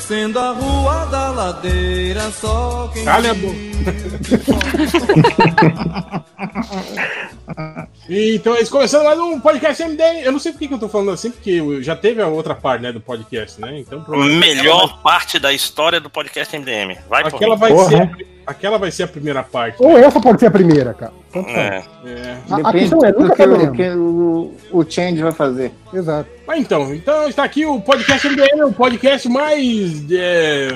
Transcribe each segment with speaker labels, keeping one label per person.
Speaker 1: Descendo a rua da ladeira, só quem.
Speaker 2: Calha a boca. então é isso, começando mais um podcast MDM. Eu não sei por que eu tô falando assim, porque já teve a outra parte né, do podcast, né? Então,
Speaker 3: Melhor parte da história do podcast MDM. Vai,
Speaker 2: Aquela vai,
Speaker 4: Porra.
Speaker 2: ser, a- aquela vai ser a primeira parte.
Speaker 4: Ou essa pode ser a primeira, cara. Tanto faz.
Speaker 3: É.
Speaker 2: É.
Speaker 4: A, a
Speaker 5: Depende
Speaker 4: questão é,
Speaker 5: do
Speaker 4: nunca
Speaker 5: que, o,
Speaker 4: saberemos.
Speaker 5: que o, o Change vai fazer.
Speaker 4: Exato.
Speaker 2: Mas então, então está aqui o podcast MDM, o podcast mais, é,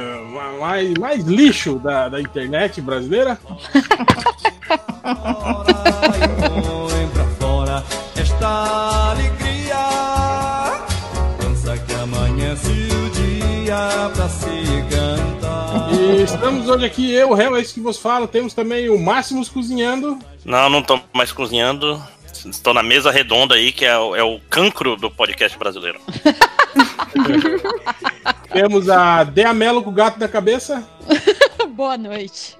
Speaker 2: mais, mais lixo da, da internet brasileira.
Speaker 1: pra se cantar.
Speaker 2: E estamos hoje aqui, eu, o réu, é isso que vos falo. Temos também o Máximos cozinhando.
Speaker 3: Não, não tô mais cozinhando. Estou na mesa redonda aí, que é o, é o cancro do podcast brasileiro.
Speaker 2: Temos a Deamelo com o gato na cabeça.
Speaker 6: Boa noite.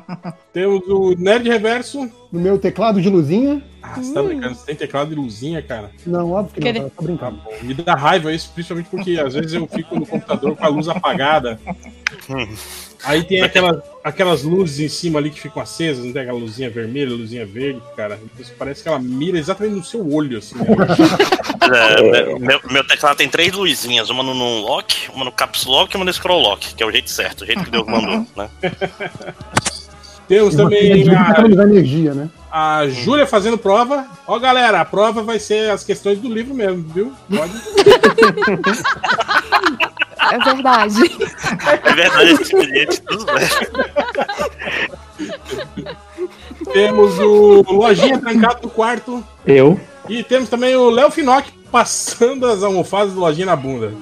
Speaker 2: Temos o Nerd Reverso.
Speaker 4: No meu teclado de luzinha.
Speaker 2: Ah, você tá brincando, você tem teclado de luzinha, cara.
Speaker 4: Não, óbvio que
Speaker 6: Querer-
Speaker 4: não, tá, brincando.
Speaker 2: bom. Me dá raiva isso, principalmente porque às vezes eu fico no computador com a luz apagada. Aí tem aquelas, aquelas luzes em cima ali que ficam acesas, não tem aquela luzinha vermelha, luzinha verde, cara. Isso parece que ela mira exatamente no seu olho, assim. né?
Speaker 3: É, meu, meu teclado tem três luzinhas, uma no, no lock, uma no caps lock e uma no scroll lock, que é o jeito certo, o jeito que Deus mandou, né?
Speaker 2: Temos também a,
Speaker 4: energia, né?
Speaker 2: a Júlia fazendo prova. Ó, galera, a prova vai ser as questões do livro mesmo, viu? Pode.
Speaker 7: É verdade.
Speaker 3: É verdade, esse expediente, tudo bem.
Speaker 2: Temos o Lojinha trancado no quarto.
Speaker 4: Eu.
Speaker 2: E temos também o Léo Finock passando as almofadas do Lojinha na bunda.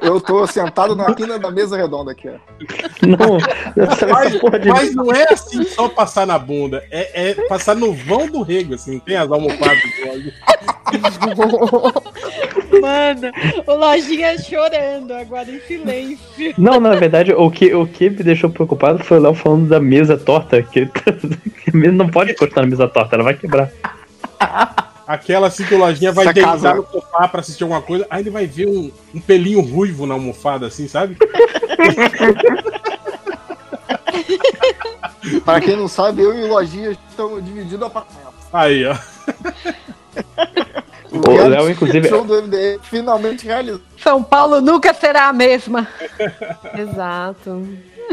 Speaker 5: Eu tô sentado na quina da mesa redonda aqui, ó.
Speaker 4: Não,
Speaker 2: Mas, mas não é assim só passar na bunda, é, é passar no vão do rego, assim, não tem as almofadas do Lojinha.
Speaker 6: Mano, o Lojinha chorando agora em silêncio.
Speaker 8: Não, na verdade, o que, o que me deixou preocupado foi o Léo falando da mesa torta, que, não pode encostar na mesa torta, ela vai quebrar.
Speaker 2: Aquela assim que o Lojinha vai deitar no sofá pra assistir alguma coisa, aí ele vai ver um, um pelinho ruivo na almofada, assim, sabe?
Speaker 5: Pra quem não sabe, eu e o Lojinha estamos dividindo apartamento.
Speaker 2: Aí, ó.
Speaker 8: O Léo, inclusive,
Speaker 5: show do MDM finalmente realizado.
Speaker 6: São Paulo nunca será a mesma.
Speaker 7: Exato.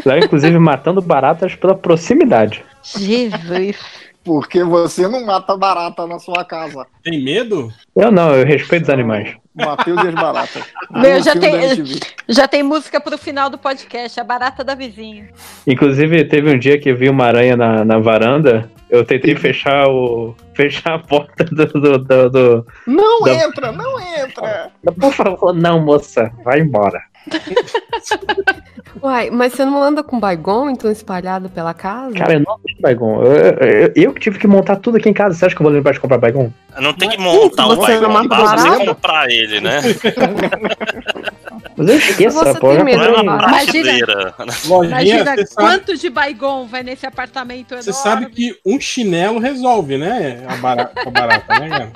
Speaker 8: Léo, inclusive matando baratas pela proximidade.
Speaker 6: Jesus.
Speaker 5: Porque você não mata barata na sua casa.
Speaker 2: Tem medo?
Speaker 8: Eu não, eu respeito os animais.
Speaker 5: Matheus e as baratas.
Speaker 6: Meu,
Speaker 5: Um
Speaker 6: já tem-. Já tem música pro final do podcast, a barata da vizinha.
Speaker 8: Inclusive, teve um dia que eu vi uma aranha na, na varanda, eu tentei fechar o. fechar a porta do. do, do, do-
Speaker 5: Não
Speaker 8: Da-
Speaker 5: entra, não entra.
Speaker 8: Por favor, não, moça, vai embora.
Speaker 7: Uai, mas você não anda com baigon, então, espalhado pela casa?
Speaker 8: Cara, eu não tenho Baigon. Eu, eu, eu que tive que montar tudo aqui em casa. Você acha que eu vou lembrar de comprar Baigon?
Speaker 3: Não tem que montar o
Speaker 7: Você não
Speaker 3: Baigon, basta você
Speaker 7: barata?
Speaker 3: comprar ele, né?
Speaker 8: Mas eu esqueço,
Speaker 7: Você
Speaker 8: pô.
Speaker 7: tem
Speaker 8: já
Speaker 7: medo
Speaker 3: é
Speaker 7: Imagina-.
Speaker 2: Lojinha,
Speaker 6: Imagina
Speaker 2: você sabe,
Speaker 6: quanto de Baigon vai nesse apartamento enorme.
Speaker 2: você sabe que um chinelo resolve, né? A barata, a barata né, cara?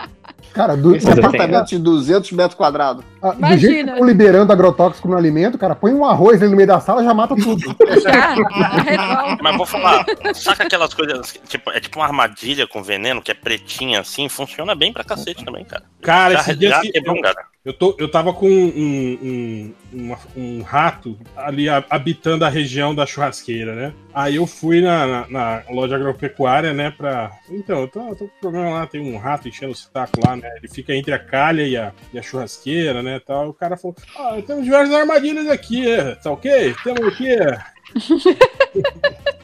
Speaker 4: Cara, do,
Speaker 5: Um
Speaker 8: eu tenho-
Speaker 5: apartamento de 200 metros quadrados.
Speaker 4: Ah, do
Speaker 6: Imagina.
Speaker 4: jeito que estão liberando agrotóxico no alimento, cara, põe um arroz ali no meio da sala já mata tudo.
Speaker 6: Já, resolve.
Speaker 3: Mas vou falar, saca aquelas coisas, tipo, é tipo uma armadilha com veneno, que é pretinha assim, funciona bem pra cacete também, cara.
Speaker 2: Cara,
Speaker 3: Já,
Speaker 2: esse dia
Speaker 3: já quebrou um
Speaker 2: eu,
Speaker 3: cara.
Speaker 2: eu, tô, eu tava com um, um, uma- um rato ali habitando a região da churrasqueira, né? Aí eu fui na, na- na loja agropecuária, né, pra... Então, eu tô, eu tô com problema lá, tem um rato enchendo o saco lá, né? Ele fica entre a calha e a, e a churrasqueira, né, tal. O cara falou, ah, temos diversas armadilhas aqui, é, tá ok? Temos aqui... é."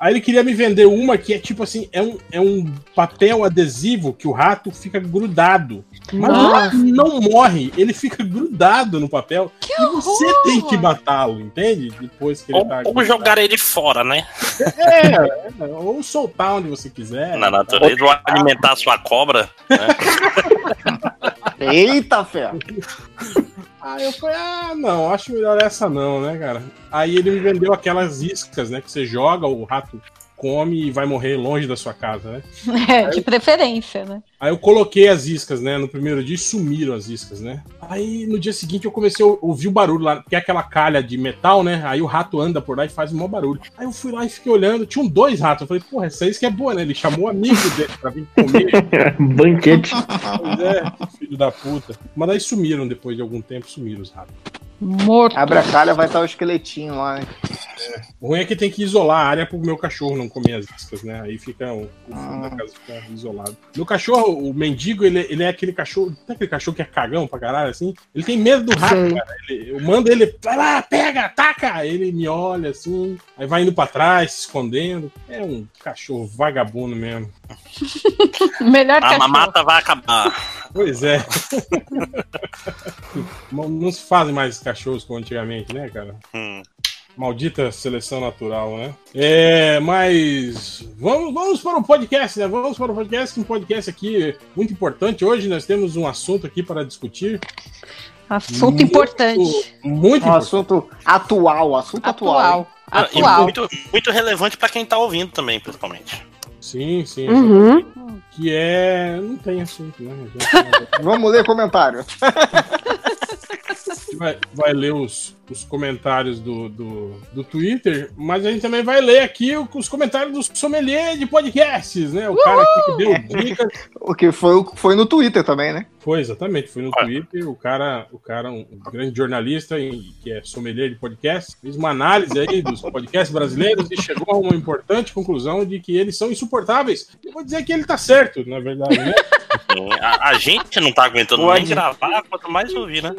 Speaker 2: Aí ele queria me vender uma que é tipo assim, é um, é um papel adesivo que o rato fica grudado. Mas o rato não morre, ele fica grudado no papel. e você tem que matá-lo, entende? Depois que ele
Speaker 3: Ou,
Speaker 2: tá.
Speaker 3: ou jogar ele fora, né?
Speaker 2: É, é, ou soltar onde você quiser.
Speaker 3: Na natureza, ou alimentar a sua cobra.
Speaker 5: Eita, fé.
Speaker 2: Aí eu falei, ah, não, acho melhor essa não, né, cara? Aí ele me vendeu aquelas iscas, né? Que você joga, o rato come e vai morrer longe da sua casa, né?
Speaker 6: É, de preferência, né?
Speaker 2: Aí eu coloquei as iscas, né? No primeiro dia e sumiram as iscas, né? Aí no dia seguinte eu comecei a ouvir o barulho lá, que é aquela calha de metal, né? Aí o rato anda por lá e faz um maior barulho. Aí eu fui lá e fiquei olhando, tinham dois ratos. Eu falei, porra, essa isca é boa, né? Ele chamou um amigo dele pra vir comer.
Speaker 8: Banquete.
Speaker 2: Pois é, filho da puta. Mas aí sumiram depois de algum tempo, sumiram os ratos.
Speaker 6: Morto.
Speaker 5: Abre a calha, vai estar o esqueletinho lá. né?
Speaker 2: O ruim é que tem que isolar a área pro meu cachorro não comer as iscas, né? Aí fica o, o fundo da casa fica isolado. Meu cachorro, o mendigo, ele, ele é aquele cachorro. Tem aquele cachorro que é cagão pra caralho, assim? Ele tem medo do rato,
Speaker 7: Sei.
Speaker 2: cara. Ele- eu mando ele, vai lá, pega, ataca! Ele me olha assim, aí vai indo pra trás, se escondendo. É um cachorro vagabundo mesmo.
Speaker 6: Melhor
Speaker 3: A mamata vai acabar.
Speaker 2: Pois é. não, não se fazem mais cachorros como antigamente, né, cara?
Speaker 3: Hum.
Speaker 2: Maldita seleção natural, né? É, mas vamos, vamos para o podcast, né? Vamos para o podcast, um podcast aqui muito importante. Hoje nós temos um assunto aqui para discutir.
Speaker 6: Assunto
Speaker 2: Muito-
Speaker 6: importante.
Speaker 2: Muito
Speaker 5: Um
Speaker 2: importante.
Speaker 5: assunto atual, assunto atual.
Speaker 6: Atual. Atual.
Speaker 3: muito, muito relevante pra quem tá ouvindo também, principalmente.
Speaker 2: Sim, sim.
Speaker 7: Uhum.
Speaker 2: Que é. Não tem assunto, né?
Speaker 5: Vamos ler comentário.
Speaker 2: Vai, vai ler os, os comentários do, do, do Twitter, mas a gente também vai ler aqui os comentários dos sommelier de podcasts, né? O cara aqui que deu dicas.
Speaker 5: O que foi, foi no Twitter também, né?
Speaker 2: Foi, exatamente, foi no Twitter. O cara, o cara um grande jornalista em- que é sommelier de podcast, fez uma análise aí dos podcasts brasileiros e chegou a uma importante conclusão de que eles são insuportáveis. Eu vou dizer que ele tá certo, na verdade, né?
Speaker 3: Sim, A, a gente não tá aguentando
Speaker 5: Pode.
Speaker 3: nem gravar, quanto mais ouvir, né?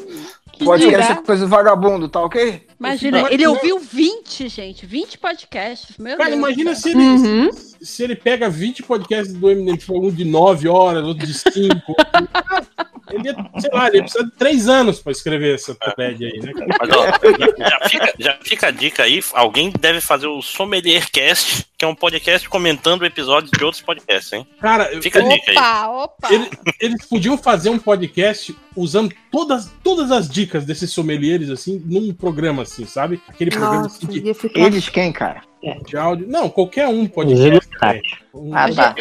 Speaker 6: Dirá?
Speaker 5: ser coisa de vagabundo, tá ok?
Speaker 6: Imagina,
Speaker 2: Mas
Speaker 6: ele ouviu 20, gente. 20 podcasts. Meu
Speaker 2: Cara,
Speaker 6: Deus.
Speaker 2: imagina se ele,
Speaker 7: Uhum.
Speaker 2: se ele pega 20 podcasts do Eminem, tipo, um de 9 horas, outro de 5. ele ia, sei lá, ele ia precisar de 3 anos pra escrever essa thread aí, né, cara?
Speaker 3: Mas ó, já, já fica, já fica a dica aí, alguém deve fazer o Sommelier Cast, que é um podcast comentando episódios de outros podcasts, hein?
Speaker 2: Cara, eu-
Speaker 3: Fica a dica aí.
Speaker 6: Opa, opa.
Speaker 2: Ele- eles podiam fazer um podcast usando todas, todas as dicas desses sommeliers, assim, num programa, assim, sabe? Aquele programa
Speaker 7: Nossa,
Speaker 2: assim, de.
Speaker 5: Eles quem, cara?
Speaker 2: de áudio. Não, qualquer um também.
Speaker 8: Illuminati.
Speaker 2: Um
Speaker 5: Ah, tá.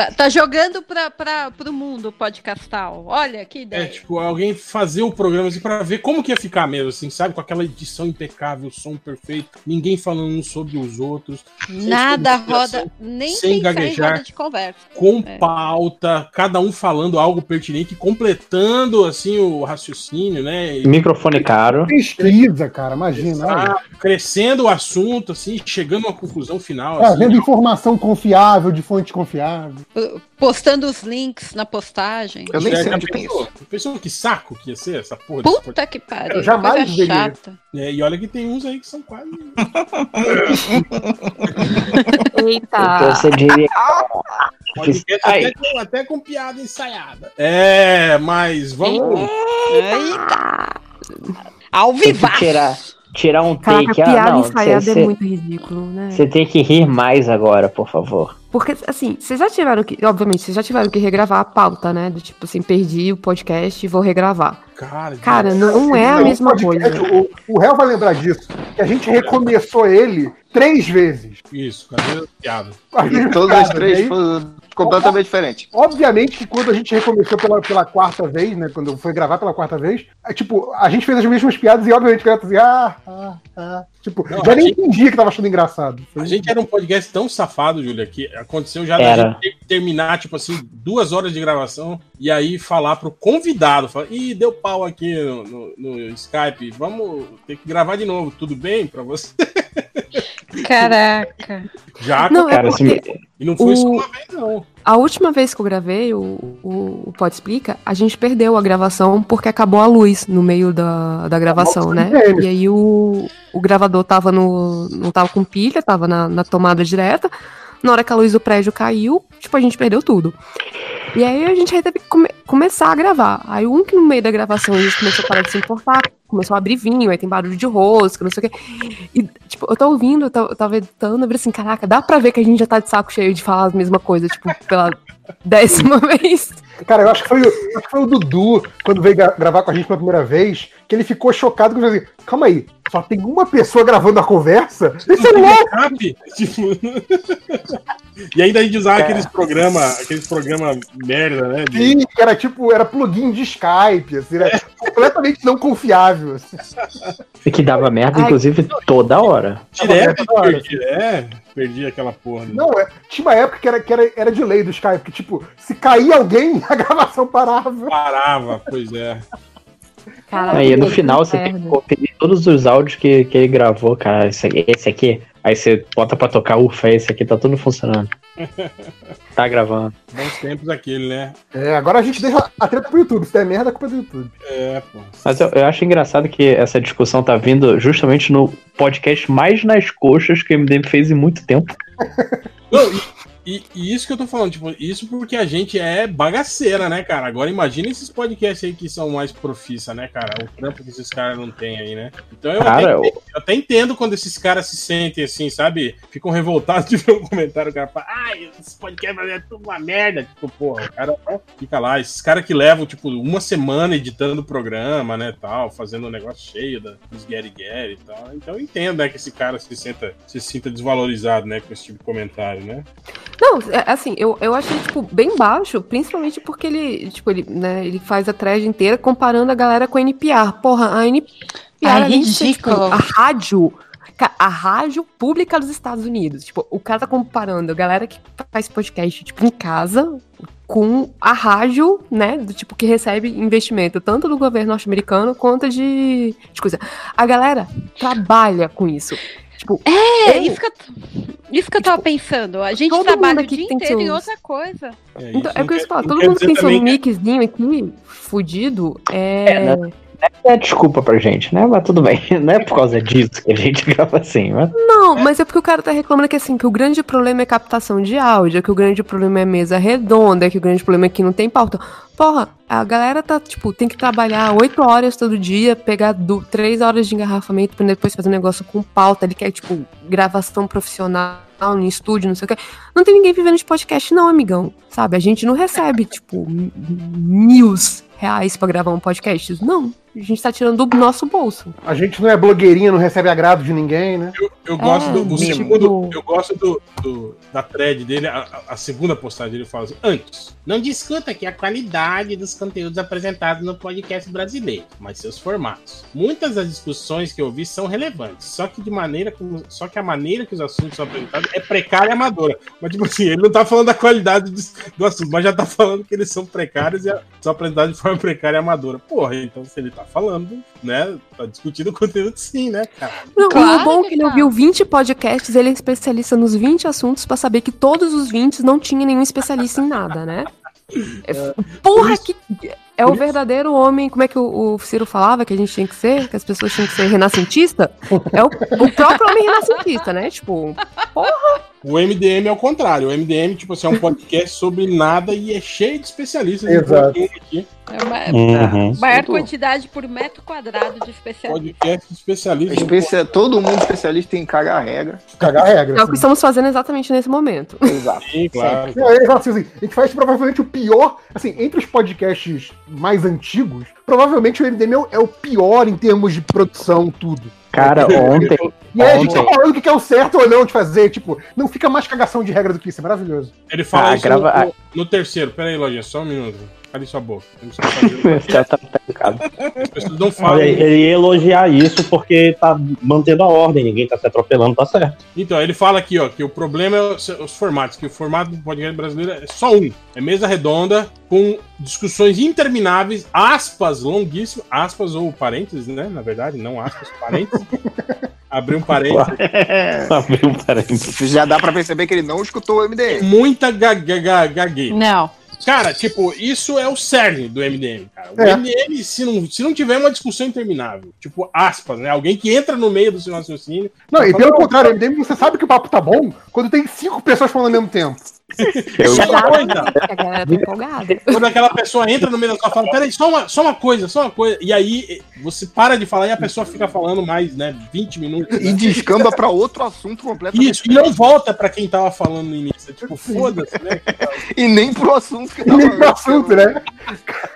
Speaker 6: Tá, tá jogando pra, pra, pro mundo podcastal. Olha que
Speaker 2: É,
Speaker 6: ideia.
Speaker 2: tipo, alguém fazer o programa assim pra ver como que ia ficar mesmo, assim, sabe? Com aquela edição impecável, som perfeito, ninguém falando uns sobre os outros,
Speaker 6: Nada roda, nem
Speaker 2: sem gaguejar.
Speaker 6: roda de conversa.
Speaker 2: com
Speaker 6: É.
Speaker 2: pauta, cada um falando algo pertinente, completando, assim, o raciocínio, né? E,
Speaker 8: Microfone caro.
Speaker 4: Pesquisa, cara, imagina.
Speaker 2: ah, crescendo o assunto, assim, chegando a uma conclusão final.
Speaker 4: Trazendo
Speaker 2: Assim,
Speaker 4: informação confiável, de fonte confiável.
Speaker 6: Postando os links na postagem.
Speaker 5: Eu nem
Speaker 2: Já-
Speaker 5: sei
Speaker 2: já
Speaker 5: onde tem
Speaker 2: pensou?
Speaker 5: isso.
Speaker 2: Pensou que saco que ia ser essa porra
Speaker 6: Puta que pariu.
Speaker 4: Eu jamais
Speaker 6: coisa
Speaker 4: veria.
Speaker 6: chata.
Speaker 2: É, e olha que tem uns aí que são quase.
Speaker 7: Eita.
Speaker 8: Você diria Ai.
Speaker 2: até, com, até com piada ensaiada. É, mas vamos.
Speaker 6: Eita. Ao
Speaker 8: tem que
Speaker 6: vivaço.
Speaker 8: tirar, tirar um
Speaker 7: Caraca,
Speaker 8: take. Ah,
Speaker 7: piada
Speaker 8: não,
Speaker 7: ensaiada
Speaker 8: você
Speaker 7: é muito ridículo, né?
Speaker 8: tem que rir mais agora, por favor.
Speaker 7: Porque, assim, vocês já tiveram que. Obviamente, vocês já tiveram que regravar a pauta, né? Do tipo assim, perdi o podcast e vou regravar.
Speaker 2: Cara,
Speaker 7: Cara, não é a
Speaker 4: Não,
Speaker 7: mesma
Speaker 4: podcast,
Speaker 7: coisa.
Speaker 4: O, o réu vai lembrar disso. Que a gente recomeçou ele três vezes.
Speaker 2: Isso, cadê a piada?
Speaker 5: E todas as três
Speaker 4: daí-
Speaker 5: foram completamente diferentes.
Speaker 4: Obviamente que quando a gente recomeçou pela, pela quarta vez, né? Quando foi gravar pela quarta vez, é, tipo, a gente fez as mesmas piadas e obviamente o cara tá assim, ah, ah, ah. Tipo,
Speaker 2: Não,
Speaker 4: já nem
Speaker 2: gente-
Speaker 4: entendia que tava achando engraçado.
Speaker 2: A gente era um podcast tão safado, Júlia, que aconteceu já da gente ter que terminar, tipo assim, duas horas de gravação e aí falar pro convidado, falar, ih, deu pau aqui no, no- no Skype, vamos ter que gravar de novo, tudo bem pra você?
Speaker 6: Caraca.
Speaker 2: Já,
Speaker 7: Não, é
Speaker 8: Cara,
Speaker 7: porque
Speaker 8: se-
Speaker 2: e não foi só
Speaker 7: o-
Speaker 2: uma vez, não.
Speaker 7: a última vez que eu gravei o, o, o Pode Explica, a gente perdeu a gravação porque acabou a luz no meio da, da gravação, né? E aí o, o gravador tava no. não tava com pilha, tava na, na tomada direta. Na hora que a luz do prédio caiu, tipo, a gente perdeu tudo. E aí a gente aí teve que come- começar a gravar. Aí um que no meio da gravação a gente começou a parar de se importar, começou a abrir vinho, aí tem barulho de rosca, não sei o quê. E, tipo, eu tô ouvindo, eu, tô- eu tava editando, eu falei assim, caraca, dá pra ver que a gente já tá de saco cheio de falar a mesma coisa, tipo, pela Décima vez.
Speaker 4: Cara, eu acho que foi, o- acho que foi o Dudu, quando veio gra- gravar com a gente pela primeira vez, que ele ficou chocado com assim, calma aí, só tem uma pessoa gravando a conversa? Isso é louco!
Speaker 2: Backup? Tipo... e ainda a gente usava aqueles programas, aqueles programas merda, né? de-
Speaker 4: Sim, que era tipo, era plugin de Skype, assim, era completamente não confiável. assim.
Speaker 8: E que dava merda,
Speaker 7: Ai.
Speaker 8: inclusive, toda hora.
Speaker 2: Direto,
Speaker 4: Tava merda,
Speaker 2: perdi, é, perdi aquela porra. né?
Speaker 4: Não, é, tinha uma época que era, que era, era de lei do Skype, que tipo, se caía alguém, a gravação parava.
Speaker 2: Parava, pois é.
Speaker 7: Caraca,
Speaker 8: Aí no final você tem que conferir todos os áudios que, que ele gravou, cara. Esse, aqui- esse aqui. Aí você bota pra tocar, ufa, esse aqui tá tudo funcionando. Tá gravando.
Speaker 2: Bons tempos aquele, né?
Speaker 4: É, agora a gente deixa a treta pro YouTube. Se der merda, a culpa é do YouTube.
Speaker 2: É, pô.
Speaker 8: Mas eu, eu acho engraçado que essa discussão tá vindo justamente no podcast mais nas coxas que o MDM fez em muito tempo.
Speaker 2: Não, e, e- isso que eu tô falando, tipo, isso porque a gente é bagaceira, né, cara? Agora imagina esses podcasts aí que são mais profissa, né, cara? O trampo que esses caras não têm aí, né? Então eu,
Speaker 8: Cara,
Speaker 2: até, entendo, eu até entendo quando esses caras se sentem assim, sabe? Ficam revoltados de ver um comentário, o cara fala, ai, esse podcast é tudo uma merda. Tipo, porra, o cara fica lá. Esses caras que levam, tipo, uma semana editando o programa, né, tal, fazendo um negócio cheio da, dos Gary Gary e tal. Então eu entendo, né, que esse cara se sinta, se sinta desvalorizado, né, com esse tipo de comentário, né?
Speaker 7: Não, é, assim, eu, eu achei, tipo, bem baixo, principalmente porque ele, tipo, ele, né, ele faz a thread inteira comparando a galera com a NPR. Porra, a NPR, de ser, tipo,
Speaker 6: ridículo.
Speaker 7: a rádio, a rádio pública dos Estados Unidos. Tipo, o cara tá comparando a galera que faz podcast, tipo, em casa com a rádio, né, do tipo, que recebe investimento tanto do governo norte-americano quanto de, de coisa. A galera trabalha com isso. Tipo,
Speaker 6: É,
Speaker 7: eu-
Speaker 6: isso que, eu, isso que eu tava pensando. A gente trabalha o
Speaker 7: aqui
Speaker 6: dia
Speaker 7: tem
Speaker 6: inteiro em
Speaker 7: seus-
Speaker 6: outra coisa.
Speaker 2: É,
Speaker 7: Então, é o que eu ia falar, todo mundo tem seu mixzinho aqui, fudido, é...
Speaker 8: É desculpa pra gente, né? Mas tudo bem. Não é por causa disso que a gente grava assim, mas.
Speaker 7: Não, mas é porque o cara tá reclamando que assim, que o grande problema é captação de áudio, que o grande problema é mesa redonda, que o grande problema é que não tem pauta. Porra, a galera tá, tipo, tem que trabalhar oito horas todo dia, pegar do, três horas de engarrafamento pra depois fazer um negócio com pauta, ele quer, tipo, gravação profissional no estúdio, não sei o que. Não tem ninguém vivendo de podcast, não, amigão. Sabe? A gente não recebe, tipo, mil reais pra gravar um podcast. Não. A gente tá tirando do nosso bolso.
Speaker 4: A gente não é blogueirinha, não recebe agrado de ninguém, né?
Speaker 2: Eu, eu gosto
Speaker 7: É,
Speaker 2: do, o
Speaker 7: tipo-
Speaker 2: segundo, eu gosto do, do- da thread dele, a, a- segunda postagem dele fala assim, antes, não discuta aqui a qualidade dos conteúdos apresentados no podcast brasileiro, mas seus formatos. Muitas das discussões que eu vi são relevantes, só que de maneira como, só que a maneira que os assuntos são apresentados é precária e amadora. Mas tipo assim, ele não tá falando da qualidade do, do assunto, mas já tá falando que eles são precários e são apresentados de forma precária e amadora. Porra, então se ele tá falando, né, tá discutindo o conteúdo sim, né, cara?
Speaker 7: Não,
Speaker 6: Claro
Speaker 7: e o bom é
Speaker 6: que
Speaker 7: ele
Speaker 6: tá.
Speaker 7: ouviu 20 podcasts, ele é especialista nos 20 assuntos pra saber que todos os 20 não tinha nenhum especialista em nada, né? É, porra, que. É o verdadeiro homem, como é que o, o Ciro falava que a gente tinha que ser? Que as pessoas tinham que ser renascentista? É o, o próprio homem renascentista, né? Tipo,
Speaker 2: O MDM é o contrário. O MDM, tipo assim, é um podcast sobre nada e é cheio de especialistas.
Speaker 4: Exato.
Speaker 2: Aqui,
Speaker 6: É uma
Speaker 9: Uhum.
Speaker 6: maior quantidade por metro quadrado de especialistas.
Speaker 2: podcast de especialistas.
Speaker 5: Especia- Todo mundo especialista em cagar a regra.
Speaker 4: Cagar a regra.
Speaker 7: é o que estamos fazendo exatamente nesse momento.
Speaker 5: Exato.
Speaker 2: Sim, claro.
Speaker 4: Ele fala assim, assim, a gente faz provavelmente o pior, assim, entre os podcasts mais antigos, provavelmente o MDM é o- é o pior em termos de produção, tudo.
Speaker 8: Cara, ontem.
Speaker 4: E aí a gente tá
Speaker 8: Ontem.
Speaker 4: falando o que é o certo ou não de fazer, tipo, não fica mais cagação de regra do que isso, é maravilhoso.
Speaker 2: Ele fala
Speaker 8: Ah,
Speaker 2: isso
Speaker 8: grava-
Speaker 2: no, no- no terceiro. Pera aí, Lojinha, só um minuto. Cale sua boca.
Speaker 8: Tá pecado.
Speaker 2: As pessoas não falam.
Speaker 9: Olha, ele ia elogiar isso porque tá mantendo a ordem, ninguém tá se atropelando, tá certo.
Speaker 2: Então, ele fala aqui, ó, que o problema é os, os formatos, que o formato do podcast brasileiro é só um. É mesa redonda, com discussões intermináveis, aspas longuíssimas, aspas ou parênteses, né? Na verdade, não aspas, parênteses. Abrir um parênteses.
Speaker 9: Abriu um parênteses.
Speaker 5: Já dá pra perceber que ele não escutou o MDM.
Speaker 2: Muita ga- ga- ga- gagueira.
Speaker 6: Não.
Speaker 2: Cara, tipo, isso é o cerne do MDM, cara. O
Speaker 4: É.
Speaker 2: MDM, se não, se não tiver uma discussão interminável, tipo, aspas, né? Alguém que entra no meio do seu raciocínio.
Speaker 4: Não, e pelo contrário, MDM, você sabe que o papo tá bom quando tem cinco pessoas falando ao mesmo tempo.
Speaker 8: Eu,
Speaker 2: Só uma coisa.
Speaker 7: Exatamente, a galera tá empolgada.
Speaker 2: Quando aquela pessoa entra no meio da sua fala, peraí, só uma, só uma coisa, só uma coisa. E aí você para de falar e a pessoa fica falando mais, né? 20 minutos.
Speaker 5: E
Speaker 2: né?
Speaker 5: descamba pra outro assunto completamente.
Speaker 2: Isso, e não volta pra quem tava falando no início. Tipo, foda-se, né?
Speaker 5: E nem pro assunto que
Speaker 4: E nem
Speaker 5: tava
Speaker 4: pro assunto, né?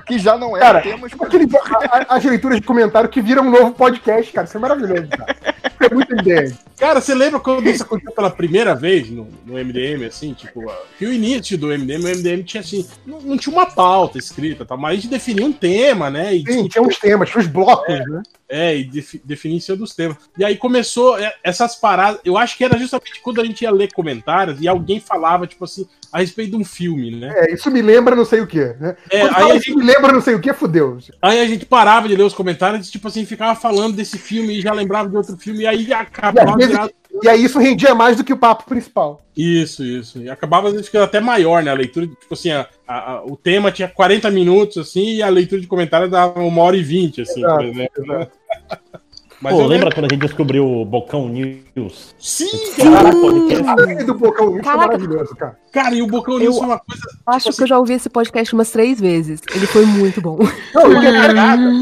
Speaker 5: Que já não é
Speaker 4: Cara,
Speaker 5: tema.
Speaker 4: Aquele, a- a- as leituras de comentário que viram um novo podcast, cara. Isso é maravilhoso, cara. É muito MDM.
Speaker 2: Cara, você lembra quando isso aconteceu pela primeira vez no, no MDM, assim, tipo, que o início do MDM, o MDM tinha assim, não, não tinha uma pauta escrita, tá? mas a gente definia um tema, né? E
Speaker 4: Sim, tinha uns temas, tinha uns blocos, né?
Speaker 2: É, e defi definir em cima dos temas. E aí começou é, essas paradas. Eu acho que era justamente quando a gente ia ler comentários e alguém falava, tipo assim, a respeito de um filme, né?
Speaker 4: É, isso me lembra não sei o quê, né?
Speaker 2: É, aí
Speaker 4: fala
Speaker 2: a
Speaker 4: isso me lembra não sei o quê, fudeu.
Speaker 2: Aí a gente parava de ler os comentários e, tipo assim, ficava falando desse filme e já lembrava de outro filme, e aí
Speaker 4: E,
Speaker 2: acabava virado-
Speaker 4: e aí isso rendia mais do que o papo principal.
Speaker 2: Isso, isso. E acabava às vezes ficando até maior, né? A leitura, tipo assim, a- a- o tema tinha 40 minutos, assim, e a leitura de comentários dava uma hora e vinte, assim,
Speaker 4: Exato,
Speaker 2: por exemplo. né? Mas
Speaker 9: Pô,
Speaker 2: eu
Speaker 9: lembra
Speaker 2: lembro-
Speaker 9: quando a gente descobriu o Bocão News?
Speaker 2: Sim,
Speaker 9: Caraca,
Speaker 2: cara!
Speaker 4: do Bocão News foi
Speaker 7: Caraca.
Speaker 4: maravilhoso, cara.
Speaker 2: Cara, e o Bocão News foi uma coisa.
Speaker 7: Acho que eu já ouvi esse podcast umas três vezes. Ele foi muito bom.
Speaker 4: Não, eu,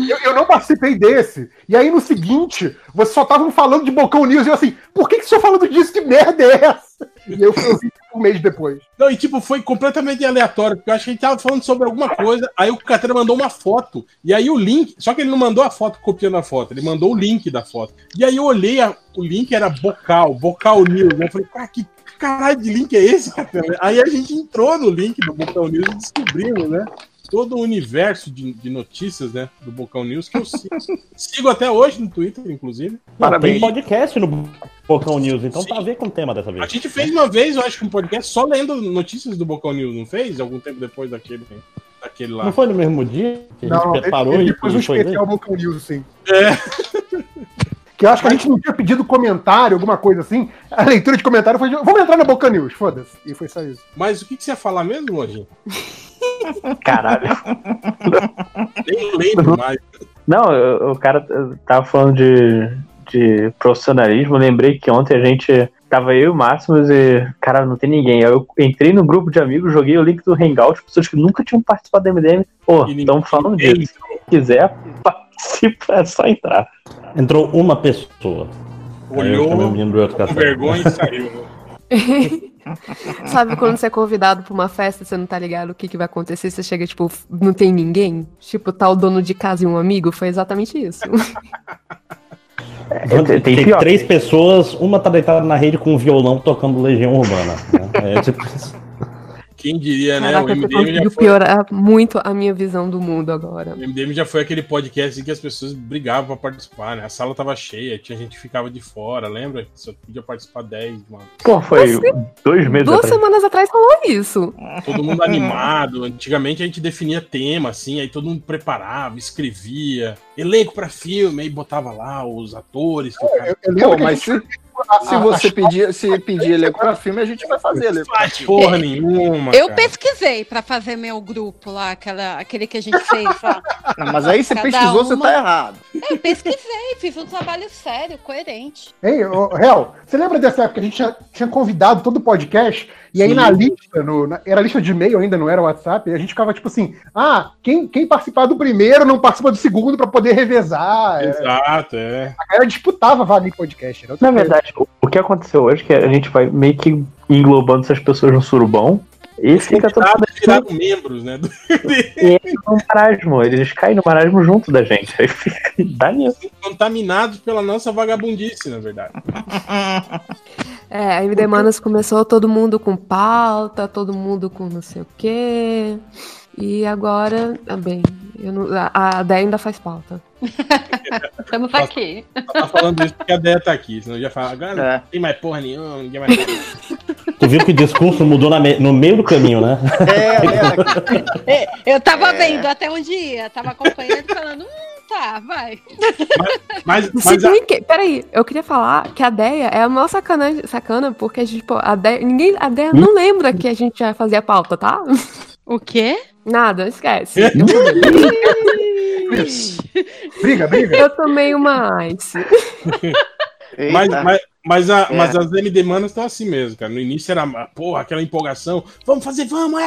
Speaker 4: eu, eu não participei desse. E aí no seguinte, vocês só estavam falando de Bocão News e eu assim, por que, que você tá falando disso? Que merda é essa? E eu fui um mês depois.
Speaker 2: Não, e tipo, foi completamente aleatório, porque eu acho que a gente tava falando sobre alguma coisa, aí o Catena mandou uma foto, e aí o link, só que ele não mandou a foto copiando a foto, ele mandou o link da foto. E aí eu olhei, a- o link era Bocal, Bocal News, eu falei, cara, que caralho de link é esse, Catena? Aí a gente entrou no link do Bocal News e descobrimos, né? Todo o universo de, de notícias, né, do Bocal News, que eu sigo, sigo até hoje no Twitter, inclusive.
Speaker 5: Parabéns.
Speaker 9: tem podcast no Bocão News, então tá a
Speaker 2: Sim.
Speaker 9: ver com o tema dessa
Speaker 2: A
Speaker 9: vez.
Speaker 2: gente fez uma vez, eu acho que um podcast só lendo notícias do Bocal News, não fez? Algum tempo depois daquele, daquele lá.
Speaker 9: Não foi no mesmo dia que a gente
Speaker 4: Não,
Speaker 9: preparou
Speaker 4: ele,
Speaker 9: e,
Speaker 4: ele depois um
Speaker 9: e foi
Speaker 4: especial Bocão News, assim.
Speaker 2: É.
Speaker 4: Que eu acho que a gente não tinha pedido comentário, alguma coisa assim. A leitura de comentário foi de, vamos entrar na Boca News, foda-se. E foi só isso.
Speaker 2: Mas o que, que você ia falar mesmo, Lojinha?
Speaker 8: Caralho.
Speaker 2: Nem lembro mais.
Speaker 8: Não, o cara tava falando de, de profissionalismo. Lembrei que ontem a gente tava eu e o Máximos e, cara, não tem ninguém. Aí eu entrei no grupo de amigos, joguei o link do Hangout, pessoas que nunca tinham participado do MDM. Pô, estamos falando disso. Se quiser, participa, é só entrar.
Speaker 9: Entrou uma pessoa.
Speaker 2: Olhou com vergonha e saiu.
Speaker 7: Sabe quando você é convidado pra uma festa, você não tá ligado o que, que vai acontecer, você chega, tipo, não tem ninguém? Tipo, tá o dono de casa e um amigo? Foi exatamente isso.
Speaker 9: Tem,
Speaker 8: tem, tem
Speaker 9: três pessoas, uma tá deitada na rede com um violão tocando Legião Urbana. né? É tipo isso.
Speaker 2: Quem diria, né?
Speaker 7: Caraca,
Speaker 2: o MDM já, foi,
Speaker 7: piorar muito a minha visão do mundo agora.
Speaker 2: o MDM já foi aquele podcast em que as pessoas brigavam pra participar, né? A sala tava cheia, tinha gente que ficava de fora, lembra? Só podia participar 10, mano.
Speaker 8: Pô, foi dois meses
Speaker 7: Duas
Speaker 8: atrás.
Speaker 7: semanas atrás falou isso.
Speaker 2: Todo mundo animado. Antigamente a gente definia tema, assim, aí todo mundo preparava, escrevia, elenco pra filme, aí botava lá os atores. que o cara
Speaker 4: Eu, eu lembro
Speaker 5: Pô, mas
Speaker 4: gente-
Speaker 5: se, se você pedir, se pedir elenco pra filme, a gente vai fazer elenco
Speaker 2: porra nenhuma.
Speaker 6: Eu
Speaker 2: cara.
Speaker 6: pesquisei pra fazer meu grupo lá, aquela, aquele que a gente fez lá.
Speaker 5: Não, mas aí você
Speaker 6: Cada
Speaker 5: pesquisou, você
Speaker 6: uma-
Speaker 5: tá errado.
Speaker 6: Eu pesquisei, fiz um trabalho sério, coerente.
Speaker 4: Ô, Real, você lembra dessa época que a gente tinha, tinha convidado todo o podcast? E aí
Speaker 2: Sim.
Speaker 4: na lista, no, na- era lista de e-mail ainda, não era WhatsApp, e a gente ficava tipo assim: ah, quem, quem participar do primeiro não participa do segundo pra poder revezar. É,
Speaker 2: Exato, é.
Speaker 4: A galera disputava a vaga em podcast.
Speaker 8: Na
Speaker 4: coisa.
Speaker 8: verdade, o, o que aconteceu hoje é que a gente vai meio que englobando essas pessoas no surubão e fica todo
Speaker 2: Convidados viraram membros, né? do-
Speaker 8: e eles no marasmo. Eles caem no marasmo junto da gente. Aí fica, dá nisso.
Speaker 2: Contaminados pela nossa vagabundice, na verdade.
Speaker 7: É, a MD Manas começou todo mundo com pauta, todo mundo com não sei o quê. E agora, ah, bem, eu não- a, a Déia ainda faz pauta.
Speaker 6: Estamos aqui.
Speaker 2: Só tá falando isso porque a Déia tá aqui, senão eu já falo, agora não
Speaker 5: É.
Speaker 2: tem mais porra nenhuma, ninguém mais.
Speaker 9: Tu viu que o discurso mudou na me- no meio do caminho, né?
Speaker 5: É, é,
Speaker 6: É, Eu tava
Speaker 5: É.
Speaker 6: vendo até um dia, tava acompanhando e falando, hum, tá, vai.
Speaker 2: Mas, mas
Speaker 7: Se
Speaker 2: a-
Speaker 7: que- peraí, eu queria falar que a Deia é a maior sacana, sacana porque a gente, pô, a Deia, ninguém, a Deia não lembra que a gente já fazia pauta, tá?
Speaker 6: O quê?
Speaker 7: Nada, esquece.
Speaker 4: Briga, briga.
Speaker 7: Eu tomei uma ice.
Speaker 2: Mas, mas, mas, a,
Speaker 5: é.
Speaker 2: mas as MD Manas estão assim mesmo, cara. No início era, porra, aquela empolgação. Vamos fazer, vamos!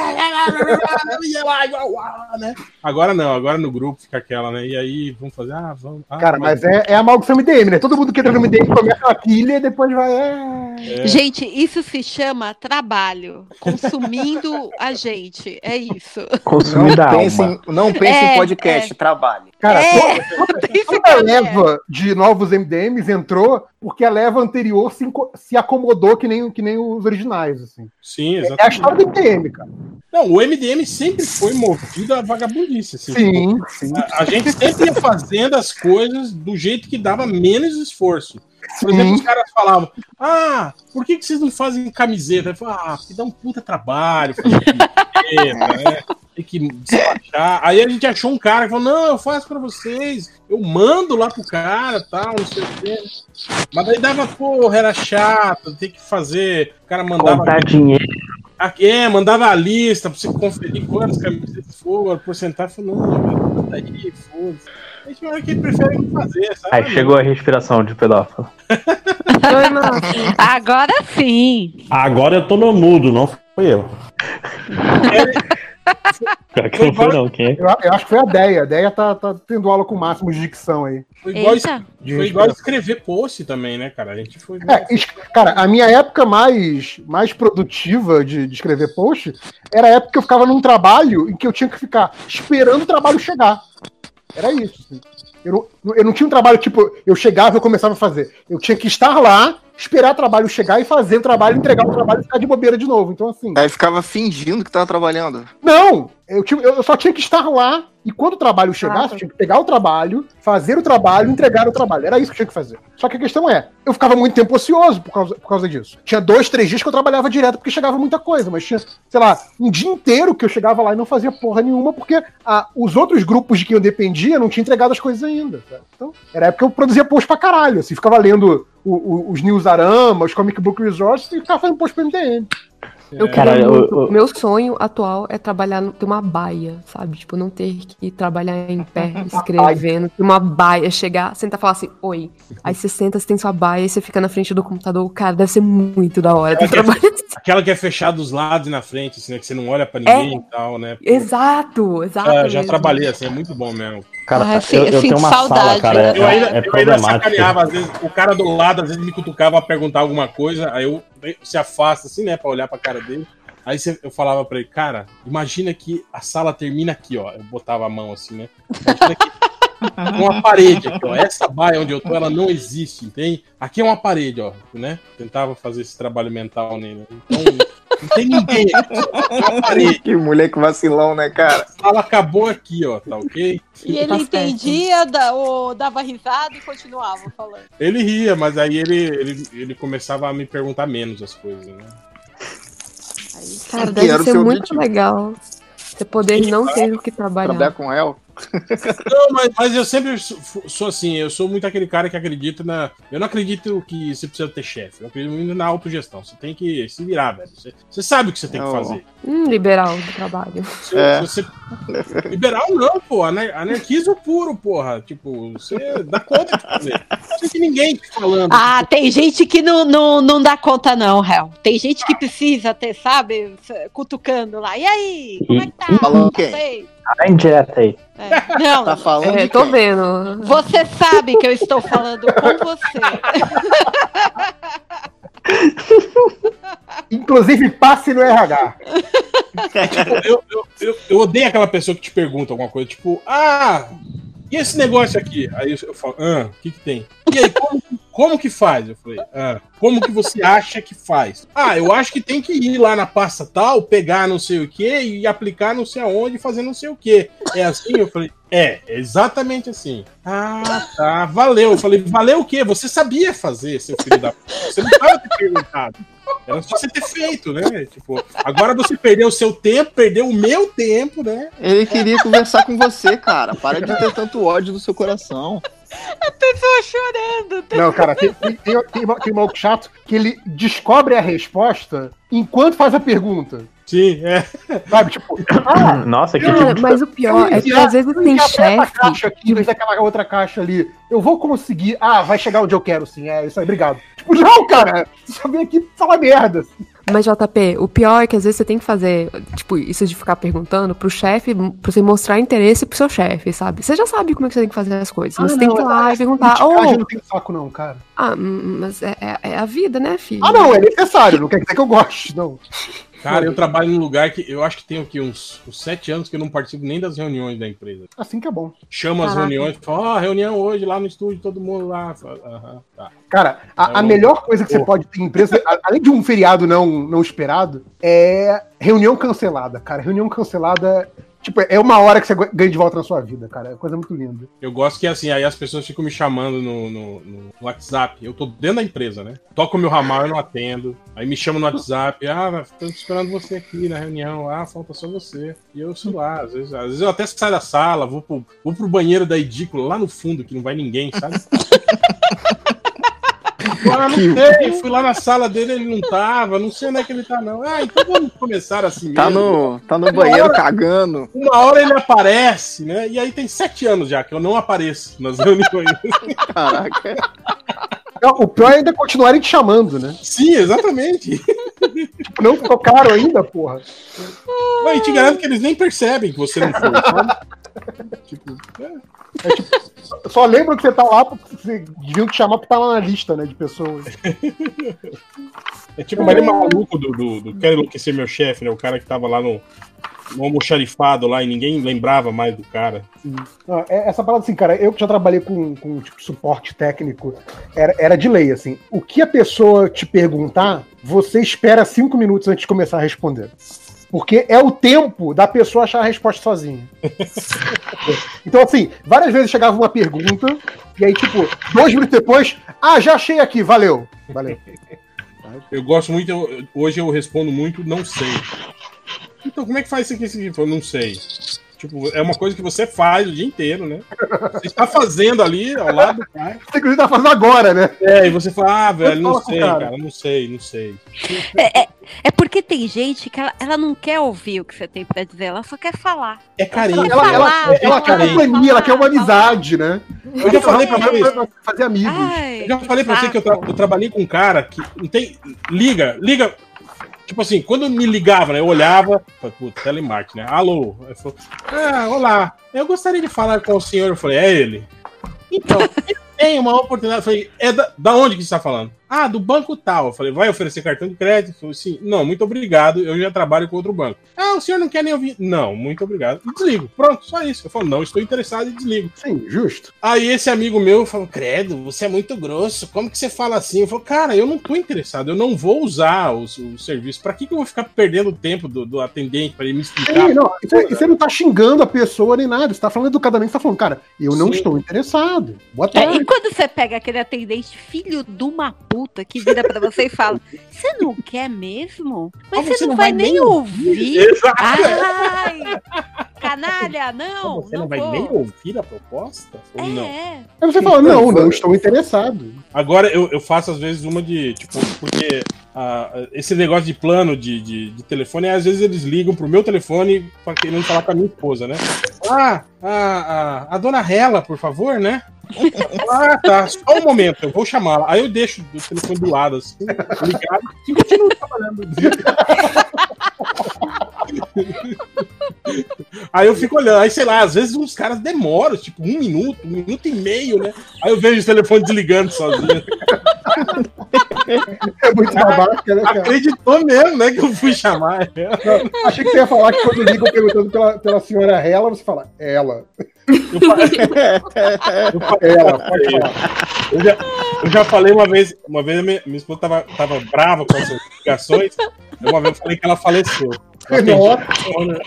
Speaker 2: Agora não, agora no grupo fica aquela, né? E aí, vamos fazer, ah, vamos. Ah,
Speaker 4: cara, mas, é, é a maldição MDM, né? Todo mundo que entra no MDM começa a pilha e depois vai. É...
Speaker 6: Gente, isso se chama trabalho. Consumindo a gente. É isso.
Speaker 8: Consumindo a
Speaker 5: pensem,
Speaker 8: alma.
Speaker 5: Não pense em podcast, trabalho.
Speaker 4: Cara,
Speaker 6: É,
Speaker 4: toda,
Speaker 6: isso
Speaker 4: toda
Speaker 6: que
Speaker 4: a leva de novos MDMs entrou porque a leva anterior se, se acomodou que nem, que nem os originais, assim.
Speaker 2: Sim,
Speaker 4: É a
Speaker 2: exatamente.
Speaker 4: história do MDM, cara.
Speaker 2: Não, o MDM sempre foi movido a vagabundice. Assim,
Speaker 4: Sim, sim.
Speaker 2: A, a gente sempre ia fazendo as coisas do jeito que dava menos esforço. Por exemplo, os
Speaker 4: Sim.
Speaker 2: caras falavam: Ah, por que, que vocês não fazem camiseta? Eu falava, ah, porque dá um puta trabalho fazer camiseta, né? Tem que despachar. Aí a gente achou um cara que falou: Não, eu faço pra vocês, eu mando lá pro cara tal, não sei o quê. Mas daí dava, porra, era chato, tem que fazer. O cara mandava.
Speaker 8: Contar dinheiro.
Speaker 2: Aqui, é, mandava a lista pra você conferir quantas camisetas foram, porcentagem. Falou, não, manda aí, foda-se. A gente vai que prefere não fazer, sabe?
Speaker 8: Aí chegou a respiração de pedófilo.
Speaker 6: Agora sim.
Speaker 9: Agora eu tô no mudo, não fui eu. Pior que não foi não, quem é?
Speaker 4: Eu, eu acho que foi a Deia. A Deia tá, tá tendo aula com o máximo de dicção aí.
Speaker 2: Foi igual.
Speaker 4: De
Speaker 2: foi igual escrever post também, né, cara? A gente foi.
Speaker 4: É, es- cara, a minha época mais, mais produtiva de, de escrever post era a época que eu ficava num trabalho em que eu tinha que ficar esperando o trabalho chegar. Era isso. assim. Eu não, eu não tinha um trabalho tipo, eu chegava e eu começava a fazer. Eu tinha que estar lá, esperar o trabalho chegar e fazer o trabalho, entregar o trabalho e ficar de bobeira de novo. Então, assim.
Speaker 5: Aí ficava fingindo que tava trabalhando.
Speaker 4: Não! Eu, eu só tinha que estar lá e quando o trabalho chegasse, eu tinha que pegar o trabalho, fazer o trabalho, entregar o trabalho. Era isso que eu tinha que fazer. Só que a questão é, eu ficava muito tempo ocioso por causa, por causa disso. Tinha dois, três dias que eu trabalhava direto porque chegava muita coisa, mas tinha, sei lá, um dia inteiro que eu chegava lá e não fazia porra nenhuma porque ah, os outros grupos de quem eu dependia não tinham entregado as coisas ainda. sabe? Então, era a época que eu produzia post pra caralho. Assim, ficava lendo o- o- os Newsarama, os Comic Book Resources e ficava fazendo post pro MDM.
Speaker 7: Eu
Speaker 8: Cara,
Speaker 7: queria
Speaker 8: eu-
Speaker 7: muito-
Speaker 8: eu-
Speaker 7: Meu sonho atual é trabalhar, no- ter uma baia, sabe? Tipo, não ter que trabalhar em pé, escrevendo, ter uma baia, chegar, sentar e falar assim, oi. Aí você senta, você tem sua baia e você fica na frente do computador. Cara, deve ser muito da hora.
Speaker 2: Aquela que, é, aquela que é fechada dos lados e na frente, assim, né? Que você não olha pra ninguém e tal, né?
Speaker 7: Exato, exato.
Speaker 2: É, já
Speaker 7: mesmo.
Speaker 2: trabalhei assim, é muito bom mesmo.
Speaker 9: Cara,
Speaker 6: Ah, eu
Speaker 9: eu,
Speaker 6: eu
Speaker 9: tenho uma
Speaker 6: saudade,
Speaker 9: sala, cara, é,
Speaker 6: né?
Speaker 2: Eu ainda,
Speaker 9: é
Speaker 2: eu ainda sacaneava, às vezes, o cara do lado, às vezes me cutucava a perguntar alguma coisa, aí eu se afasta assim, né, pra olhar pra cara dele. Aí você- eu falava pra ele, cara, imagina que a sala termina aqui, ó. Eu botava a mão assim, né? Imagina que com uma parede aqui, ó. Essa baia onde eu tô, ela não existe, entende? Aqui é uma parede, ó, né? Tentava fazer esse trabalho mental nele. Então, não tem ninguém aqui.
Speaker 5: Que moleque vacilão, né, cara?
Speaker 2: A sala acabou aqui, ó, tá ok?
Speaker 6: E ele
Speaker 7: Tá
Speaker 6: entendia, da- ou dava risada e continuava falando.
Speaker 2: Ele ria, mas aí ele, ele, ele começava a me perguntar menos as coisas, né?
Speaker 6: Aí,
Speaker 7: Cara, deve ser muito
Speaker 5: objetivo.
Speaker 7: legal. Você poder não ter o que
Speaker 5: Trabalhar
Speaker 7: trabalhar.
Speaker 5: com El.
Speaker 2: Não, mas, mas eu sempre sou, sou assim, eu sou muito aquele cara que acredita na. Eu não acredito que você precisa ter chefe. Eu acredito muito na autogestão. Você tem que se virar, velho. Você, você sabe o que você tem que
Speaker 5: Não.
Speaker 2: fazer.
Speaker 7: Hum, liberal do trabalho.
Speaker 2: Se,
Speaker 5: É.
Speaker 2: se você... Liberal não, pô. Anar- Anarquismo puro, porra. Tipo, você dá conta de fazer. Não de ninguém te falando.
Speaker 6: Ah, tem gente que não, não, não dá conta, não, Hel. Tem gente que precisa ter, sabe, cutucando lá. E aí? Como é que tá?
Speaker 5: Falando quem?
Speaker 8: A indireta aí.
Speaker 6: É. Não,
Speaker 5: Tá falando
Speaker 7: É,
Speaker 5: de
Speaker 7: tô
Speaker 5: quem?
Speaker 7: vendo.
Speaker 6: você sabe que eu estou falando com você.
Speaker 4: Inclusive, passe no RH.
Speaker 2: eu, eu, eu, eu odeio aquela pessoa que te pergunta alguma coisa, tipo, ah, e esse negócio aqui? Aí eu, eu falo, ah, o que que tem? E aí, como, como que faz? Eu falei, ah, como que você acha que faz? Ah, eu acho que tem que ir lá na pasta tal, pegar não sei o que e aplicar não sei aonde fazer não sei o que. É assim? Eu falei, é, exatamente assim. Ah, tá, valeu. Eu falei, valeu o quê? Você sabia fazer, seu filho da puta. Você não tava te perguntado. Era só você ter feito, né? Tipo, agora você perdeu o seu tempo, perdeu o meu tempo, né?
Speaker 5: Ele queria conversar com você, cara. Para de ter tanto ódio no seu coração.
Speaker 6: Pessoa chorando.
Speaker 4: Não, cara, tem, tem, tem, tem, tem um maluco chato que ele descobre a resposta enquanto faz a pergunta.
Speaker 2: Sim, é.
Speaker 4: Sabe, tipo, ah,
Speaker 8: Nossa, que
Speaker 7: Cara,
Speaker 8: tipo.
Speaker 7: mas o pior é que às vezes tem chefe.
Speaker 4: caixa aqui, em vez daquela outra caixa ali. Eu vou conseguir. Ah, vai chegar onde eu quero, sim. É isso aí, obrigado. Tipo, não, cara. Você só vem aqui falar merda.
Speaker 7: Mas, JP, o pior é que às vezes você tem que fazer, tipo, isso de ficar perguntando pro chefe, pra você mostrar interesse pro seu chefe, sabe? Você já sabe como é que você tem que fazer as coisas, mas
Speaker 4: Ah,
Speaker 7: você tem
Speaker 4: não,
Speaker 7: que ir lá e
Speaker 4: essa
Speaker 7: perguntar,
Speaker 4: politicagem
Speaker 7: oh,
Speaker 4: não tem saco, não, cara.
Speaker 7: ah, hum, mas é, é- é a vida, né, filho?
Speaker 4: Ah, não, é necessário. Não quer dizer que eu goste, não.
Speaker 2: Cara, eu trabalho num lugar que eu acho que tem aqui uns, uns sete anos que eu não participo nem das reuniões da empresa.
Speaker 4: Assim que é bom.
Speaker 2: Chamo as
Speaker 7: Caraca.
Speaker 2: reuniões, falo, ó, reunião hoje lá no estúdio, todo mundo lá. Fala, Aham, tá.
Speaker 4: Cara, a, a
Speaker 2: É um-
Speaker 4: melhor coisa que você pode ter em empresa, a- além de um feriado não, não esperado, é reunião cancelada, cara. Reunião cancelada, tipo, é uma hora que você ganha de volta na sua vida, cara. É coisa muito linda.
Speaker 2: Eu gosto que assim, aí as pessoas ficam me chamando no, no- no WhatsApp. Eu tô dentro da empresa, né? Toco meu ramal, eu não atendo. Aí me chamam no WhatsApp. Ah, tô esperando você aqui na reunião. Ah, falta só você. E eu sei lá, às vezes, às vezes eu até saio da sala, vou pro, vou pro banheiro da edícula, lá no fundo, que não vai ninguém, sabe? Ah, não sei, fui lá na sala dele, ele não tava, não sei onde é que ele tá, não. Ah, então vamos começar assim
Speaker 5: Tá
Speaker 2: mesmo.
Speaker 5: no, tá no banheiro cagando.
Speaker 2: Uma hora ele aparece, né? E aí tem sete anos já que eu não apareço nas reuniões.
Speaker 5: Caraca.
Speaker 4: O pior é ainda continuarem te chamando, né?
Speaker 2: Sim, exatamente.
Speaker 4: Tipo, não tocaram ainda, porra.
Speaker 2: Não, e te garanto que eles nem percebem que você não foi, sabe? Tipo, é.
Speaker 4: Só lembra que você tá lá porque você deviam te chamar porque tá lá na lista, né, de pessoas.
Speaker 2: É tipo aquele maluco do, do, do Quero Enlouquecer Meu Chefe, né? O cara que tava lá no, no almoxarifado lá e ninguém lembrava mais do cara.
Speaker 4: Não, é- essa parada assim, cara, eu que já trabalhei com, com tipo, suporte técnico, era, era de lei, assim. O que a pessoa te perguntar, você espera cinco minutos antes de começar a responder. Porque é o tempo da pessoa achar a resposta sozinha. então, assim, várias vezes chegava uma pergunta, e aí, tipo, dois minutos depois, ah, já achei aqui, valeu. Valeu.
Speaker 2: Eu gosto muito, eu- hoje eu respondo muito, não sei. Então, como é que faz isso aqui? Isso aqui? Eu não sei. Tipo, é uma coisa que você faz o dia inteiro, né? Você está fazendo ali ao lado do cara.
Speaker 4: Você inclusive tá fazendo agora, né?
Speaker 2: É, e você fala, ah, velho, não sei,
Speaker 4: cara.
Speaker 2: cara, não sei, não sei.
Speaker 6: É, é- é porque tem gente que ela, ela não quer ouvir o que você tem pra dizer, ela só quer falar.
Speaker 2: É carente.
Speaker 4: Ela, ela,
Speaker 6: Falar,
Speaker 4: ela quer companhia, ela quer uma amizade, né?
Speaker 2: Eu já falei pra
Speaker 4: Ela
Speaker 2: vocês.
Speaker 4: quer fazer amigos.
Speaker 6: Ai,
Speaker 2: Eu já falei pra você que eu, tra- eu trabalhei com um cara que não tem. Liga, liga. Tipo assim, quando me ligava, né? Eu olhava, falei, puta, telemarketing, né? Alô? Aí falou, ah, olá, eu gostaria de falar com o senhor. Eu falei, é ele. Então, ele tem uma oportunidade. Eu falei, é da, da onde que você está falando? Ah, do banco tal. Eu falei, vai oferecer cartão de crédito? Eu falei, sim. Não, muito obrigado, eu já trabalho com outro banco. Ah, o senhor não quer nem ouvir? Não, muito obrigado. Desligo. Pronto, só isso. Eu falo, não, estou interessado e desligo.
Speaker 4: Sim, justo.
Speaker 2: Aí esse amigo meu falou, credo, você é muito grosso, como que você fala assim? Eu falo, cara, eu não tô interessado, eu não vou usar o, o serviço. Pra que, que eu vou ficar perdendo o tempo do, do atendente pra ele me explicar?
Speaker 4: Sim, não, você, você não tá xingando a pessoa nem nada, você tá falando educadamente, você tá falando, cara, eu não
Speaker 2: Sim.
Speaker 4: estou interessado. Boa
Speaker 6: É,
Speaker 4: tarde.
Speaker 6: e quando você pega aquele atendente filho de uma puta que vira pra você e fala: Você não quer mesmo? Mas você, não, vai, nem ouvir.
Speaker 2: Exato.
Speaker 6: Ai! Canalha, não!
Speaker 2: você
Speaker 6: não,
Speaker 2: não vai
Speaker 6: vou.
Speaker 2: nem ouvir a proposta? Eu falei, Não.
Speaker 6: É.
Speaker 4: Aí você fala, não, não estou interessado.
Speaker 2: Agora eu, eu faço às vezes uma de, tipo, porque ah, esse negócio de plano de, de, de telefone, às vezes eles ligam pro meu telefone pra querendo falar com a minha esposa, né? Ah, a, a, a dona Rela, por favor, né? Ah, tá. Só um momento, eu vou chamá-la. Aí eu deixo o telefone do lado, assim, ligado, e continuo trabalhando. Aí eu fico olhando, aí sei lá, às vezes uns caras demoram, tipo, um minuto, um minuto e meio, né? Aí eu vejo o telefone desligando sozinho.
Speaker 4: É muito babaca, né, cara?
Speaker 2: Acreditou mesmo, né? Que eu fui chamar ela.
Speaker 4: Não, achei que você ia falar que quando ligam perguntando pela, pela senhora Hela, você fala, ela.
Speaker 2: Eu,
Speaker 4: Ela, pode falar.
Speaker 2: eu já, eu já falei uma vez, uma vez minha, minha esposa tava, tava brava com as notificações. Uma vez eu falei que ela faleceu. Eu telefone, né?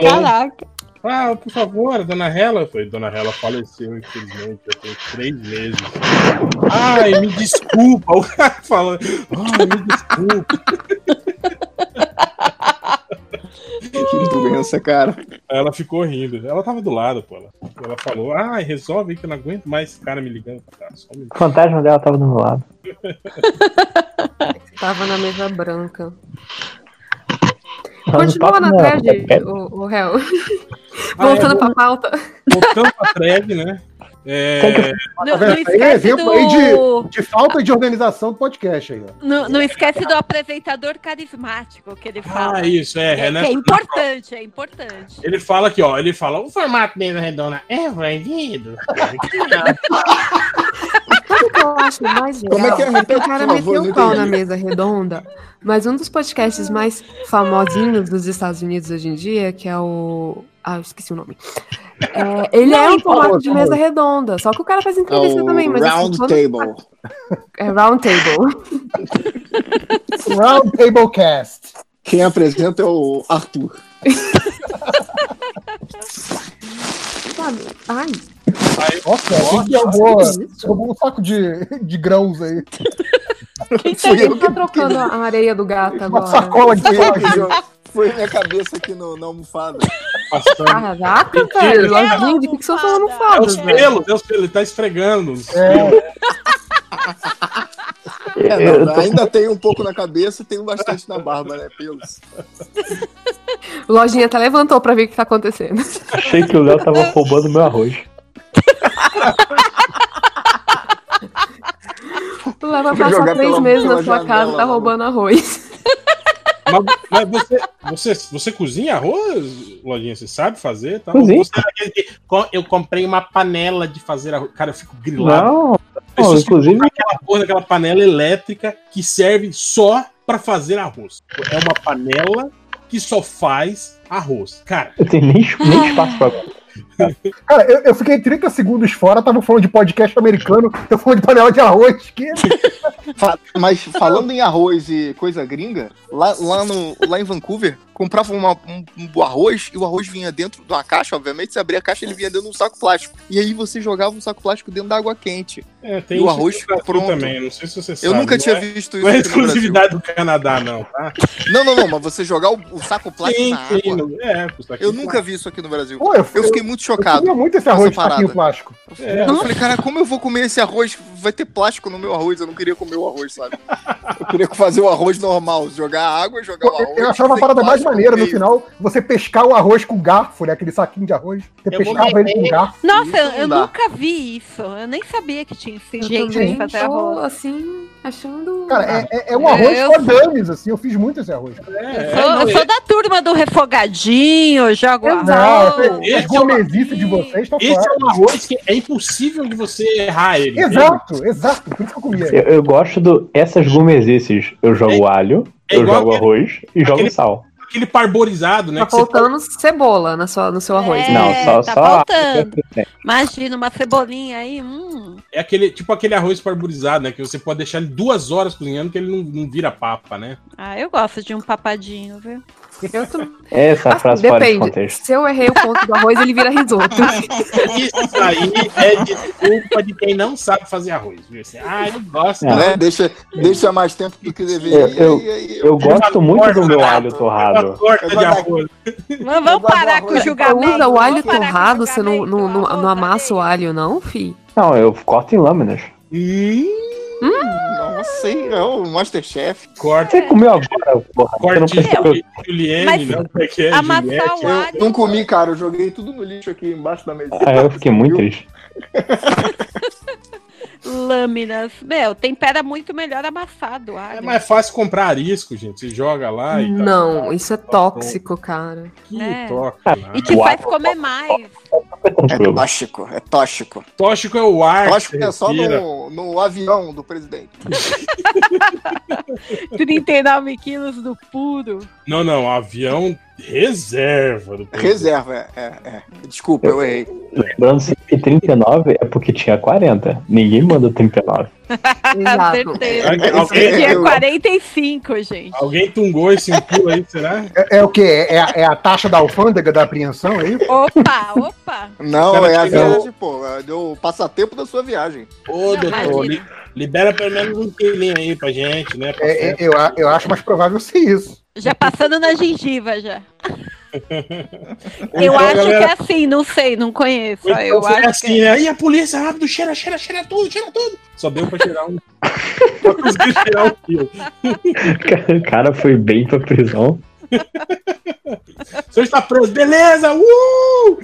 Speaker 6: Caraca.
Speaker 2: Ah, por favor, dona Hela. Eu falei, dona Hela faleceu, infelizmente, eu tenho três meses. Ai, me desculpa. O cara falando, ai, me desculpa.
Speaker 5: Que doença, cara.
Speaker 2: Ela ficou rindo. Ela tava do lado, pô. Ela, ela falou, ai, resolve aí que eu não aguento mais esse cara me ligando. Tá, só um minuto.
Speaker 8: O fantasma dela tava do meu lado.
Speaker 7: Tava na mesa branca. Continua na thread,
Speaker 8: é-
Speaker 7: o, o réu.
Speaker 2: Ah,
Speaker 7: Voltando
Speaker 2: é,
Speaker 7: pra pauta.
Speaker 2: Voltando pra thread, né? É,
Speaker 6: Não,
Speaker 4: Tá
Speaker 6: não?
Speaker 4: Aí é
Speaker 6: esquece do.
Speaker 4: De falta de organização do podcast aí, ó.
Speaker 6: Não, não esquece do apresentador carismático que ele fala.
Speaker 2: ah, isso, é, né?
Speaker 6: que é importante, é importante.
Speaker 2: Ele fala aqui, ó. Ele fala: o formato mesa redonda é vendido.
Speaker 7: Sabe o que eu acho mais legal?
Speaker 5: Como é que é?
Speaker 7: o
Speaker 5: Repete,
Speaker 7: cara
Speaker 5: por favor,
Speaker 7: meteu
Speaker 5: não
Speaker 7: o pau na mesa redonda, mas um dos podcasts mais famosinhos dos Estados Unidos hoje em dia, que é o. Ah, eu esqueci o nome. É, ele é um formato de mesa redonda, só que o cara faz
Speaker 5: É
Speaker 7: entrevista
Speaker 5: o
Speaker 7: também, mas assim,
Speaker 5: Round
Speaker 7: quando-
Speaker 5: Table.
Speaker 7: É round table.
Speaker 4: Round Table Cast.
Speaker 5: Quem apresenta é o Arthur.
Speaker 7: Sabe? Ai,
Speaker 4: Nossa, quem que roubou, roubou um saco de, de grãos aí.
Speaker 6: Quem tá
Speaker 7: quem tá trocando a areia do gato
Speaker 4: Uma
Speaker 7: agora?
Speaker 4: sacola de
Speaker 5: Foi minha cabeça aqui no, na almofada.
Speaker 2: Passando.
Speaker 7: Caraca, velho. Lojinha, de que que você tá falando
Speaker 2: É
Speaker 7: foda,
Speaker 2: os pelos, é os pelos, ele tá esfregando.
Speaker 4: É,
Speaker 5: É, não,
Speaker 8: tô-
Speaker 5: ainda tem um pouco na cabeça e tem bastante na barba, né? Pelos.
Speaker 7: O Lojinha até levantou pra ver o que tá acontecendo.
Speaker 8: Achei que o Léo tava roubando meu arroz.
Speaker 7: Tu leva passar três meses na sua
Speaker 5: janela,
Speaker 7: casa e tá roubando arroz.
Speaker 2: Mas, mas você, você, você cozinha arroz, Lojinha? Você sabe fazer? Tá?
Speaker 8: Cozinho.
Speaker 2: Ou você é aquele que, "Co- eu comprei uma panela de fazer arroz. Cara, eu fico grilado.
Speaker 8: Não, não, inclusive-
Speaker 2: aquela porra daquela panela elétrica que serve só pra fazer arroz. É uma panela que só faz arroz. Cara,
Speaker 8: eu tenho nem, nem espaço pra.
Speaker 4: Cara, eu, eu fiquei 30 segundos fora, tava falando de podcast americano, eu falando de panela de arroz. Que...
Speaker 5: Mas falando em arroz e coisa gringa, lá, lá, no, lá em Vancouver, comprava uma- um, um arroz e o arroz vinha dentro de uma caixa, obviamente. Você abria a caixa ele vinha dentro de um saco plástico. E aí você jogava um saco plástico dentro da água quente.
Speaker 2: É, tem
Speaker 5: E o arroz
Speaker 2: Brasil
Speaker 5: pronto.
Speaker 2: também. Não sei se você sabe.
Speaker 5: Eu nunca
Speaker 2: não
Speaker 5: tinha
Speaker 2: é-
Speaker 5: visto isso
Speaker 2: Não é exclusividade do Canadá, não, tá?
Speaker 5: Não, não, não, mas você jogar o, o saco plástico
Speaker 2: Sim,
Speaker 5: na
Speaker 2: sim,
Speaker 5: água.
Speaker 2: é.
Speaker 5: Eu nunca vi isso aqui no Brasil.
Speaker 4: Pô, eu,
Speaker 5: Eu fiquei muito
Speaker 4: eu
Speaker 5: chocado.
Speaker 4: comia muito esse arroz de saquinho plástico.
Speaker 2: É,
Speaker 5: Eu falei, cara, como eu vou comer esse arroz? Vai ter plástico no meu arroz. Eu não queria comer o arroz, sabe? Eu queria fazer o arroz normal. Jogar água, jogar o arroz.
Speaker 4: Eu achava a
Speaker 5: sem
Speaker 4: parada mais
Speaker 5: plástico
Speaker 4: maneira no final, você pescar o arroz com garfo, né? Aquele saquinho de arroz. Você
Speaker 2: Eu
Speaker 4: pescava ele com garfo.
Speaker 6: Nossa, eu, eu nunca vi isso. Eu nem sabia que tinha esse
Speaker 7: Eu
Speaker 6: de
Speaker 7: também
Speaker 6: fazer
Speaker 7: tô,
Speaker 6: arroz.
Speaker 7: assim, achando...
Speaker 4: Cara, é, é, é um arroz
Speaker 6: Eu-
Speaker 4: com dummies, assim. Eu fiz muito esse arroz.
Speaker 2: é,
Speaker 6: Eu sou,
Speaker 2: não,
Speaker 6: eu sou da turma do refogadinho, jogo
Speaker 7: Exato.
Speaker 6: arroz.
Speaker 4: Não,
Speaker 2: esse
Speaker 4: as
Speaker 2: é uma-
Speaker 4: de vocês estão
Speaker 2: Esse
Speaker 4: fora.
Speaker 2: é um arroz que é impossível de você errar ele.
Speaker 4: Exato, exato. Por isso que eu comia.
Speaker 8: Eu, eu gosto do essas gourmetices. Eu jogo alho,
Speaker 2: é
Speaker 8: eu jogo
Speaker 2: aquele-
Speaker 8: arroz e jogo
Speaker 2: aquele-
Speaker 8: sal.
Speaker 2: Aquele parborizado, né?
Speaker 7: Tá faltando cebola na sua, no seu arroz.
Speaker 6: É,
Speaker 8: Não, só,
Speaker 6: tá
Speaker 8: só
Speaker 6: faltando. Imagina uma cebolinha aí, hum.
Speaker 2: É aquele, tipo aquele arroz parborizado, né? Que você pode deixar ele duas horas cozinhando que ele não, não vira papa, né?
Speaker 6: Ah, eu gosto de um papadinho, viu?
Speaker 7: Eu tô...
Speaker 8: Essa
Speaker 7: Assim,
Speaker 8: frase fora de
Speaker 7: depende.
Speaker 8: contexto.
Speaker 7: Se eu errei o ponto do arroz, ele vira risoto.
Speaker 2: Isso aí é desculpa de quem não sabe fazer arroz. Viu? Assim, ah, eu gosto.
Speaker 8: É.
Speaker 5: Né? Deixa, deixa mais tempo do que deveria.
Speaker 8: Eu- eu-
Speaker 5: E aí-
Speaker 8: Eu gosto muito do meu alho torrado.
Speaker 2: torta de arroz.
Speaker 6: Mas vamos
Speaker 5: Eu
Speaker 6: parar com o julgamento.
Speaker 7: Usa o alho torrado, você não, não, não, não amassa o alho, não, fi?
Speaker 8: Não, eu corto em lâminas.
Speaker 2: Hum,
Speaker 5: Não sei, é o Masterchef.
Speaker 2: corte,
Speaker 8: Você comeu agora, porra. Não
Speaker 2: corte de Juliane,
Speaker 6: Mas
Speaker 2: não? Como é que é?
Speaker 6: Amassar
Speaker 5: Eu não comi, cara. Eu joguei tudo no lixo aqui embaixo da mesa.
Speaker 8: Ah, eu fiquei muito triste.
Speaker 6: Lâminas. Meu, tempera muito melhor amassado
Speaker 2: É mais fácil comprar arisco, gente. Você joga lá e tá.
Speaker 7: Não, isso é tóxico, cara.
Speaker 2: Que
Speaker 6: É.
Speaker 2: toca.
Speaker 6: E te faz comer mais.
Speaker 5: É tóxico, é tóxico.
Speaker 2: Tóxico é o ar.
Speaker 5: Tóxico
Speaker 2: que
Speaker 5: é só no, no avião do presidente.
Speaker 6: 39 quilos do puro.
Speaker 2: Não, não, avião reserva do
Speaker 5: Reserva, é, é, é. Desculpa, eu errei.
Speaker 8: Lembrando se que 39 é porque tinha 40. Ninguém manda 39.
Speaker 7: Exato.
Speaker 6: Certeza.
Speaker 2: Alguém,
Speaker 5: Eu-
Speaker 2: alguém,
Speaker 6: Tinha
Speaker 5: eu-
Speaker 6: 45, gente.
Speaker 2: alguém tungou esse pulo aí, será?
Speaker 4: É, é o quê? É, a- é a taxa da alfândega da apreensão aí?
Speaker 6: Opa, opa.
Speaker 5: Não,
Speaker 2: Cara,
Speaker 5: é a viagem, pô. É o passatempo da sua viagem.
Speaker 2: Ô, doutor, li- libera pelo menos um quilinho aí pra gente, né? pra
Speaker 4: É, é, eu, eu acho mais provável ser isso.
Speaker 6: Já passando na gengiva já.
Speaker 2: Ou
Speaker 6: Eu
Speaker 2: então,
Speaker 6: acho
Speaker 2: galera,
Speaker 6: que é assim, não sei, não conheço.
Speaker 2: então
Speaker 6: Eu
Speaker 2: foi
Speaker 6: acho
Speaker 2: assim,
Speaker 6: que
Speaker 2: né? Aí a polícia, rápido, cheira, cheira, cheira tudo, cheira tudo. Só deu pra tirar um. Só conseguiu tirar um quilo.
Speaker 8: O cara foi bem pra prisão.
Speaker 2: O senhor está preso, beleza! Uh!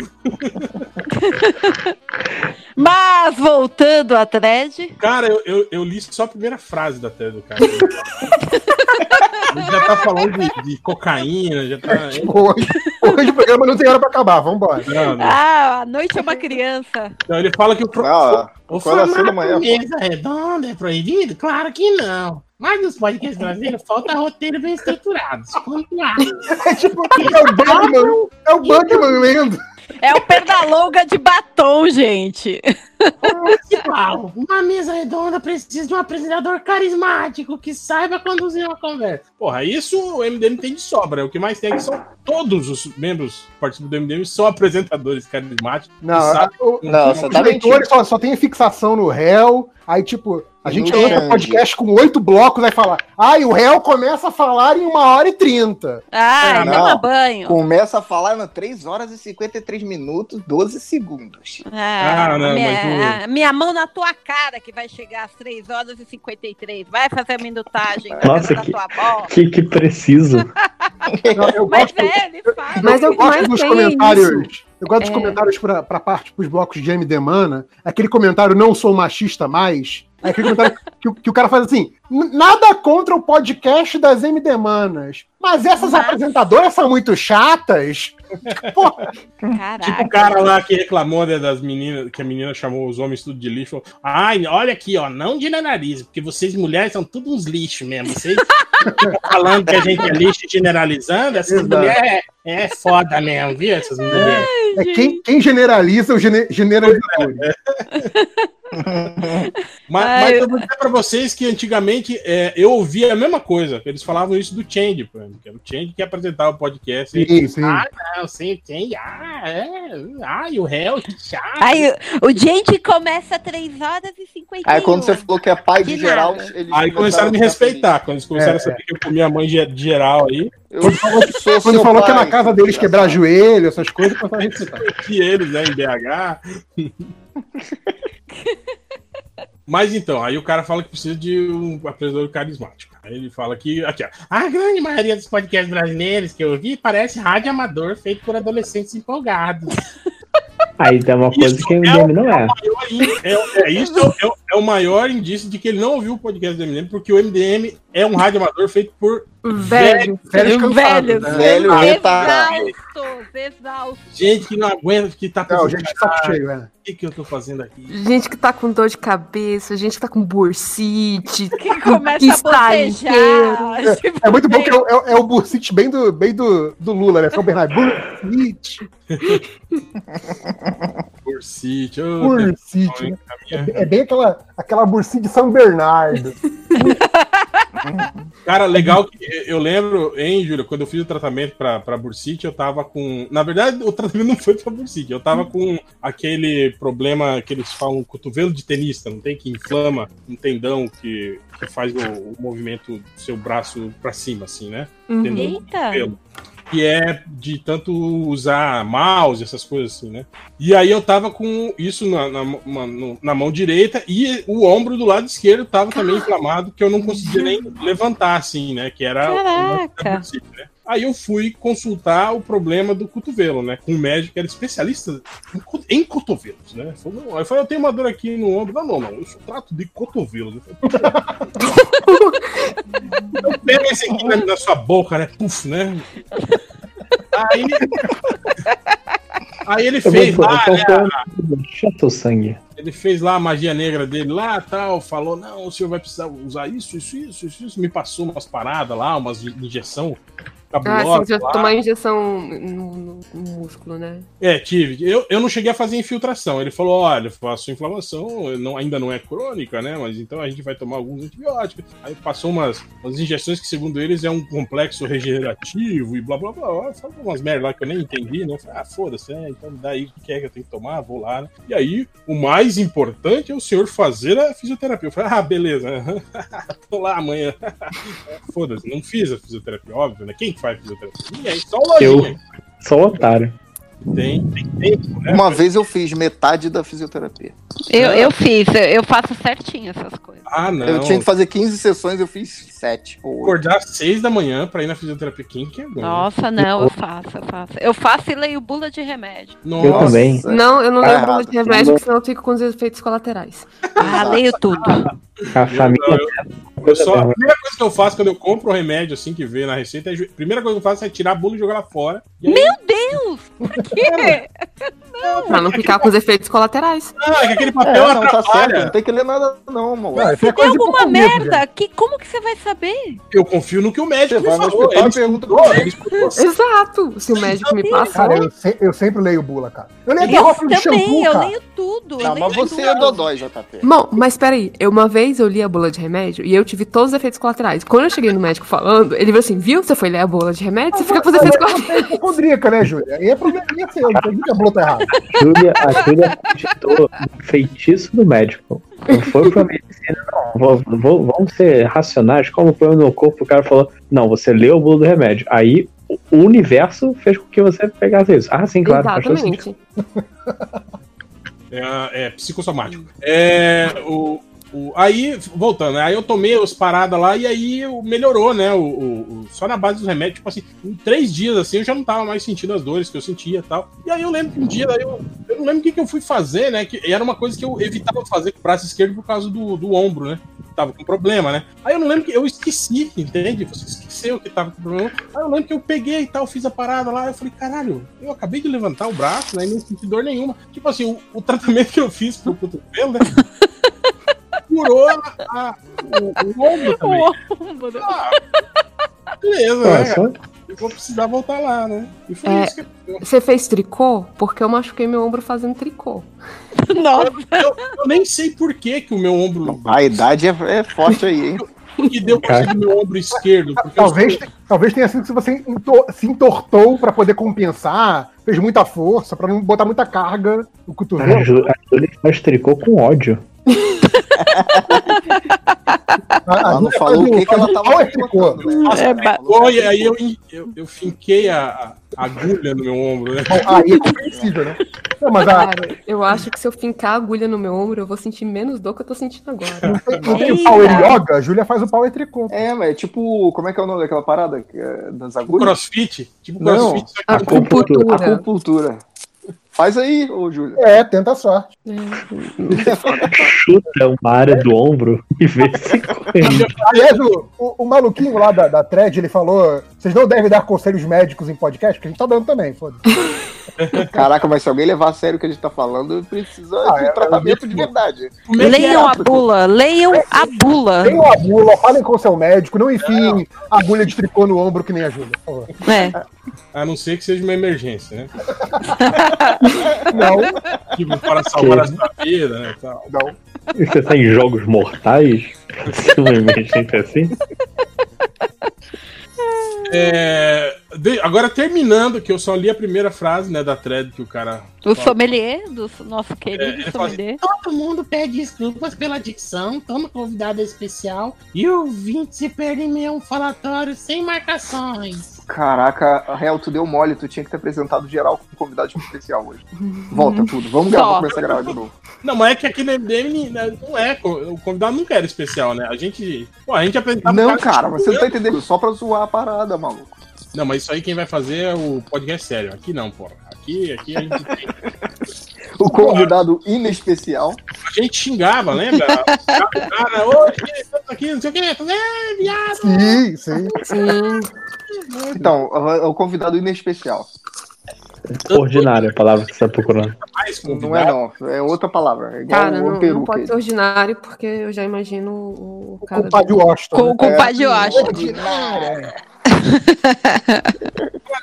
Speaker 6: Mas voltando à thread.
Speaker 2: Cara, eu, eu, eu li só a primeira frase da tese do cara. Ele já tá falando de, de cocaína, já tá.
Speaker 4: Hoje, o programa não tem hora pra acabar, vambora.
Speaker 2: Não, não.
Speaker 6: Ah, a noite é uma criança.
Speaker 2: Então ele fala que o. Pro...
Speaker 5: Ah,
Speaker 2: o
Speaker 5: acorda cedo amanhã, pô.
Speaker 2: mesa redonda é proibido? Claro que não. Mas nos podcasts brasileiros falta roteiro bem estruturado.
Speaker 4: É tipo, é o Bugman, é o Bugman lendo.
Speaker 6: É o Pernalonga de batom, gente.
Speaker 2: Principal, uma mesa redonda precisa de um apresentador carismático que saiba conduzir uma conversa. Porra, isso o MDM tem de sobra. O que mais tem aqui são todos os membros que participam do MDM são apresentadores carismáticos.
Speaker 4: Não,
Speaker 2: que sabem
Speaker 4: o-
Speaker 5: Não,
Speaker 4: os
Speaker 5: você tá
Speaker 4: só tem fixação no réu. Aí, tipo, a gente
Speaker 5: No
Speaker 4: entra no podcast com oito blocos, aí fala, ai, o réu começa a falar em uma hora e trinta.
Speaker 6: Ah,
Speaker 5: Não.
Speaker 6: toma banho.
Speaker 5: Começa a falar em 3 horas e 53 minutos, 12 segundos.
Speaker 6: Ah,
Speaker 2: Ah, não,
Speaker 6: minha,
Speaker 2: mas
Speaker 6: a- minha mão na tua cara que vai chegar às 3 horas e 53. Vai fazer a minutagem
Speaker 8: Nossa, que-. Que, que preciso.
Speaker 4: Eu, eu
Speaker 6: Mas
Speaker 4: gosto,
Speaker 6: é, ele faz.
Speaker 7: Mas é que
Speaker 4: gosto dos
Speaker 7: tem
Speaker 4: comentários. Eu gosto dos
Speaker 7: É.
Speaker 4: comentários pra, pra parte, pros blocos de MD Mana. Aquele comentário não sou machista mais. É aquele comentário que, o- que o cara faz assim: "N- nada contra o podcast das MD Manas. Mas essas
Speaker 6: Mas-
Speaker 4: apresentadoras são muito chatas.
Speaker 6: Caraca.
Speaker 2: Tipo o cara lá que reclamou né, das meninas, que a menina chamou os homens tudo de lixo. Falou, Ai, olha aqui, ó, não de nariz, porque vocês mulheres são tudo uns lixos mesmo. Vocês ficam falando que a gente é lixo e generalizando, essas
Speaker 4: Exato.
Speaker 2: mulheres é, é foda mesmo, viu? Essas mulheres.
Speaker 4: é quem, quem generaliza o gene, generalizador.
Speaker 2: Mas, mas
Speaker 6: eu-
Speaker 2: vou dizer pra vocês que antigamente é, eu ouvia a mesma coisa. Eles falavam isso do Change, por exemplo, que era o Change que apresentava o podcast. E,
Speaker 4: Sim, sim.
Speaker 2: ah, não, sim, o Change, ah, é, ai, o réu, que chato.
Speaker 6: Aí o gente começa às 3 horas e 51.
Speaker 5: Aí quando você falou que é pai de
Speaker 6: De
Speaker 5: geral, eles
Speaker 2: Aí começaram a me respeitar. Quando eles começaram
Speaker 4: É,
Speaker 2: a saber que eu comia a mãe de geral aí.
Speaker 5: Eu sou
Speaker 4: Quando
Speaker 5: seu
Speaker 4: falou que é
Speaker 5: pai,
Speaker 4: na casa deles quebrar joelho, essas coisas, começaram a respeitar.
Speaker 2: que eles, né, em BH. Mas então, aí o cara fala que precisa de um apresentador carismático. Aí ele fala que, aqui, ó, a grande maioria dos podcasts brasileiros que eu ouvi parece rádio amador feito por adolescentes empolgados.
Speaker 8: Aí tem uma coisa
Speaker 2: Isso
Speaker 8: que o
Speaker 2: é
Speaker 8: MDM não é.
Speaker 2: é, é, isso é, o- é o maior indício de que ele não ouviu o podcast do MDM, porque o MDM é um rádio amador feito por
Speaker 7: Velho.
Speaker 4: Velhos cansados,
Speaker 6: Velhos,
Speaker 4: né?
Speaker 5: Velho retardado.
Speaker 6: exaustos, exaustos.
Speaker 2: gente que não aguenta, que tá
Speaker 4: Não, gente de saco cheio, é.
Speaker 2: o que, que eu tô fazendo aqui?
Speaker 7: Gente que tá com dor de cabeça, gente que tá com bursite,
Speaker 6: Que começa
Speaker 7: que
Speaker 6: a
Speaker 7: está inteiro.
Speaker 6: bocejar. tipo,
Speaker 4: É muito bom que é, o- é, é o Bursite bem do, bem do, do Lula, né? São Bernardo. Bursite.
Speaker 2: Bursite, ô,
Speaker 4: Bursite. Né?
Speaker 2: minha-
Speaker 4: É bem aquela, aquela Bursite de São Bernardo.
Speaker 2: Cara, legal que eu lembro, hein, Júlio, quando eu fiz o tratamento pra, pra bursite, eu tava com. Na verdade, o tratamento não foi pra bursite, eu tava com aquele problema que eles falam cotovelo de tenista, não tem que inflama um tendão que, que faz o, o movimento do seu braço pra cima, assim, né?
Speaker 7: Uhum.
Speaker 6: Eita.
Speaker 2: Que é de tanto usar mouse, essas coisas assim, né? E aí eu tava com isso na, na, no- na mão direita e o ombro do lado esquerdo tava também inflamado, que eu não conseguia nem levantar, assim, né? Que era o
Speaker 6: Caraca.
Speaker 2: né? Aí eu fui consultar o problema do cotovelo, né? Com um médico que era especialista em, co- em cotovelos, né? Falou, eu falei, eu tenho uma dor aqui no ombro. Não, não, não. Eu só trato de cotovelos. Eu falei, "Então Pega esse aqui na, na sua boca, né? Puf, né? Aí. Aí ele
Speaker 8: Eu
Speaker 2: fez
Speaker 8: vou,
Speaker 2: lá,
Speaker 8: eu
Speaker 2: né?
Speaker 8: teu sangue.
Speaker 2: Ele fez lá a magia negra dele lá tal, falou: não, o senhor vai precisar usar isso, isso, isso, isso, isso. Me passou umas paradas lá, umas injeção
Speaker 7: Ah,
Speaker 2: cabulosa.
Speaker 7: sim, já
Speaker 2: lá.
Speaker 7: tomar injeção no, no- músculo, né?
Speaker 2: É, tive. Eu, eu não cheguei a fazer infiltração. Ele falou: olha, faço inflamação, não, ainda não é crônica, né? Mas então a gente vai tomar alguns antibióticos. Aí passou umas, umas injeções que, segundo eles, é um complexo regenerativo e blá blá blá. Falou umas merda lá que eu nem entendi, né? Eu falei, ah, foda-se, né? Então daí o que é que eu tenho que tomar? Vou lá, né? E aí, o mais importante é o senhor fazer a fisioterapia. Eu falei, ah, beleza. Tô lá amanhã. Foda-se, não fiz a fisioterapia, óbvio, né? Quem que faz fisioterapia? Ninguém, só o
Speaker 8: Eu.
Speaker 2: lojinha.
Speaker 8: Sou otário.
Speaker 2: Tem, tem tempo, né?
Speaker 5: Uma vez eu fiz metade da fisioterapia.
Speaker 6: Eu, eu fiz, eu- faço certinho essas coisas.
Speaker 2: Ah, não.
Speaker 5: Eu tinha que fazer 15 sessões, eu fiz 7 ou 8.
Speaker 2: acordar às seis da manhã pra ir na fisioterapia. Quem que é bom?
Speaker 6: Nossa, não, eu faço, eu faço. Eu faço e leio bula de remédio.
Speaker 2: Nossa.
Speaker 8: Eu também.
Speaker 7: Não, eu não
Speaker 5: Tá
Speaker 7: lembro
Speaker 5: errado.
Speaker 7: de remédio, porque senão eu fico com os efeitos colaterais.
Speaker 6: Ah, leio tudo.
Speaker 8: A família.
Speaker 2: Não, Eu só, a primeira coisa que eu faço quando eu compro o remédio, assim, que vê na receita, é, a primeira coisa que eu faço é tirar a bula e jogar lá fora. E aí,
Speaker 6: Meu Deus! Por quê?
Speaker 7: Pra não ficar com os efeitos colaterais.
Speaker 2: ah, é que aquele
Speaker 5: É,
Speaker 2: papel
Speaker 5: não, tá certo. Não tem que ler nada, não, amor.
Speaker 4: Não, isso é de
Speaker 6: alguma merda? Que, como que você vai saber?
Speaker 2: Eu confio no que o médico
Speaker 5: Você
Speaker 2: me
Speaker 5: vai no
Speaker 2: falou.
Speaker 5: hospital e pergunta pro
Speaker 2: ele explicou.
Speaker 7: Exato. Se o médico me passou.
Speaker 4: Cara, eu, se- eu sempre leio bula, cara. Eu leio
Speaker 6: Eu também,
Speaker 4: shampoo,
Speaker 6: eu leio tudo. eu
Speaker 5: Não,
Speaker 6: leio
Speaker 5: mas você
Speaker 6: tudo.
Speaker 5: é dodói, JP.
Speaker 7: Bom, mas peraí, eu, uma vez eu li a bula de remédio e eu tive todos os efeitos colaterais. Quando eu cheguei no médico falando, ele falou assim: viu? Você foi ler a bula de remédio, você fica com os efeitos colaterais.
Speaker 4: É hipocondríaca, né, Júlia? E é problema seu, tem que a bula tá errada.
Speaker 8: Júlia, a Júlia acreditou no feitiço do médico. Não foi pra medicina, não. Vou- vou- vamos ser racionais. Como o problema no corpo, o cara falou: Não, você leu o bolo do remédio. Aí o universo fez com que você pegasse isso. Ah, sim, claro.
Speaker 7: Exatamente.
Speaker 2: É, é psicossomático. É, o, o- aí, voltando, né? Aí eu tomei as paradas lá e aí melhorou, né? O, o- só na base dos remédios, tipo assim, em três dias assim eu já não tava mais sentindo as dores que eu sentia e tal. E aí eu lembro que um dia, eu, eu não lembro o que, que eu fui fazer, né? Que era uma coisa que eu evitava fazer com o braço esquerdo por causa do, do ombro, né? Tava com problema, né? Aí eu não lembro que eu esqueci, entende? Você esqueceu que tava com problema. Aí eu lembro que eu peguei e tal, fiz a parada lá. Eu falei, caralho, eu acabei de levantar o braço, né? E não senti dor nenhuma. Tipo assim, o, o tratamento que eu fiz pro cotovelo, né? Curou a- a- o, o ombro também.
Speaker 6: Ombro.
Speaker 2: Ah, beleza, né?
Speaker 8: só-
Speaker 2: Eu vou precisar voltar lá, né? E foi
Speaker 7: É.
Speaker 2: isso que eu,
Speaker 7: Você fez tricô? Porque eu machuquei meu ombro fazendo tricô.
Speaker 6: Nossa,
Speaker 2: eu nem sei por que, que o meu ombro.
Speaker 5: A idade é, é forte aí, hein?
Speaker 2: que deu
Speaker 8: Cara.
Speaker 2: no meu ombro esquerdo.
Speaker 4: Talvez,
Speaker 2: eu,
Speaker 4: talvez tenha sido que você se entortou pra poder compensar, fez muita força pra não botar muita carga no cotovelo.
Speaker 8: A Júlia faz tricô com ódio.
Speaker 4: A- a
Speaker 5: Ela não falou o que, que ela tava né?
Speaker 6: É, ba-
Speaker 2: e aí eu, eu, eu finquei a, a agulha no meu ombro, né?
Speaker 4: Bom, Aí é compreensível, né? Não, mas a,
Speaker 7: Cara, eu acho que se eu fincar a agulha no meu ombro, eu vou sentir menos dor que eu tô sentindo agora.
Speaker 4: não tem o power yoga, a Júlia faz o power tricô.
Speaker 5: É, mas é tipo, como é que é o nome daquela parada que é das
Speaker 2: Tipo
Speaker 5: agulhas?
Speaker 2: crossfit. Tipo
Speaker 5: Não.
Speaker 2: crossfit, que
Speaker 7: Acupuntura.
Speaker 5: Acupuntura. Faz aí, ô Júlio.
Speaker 4: É, tenta a sorte.
Speaker 8: Chuta uma área do ombro e vê se.
Speaker 4: Aliás, o, o, o maluquinho lá da, da thread, ele falou: vocês não devem dar conselhos médicos em podcast, porque a gente tá dando também, foda
Speaker 5: Caraca, mas se alguém levar a sério o que a gente tá falando, precisa
Speaker 4: Ah,
Speaker 5: de
Speaker 4: é,
Speaker 5: tratamento de verdade.
Speaker 2: como é que é?
Speaker 6: leiam a bula, leiam a bula.
Speaker 4: Tem uma bula, falem com o seu médico, não enfiem agulha de tricô no ombro que nem a Júlia, por favor.
Speaker 6: É.
Speaker 2: A não ser que seja uma emergência, né?
Speaker 4: Não,
Speaker 2: Tipo, para salvar a sua vida, né? Tal.
Speaker 4: não.
Speaker 8: Você tá em jogos mortais? Uma emergência assim?
Speaker 2: É, de- agora terminando, que eu só li a primeira frase, né, da thread que o cara.
Speaker 6: O sommelier, do nosso
Speaker 2: É,
Speaker 6: querido
Speaker 2: fala assim,
Speaker 6: sommelier.
Speaker 10: Todo mundo pede desculpas pela dicção, toma convidado especial e o ouvinte se perde em meio um falatório sem marcações.
Speaker 5: Caraca, a real, tu deu mole, tu tinha que ter apresentado geral com convidado especial hoje. Volta tudo, vamos gravar,
Speaker 6: Só.
Speaker 5: começar a gravar de novo.
Speaker 2: Não, mas é que aqui no MDM né, não é. O convidado nunca era especial, né? A gente. Pô, a gente apresentava.
Speaker 5: Não, cara, você não tá entendendo, só pra zoar a parada, maluco.
Speaker 2: Não, mas isso aí quem vai fazer é o podcast sério. Aqui não, porra. Aqui, aqui a gente tem.
Speaker 5: O convidado inespecial.
Speaker 2: A gente xingava, lembra? O cara, estamos aqui, não sei o quê. É, viado.
Speaker 4: Sim, sim.
Speaker 7: Sim.
Speaker 5: Então, o o convidado inespecial.
Speaker 8: Ordinária a palavra que você tá procurando.
Speaker 5: Não é não, é outra palavra. É igual
Speaker 7: Cara,
Speaker 5: o
Speaker 7: não,
Speaker 5: peru.
Speaker 7: não pode ser ordinário, porque eu já imagino o
Speaker 4: O
Speaker 7: cara.
Speaker 4: compadre Washington.
Speaker 6: Com,
Speaker 4: né?
Speaker 6: com o pai de Washington.
Speaker 5: Ordinária.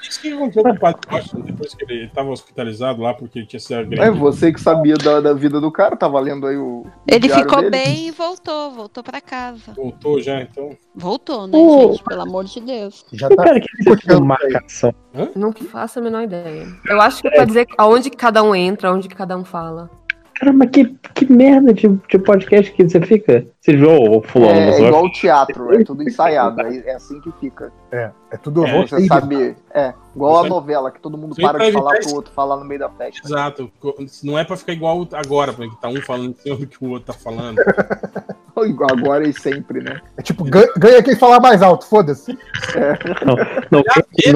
Speaker 2: Isso que aconteceu com o Padre Costa depois que ele estava hospitalizado lá porque ele tinha sido
Speaker 5: É
Speaker 2: agredido.
Speaker 5: você que sabia da, da vida do cara, tava lendo aí o.
Speaker 6: Ele ficou
Speaker 5: dele.
Speaker 6: bem e voltou, voltou pra casa.
Speaker 2: Voltou já, então.
Speaker 6: Voltou, né,
Speaker 8: Uh.
Speaker 6: gente? Pelo amor de Deus.
Speaker 4: Já tá
Speaker 8: cara que uma marcação.
Speaker 7: Não faço a menor ideia. Eu acho que é pra dizer aonde que cada um entra, aonde que cada um fala.
Speaker 8: Cara, mas que, que merda de, de podcast que você fica? Você viu, ô fulano,
Speaker 5: É,
Speaker 8: vai
Speaker 5: igual o teatro, é tudo ensaiado, é, é assim que fica.
Speaker 4: É tudo
Speaker 2: É.
Speaker 5: Você sabe, é, igual a novela, que todo mundo para de falar pro outro falar no meio da festa.
Speaker 2: Exato. Não é pra ficar igual agora, porque tá um falando em do que o outro tá falando.
Speaker 5: Agora e sempre, né?
Speaker 4: É tipo, ganha, ganha quem falar mais alto, foda-se.
Speaker 9: Não, não,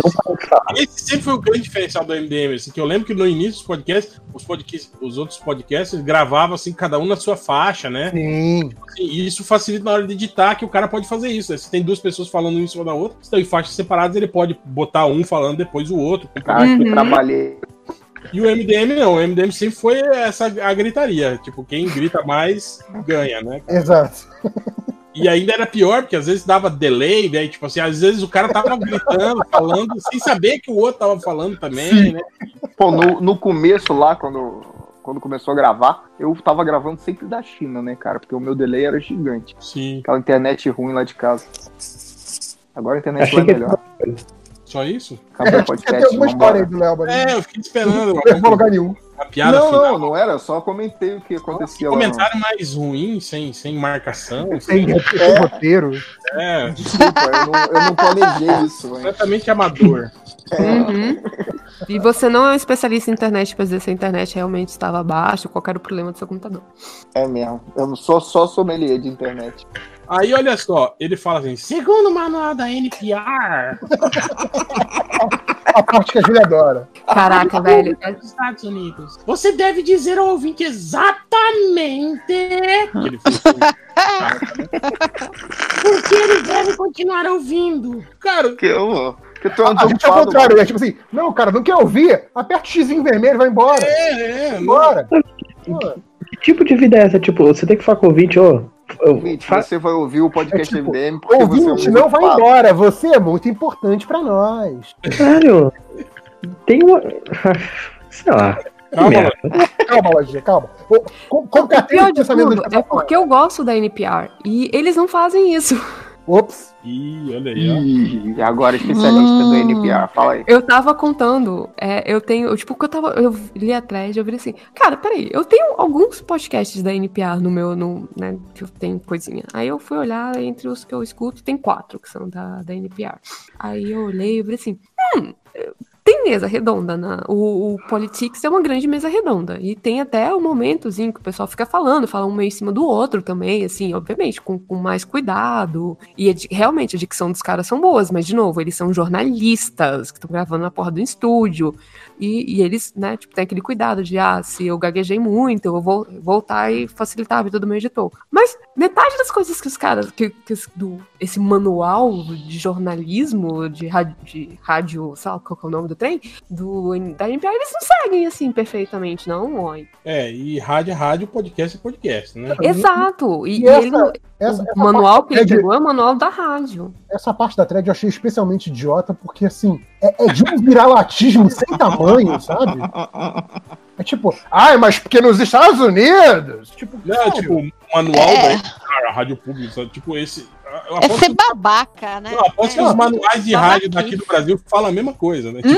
Speaker 9: não pode falar.
Speaker 2: Esse sempre foi o grande diferencial do MDM, assim, que eu lembro que no início dos podcasts, os, podcasts, os outros podcasts gravavam assim, cada um na sua faixa, né?
Speaker 4: Sim.
Speaker 2: Assim, e isso facilita na hora de editar que o cara pode fazer isso. Né? Se tem duas pessoas falando um em cima da outra, se estão em faixas separadas, ele pode botar um falando depois o outro.
Speaker 5: Cara, que
Speaker 7: Uhum.
Speaker 5: trabalhei.
Speaker 2: E o MDM não, o MDM sempre foi essa a gritaria. Tipo, quem grita mais ganha, né?
Speaker 4: Exato.
Speaker 2: E ainda era pior, porque às vezes dava delay, né? Tipo assim, às vezes o cara tava gritando, falando, sem saber que o outro tava falando também, né?
Speaker 5: Pô, no, no começo lá, quando, quando começou a gravar, eu tava gravando sempre da China, né, cara? Porque o meu delay era gigante.
Speaker 2: Sim.
Speaker 5: Aquela internet ruim lá de casa. Agora a internet
Speaker 9: Achei
Speaker 5: lá é
Speaker 9: que-
Speaker 5: melhor.
Speaker 2: Só isso?
Speaker 5: Acabou o
Speaker 4: Tem
Speaker 5: podcast,
Speaker 4: alguma história aí do Léo, mas
Speaker 2: É, eu fiquei esperando
Speaker 4: não a lugar nenhum.
Speaker 2: A piada
Speaker 5: Não,
Speaker 2: final.
Speaker 5: não, não era. Só comentei o que acontecia lá. no-
Speaker 2: Comentário mais ruim, sem, sem marcação. Sem,
Speaker 4: tem roteiro.
Speaker 2: é,
Speaker 5: Desculpa, eu não, eu não planejei isso.
Speaker 2: completamente amador.
Speaker 7: Uhum. E você não é um especialista em internet pra dizer se a internet realmente estava baixa, qual era o problema do seu computador.
Speaker 5: É mesmo. Eu não sou só sommelier de internet.
Speaker 2: Aí, olha só, ele fala assim:
Speaker 10: Segundo o manual da NPR,
Speaker 4: A parte que a Júlia adora.
Speaker 7: Caraca, velho.
Speaker 10: dos Estados Unidos, você deve dizer ao ouvinte exatamente
Speaker 2: que ele fez
Speaker 10: por que ele deve continuar ouvindo.
Speaker 2: Cara,
Speaker 5: Porque eu. Porque tu é um
Speaker 4: A gente é o contrário, é tipo assim, não, cara, não quer ouvir? Aperta o X em vermelho e vai embora.
Speaker 2: é, é, não,
Speaker 4: Bora.
Speaker 9: Que tipo de vida é essa? Tipo, você tem que falar com o ouvinte, ô. ô,
Speaker 5: Ouvinte,
Speaker 9: fa-
Speaker 5: você vai ouvir o podcast
Speaker 4: É tipo,
Speaker 5: MDM porque você é um
Speaker 4: Ouvinte, não vai embora. Você é muito importante pra nós.
Speaker 9: Caralho. Tem uma. Sei lá.
Speaker 2: Calma.
Speaker 4: Calma, Lojinha, calma. Ô, com-
Speaker 7: O pior de
Speaker 4: pensamento
Speaker 7: tudo é
Speaker 4: tá
Speaker 7: porque eu gosto da NPR e eles não fazem isso.
Speaker 4: Ops.
Speaker 2: Ih, olha aí, ó.
Speaker 5: Ih, agora especialista do NPR, fala aí.
Speaker 7: Eu tava contando, é, eu tenho, tipo, que eu tava, eu li atrás e eu vi assim, cara, peraí, eu tenho alguns podcasts da NPR no meu, no, né, que eu tenho coisinha. Aí eu fui olhar entre os que eu escuto, tem quatro que são da, da NPR. Aí eu olhei e falei assim, hum, tem mesa redonda, na, o, o Politics é uma grande mesa redonda, e tem até o momentozinho que o pessoal fica falando, fala um meio em cima do outro também, assim, obviamente, com, com mais cuidado, e realmente a dicção dos caras são boas, mas de novo, eles são jornalistas que estão gravando na porra do estúdio, e, e eles, né, tipo, tem aquele cuidado de, ah, se eu gaguejei muito, eu vou vol- voltar e facilitar a vida do meu editor. Mas metade das coisas que os caras, que, que do, esse manual de jornalismo, de, rádio, de rádio, sei lá qual que é o nome do trem, do, da NPR, eles não seguem, assim, perfeitamente, não, oi.
Speaker 2: É, e rádio é rádio, podcast é podcast, né?
Speaker 7: Exato, e,
Speaker 4: E essa-
Speaker 7: ele não-
Speaker 4: Essa,
Speaker 7: o
Speaker 4: essa
Speaker 7: manual que ele
Speaker 4: thread-
Speaker 7: pegou é o manual da rádio.
Speaker 4: essa parte da thread eu achei especialmente idiota, porque assim, é, é de um viralatismo sem tamanho, sabe? É tipo, ai, mas porque nos Estados Unidos? Tipo, sério?
Speaker 2: tipo, o manual da cara, rádio pública, sabe? tipo esse.
Speaker 6: É ser babaca, né?
Speaker 2: eu aposto que
Speaker 6: É.
Speaker 2: os manuais de rádio daqui do Brasil falam a mesma coisa, né? Tipo,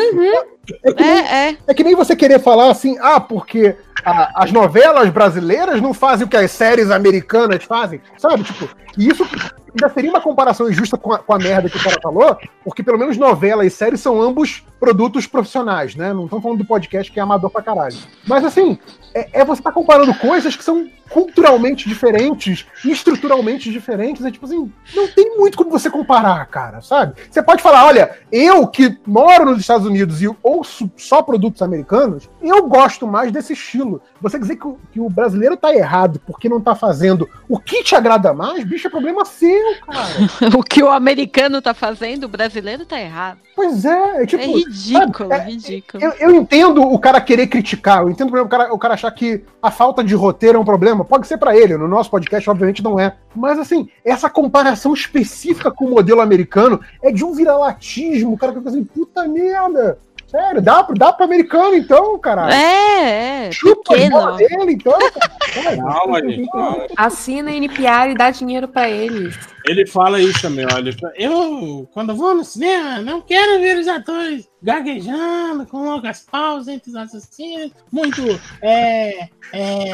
Speaker 4: é, que nem,
Speaker 6: É, é.
Speaker 4: é que nem você querer falar assim, ah, porque a- as novelas brasileiras não fazem o que as séries americanas fazem, sabe? Tipo, e isso ainda seria uma comparação injusta com a, com a merda que o cara falou, porque pelo menos novela e série são ambos produtos profissionais, né? Não estamos falando do podcast que é amador pra caralho. Mas assim, é, é você tá comparando coisas que são culturalmente diferentes, estruturalmente diferentes. É tipo assim, não tem muito como você comparar, cara, sabe? Você pode falar, olha, eu que moro nos Estados Unidos e ouço só produtos americanos, eu gosto mais desse estilo. Você dizer que o, que o brasileiro tá errado porque não tá fazendo o que te agrada mais, bicho, é problema seu, cara.
Speaker 6: O que o americano tá fazendo, o brasileiro tá errado.
Speaker 4: Pois é, é tipo.
Speaker 6: é ridículo,
Speaker 4: sabe, é-
Speaker 6: ridículo.
Speaker 4: Eu, eu entendo o cara querer criticar, eu entendo o cara, o cara achar que a falta de roteiro é um problema. Pode ser pra ele, no nosso podcast, obviamente, não é. Mas assim, essa comparação específica com o modelo americano é de um viralatismo. O cara fica assim, puta merda. Sério, dá, pro- dá pro americano então, caralho.
Speaker 6: É, é,
Speaker 4: Chupa
Speaker 6: pequeno.
Speaker 4: dele, então. cara.
Speaker 2: calma, gente, calma.
Speaker 7: Assina a NPR e dá dinheiro pra eles.
Speaker 2: Ele fala isso também, olha. ele fala,
Speaker 10: Eu, quando vou no cinema, não quero ver os atores gaguejando, com longas pausas entre os assassinos. Muito, é, é...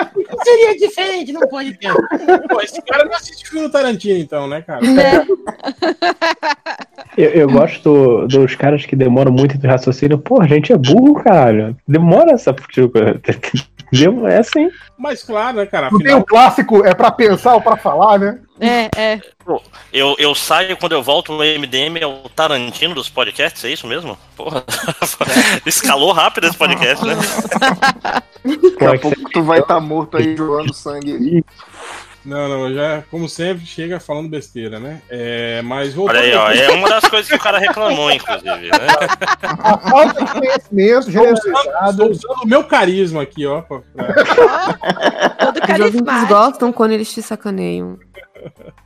Speaker 10: Seria diferente, não pode ter.
Speaker 2: Pô, esse cara não assiste filme do Tarantino, então, né, cara?
Speaker 6: Né?
Speaker 9: Eu, eu gosto dos caras que demoram muito entre raciocínio. Pô, a gente é burro, caralho. Demora essa. Tipo,
Speaker 8: Viu? É assim.
Speaker 2: Mas claro, né, cara?
Speaker 4: Não tem
Speaker 2: Afinal,
Speaker 4: o clássico, é pra pensar ou pra falar, né?
Speaker 6: É, é.
Speaker 3: Eu, eu saio quando eu volto no MDM, é o Tarantino dos podcasts, é isso mesmo? Porra. Escalou rápido esse podcast, né?
Speaker 5: Daqui a pouco tu vai estar morto aí joando sangue.
Speaker 2: Não, não, já, como sempre, chega falando besteira, né? É, mas voltando
Speaker 3: Olha aí, ó. É uma das coisas que o cara reclamou, inclusive, né?
Speaker 4: A falta de conhecimento
Speaker 2: usando, estou
Speaker 4: generalizado.
Speaker 2: usando o meu carisma aqui, ó. pra-
Speaker 6: Todo
Speaker 7: Os ouvintes
Speaker 6: carismático.
Speaker 7: gostam quando eles te sacaneiam.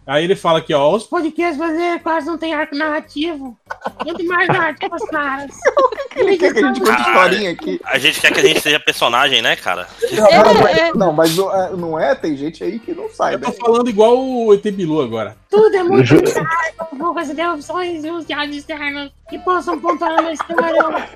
Speaker 2: Aí ele fala aqui, ó, os
Speaker 10: Podcast brasileiro quase não tem arco narrativo. Quanto mais arte pros caras.
Speaker 5: Ele quer que a gente conte historinha aqui.
Speaker 3: A gente quer que a gente seja personagem, né, cara?
Speaker 6: É, é.
Speaker 5: Não, mas não é- não é, tem gente aí que não sai,
Speaker 2: Eu
Speaker 5: né?
Speaker 2: tô falando igual o ET Bilu agora.
Speaker 10: Tudo é muito caro, com poucas interrupções e os diálogos externos que possam pontuar uma história.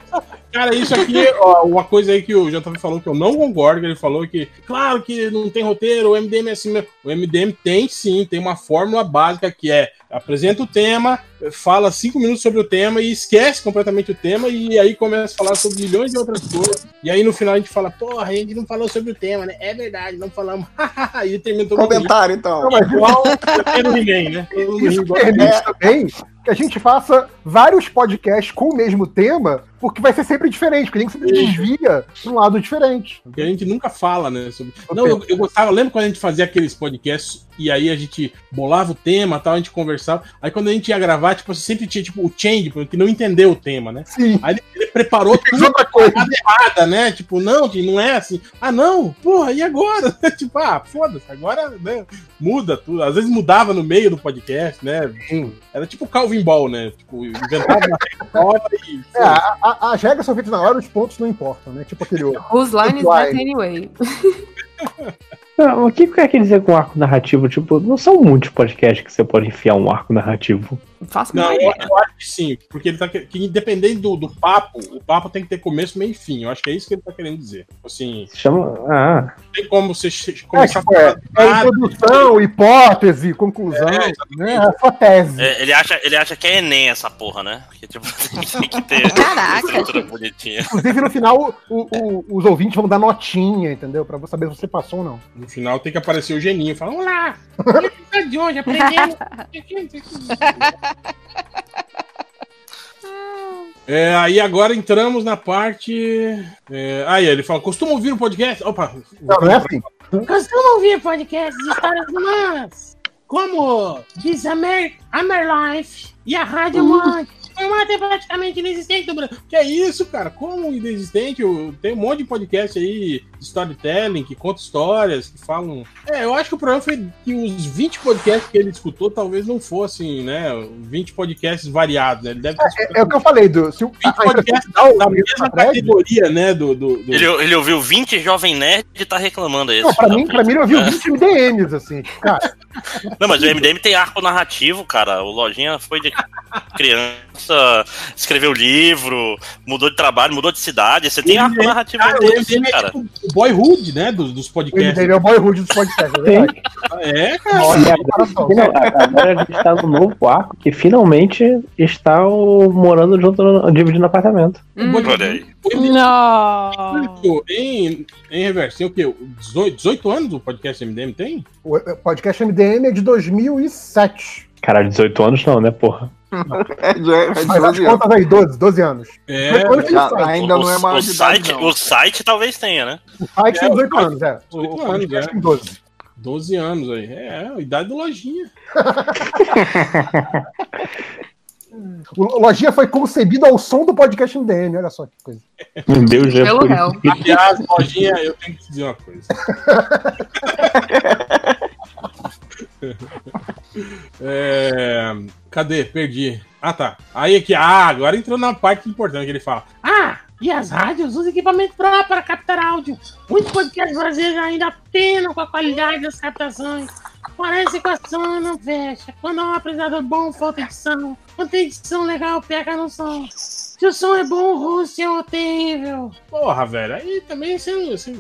Speaker 2: Cara, isso aqui, ó, uma coisa aí que o JV falou que eu não concordo, que ele falou que, claro que não tem roteiro, o MDM é assim mesmo. O MDM tem sim, tem uma fórmula básica que é apresenta o tema, fala cinco minutos sobre o tema e esquece completamente o tema e aí começa a falar sobre milhões de outras coisas. E aí no final a gente fala, porra, a gente não falou sobre o tema, né? É verdade, não falamos. e termina todo.
Speaker 5: Comentário, então.
Speaker 4: Não, mas
Speaker 2: Igual o ninguém, né? Todo mundo
Speaker 4: isso
Speaker 2: igual.
Speaker 4: também que a gente faça vários podcasts com o mesmo tema, porque vai ser sempre diferente, porque a gente sempre desvia para um lado diferente.
Speaker 2: Porque a gente nunca fala, né? Sobre... Não, eu, eu gostava, lembra quando a gente fazia aqueles podcasts e aí a gente bolava o tema tal, a gente conversava. Aí quando a gente ia gravar, tipo, você sempre tinha tipo, o change, que não entendeu o tema, né?
Speaker 4: Sim.
Speaker 2: Aí ele, ele preparou tudo
Speaker 4: outra coisa.
Speaker 2: errada, né? Tipo, não, não é assim. Ah, não, porra, e agora? tipo, ah, foda-se, agora né, muda tudo. Às vezes mudava no meio do podcast, né?
Speaker 4: Sim.
Speaker 2: Era tipo Calvin Ball, né? Tipo, inventava uma regra nova e.
Speaker 4: É, a- a- as regras são feitas na hora, os pontos não importam, né? Tipo aquele outro.
Speaker 7: Whose line is that anyway?
Speaker 8: Não, o que quer dizer com arco narrativo? Tipo, não são muitos podcasts que você pode enfiar um arco narrativo.
Speaker 7: Faço
Speaker 2: Não, eu, eu acho que sim, porque ele tá que, que independente do, do papo, o papo tem que ter começo, meio e fim. Eu acho que é isso que ele tá querendo dizer. Assim,
Speaker 8: Chama. Ah,
Speaker 2: não tem como você
Speaker 4: É,
Speaker 2: começar
Speaker 4: tipo, é,
Speaker 2: a
Speaker 4: é
Speaker 2: falar nada.
Speaker 4: introdução, hipótese, conclusão.
Speaker 2: É,
Speaker 4: né? É a sua tese.
Speaker 3: É, ele, acha, ele acha que é Enem essa porra, né? Que tipo, tem que ter
Speaker 6: Caraca.
Speaker 3: estrutura bonitinha.
Speaker 4: Inclusive, no final, o- o- os ouvintes vão dar notinha, entendeu? Pra saber se você passou ou não.
Speaker 2: No final tem que aparecer o geninho falando,
Speaker 10: Vamos lá. O episódio de hoje, aprendendo.
Speaker 2: É, aí agora entramos na parte. É, aí ele fala: costuma ouvir o podcast? Opa!
Speaker 4: Não, não é assim.
Speaker 10: Costumam ouvir podcasts de histórias humanas, como This Amer, Amer Life e a Rádio formato é praticamente inexistente no Brasil.
Speaker 2: Que é isso, cara? Como inexistente? Tem um monte de podcast aí de storytelling que conta histórias, que falam. É, eu acho que o problema foi que os 20 podcasts que ele escutou talvez não fossem, né? 20 podcasts variados, né? Ele deve ter escutado
Speaker 4: É o que eu falei, do, se o,
Speaker 2: 20 podcasts da
Speaker 4: mesmo
Speaker 2: mesma categoria, né? Do, do, do-
Speaker 3: Ele, ele ouviu 20 Jovem Nerd e tá reclamando.
Speaker 4: Não, pra mim, pra mim eu vi 20 MDMs, assim. Cara,
Speaker 3: Não, mas o MDM tem arco narrativo, cara. O Lojinha foi de criança, escreveu livro, mudou de trabalho, mudou de cidade. Você tem
Speaker 2: Ele
Speaker 3: arco
Speaker 2: é-
Speaker 3: narrativo
Speaker 2: cara, o MDM é
Speaker 3: cara.
Speaker 2: tipo o boyhood, né? Dos, dos
Speaker 4: o
Speaker 2: podcasts.
Speaker 4: MDM é o boyhood dos podcasts, é verdade.
Speaker 2: É, cara.
Speaker 4: Olha,
Speaker 8: agora a gente tá no novo arco que finalmente está o- morando junto, no- dividindo apartamento.
Speaker 7: Hum.
Speaker 3: Olha aí.
Speaker 2: O MDM
Speaker 6: Não.
Speaker 2: Em, em reverso, tem o quê? 18, 18 anos o podcast MDM tem?
Speaker 4: O podcast MDM é de 2007.
Speaker 8: Caralho, 18 anos não, né, porra?
Speaker 5: É, de- é de
Speaker 4: Mas as
Speaker 5: 12 anos.
Speaker 4: contas aí, 12, 12 anos.
Speaker 2: É,
Speaker 5: Já-
Speaker 4: ele
Speaker 5: ainda
Speaker 3: o,
Speaker 5: não é
Speaker 3: o
Speaker 5: maior de idade,
Speaker 3: site,
Speaker 5: não.
Speaker 3: o site talvez tenha, né?
Speaker 4: O site tem
Speaker 2: É,
Speaker 4: 18
Speaker 2: o-
Speaker 4: anos, é.
Speaker 2: 18
Speaker 4: o
Speaker 2: anos, é.
Speaker 4: tem 12.
Speaker 2: 12 anos aí. É, a idade do lojinha.
Speaker 4: O Lojinha foi concebido ao som do podcast MDM, olha só que coisa.
Speaker 8: Meu Deus, já
Speaker 7: Pelo
Speaker 8: por
Speaker 7: réu.
Speaker 2: Aliás, lojinha, eu tenho que te dizer uma coisa. É, cadê? Perdi. Ah, tá. Aí aqui, ah, agora entrou na parte importante que ele fala.
Speaker 10: Ah, e as rádios usam equipamento próprio para captar áudio. Muitos podcasts brasileiros ainda penam com a qualidade das captações. Parece que a ação não fecha. Quando há um apresentador bom, falta edição. Quando tem edição legal, pega no som. Se o som é bom, o host é horrível.
Speaker 2: Porra, velho, aí também você. você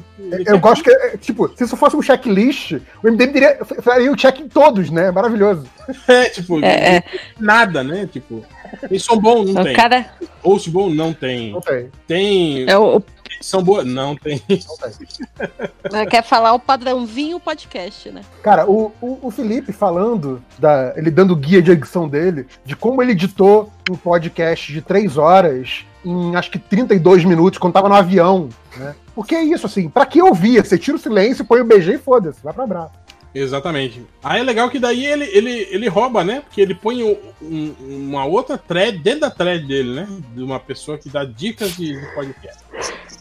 Speaker 4: Eu gosto que, é, tipo, se isso fosse um checklist, o MDM teria, faria o check em todos, né? Maravilhoso.
Speaker 2: É, tipo,
Speaker 6: É, é.
Speaker 2: nada, né? Tipo, tem som bom, não tem.
Speaker 6: cara.
Speaker 2: Host bom, não tem.
Speaker 4: Não tem.
Speaker 2: Tem.
Speaker 6: é, O,
Speaker 2: Edição boa? Não tem.
Speaker 6: Quer falar o padrãozinho podcast, né?
Speaker 4: Cara, o, o, o Felipe falando, da, ele dando guia de edição dele, de como ele editou um podcast de três horas em acho que 32 minutos, quando tava no avião, né? Porque é isso, assim, pra que ouvir? Você tira o silêncio, põe o BG e foda-se, vai pra brava.
Speaker 2: Exatamente. Aí é legal que daí ele, ele, ele rouba, né? Porque ele põe um- um- uma outra thread dentro da thread dele, né? De uma pessoa que dá dicas de, de podcast.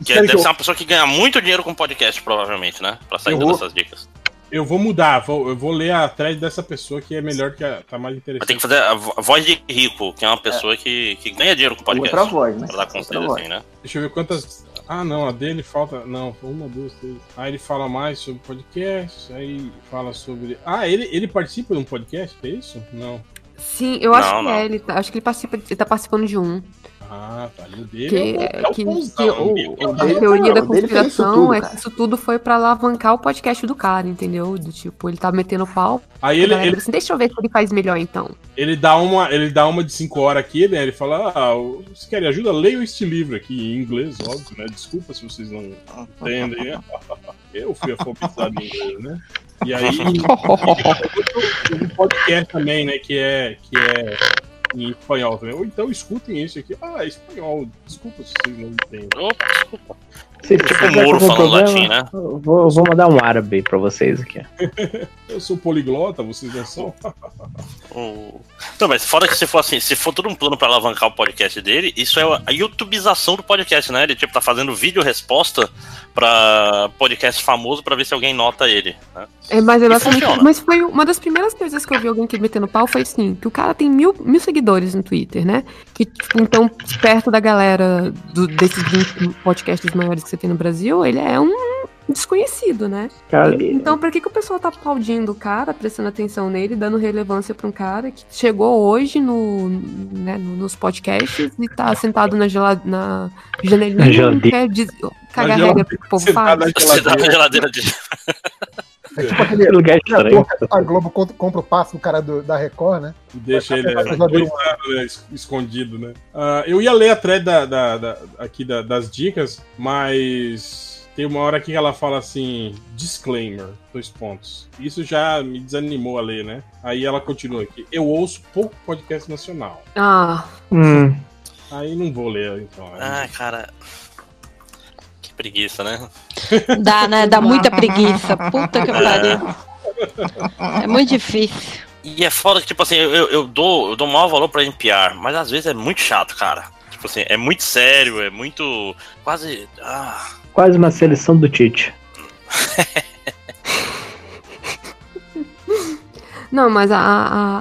Speaker 3: Que é, deve ser uma pessoa que ganha muito dinheiro com podcast, provavelmente, né? Pra sair
Speaker 2: vou-
Speaker 3: essas dicas.
Speaker 2: Eu vou mudar, vou, eu vou ler a thread dessa pessoa que é melhor que a, tá mais
Speaker 3: Mas
Speaker 2: interessante.
Speaker 3: tem que fazer a vo- a voz de rico, que é uma pessoa que, que ganha dinheiro com podcast.
Speaker 5: Outra voz, né?
Speaker 3: Pra dar conselho
Speaker 5: Outra
Speaker 3: assim, né?
Speaker 2: Deixa eu ver quantas. Ah, não, a dele falta. Não, uma, duas, três. Aí ele fala mais sobre podcast, aí fala sobre. Ah, ele, ele participa de um podcast, é isso? Não.
Speaker 7: Sim, eu acho
Speaker 3: Não,
Speaker 7: que
Speaker 3: não.
Speaker 7: é. Ele, tá- acho que ele, participa, ele tá participando de um.
Speaker 2: Ah, tá. E o dele
Speaker 7: Que,
Speaker 2: é, o- é o
Speaker 7: que,
Speaker 2: bonzão,
Speaker 7: que
Speaker 2: é o
Speaker 7: o, a
Speaker 5: dele-
Speaker 7: teoria da conspiração é que isso tudo foi pra alavancar o podcast do cara, entendeu? Do tipo, ele tá metendo pau.
Speaker 2: Aí ele, ele,
Speaker 7: assim, Deixa eu ver o que ele faz melhor então.
Speaker 2: ele, dá uma, ele dá uma de 5 horas aqui, né? Ele fala: Ah, vocês querem ajuda? Leiam este livro aqui em inglês, óbvio, né? Desculpa se vocês não entendem, né? Eu fui alfabetizado em inglês, né? E aí, um podcast também, né? Que é, que é em espanhol também. Ou então escutem isso aqui. Ah, é espanhol. Desculpa se vocês não entendem.
Speaker 3: Opa, desculpa.
Speaker 8: Se
Speaker 3: Tipo
Speaker 8: tiver
Speaker 3: o Moro
Speaker 8: algum
Speaker 3: falando
Speaker 8: problema,
Speaker 3: latim, né?
Speaker 8: Eu vou, eu vou mandar um árabe pra vocês aqui.
Speaker 2: Eu sou poliglota, vocês não são?
Speaker 3: O- Não, mas fora que se for assim, se for todo um plano pra alavancar o podcast dele, isso é a youtubização do podcast, né? Ele tipo tá fazendo vídeo resposta pra podcast famoso pra ver se alguém nota ele. Né?
Speaker 7: É, mas, é mas foi uma das primeiras coisas que eu vi alguém que metendo pau foi assim, que o cara tem mil, mil seguidores no Twitter, né? Que, tipo, então, perto da galera do- desses 20 podcasts maiores que você tem no Brasil, ele é um desconhecido, né?
Speaker 8: Cara,
Speaker 7: Então, por que, que o pessoal tá aplaudindo o cara, prestando atenção nele, dando relevância pra um cara que chegou hoje no, né, no- nos podcasts e tá sentado na, gela- na janelinha
Speaker 8: Na
Speaker 7: e não
Speaker 8: geladeira.
Speaker 7: quer diz- cagar regra pro povo
Speaker 2: sentado
Speaker 7: faz?
Speaker 2: na geladeira
Speaker 3: de.
Speaker 4: É tipo aquele
Speaker 8: lugar estranho.
Speaker 4: a Globo compra, o passe do cara do- da Record, né?
Speaker 2: Deixa ele é, né, es- escondido, né? Ah, eu ia ler a thread da, da- da- aqui da- das dicas, mas tem uma hora que ela fala assim: disclaimer, dois pontos. Isso já me desanimou a ler, né? Aí ela continua aqui: eu ouço pouco podcast nacional.
Speaker 7: Ah,
Speaker 8: Hum,
Speaker 2: Aí não vou ler, então.
Speaker 3: Ai, cara. Preguiça, né?
Speaker 6: Dá, né? Dá muita preguiça. Puta que pariu. É muito difícil.
Speaker 3: E é foda que, tipo assim, eu, eu- eu dou, eu dou maior valor pra NPR, mas às vezes é muito chato, cara. Tipo assim, é muito sério, é muito. Quase. Ah,
Speaker 8: quase uma seleção do Tite.
Speaker 7: Não, mas a,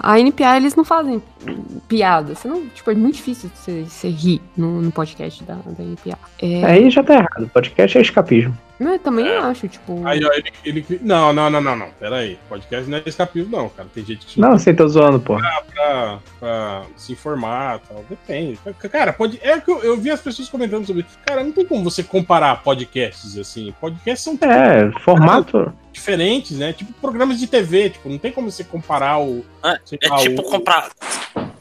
Speaker 7: a, a NPA, eles não fazem piada. Você não, tipo, é muito difícil você, você rir no, no podcast da, da NPA. É,
Speaker 8: Aí já tá errado. O podcast é escapismo.
Speaker 7: mas eu também
Speaker 3: É.
Speaker 7: acho, tipo.
Speaker 2: Aí, ó, ele, ele- Não, não, não, não, não. Pera aí. Podcast não é escapismo, não, cara. Tem gente que
Speaker 8: Não, você tá zoando, pô.
Speaker 2: pra, pra se informar tal. Depende. Cara, pode. É que eu, eu vi as pessoas comentando sobre isso. Cara, não tem como você comparar podcasts assim. Podcasts são
Speaker 8: É, formato.
Speaker 2: Diferentes, né? Tipo programas de TV. Tipo, não tem como você comparar o.
Speaker 3: É,
Speaker 2: sei
Speaker 3: é
Speaker 2: lá,
Speaker 3: tipo
Speaker 2: o,
Speaker 3: comprar.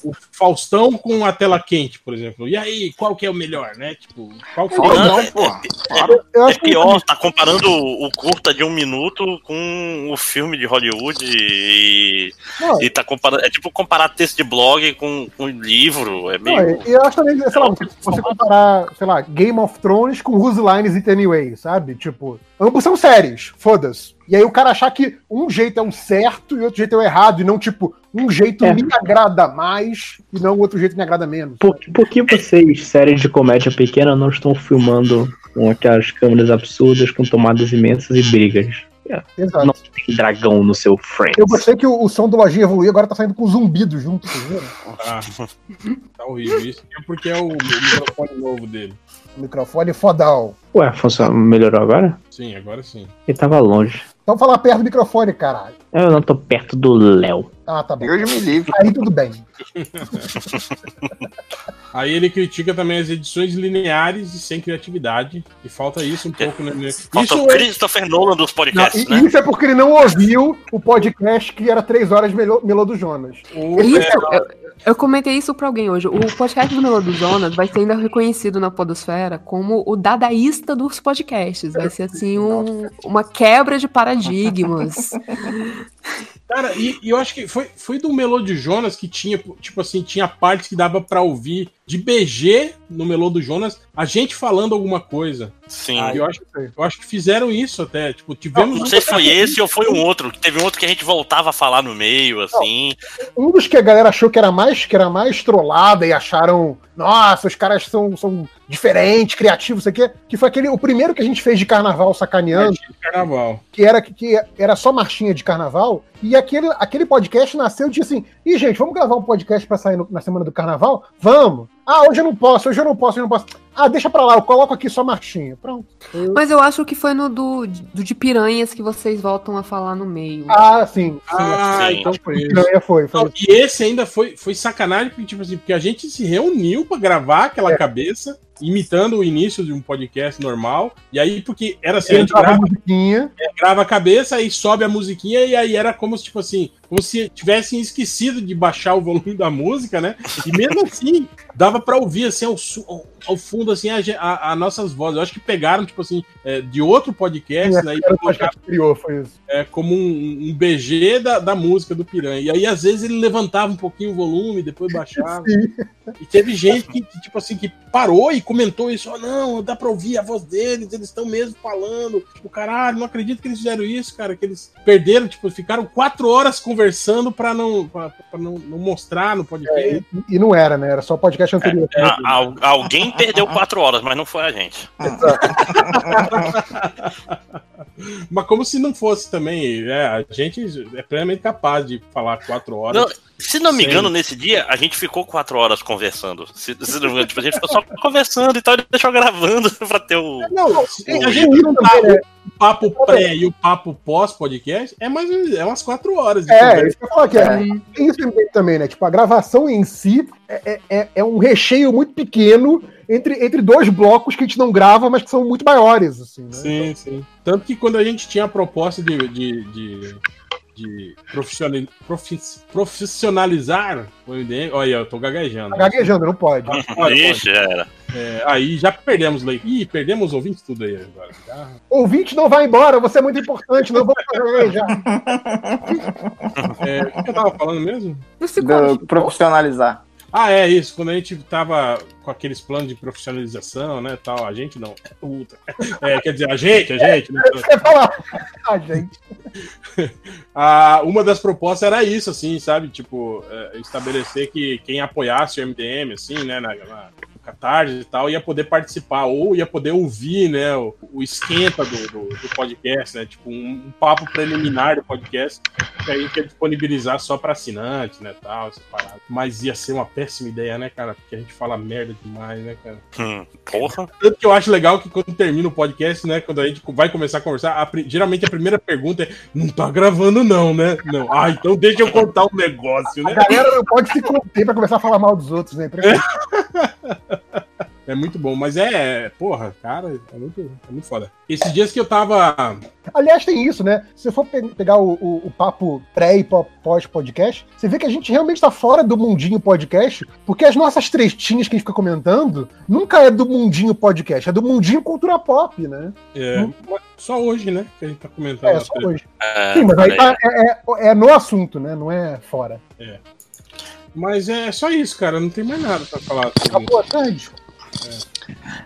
Speaker 2: o Faustão com a tela quente, por exemplo. E aí, qual que é o melhor, né? Tipo, qual que é o
Speaker 3: Não,
Speaker 5: Não,
Speaker 3: é-
Speaker 5: pô.
Speaker 3: É
Speaker 4: que
Speaker 3: pior, tá comparando o o curta de um minuto com o filme de Hollywood e,
Speaker 4: Não,
Speaker 3: e tá comparando. É tipo comparar texto de blog com, com livro. É meio.
Speaker 4: e eu acho também, sei lá, você, você comparar, sei lá, Game of Thrones com Whose Lines It Anyway, sabe? Tipo, ambos são séries, foda-se. E aí o cara achar que um jeito é o certo e outro jeito é o errado, e não, tipo, um jeito
Speaker 8: É.
Speaker 4: me agrada mais e não o outro jeito me agrada menos.
Speaker 8: Por, por que vocês, séries de comédia pequena, não estão filmando com aquelas câmeras absurdas, com tomadas imensas e brigas?
Speaker 4: Exato.
Speaker 8: Não tem dragão no seu Friends.
Speaker 4: Eu gostei que o, o som do Lojinha evoluiu, agora tá saindo com zumbido junto?
Speaker 2: Tá, tá horrível. Isso é porque é o, o microfone novo dele.
Speaker 4: O microfone fodal.
Speaker 8: Ué, funciona, melhorou agora?
Speaker 2: Sim, agora sim.
Speaker 8: Ele tava longe.
Speaker 4: Então fala perto do microfone, caralho.
Speaker 8: Eu não tô perto do Léo.
Speaker 4: Ah, tá bom.
Speaker 5: Deus me livre.
Speaker 4: Aí tudo bem.
Speaker 2: Aí ele critica também as edições lineares e sem criatividade. E falta isso um pouco, né?
Speaker 3: Falta
Speaker 2: Isso
Speaker 3: o
Speaker 2: é-
Speaker 3: Christopher Nolan dos
Speaker 4: Não,
Speaker 3: podcasts,
Speaker 4: e-
Speaker 3: né?
Speaker 4: Isso é porque ele não ouviu o podcast que era três horas Melô, Melô do Jonas.
Speaker 7: Isso, eu, eu comentei isso pra alguém hoje. O podcast do Melô do Jonas vai ser ainda reconhecido na podosfera como o dadaísta dos podcasts. Vai ser assim um- uma quebra de paradigmas.
Speaker 2: Cara, e, e eu acho que foi, foi do Melô de Jonas que tinha, tipo assim, tinha partes que dava pra ouvir de BG no Melô do Jonas, a gente falando alguma coisa.
Speaker 3: Sim.
Speaker 2: Ah, eu, acho, eu acho que fizeram isso até. Tipo, tivemos.
Speaker 3: Não sei se foi esse ou foi um outro. Teve um outro que a gente voltava a falar no meio, assim.
Speaker 4: Um dos que a galera achou que era mais, que era mais trollada e acharam, nossa, os caras são, são diferentes, criativos, isso aqui, que foi aquele, o primeiro que a gente fez de carnaval sacaneando,
Speaker 2: Carnaval.
Speaker 4: que era, que era só marchinha de carnaval, e aquele, aquele podcast nasceu de assim, ih, gente, vamos gravar um podcast pra sair no- na semana do carnaval? Vamos! Ah, hoje eu não posso, hoje eu não posso, hoje eu não posso. Ah, deixa pra lá, eu coloco aqui só marchinha. Pronto.
Speaker 7: Mas eu acho que foi no do, do de piranhas que vocês voltam a falar no meio.
Speaker 4: Ah, sim. sim
Speaker 2: Ah,
Speaker 3: Sim.
Speaker 2: então foi
Speaker 4: é, foi, foi.
Speaker 2: Não, e esse ainda foi, foi sacanagem, porque, tipo assim, porque a gente se reuniu pra gravar aquela
Speaker 4: É.
Speaker 2: cabeça, imitando o início de um podcast normal. E aí, porque era assim, a gente
Speaker 4: Entrava a
Speaker 2: grava,
Speaker 4: musiquinha.
Speaker 2: grava a cabeça, aí sobe a musiquinha, e aí era como se, tipo assim, como se tivessem esquecido de baixar o volume da música, né? E mesmo assim, dava pra ouvir, assim, su- ao- fundo, assim, a, ge- a- a nossas vozes. Eu acho que pegaram, tipo assim, é, de outro podcast, né? E colocaram
Speaker 4: anterior, foi isso.
Speaker 2: é, como um, um BG da, da música do Piranha. E aí, às vezes, ele levantava um pouquinho o volume, depois baixava. E teve gente que, que, tipo assim, que parou e comentou isso. Oh, não, dá pra ouvir a voz deles, eles estão mesmo falando. Tipo, caralho, não acredito que eles fizeram isso, cara. Que eles perderam, tipo, ficaram quatro horas conversando pra não, pra, pra não, não mostrar no podcast.
Speaker 4: E, e não era, né? Era só o podcast anterior.
Speaker 3: A- al- alguém perdeu quatro horas, mas não foi a gente.
Speaker 2: Mas como se não fosse também, né? A gente é plenamente capaz de falar quatro horas.
Speaker 3: Não, se não me
Speaker 2: Sim.
Speaker 3: engano, nesse dia a gente ficou quatro horas conversando. Se, se não me engano, tipo, a gente ficou só conversando e tal, ele deixou gravando pra ter o.
Speaker 2: Não, a gente não tá. O papo pré e o papo pós-podcast é mais é umas quatro horas. de
Speaker 4: É, isso que eu falo que é. Tem isso também, né? Tipo, a gravação em si é, é, é um recheio muito pequeno entre, entre dois blocos que a gente não grava, mas que são muito maiores, assim, né?
Speaker 2: Sim, sim. Tanto que quando a gente tinha a proposta de, de, de, de profissionali- profi- profissionalizar o MDM, olha, eu tô gaguejando.
Speaker 4: Tá gaguejando, não pode.
Speaker 2: Olha,
Speaker 3: Ixi, já era.
Speaker 2: É, aí já perdemos lei. Ih, perdemos ouvintes tudo aí agora. Já-
Speaker 4: Ouvinte, não vai embora, você é muito importante, não vou gaguejar.
Speaker 2: É, o que eu tava falando mesmo?
Speaker 5: Do profissionalizar.
Speaker 2: Ah, é isso. Quando a gente tava com aqueles planos de profissionalização, né, tal, a gente não. Puta. É, quer dizer, a gente, a gente. né?
Speaker 4: Você? Ah, gente.
Speaker 2: Ah, uma das propostas era isso, assim, sabe? Tipo, é, estabelecer que quem apoiasse o MDM, assim, né, na, na Catarse e tal, ia poder participar, ou ia poder ouvir, né, o, o esquenta do, do, do podcast, né? Tipo, um, um papo preliminar do podcast, que a gente ia disponibilizar só para assinantes, né, tal. Mas ia ser uma péssima ideia, né, cara? Porque a gente fala merda demais, né, cara?
Speaker 3: Hum, porra.
Speaker 2: Tanto que eu acho legal que quando termina o podcast, né? Quando a gente vai começar a conversar, a geralmente a primeira pergunta é: não tá gravando, não, né? Não. Ah, então deixa eu contar um negócio,
Speaker 4: A
Speaker 2: né?
Speaker 4: galera não pode se conter pra começar a falar mal dos outros, né?
Speaker 2: É muito bom, mas é, porra, cara, é muito, é muito foda. Esses dias que eu tava.
Speaker 4: Aliás, tem isso, né? Se você for pe- pegar o, o- o papo pré e pó- pós-podcast, você vê que a gente realmente tá fora do mundinho podcast, porque as nossas tretinhas que a gente fica comentando nunca é do mundinho podcast, é do mundinho cultura pop, né?
Speaker 2: é, só hoje, né? Que a gente tá comentando.
Speaker 4: É, só hoje.
Speaker 3: É,
Speaker 4: Sim, mas aí tá- é, é- é no assunto, né? Não é fora.
Speaker 2: Mas é só isso, cara. Não tem mais nada pra falar.
Speaker 4: Acabou a thread?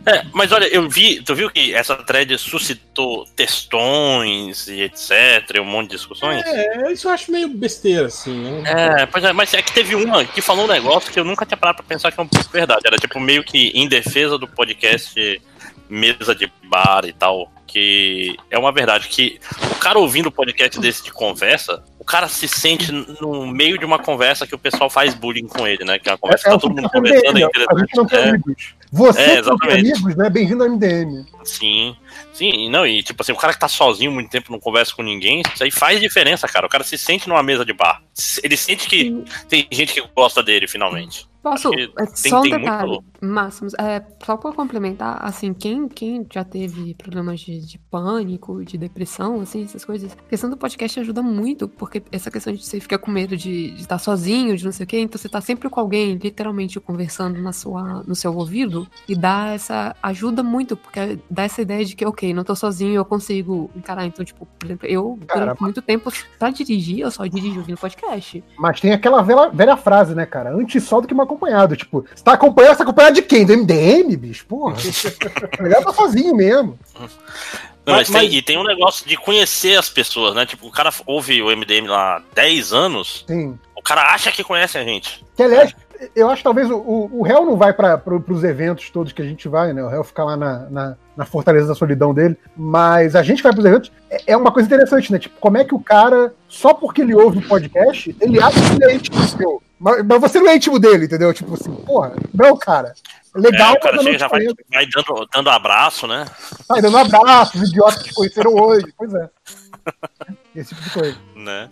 Speaker 3: É, mas olha, eu vi, tu viu que essa thread suscitou textões e etc, e um monte de discussões?
Speaker 2: É, isso eu acho meio besteira, assim, né?
Speaker 3: É, pois é, mas é que teve uma que falou um negócio que eu nunca tinha parado pra pensar que é um pouco verdade. Era tipo meio que em defesa do podcast mesa de bar e tal. Que é uma verdade que o cara ouvindo o podcast desse de conversa, cara se sente no meio de uma conversa que o pessoal faz bullying com ele, né? Que é uma conversa que
Speaker 4: É
Speaker 3: tá
Speaker 4: o
Speaker 3: todo mundo
Speaker 4: que tá
Speaker 3: conversando, é
Speaker 4: MDM, a gente não tem
Speaker 3: interessante. É,
Speaker 4: amigos. Você
Speaker 3: É,
Speaker 4: que
Speaker 3: exatamente.
Speaker 4: amigos, né? Bem-vindo ao MDM.
Speaker 3: Sim, sim, não, e tipo assim, o cara que tá sozinho muito tempo não conversa com ninguém, isso aí faz diferença, cara. O cara se sente numa mesa de bar. Ele sente que tem gente que gosta dele, finalmente.
Speaker 7: Posso? É
Speaker 3: tem-
Speaker 7: só um detalhe, Máximos. É, só pra complementar, assim, quem, quem já teve problemas de, de pânico, de depressão, assim, essas coisas, a questão do podcast ajuda muito, porque essa questão de você ficar com medo de, de estar sozinho, de não sei o quê, então você tá sempre com alguém, literalmente, conversando na sua, no seu ouvido, e dá essa. ajuda muito, porque dá essa ideia de que, ok, não tô sozinho, eu consigo encarar. Então, tipo, por exemplo, eu,
Speaker 4: Cara,
Speaker 7: durante muito tempo, pra dirigir, eu só dirijo ouvindo podcast.
Speaker 4: Mas tem aquela velha, velha frase, né, cara? Antes só do que mal acompanhado. Tipo, você tá acompanhado, você tá acompanhado de quem? Do MDM, bicho? Porra. Melhor tá sozinho mesmo.
Speaker 3: Não, mas
Speaker 2: Mas-
Speaker 3: tem-
Speaker 2: mas-
Speaker 3: e tem um negócio de conhecer as pessoas, né? Tipo, o cara ouve o MDM lá há 10 anos,
Speaker 4: Sim.
Speaker 3: o cara acha que conhece a gente.
Speaker 4: Que, aliás, eu acho que talvez o, o, o réu não vai para pro, os eventos todos que a gente vai, né? O réu fica lá na, na, na Fortaleza da Solidão dele. Mas a gente vai pros eventos. É, é uma coisa interessante, né? Tipo, como é que o cara, só porque ele ouve o podcast, ele acha que ele é íntimo seu. Mas, mas você não é íntimo dele, entendeu? Tipo assim, porra, não, cara. Legal,
Speaker 3: É, o cara
Speaker 4: eu
Speaker 3: chega
Speaker 4: não
Speaker 3: e já vai, vai dando, dando abraço, né?
Speaker 4: Sai dando abraço, os idiotas que te conheceram hoje. Pois é. Esse tipo de coisa.
Speaker 3: né?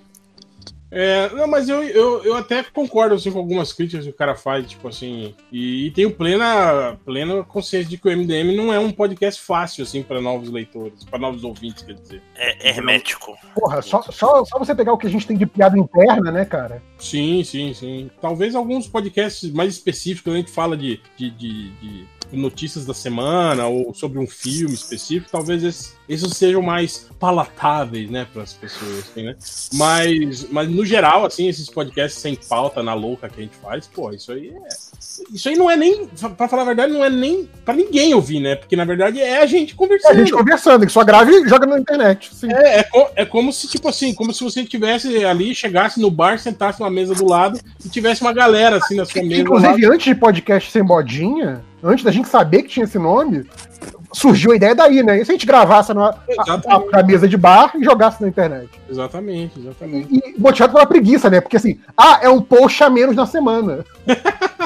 Speaker 2: É, não, mas eu, eu, eu até concordo assim, com algumas críticas que o cara faz, tipo assim, e, e tenho plena, plena consciência de que o MDM não é um podcast fácil, assim, para novos leitores, para novos ouvintes, quer dizer.
Speaker 3: É hermético.
Speaker 4: Porra, só, só, só você pegar o que a gente tem de piada interna, né, cara?
Speaker 2: Sim, sim, sim. Talvez alguns podcasts mais específicos, a gente fala de, de, de, de notícias da semana ou sobre um filme específico, talvez esses, esses sejam mais palatáveis, né, para as pessoas, assim, né? Mas, mas no geral, assim, esses podcasts sem pauta na louca que a gente faz, pô, isso aí é. Isso aí não é nem, pra falar a verdade, não é nem pra ninguém ouvir, né? Porque na verdade é a gente
Speaker 4: É a
Speaker 2: conversando.
Speaker 4: gente conversando, que só grava e joga na internet. Sim.
Speaker 2: É, é, é como se, tipo assim, como se você tivesse ali, chegasse no bar, sentasse numa mesa do lado e tivesse uma galera assim na sua mesa.
Speaker 4: Inclusive, antes de podcast sem modinha, antes da gente saber que tinha esse nome, surgiu a ideia daí, né? E se a gente gravasse na, a-
Speaker 2: Exatamente.
Speaker 4: a- na mesa de bar e jogasse na internet?
Speaker 2: Exatamente, exatamente.
Speaker 4: E motivado pela preguiça, né? Porque assim, ah, é um post a menos na semana.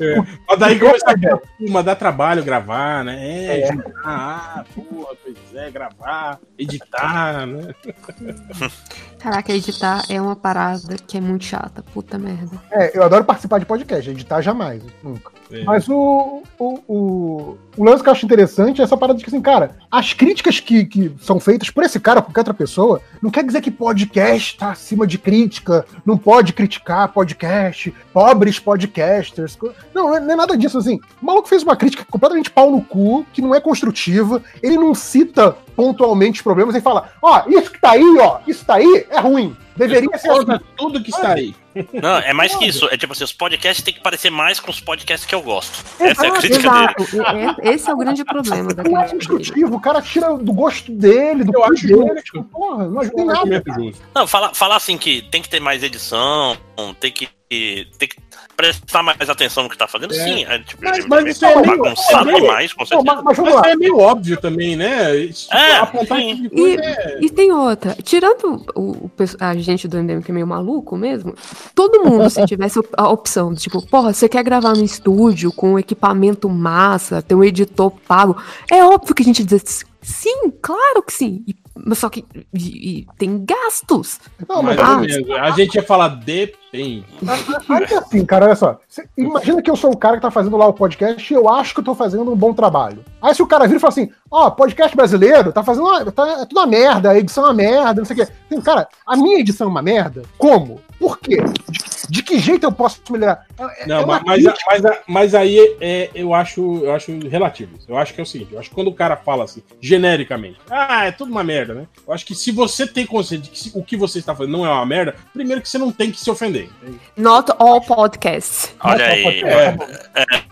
Speaker 2: É. Mas daí começa a pô, mas dá trabalho gravar, né? É,
Speaker 4: É.
Speaker 2: ah, porra, pois é, gravar, editar, né?
Speaker 7: Caraca, editar é uma parada que é muito chata. Puta merda.
Speaker 4: É, eu adoro participar de podcast, editar jamais, nunca.
Speaker 2: É.
Speaker 4: Mas o, o, o, o lance que eu acho interessante é essa parada de que, assim, cara, as críticas que, que são feitas por esse cara, por qualquer outra pessoa, não quer dizer que podcast tá acima de crítica, não pode criticar podcast, pobres podcasters. Não, não é, não é nada disso, assim. O maluco fez uma crítica completamente pau no cu, que não é construtiva, ele não cita pontualmente os problemas e fala, ó, isso que tá aí, ó, isso tá aí é ruim. Deveria ser assim.
Speaker 2: Tudo que está aí.
Speaker 3: Não, é mais que isso. É tipo assim, os podcasts têm que parecer mais com os podcasts que eu gosto. Essa é a crítica dele.
Speaker 7: Exato. E- e- Esse é o grande problema da
Speaker 4: Não é
Speaker 7: dele.
Speaker 4: construtivo, o cara tira do gosto dele, do
Speaker 2: Eu acho
Speaker 4: dele.
Speaker 2: justo.
Speaker 4: Tipo, porra, não ajuda em nada.
Speaker 3: Não, falar, falar assim que tem que ter mais edição, tem que, tem que prestar mais atenção no que tá fazendo,
Speaker 2: É.
Speaker 3: sim. É, tipo,
Speaker 2: Mas-
Speaker 3: é-
Speaker 2: mas isso é meio-
Speaker 3: bagunçado
Speaker 2: é meio-
Speaker 3: demais, com
Speaker 4: Não,
Speaker 3: certeza.
Speaker 4: mas, mas
Speaker 2: Mas é meio óbvio também, né? Isso,
Speaker 3: É,
Speaker 2: apontar
Speaker 3: sim.
Speaker 2: tipo coisa é-
Speaker 7: E tem outra, tirando o, a gente do MDM que é meio maluco mesmo, todo mundo, se tivesse a opção, tipo, porra, você quer gravar no estúdio com um equipamento massa, ter um editor pago, é óbvio que a gente diz sim, claro que sim. E- mas só que e- e tem gastos.
Speaker 4: Não, mas
Speaker 7: Ah.
Speaker 2: menos. A gente ia falar depende.
Speaker 4: ainda assim, cara, olha só. Cê- imagina que eu sou o cara que tá fazendo lá o podcast e eu acho que eu tô fazendo um bom trabalho. Aí se o cara vira e fala assim, ó, podcast brasileiro tá fazendo uma, tá, é tudo uma merda, a edição é uma merda, não sei o quê. Assim, cara, a minha edição é uma merda? Como? Por quê? De, de que jeito eu posso melhorar? É- é
Speaker 2: Não,
Speaker 4: uma
Speaker 2: mas, mas, mas, mas aí é, eu, acho, eu acho relativo. Eu acho que é o seguinte: eu acho que quando o cara fala assim, genericamente, ah, é tudo uma merda, né? Eu acho que se você tem consciência de que se- o que você está fazendo não é uma merda, primeiro que você não tem que se ofender. entende?
Speaker 7: Not all podcasts.
Speaker 3: Olha aí.
Speaker 4: pode-
Speaker 2: É.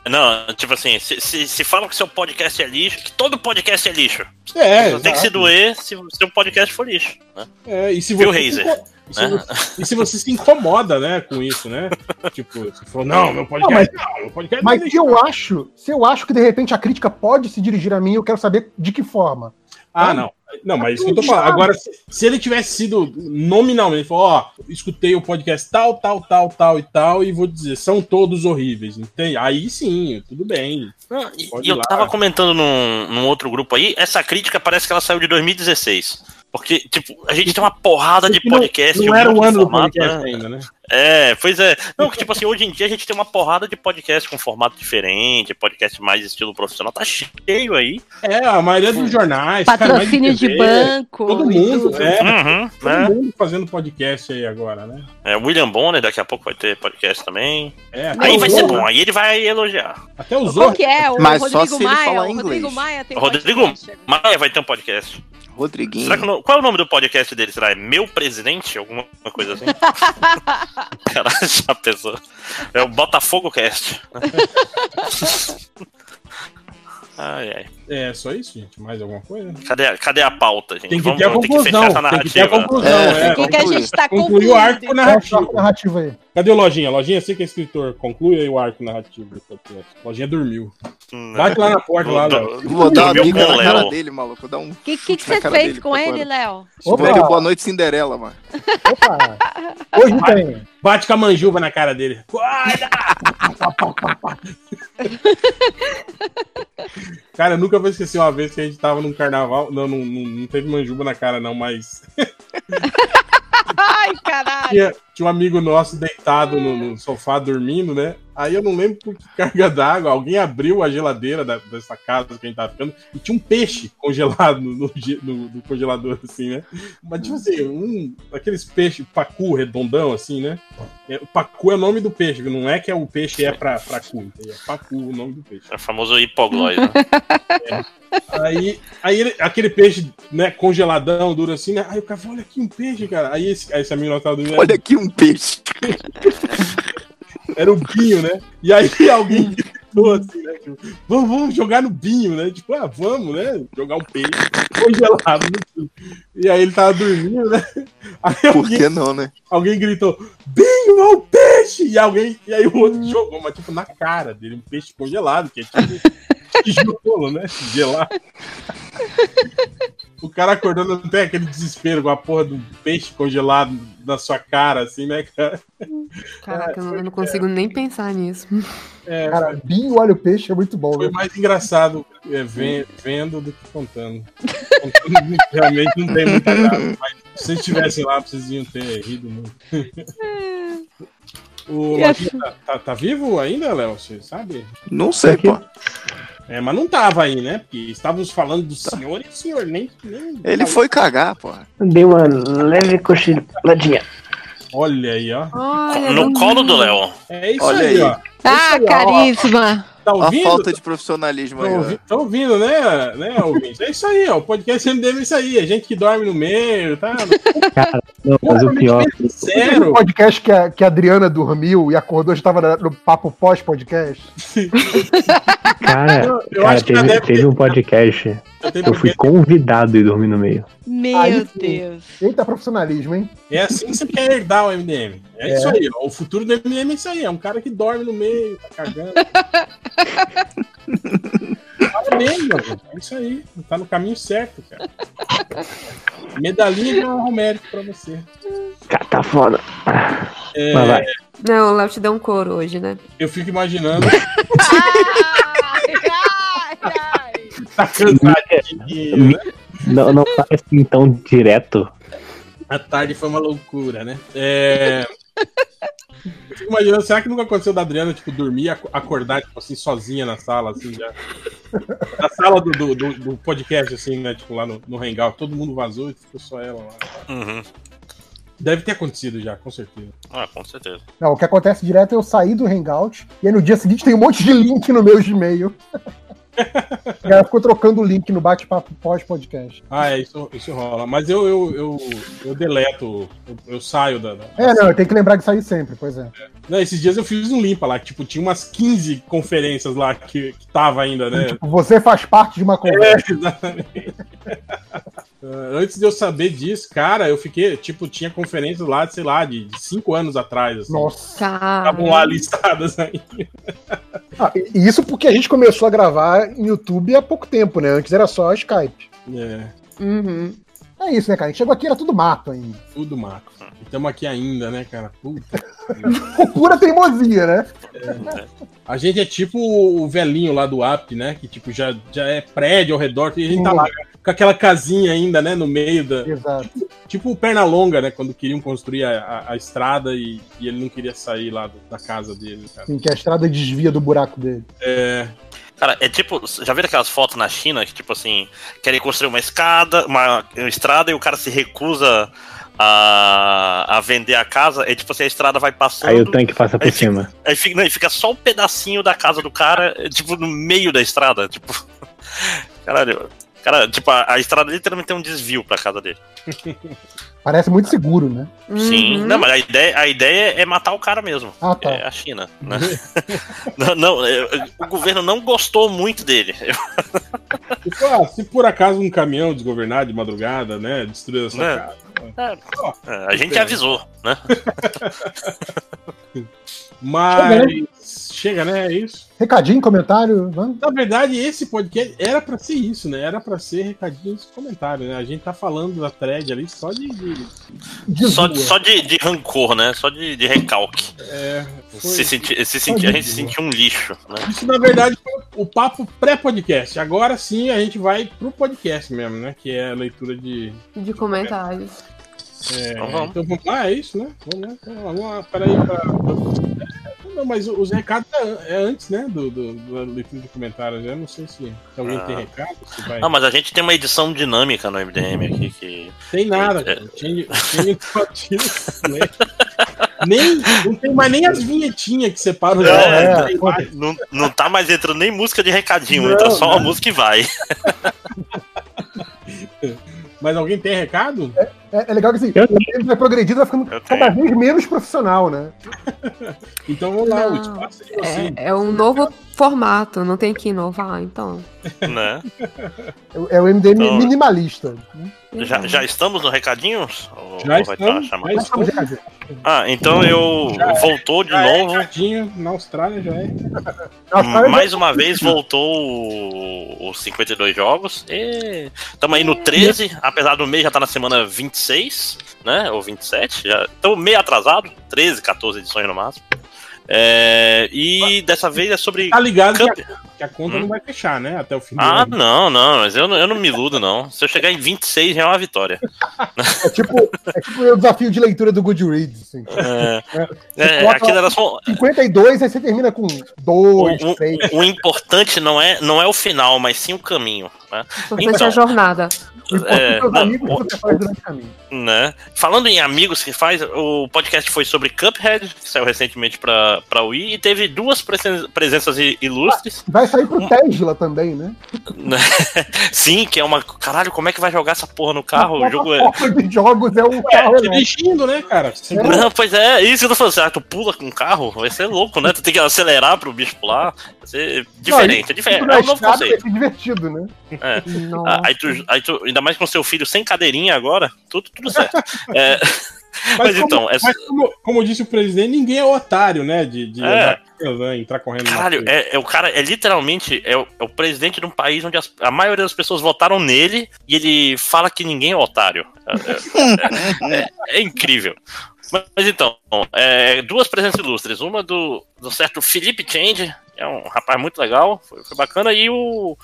Speaker 3: Não, tipo assim, se, se, se fala que seu podcast é lixo, que todo podcast é lixo.
Speaker 2: É,
Speaker 3: Só tem que se doer se o seu podcast for lixo. Né?
Speaker 2: É, e se você
Speaker 3: Hazer,
Speaker 2: se- e se
Speaker 3: né?
Speaker 2: você- E se você se incomoda, né, com isso, né? Tipo, se for, não, meu podcast não, meu podcast
Speaker 4: Mas
Speaker 2: não
Speaker 4: se eu acho, se eu acho que de repente a crítica pode se dirigir a mim, eu quero saber de que forma.
Speaker 2: Ah, não. Não, mas isso que eu tô falando. Agora, se, ele tivesse sido nominalmente, falou, ó, escutei o podcast tal, tal, tal, tal e tal, e vou dizer, são todos horríveis, entende? Aí sim, tudo bem.
Speaker 3: Não, e, e eu
Speaker 2: lá.
Speaker 3: tava comentando num, num outro grupo aí, essa crítica parece que ela saiu de 2016. Porque, tipo, a gente tem uma porrada de
Speaker 2: não-
Speaker 3: podcast.
Speaker 2: Não, era o ano do podcast
Speaker 3: né?
Speaker 2: ainda, né?
Speaker 3: É, pois é. Não, que tipo assim, hoje em dia a gente tem uma porrada de podcast com formato diferente, podcast mais estilo profissional, tá cheio aí.
Speaker 2: É, a maioria dos jornais.
Speaker 6: Patrocínio de
Speaker 2: TV,
Speaker 6: banco.
Speaker 2: Todo mundo,
Speaker 6: tudo.
Speaker 2: é.
Speaker 3: Uhum,
Speaker 2: Todo
Speaker 3: né?
Speaker 2: mundo fazendo podcast aí agora, né?
Speaker 3: É, William Bonner daqui a pouco vai ter podcast também.
Speaker 2: É,
Speaker 3: Aí vai ser bom, aí ele vai elogiar.
Speaker 2: Até o
Speaker 6: Qual
Speaker 2: Zorro.
Speaker 6: que é? O
Speaker 5: Mas só
Speaker 6: Rodrigo
Speaker 5: se ele
Speaker 6: Maia.
Speaker 5: falar
Speaker 6: o Rodrigo
Speaker 5: inglês.
Speaker 6: Maia tem
Speaker 3: Rodrigo
Speaker 6: podcast.
Speaker 3: Maia vai ter um podcast.
Speaker 5: Rodriguinho.
Speaker 3: Será que qual é o nome do podcast dele? Será? É Meu Presidente? Alguma coisa assim? Caralho, já pensou? É o Botafogo Cast. ai, ai.
Speaker 2: É só isso, gente? Mais alguma coisa?
Speaker 3: Cadê, a- cadê a pauta, gente?
Speaker 2: Tem que
Speaker 3: Vamos,
Speaker 2: ter a conclusão. Tem que ter a conclusão,
Speaker 5: É,
Speaker 2: é.
Speaker 6: O que, que a gente tá concluindo?
Speaker 2: o arco narrativo.
Speaker 4: arco narrativo aí?
Speaker 2: Cadê o Lojinha? Lojinha, você que é escritor, conclui aí o arco narrativo. Lojinha dormiu.
Speaker 3: Hum,
Speaker 2: Bate lá na porta, lá, Léo.
Speaker 5: Vou dar uma bica na cara dele, maluco. Vou dar um.
Speaker 6: O que, que, que você fez
Speaker 5: dele,
Speaker 6: com ele. Léo?
Speaker 5: Opa.
Speaker 4: Opa.
Speaker 5: boa noite, Cinderela, mano.
Speaker 4: Opa! Hoje tem.
Speaker 2: Bate com a manjuba na cara dele. Guarda! Cara, eu nunca vou esquecer uma vez que a gente tava num carnaval. Não, não, não, não teve manjuba na cara, não, mas.
Speaker 6: Ai, caralho.
Speaker 2: tinha, tinha um amigo nosso deitado no, no sofá dormindo, né? Aí eu não lembro por que carga d'água. Alguém abriu a geladeira da- dessa casa que a gente tava ficando e tinha um peixe congelado no, no no- no congelador, assim, né? Mas, tipo assim, um aqueles peixes pacu redondão, assim, né? É, o pacu é o nome do peixe, não é que é o peixe é pra, pra cu, é pacu o nome do peixe.
Speaker 3: É o famoso hipoglós, né?
Speaker 2: Aí, aí ele- aquele peixe, né, congeladão, duro assim, né? Aí o cara falou, olha aqui um peixe, cara. Aí esse, aí esse amigo nosso tava dormindo,
Speaker 5: Olha aqui um peixe.
Speaker 2: era o binho, né? E aí alguém gritou assim, né? Tipo, vamos, vamos jogar no binho, né? Tipo, ah, vamos, né? Jogar um peixe congelado. no binho. E aí ele tava dormindo, né? Aí
Speaker 5: Por
Speaker 2: alguém,
Speaker 5: que não, né?
Speaker 2: alguém gritou, binho, é o peixe! E alguém, e aí o outro jogou, mas tipo, na cara dele, um peixe congelado, que é tipo tijolo, né? Gelado. O cara acordando não tem aquele desespero com a porra do peixe congelado na sua cara, assim, né, cara?
Speaker 7: Caraca, eu não, eu não consigo nem pensar nisso.
Speaker 2: É,
Speaker 4: Cara, Binho Olha o Peixe é muito bom,
Speaker 2: Foi
Speaker 4: né?
Speaker 2: mais engraçado é, ven- vendo do que contando. Contando realmente não tem muita graça, mas se vocês estivessem lá, vocês iam ter rido muito. O
Speaker 6: E
Speaker 2: Lojinha tá, tá- tá vivo ainda, Léo? Você sabe?
Speaker 5: Não sei, pô.
Speaker 2: É, mas não tava aí, né? Porque estávamos falando do senhor e o senhor nem. nem
Speaker 5: Ele foi cagar, pô.
Speaker 8: Dei uma leve cochiladinha.
Speaker 2: Olha aí, ó.
Speaker 7: Olha,
Speaker 3: No colo do Léo.
Speaker 2: É isso
Speaker 5: Olha
Speaker 2: aí,
Speaker 5: aí.
Speaker 2: ó.
Speaker 6: Ah,
Speaker 2: aí, ó.
Speaker 6: carisma.
Speaker 2: Tá
Speaker 5: A
Speaker 2: ouvindo?
Speaker 5: falta de profissionalismo aí,
Speaker 2: Estão
Speaker 5: ó.
Speaker 2: ouvi- tão ouvindo, né, né, ouvinte? É isso aí, ó. O podcast MDM é isso aí. A gente que dorme no meio, tá?
Speaker 8: Cara, não, mas o pior.
Speaker 4: Teve um
Speaker 2: Sério.
Speaker 4: podcast que a, que a Adriana dormiu e acordou, já tava no papo pós-podcast.
Speaker 8: Cara,
Speaker 2: Eu
Speaker 8: cara
Speaker 2: acho que
Speaker 8: teve,
Speaker 2: deve
Speaker 8: teve um podcast
Speaker 2: Eu
Speaker 8: eu fui convidado e dormi no meio.
Speaker 6: Meu
Speaker 4: Aí.
Speaker 6: Deus.
Speaker 4: Eita, profissionalismo, hein?
Speaker 2: É assim que você quer herdar o MDM. É,
Speaker 4: É.
Speaker 2: isso aí, ó. O futuro do MDM é isso aí. É um cara que dorme no meio, tá cagando. Parabéns, mano. É isso aí. Tá no caminho certo, cara. Medalhinha de honra mérito pra você.
Speaker 8: Cara, tá foda.
Speaker 2: É,
Speaker 8: Mas vai.
Speaker 7: Não, o Léo te deu um couro hoje, né?
Speaker 2: eu fico imaginando.
Speaker 6: Ai, ai, ai.
Speaker 2: tá cansadinho, né?
Speaker 8: Não, não parece assim tão direto.
Speaker 2: A tarde foi uma loucura, né? É. Eu fico imaginando, será que nunca aconteceu da Adriana, tipo, dormir e ac- acordar, tipo assim, sozinha na sala, assim, já? Na sala do, do, do- do podcast, assim, né? Tipo, lá no, no Hangout, todo mundo vazou e ficou só ela lá.
Speaker 3: Uhum.
Speaker 2: Deve ter acontecido já, com certeza.
Speaker 3: Ah, com certeza.
Speaker 4: Não, o que acontece direto é eu sair do Hangout e aí no dia seguinte tem um monte de link no meu Gmail. A galera ficou trocando o link no bate-papo pós-podcast.
Speaker 2: Ah, é, isso, isso rola. Mas eu, eu, eu, eu deleto, eu, eu saio da. da-
Speaker 4: É, não, eu tenho que lembrar de sair sempre, pois é.
Speaker 2: Não, esses dias eu fiz um limpa lá, que, tipo, tinha umas 15 conferências lá que, que tava ainda, né?
Speaker 4: Tipo, você faz parte de uma conversa.
Speaker 2: É, exatamente. Ah, Antes de eu saber disso, cara, eu fiquei, tipo, tinha conferências lá, sei lá, de, de cinco anos atrás, assim.
Speaker 4: Nossa.
Speaker 2: Estavam lá listadas aí.
Speaker 4: Ah, e e isso porque a gente começou a gravar em YouTube há pouco tempo, né? Antes era só Skype.
Speaker 2: É,
Speaker 7: Uhum.
Speaker 4: É isso, né, cara? A gente chegou aqui, era tudo mato ainda.
Speaker 2: tudo mato. Estamos aqui ainda, né, cara? Puta.
Speaker 4: Pura teimosia, né?
Speaker 2: A gente é tipo o velhinho lá do app, né? Que, tipo, já, já é prédio ao redor e a gente tá lá com aquela casinha ainda, né, no meio da.
Speaker 4: Exato.
Speaker 2: Tipo o Pernalonga, né? Quando queriam construir a, a- a estrada e, e ele não queria sair lá do- da casa dele, cara.
Speaker 4: Assim, que a estrada desvia do buraco dele.
Speaker 2: É.
Speaker 3: Cara, é tipo, já viram aquelas fotos na China que, tipo assim, querem construir uma escada, uma, uma estrada e o cara se recusa a, a vender a casa? É tipo assim, a estrada vai passando.
Speaker 8: Aí o tanque passa por
Speaker 3: Aí fica-
Speaker 8: cima.
Speaker 3: Aí fica, não, fica só um pedacinho da casa do cara, tipo, no meio da estrada. Tipo. Caralho. Cara, tipo, a, a estrada literalmente tem um desvio pra casa dele.
Speaker 4: Parece muito seguro, né?
Speaker 3: Sim.
Speaker 7: Uhum.
Speaker 3: Não, mas a ideia, a ideia é matar o cara mesmo.
Speaker 4: Ah, tá.
Speaker 3: É a China, né? não, não, é, o governo não gostou muito dele.
Speaker 2: Tipo, ah, se por acaso um caminhão desgovernado de madrugada, né? Destruiu a sua
Speaker 3: Né?
Speaker 2: casa.
Speaker 3: É, a gente avisou, né?
Speaker 2: Mas. Chega, né? É isso.
Speaker 4: Recadinho, comentário, vamos?
Speaker 2: Na verdade, esse podcast era pra ser isso, né? Era pra ser recadinhos e comentário, né? A gente tá falando da thread ali só de. de-
Speaker 4: De
Speaker 3: Só,
Speaker 4: zoa.
Speaker 3: só de, de rancor, né? Só de, de recalque.
Speaker 2: é, foi-
Speaker 3: Se sentir, se sentir, a gente se sentiu um lixo, né?
Speaker 2: Isso, na verdade, foi o papo pré-podcast. Agora sim a gente vai pro podcast mesmo, né? Que é a leitura de.
Speaker 7: De comentários.
Speaker 2: é,
Speaker 3: Então vamos.
Speaker 2: então vamos lá, é isso, né? Vamos lá, então, vamos lá. Peraí, pra. Não, mas os recados é, é antes, né? Do, do, da leitura de comentários. Eu não sei se, se alguém
Speaker 3: Ah.
Speaker 2: tem recado. Se vai...
Speaker 3: Ah, mas a gente tem uma edição dinâmica no MDM aqui que.
Speaker 2: Tem nada,
Speaker 3: É.
Speaker 2: cara. Tinha, tinha né? nem, não tem mais nem as vinhetinhas que separam os
Speaker 3: É,
Speaker 4: é,
Speaker 2: não.
Speaker 3: Não, não tá mais entrando nem música de recadinho,
Speaker 2: Não,
Speaker 3: entra só
Speaker 2: não.
Speaker 3: uma música e vai.
Speaker 2: Mas alguém tem recado?
Speaker 4: É, é legal que assim,
Speaker 8: Eu
Speaker 4: o tempo vai progredindo, vai ficando cada vez menos profissional, né?
Speaker 2: Então vamos lá, o
Speaker 7: Não,
Speaker 2: espaço é de você.
Speaker 7: É, é um novo formato, não tem que inovar, então.
Speaker 3: Né?
Speaker 4: É, é o MDM
Speaker 3: Então-
Speaker 4: minimalista.
Speaker 3: Já, já estamos no recadinhos? Ou-
Speaker 2: Já estamos, já
Speaker 4: estamos.
Speaker 3: Ah, então eu voltou de
Speaker 2: é
Speaker 3: novo.
Speaker 2: recadinho, na Austrália já é.
Speaker 3: Mais uma vez voltou o- os 52 jogos. E estamos aí no 13, apesar do mês já tá na semana 26, né? Ou 27. Já estamos meio atrasado, 13, 14 edições no máximo. É, e dessa vez é sobre.
Speaker 2: Tá ligado que
Speaker 3: Cup.
Speaker 2: a, que a conta
Speaker 3: Hum.
Speaker 2: não vai fechar, né? Até o fim do
Speaker 3: Ah,
Speaker 2: ano.
Speaker 3: não, não, mas eu não, eu não me iludo, não. Se eu chegar em 26 já é uma vitória.
Speaker 4: é tipo, é tipo o desafio de leitura do Goodreads. Assim.
Speaker 3: É, é,
Speaker 4: coloca
Speaker 3: aquilo era só.
Speaker 4: 52, aí você termina com
Speaker 3: O,
Speaker 4: 2,
Speaker 3: o-
Speaker 4: 3.
Speaker 3: o importante não é, não é o final, mas sim o caminho. Né?
Speaker 7: Importante
Speaker 3: Então.
Speaker 7: a jornada.
Speaker 4: O
Speaker 3: É,
Speaker 4: é os
Speaker 3: não,
Speaker 4: amigos
Speaker 3: o-
Speaker 4: que você faz durante o caminho.
Speaker 3: né? Falando em amigos que faz, o podcast foi sobre Cuphead, que saiu recentemente pra, pra Wii, e teve duas presen- presenças ilustres.
Speaker 4: Vai sair pro Tesla também, né?
Speaker 3: né? Sim, que é uma. Caralho, como é que vai jogar essa porra no carro? O jogo é.
Speaker 4: de jogos é um carro elétrico.
Speaker 2: dirigindo, né, cara? Você-
Speaker 3: Não, pois é, isso que eu tô falando. assim, Ah, tu pula com o carro, vai ser louco, né? Tu tem que acelerar pro bicho pular. Vai ser diferente, é diferente. É um novo conceito.
Speaker 4: Ser divertido, né?
Speaker 3: É. Aí, tu, aí tu, ainda mais com seu filho sem cadeirinha agora, tudo, tudo certo. É, mas,
Speaker 2: como,
Speaker 3: então,
Speaker 2: mas como, como disse o presidente, ninguém é otário, né? De, de
Speaker 3: É.
Speaker 2: entrar correndo
Speaker 3: caralho, é, é o cara, é literalmente é o, é o presidente de um país onde as- a maioria das pessoas votaram nele e ele fala que ninguém é otário. É, é- é- é incrível. Mas, mas então, é, duas presenças ilustres. Uma do, do certo Felipe Change, que é um rapaz muito legal, foi, foi bacana, e o,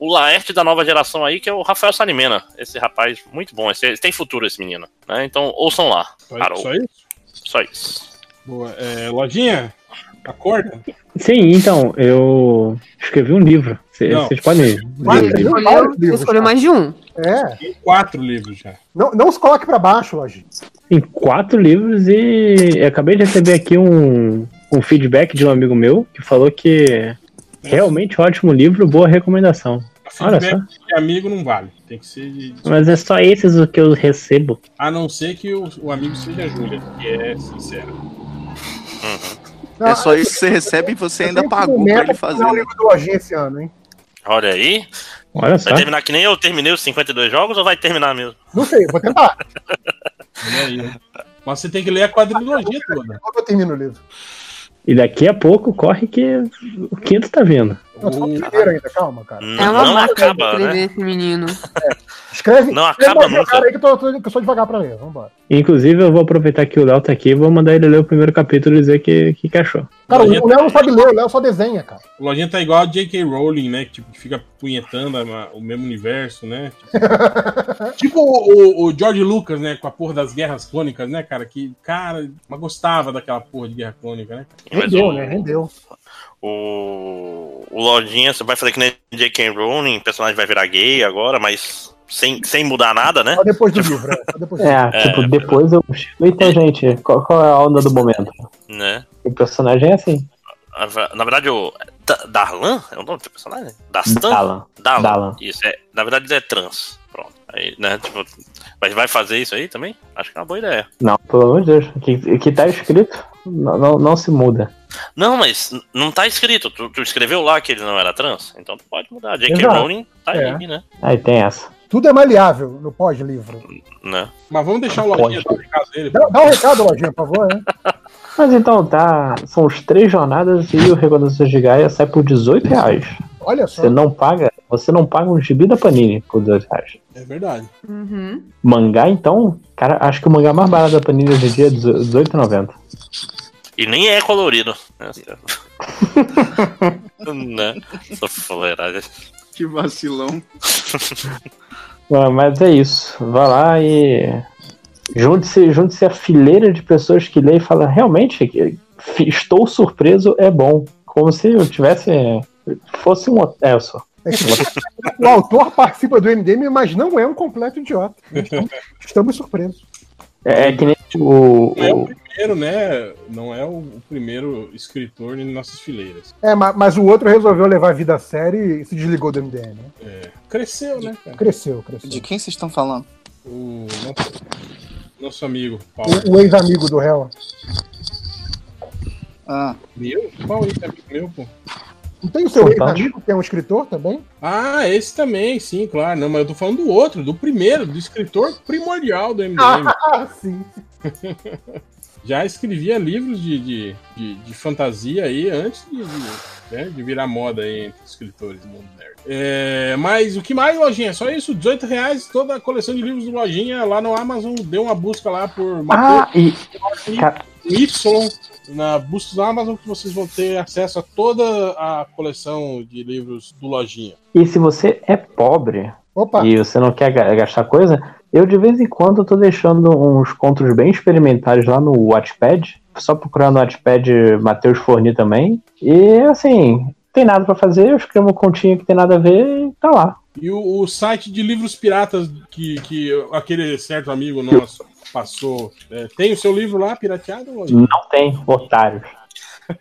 Speaker 3: o Laerte da nova geração aí, que é o Rafael Salimena. Esse rapaz muito bom, esse, tem futuro esse menino. Né? Então ouçam lá.
Speaker 2: Só, só isso?
Speaker 3: Só isso.
Speaker 2: Boa. É, lojinha, acorda.
Speaker 8: Sim, então, eu escrevi um livro. Vocês podem ler.
Speaker 4: Escolheu
Speaker 7: Escolheu,
Speaker 4: vários livros,
Speaker 7: escolheu
Speaker 4: cara.
Speaker 7: mais de um.
Speaker 4: É.
Speaker 2: Tem quatro livros já.
Speaker 4: Não, não os coloque pra baixo, Lojinha.
Speaker 8: Tem quatro livros e eu acabei de receber aqui um, um feedback de um amigo meu que falou que realmente ótimo livro, boa recomendação. Olha
Speaker 2: Feedback de amigo não vale. Tem que ser de.
Speaker 8: Mas é só esses o que eu recebo.
Speaker 2: A não ser que o, o amigo seja a Júlia, que é sincero.
Speaker 5: É só isso que você recebe e você ainda pagou pra ele fazer.
Speaker 4: o
Speaker 5: né?
Speaker 4: livro do Lojinha esse ano, hein?
Speaker 3: Olha aí.
Speaker 8: Olha só.
Speaker 3: Vai terminar que nem eu terminei os 52 jogos ou vai terminar mesmo?
Speaker 4: Não sei, vou tentar.
Speaker 2: Mas você tem que ler a quadrilogia toda.
Speaker 4: Quando eu termino o livro.
Speaker 8: E daqui a pouco corre que o quinto tá vindo.
Speaker 4: Não, só primeiro ainda, calma, cara.
Speaker 3: Não,
Speaker 7: É uma
Speaker 3: não acaba,
Speaker 7: escrever
Speaker 3: né?
Speaker 7: esse menino.
Speaker 4: Escreve.
Speaker 3: Não
Speaker 4: escreve
Speaker 3: acaba nunca.
Speaker 4: cara aí que eu, tô, tô- que eu sou devagar pra ler. Vambora.
Speaker 8: Inclusive, eu vou aproveitar que o Léo tá aqui e vou mandar ele ler o primeiro capítulo e dizer o que, que, que achou.
Speaker 4: Cara, o
Speaker 2: Lojinha
Speaker 4: o Léo não sabe ler, o Léo só desenha, cara.
Speaker 2: O Lojinha tá igual a J.K. Rowling, né? Que tipo, que fica punhetando o mesmo universo, né? Tipo, tipo o, o George Lucas, né? Com a porra das guerras clônicas, né, cara? Que, cara, mas gostava daquela porra de guerra clônica, né?
Speaker 4: Rendeu,
Speaker 3: o-
Speaker 4: né? Rendeu.
Speaker 3: O, o Lojinha, você vai fazer que nem J.K. Rowling, o personagem vai virar gay agora, mas sem, sem mudar nada, né?
Speaker 4: Só depois do livro, é. Só depois do livro.
Speaker 8: É, tipo, depois eu. Então, gente, qual, qual é a onda do momento?
Speaker 3: né?
Speaker 8: O personagem é assim.
Speaker 3: Na verdade, o. Da- Darlan? É o nome do personagem? Dastan?
Speaker 8: Dalan.
Speaker 3: Dalan.
Speaker 8: Dalan.
Speaker 3: Isso, é. Na verdade, ele é trans. Aí, né, tipo, mas vai fazer isso aí também? Acho que é uma boa ideia.
Speaker 8: Não, pelo amor de Deus. O que, que tá escrito não, não, não se muda.
Speaker 3: Não, mas não tá escrito. Tu, tu escreveu lá que ele não era trans? Então tu pode mudar. J.K.
Speaker 4: Exato.
Speaker 3: Rowling tá
Speaker 4: É.
Speaker 3: aí, né?
Speaker 8: Aí tem essa.
Speaker 4: Tudo é maleável no pós-livro.
Speaker 3: né?
Speaker 2: Mas vamos deixar o Lojinha dar o recado dele.
Speaker 4: Dá, dá um recado, Lojinha, por favor, né?
Speaker 8: Mas então, tá. São os três jornadas e o Reconnaissance de Gaia sai por 18 reais.
Speaker 4: Olha só.
Speaker 8: Você não paga. Você não paga um gibi da Panini por 18 reais.
Speaker 2: É verdade.
Speaker 7: Uhum.
Speaker 8: Mangá, então, cara, acho que o mangá mais barato da Panini hoje em dia é 18,90.
Speaker 3: E nem é colorido. né? né? Fuleiragem.
Speaker 5: Que vacilão.
Speaker 8: Ah, Mas é isso. Vá lá e. Junte-se junte à fileira de pessoas que lê e fala, realmente, estou surpreso, é bom. Como se eu tivesse. Fosse um hotel só.
Speaker 4: O autor participa do MDM, mas não é um completo idiota. Estamos, estamos surpresos.
Speaker 8: É, é que nem o.
Speaker 2: Não é o primeiro, né? Não é o, o primeiro escritor em nossas fileiras.
Speaker 4: É, ma- mas, o outro resolveu levar a vida a sério e se desligou do MDM. Né?
Speaker 2: É, cresceu, né, cara?
Speaker 4: Cresceu, cresceu.
Speaker 5: De quem vocês estão falando?
Speaker 2: O nosso, nosso amigo Paulo.
Speaker 4: O, o ex-amigo do réu.
Speaker 5: Ah,
Speaker 2: Meu? Qual ex-amigo meu, pô?
Speaker 4: Não tem o seu
Speaker 8: Fantástico.
Speaker 4: ex-amigo, que é um escritor também?
Speaker 2: Ah, esse também, sim, claro. Não, mas eu tô falando do outro, do primeiro, do escritor primordial do MDM.
Speaker 4: Ah, sim.
Speaker 2: Já escrevia livros de, de, de, de fantasia aí antes de, de, né, de virar moda aí entre os escritores do mundo nerd. É, mas o que mais, Lojinha? Só isso, 18 reais, toda a coleção de livros do Lojinha lá no Amazon. Deu uma busca lá por
Speaker 8: Ah, e. Cara,
Speaker 2: Y na busca do Amazon que vocês vão ter acesso a toda a coleção de livros do Lojinha.
Speaker 8: e se você é pobre
Speaker 4: Opa,
Speaker 8: e você não quer ga- gastar coisa, eu de vez em quando tô deixando uns contos bem experimentares lá no Watchpad. Só procurar no Watchpad Matheus Forni também. E assim, tem nada pra fazer, eu escrevo um continho que tem nada a ver e tá lá.
Speaker 2: E o, o site de livros piratas que, que aquele certo amigo nosso passou, é, tem o seu livro lá pirateado? Lojinha?
Speaker 8: Não tem otários.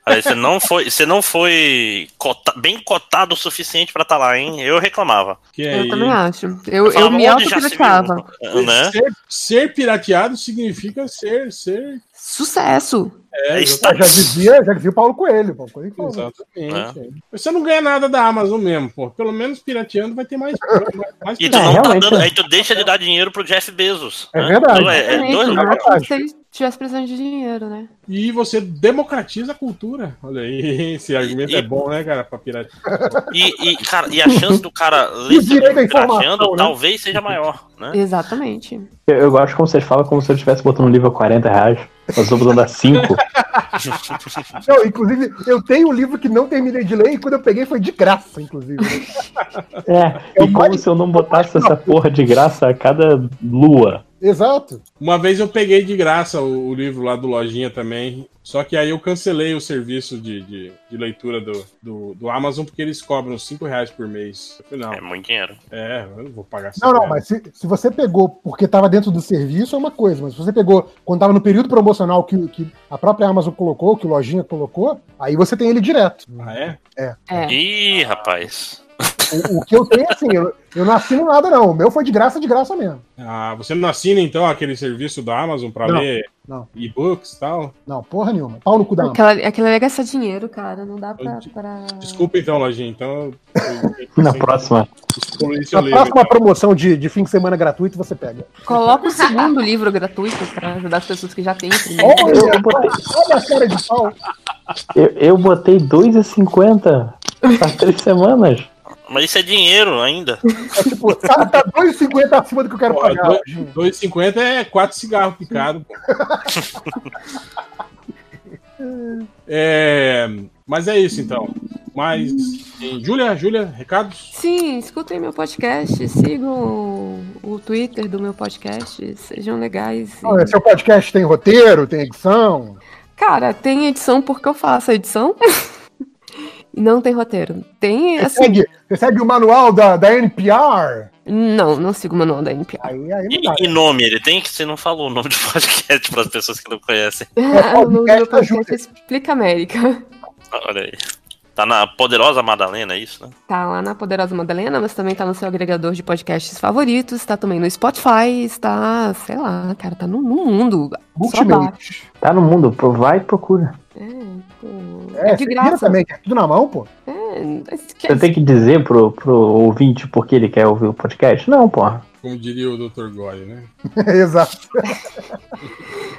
Speaker 3: Aí você não foi, você não foi cota- bem cotado o suficiente pra estar lá, hein? Eu reclamava.
Speaker 2: Que é
Speaker 7: Eu também acho. Eu, eu
Speaker 3: falava,
Speaker 7: me
Speaker 3: viu? Né?
Speaker 2: Ser, ser pirateado significa ser, ser.
Speaker 7: Sucesso.
Speaker 2: É,
Speaker 3: É
Speaker 2: exatamente.
Speaker 4: já dizia, já dizia o Paulo Coelho. Paulo Coelho falou.
Speaker 2: Exatamente. é. Você não ganha nada da Amazon mesmo, pô. Pelo menos pirateando vai ter mais. mais,
Speaker 3: E tu
Speaker 8: É,
Speaker 3: não tá dando,
Speaker 8: é.
Speaker 3: aí tu deixa de dar dinheiro pro Jeff Bezos.
Speaker 4: É
Speaker 3: né?
Speaker 4: verdade.
Speaker 3: Então é- é dois-
Speaker 7: é
Speaker 4: verdade.
Speaker 7: Como se ele estivesse precisando de dinheiro, né?
Speaker 2: E você democratiza a cultura. Olha aí, esse argumento
Speaker 3: E-
Speaker 2: é bom, né, cara, pra piratear.
Speaker 3: E, e, cara, e a chance do cara
Speaker 4: E informação,
Speaker 3: pirateando
Speaker 4: né?
Speaker 3: talvez seja maior, né?
Speaker 7: Exatamente.
Speaker 8: Eu, eu gosto como vocês falam, como se eu estivesse botando um livro a 40 reais. Mas eu tô botando a 5.
Speaker 4: Não, inclusive, eu tenho um livro que não terminei de ler e quando eu peguei foi de graça, inclusive.
Speaker 8: É,
Speaker 4: É
Speaker 8: e como
Speaker 4: mais-
Speaker 8: se eu não botasse essa porra de graça a cada lua.
Speaker 4: Exato.
Speaker 2: Uma vez eu peguei de graça o, o livro lá do Lojinha também. Só que aí eu cancelei o serviço de, de, de leitura do, do, do Amazon porque eles cobram 5 reais por mês. Não,
Speaker 3: É muito dinheiro.
Speaker 2: é, eu não vou pagar
Speaker 4: Não, não,
Speaker 2: reais.
Speaker 4: mas se, se você pegou porque estava dentro do serviço é uma coisa, mas se você pegou quando estava no período promocional que, que a própria Amazon colocou, que o Lojinha colocou, aí você tem ele direto.
Speaker 2: Ah, é?
Speaker 7: É.
Speaker 3: Ih, rapaz.
Speaker 4: O, o que eu tenho assim, eu, eu não assino nada não, o meu foi de graça, de graça mesmo.
Speaker 2: Ah, você não assina então aquele serviço da Amazon pra
Speaker 4: Não,
Speaker 2: ler
Speaker 4: não.
Speaker 2: e-books e tal?
Speaker 4: Não, porra nenhuma. Pau no cu da Amazon.
Speaker 7: Aquela, aquela é gastar dinheiro, cara. Não dá pra. pra...
Speaker 2: Desculpa então, Lojinha. Então. eu- eu-
Speaker 8: Na próxima.
Speaker 4: Na
Speaker 2: livro,
Speaker 4: próxima
Speaker 2: então.
Speaker 4: promoção de, de fim de semana gratuito você pega.
Speaker 7: Coloca o segundo livro gratuito pra ajudar as pessoas que já têm o primeiro.
Speaker 4: Olha, olha a cara de pau.
Speaker 8: Eu, eu botei 2,50 Faz três semanas.
Speaker 3: Mas isso é dinheiro ainda.
Speaker 4: É tipo, tá, tá 2,50 acima do que eu quero
Speaker 2: Pô,
Speaker 4: pagar.
Speaker 2: dois- 2,50 é 4 cigarros picados. É, mas é isso então. Mas, Júlia, Júlia, recados?
Speaker 7: Sim, escutem meu podcast, sigam o, Twitter do meu podcast, sejam legais. e-
Speaker 4: Olha, Seu podcast tem roteiro, tem edição.
Speaker 7: Cara, tem edição porque eu faço a edição. e não tem roteiro. Tem,
Speaker 4: Você
Speaker 7: assim.
Speaker 4: segue, você segue o manual da, da NPR?
Speaker 7: Não, não sigo o manual da NPR.
Speaker 4: Aí, aí
Speaker 3: E, e nome, ele tem que. Você não falou o nome do podcast para as pessoas que não conhecem.
Speaker 7: o nome do
Speaker 4: podcast
Speaker 7: meu
Speaker 4: da
Speaker 7: podcast é Explica América.
Speaker 3: Olha aí. Tá na poderosa Madalena, é isso, né?
Speaker 7: Tá lá na Poderosa Madalena, mas também tá no seu agregador de podcasts favoritos, tá também no Spotify, está, sei lá, cara, tá no, no mundo.
Speaker 4: Ultimate.
Speaker 8: Tá no mundo, pro- vai e procura.
Speaker 7: É, pô,
Speaker 4: É,
Speaker 7: é de graça.
Speaker 4: também, que é tudo na mão, pô.
Speaker 7: É,
Speaker 8: Você tem que dizer pro, pro ouvinte por que ele quer ouvir o podcast? Não, porra.
Speaker 2: Como diria o Dr. Gore, né?
Speaker 4: Exato.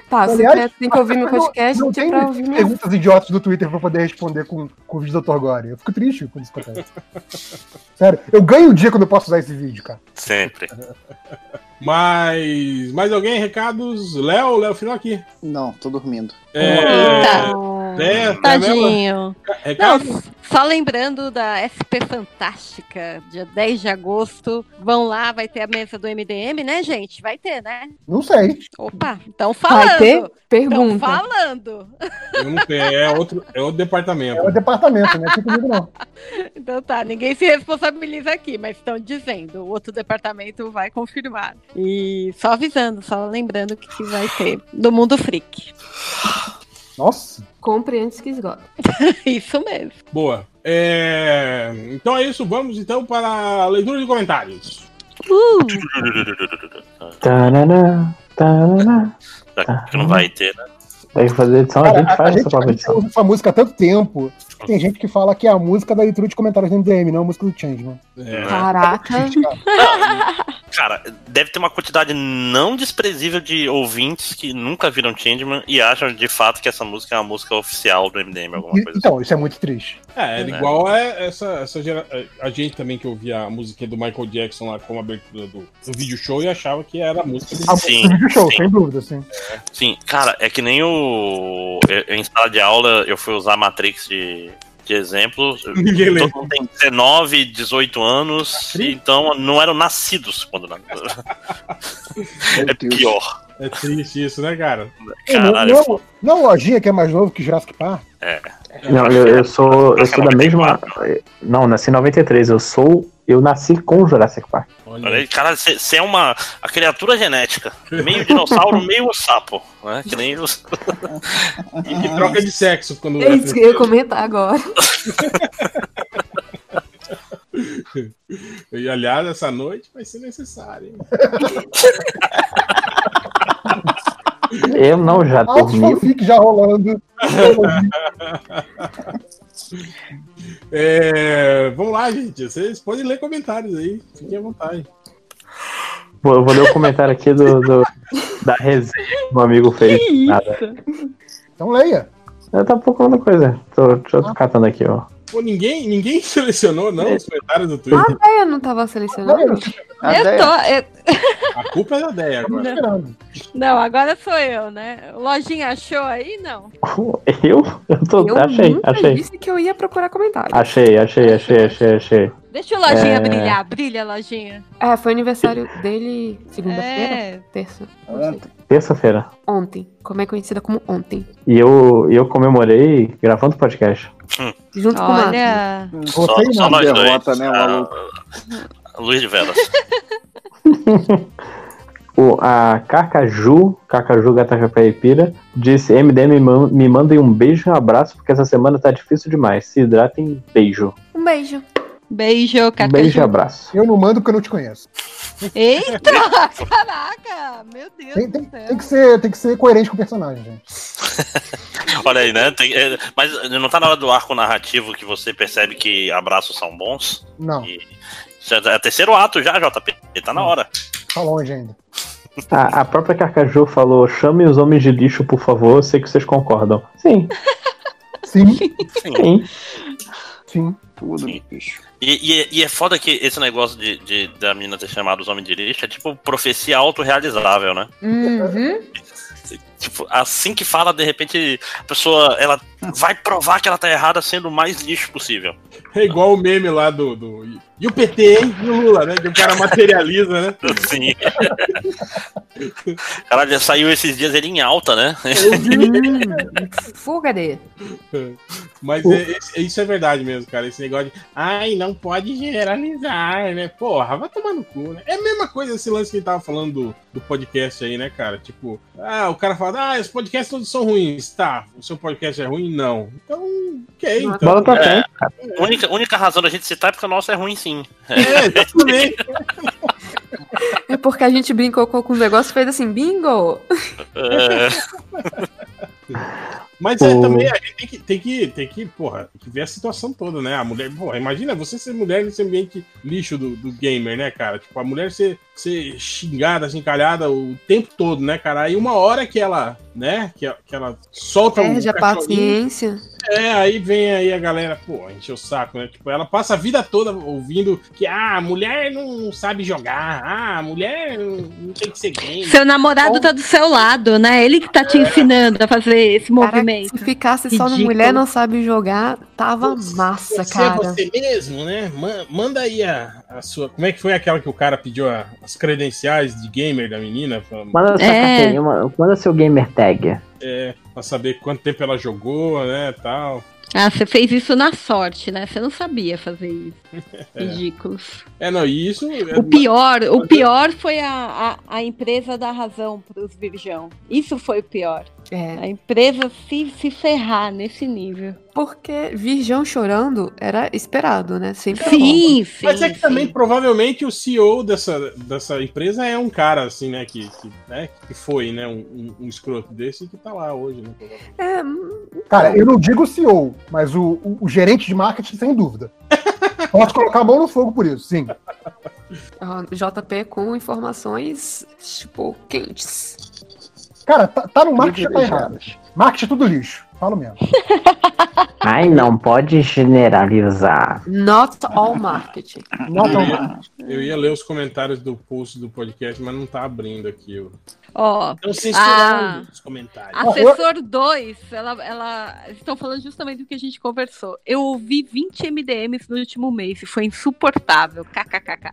Speaker 7: Tá, você
Speaker 4: Aliás,
Speaker 7: tem que ouvir meu
Speaker 4: Não-
Speaker 7: podcast
Speaker 4: Não tem
Speaker 7: pra ouvir
Speaker 4: perguntas idiotas do Twitter pra poder responder com, com o vídeo do Dr. Gore. Eu fico triste quando isso acontece. Sério, eu ganho o dia quando eu posso usar esse vídeo, cara.
Speaker 3: Sempre.
Speaker 2: Mas. Mais alguém? Recados? Léo, Léo, final aqui.
Speaker 5: Não, tô dormindo.
Speaker 2: É.
Speaker 6: Eita.
Speaker 2: É, tá
Speaker 6: Tadinho.
Speaker 2: Recado?
Speaker 6: Não, só lembrando da SP Fantástica, dia 10 de agosto. Vão lá, vai ter a mesa do MDM, né, gente? Vai ter, né?
Speaker 4: Não sei.
Speaker 6: Opa, estão falando.
Speaker 7: Vai ter?
Speaker 6: Estão
Speaker 7: Pergunta.
Speaker 6: falando.
Speaker 2: Eu não sei, é outro, é outro departamento.
Speaker 4: É o departamento, né? Aqui comigo não.
Speaker 6: Então tá, ninguém se responsabiliza aqui, mas estão dizendo. O outro departamento vai confirmar. E só avisando, só lembrando que vai ter do Mundo Freak.
Speaker 4: Nossa.
Speaker 7: Compre antes que esgota.
Speaker 6: Isso mesmo.
Speaker 2: Boa. É, Então é isso, vamos então para a leitura de comentários.
Speaker 8: Tarará, tarará.
Speaker 3: Já que não vai ter, né?
Speaker 8: Tem que fazer edição, a
Speaker 4: Cara,
Speaker 8: gente
Speaker 4: a,
Speaker 8: faz
Speaker 4: gente,
Speaker 8: essa
Speaker 4: a
Speaker 8: própria
Speaker 4: gente
Speaker 8: edição.
Speaker 4: usa essa música há tanto tempo. Que Tem gente que fala que é a música da leitura de comentários do MDM, não a música do Changeman.
Speaker 2: É,
Speaker 7: Caraca.
Speaker 3: Cara, deve ter uma quantidade não desprezível de ouvintes que nunca viram Changeman e acham de fato que essa música é uma música oficial do MDM, alguma
Speaker 4: E-
Speaker 3: coisa
Speaker 4: então, isso é muito triste.
Speaker 2: É, era
Speaker 3: É.
Speaker 2: igual a essa, essa gera... a gente também que ouvia a musiquinha do Michael Jackson lá como abertura do, do vídeo show e achava que era a música do
Speaker 4: A
Speaker 3: Sim,
Speaker 4: música do vídeo show,
Speaker 3: sim.
Speaker 4: sem dúvida, assim.
Speaker 3: Sim, cara, é que nem o. eu- Em sala de aula eu fui usar Matrix de, de exemplo.
Speaker 2: Ninguém.
Speaker 3: Todo mundo tem 19, 18 anos, e então não eram nascidos quando. É pior.
Speaker 2: É triste isso, né, cara?
Speaker 4: Não,
Speaker 3: Caralho.
Speaker 4: não, não lojinha que é mais novo que Jurassic Park.
Speaker 8: Não, eu, eu sou, eu sou
Speaker 3: que é
Speaker 8: da mesma.
Speaker 3: 94.
Speaker 8: Não, nasci em 93. Eu sou. Eu nasci com Jurassic Park.
Speaker 2: Olha,
Speaker 3: aí, Cara, você é uma a criatura genética. Meio dinossauro, meio sapo. Né? Que nem os.
Speaker 2: e, e troca de sexo quando
Speaker 7: É isso que eu ia comentar agora.
Speaker 2: E aliás, essa noite vai ser necessário, hein?
Speaker 8: Eu não já dormi.
Speaker 4: fanfic já rolando.
Speaker 2: É, vamos lá, gente. Vocês podem ler comentários aí. Fiquem à vontade.
Speaker 8: Vou, eu vou ler o comentário aqui do, do- da resenha que meu amigo fez. Nada.
Speaker 4: Então leia.
Speaker 8: Eu tô procurando coisa. Tô, deixa eu tô catando aqui, ó.
Speaker 2: Pô, ninguém, ninguém selecionou, não, os comentários do
Speaker 7: A
Speaker 2: Twitter.
Speaker 7: Deia não tava selecionando?
Speaker 5: A
Speaker 6: eu tô. eu-
Speaker 2: A culpa é da Deia agora.
Speaker 4: esperando.
Speaker 6: Não, agora sou eu, né? Lojinha achou aí? Não.
Speaker 8: Eu? Eu tô.
Speaker 7: Eu
Speaker 8: achei,
Speaker 7: nunca
Speaker 8: achei.
Speaker 7: disse que eu ia procurar comentário.
Speaker 8: Achei, achei, achei, achei, achei.
Speaker 6: Deixa o Lojinha
Speaker 8: É.
Speaker 6: brilhar. Brilha, Lojinha.
Speaker 7: É, foi aniversário dele segunda-feira?
Speaker 6: É.
Speaker 7: Terça? Não.
Speaker 8: Terça-feira.
Speaker 7: Ontem. Como é conhecida como ontem.
Speaker 8: E eu, e eu comemorei gravando podcast.
Speaker 7: Junto com o Marcos.
Speaker 6: Olha.
Speaker 3: Só,
Speaker 4: Você
Speaker 3: só
Speaker 4: não.
Speaker 3: nós
Speaker 5: derrota,
Speaker 3: dois.
Speaker 5: né,
Speaker 3: Ah,
Speaker 5: maluco?
Speaker 3: Luiz de Velas.
Speaker 8: O, a Carcaju, Carcaju Gata Caipira, disse: MDM me, man- me mandem um beijo e um abraço, porque essa semana tá difícil demais. Se hidratem, beijo.
Speaker 7: Um beijo.
Speaker 6: Beijo, Cacaju.
Speaker 8: beijo e abraço.
Speaker 4: Eu não mando porque eu não te conheço.
Speaker 6: Eita! Caraca! Meu Deus
Speaker 4: Tem, tem- tem que ser, tem que ser coerente com o personagem, gente.
Speaker 3: Olha aí, né? Tem- é, mas não tá na hora do arco narrativo que você percebe que abraços são bons?
Speaker 4: Não,
Speaker 3: E- Isso É o terceiro ato já, JP. Tá na hora.
Speaker 4: tá longe ainda.
Speaker 8: A, a própria Carcaju falou: chame os homens de lixo, por favor. Eu sei que vocês concordam. Sim,
Speaker 4: Sim,
Speaker 3: Sim.
Speaker 8: sim.
Speaker 4: Sim.
Speaker 5: Tudo,
Speaker 3: Sim.
Speaker 5: bicho.
Speaker 3: E, e é- e é foda que esse negócio de, de- da menina ter chamado os homens de lixo é tipo profecia autorrealizável, né?
Speaker 11: Uhum.
Speaker 3: Tipo, assim que fala, de repente, a pessoa ela vai provar que ela tá errada sendo o mais lixo possível.
Speaker 2: É igual o meme lá do. do e o PT, hein? E o Lula, né? Que o cara materializa, né?
Speaker 3: Sim. Caralho, saiu esses dias ele em alta, né?
Speaker 11: Fuga de.
Speaker 2: Mas é- é- isso é verdade mesmo, cara. Esse negócio de. Ai, não pode generalizar, né? Porra, vai tomar no cu, né? É a mesma coisa esse lance que ele tava falando do, do podcast aí, né, cara? Tipo, ah, o cara fala, ah, os podcasts todos são ruins. Tá, o seu podcast é ruim? Não. Então, ok. Então,
Speaker 8: Bola pra
Speaker 3: É.
Speaker 8: frente, cara.
Speaker 3: A única, única razão da gente citar é porque o nosso é ruim, sim.
Speaker 2: É, exatamente.
Speaker 7: É porque a gente brincou com o negócio e fez assim, bingo!
Speaker 3: É,
Speaker 2: Mas é, também a gente tem que, tem que, tem que, porra, tem que ver a situação toda, né? A mulher, porra, imagina você ser mulher nesse ambiente lixo do, do gamer, né, cara? Tipo, a mulher ser, ser xingada, chincalhada o tempo todo, né, cara? Aí uma hora que ela, né, que, que ela solta
Speaker 7: Perde a
Speaker 2: cachorrinho,
Speaker 7: paciência.
Speaker 2: É, aí vem aí a galera, pô, encher o saco, né? Tipo, ela passa a vida toda ouvindo que, ah, a mulher não sabe jogar, ah, a mulher não, tem que ser gamer.
Speaker 6: Seu namorado tá do seu lado, né? Ele que tá te ensinando a fazer esse
Speaker 7: Cara,
Speaker 6: movimento.
Speaker 7: se ficasse só no
Speaker 6: Ridículo.
Speaker 7: mulher não sabe jogar, tava massa,
Speaker 2: Você
Speaker 7: cara.
Speaker 2: é você mesmo, né? Ma- Manda aí a, a sua. Como é que foi aquela que o cara pediu a- as credenciais de gamer da menina? Pra,
Speaker 8: Manda sua
Speaker 6: É.
Speaker 8: carteirinha, ma- manda seu gamer tag.
Speaker 2: é, pra saber quanto tempo ela jogou, né? Tal.
Speaker 6: Ah, você fez isso na sorte, né? Você não sabia fazer isso.
Speaker 2: É.
Speaker 6: Ridículos.
Speaker 2: É, não, e isso. é-
Speaker 6: O pior, o pior foi a, a, a empresa dar razão pros virgão. Isso foi o pior.
Speaker 7: É,
Speaker 6: A empresa se, se ferrar nesse nível.
Speaker 7: porque Virgão chorando era esperado, né? Sempre
Speaker 6: Sim, sim.
Speaker 2: Mas é que também,
Speaker 6: sim.
Speaker 2: provavelmente, o CEO dessa, dessa empresa é um cara, assim, né? Que, que, né, que foi, né? Um, um, um escroto desse que tá lá hoje, né?
Speaker 7: É,
Speaker 4: Cara, eu não digo o CEO, mas o, o- o gerente de marketing, sem dúvida. Posso colocar a mão no fogo por isso, sim.
Speaker 7: JP com informações, tipo, quentes.
Speaker 4: Cara, tá, tá no marketing tá
Speaker 5: Privilegiado.
Speaker 4: errado. Marketing é tudo lixo. Falo mesmo.
Speaker 8: Ai, não pode generalizar.
Speaker 7: Not all marketing.
Speaker 2: Eu
Speaker 4: não.
Speaker 2: ia, eu ia ler os comentários do post do podcast, mas não tá abrindo aqui. Ó. Estão censurando
Speaker 6: Ah.
Speaker 2: os comentários.
Speaker 6: Assessor 2, ela, ela. Estão falando justamente do que a gente conversou. Eu ouvi 20 MDMs no último mês e foi insuportável. KKKK.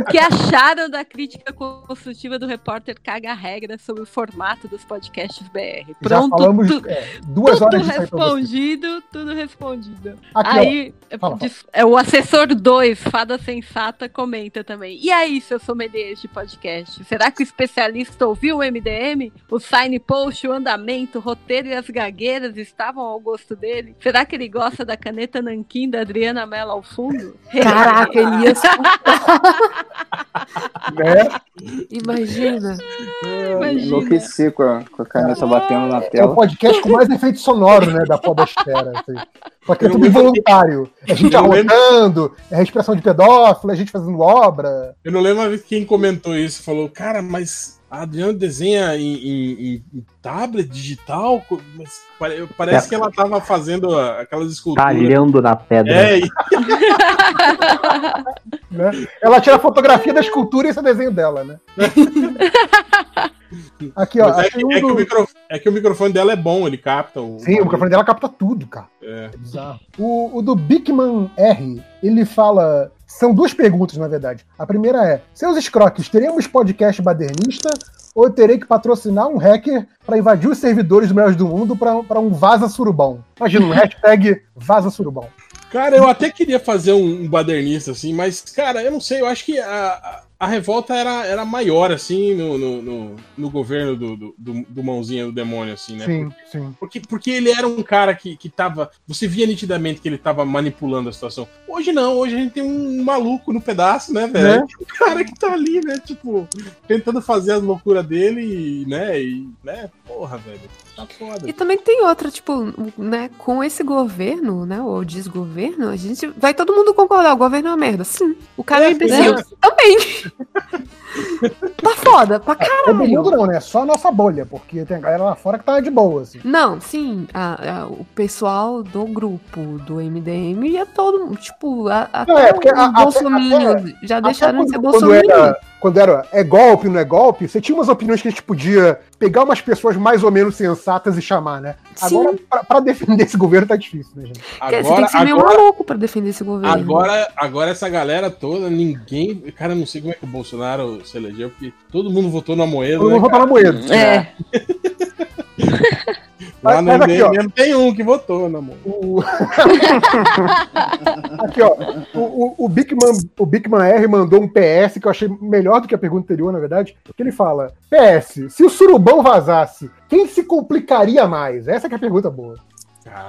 Speaker 6: O que acharam da crítica construtiva do repórter Caga Regra sobre o formato dos podcasts BR?
Speaker 4: Já
Speaker 6: Pronto,
Speaker 4: falamos
Speaker 6: tu-
Speaker 4: é, duas
Speaker 6: tudo
Speaker 4: horas
Speaker 6: respondido, tudo respondido.
Speaker 4: Aqui,
Speaker 6: aí,
Speaker 4: Fala,
Speaker 6: diz- é, o assessor 2, Fada Sensata, comenta também. E aí, seu sommelier de podcast? Será que o especialista ouviu o MDM? O sign post, o andamento, o roteiro e as gagueiras estavam ao gosto dele? Será que ele gosta da caneta nanquim da Adriana Mello ao fundo?
Speaker 7: Caraca, ele ia.
Speaker 4: Né?
Speaker 7: Imagina.
Speaker 6: Imagina.
Speaker 5: Enlouquecer com a, com a caneta batendo na
Speaker 4: É o
Speaker 5: tela.
Speaker 4: podcast com mais efeito sonoro, né, da podosfera. Assim. Só que é tudo involuntário. É gente
Speaker 2: Eu lembro-
Speaker 4: arrotando, é respiração de pedófilo, é gente fazendo obra.
Speaker 2: Eu não lembro uma vez quem comentou isso. Falou, cara, mas a Adriana desenha em, em- em- em tablet digital? Mas pare- parece
Speaker 8: É.
Speaker 2: que ela tava fazendo a- aquelas esculturas.
Speaker 8: Talhando na pedra.
Speaker 2: É, e-
Speaker 4: Né? Ela tira a fotografia da escultura e esse é o desenho dela, né? Aqui, ó.
Speaker 2: é,
Speaker 4: achei
Speaker 2: que,
Speaker 4: um
Speaker 2: é que
Speaker 4: do-
Speaker 2: o micro- é que o microfone dela é bom, ele capta o.
Speaker 4: Sim, o microfone dela capta tudo, cara.
Speaker 2: É.
Speaker 4: É. O, o do Bigman R, ele fala. São duas perguntas, na verdade. A primeira é: Seus escroques, teremos podcast badernista ou eu terei que patrocinar um hacker para invadir os servidores do Melhores do Mundo para um Vaza Surubão? Imagina, um hashtag Vaza Surubão.
Speaker 2: Cara, eu até queria fazer um, um badernista, assim, mas, cara, eu não sei, eu acho que a, a, a revolta era, era maior, assim, no, no, no, no governo do, do, do, mãozinha do demônio, assim, né?
Speaker 4: Sim, sim.
Speaker 2: Porque, porque ele era um cara que, que tava. Você via nitidamente que ele tava manipulando a situação. Hoje não, hoje a gente tem um maluco no pedaço, né, velho?
Speaker 4: Né?
Speaker 2: Um cara que tá ali, né? Tipo, tentando fazer as loucuras dele e, né? E, né? Porra, velho. Tá foda.
Speaker 7: E também tem outra, tipo, né, com esse governo, né, ou desgoverno, a gente vai todo mundo concordar, o governo é uma merda. Sim. O cara é,
Speaker 2: É,
Speaker 7: imbecil
Speaker 2: é.
Speaker 7: também. Tá foda pra
Speaker 4: Todo mundo
Speaker 7: caralho.
Speaker 4: não, né? Só a nossa bolha, porque tem a galera lá fora que tá de boa, assim.
Speaker 7: Não, sim, a- a- o pessoal do grupo do MDM é todo, tipo, a- até
Speaker 4: Não, é, porque
Speaker 7: os
Speaker 4: a- até-
Speaker 7: bolsominions já deixaram de ser bolsominions.
Speaker 4: era, quando era é golpe, não é golpe, você tinha umas opiniões que a gente podia pegar umas pessoas mais ou menos sensatas e chamar, né? Agora,
Speaker 7: Sim.
Speaker 4: pra, pra defender esse governo tá difícil, né, gente?
Speaker 7: Porque você tem
Speaker 2: Agora,
Speaker 7: que ser meio
Speaker 2: agora,
Speaker 7: maluco pra defender esse governo.
Speaker 2: agora, agora essa galera toda, ninguém. Cara, não sei como é que o Bolsonaro se elegeu, porque todo mundo votou na moeda.
Speaker 4: Todo
Speaker 2: né,
Speaker 4: mundo votar na moeda.
Speaker 6: É.
Speaker 2: Lá no
Speaker 4: aqui, ó.
Speaker 2: mesmo tem um que votou na moeda.
Speaker 4: O... Aqui, ó. O, o, o, Bigman, o Bigman R mandou um PS que eu achei melhor do que a pergunta anterior, na verdade. Que ele fala: PS, se o surubão vazasse, quem se complicaria mais? Essa que é a pergunta boa.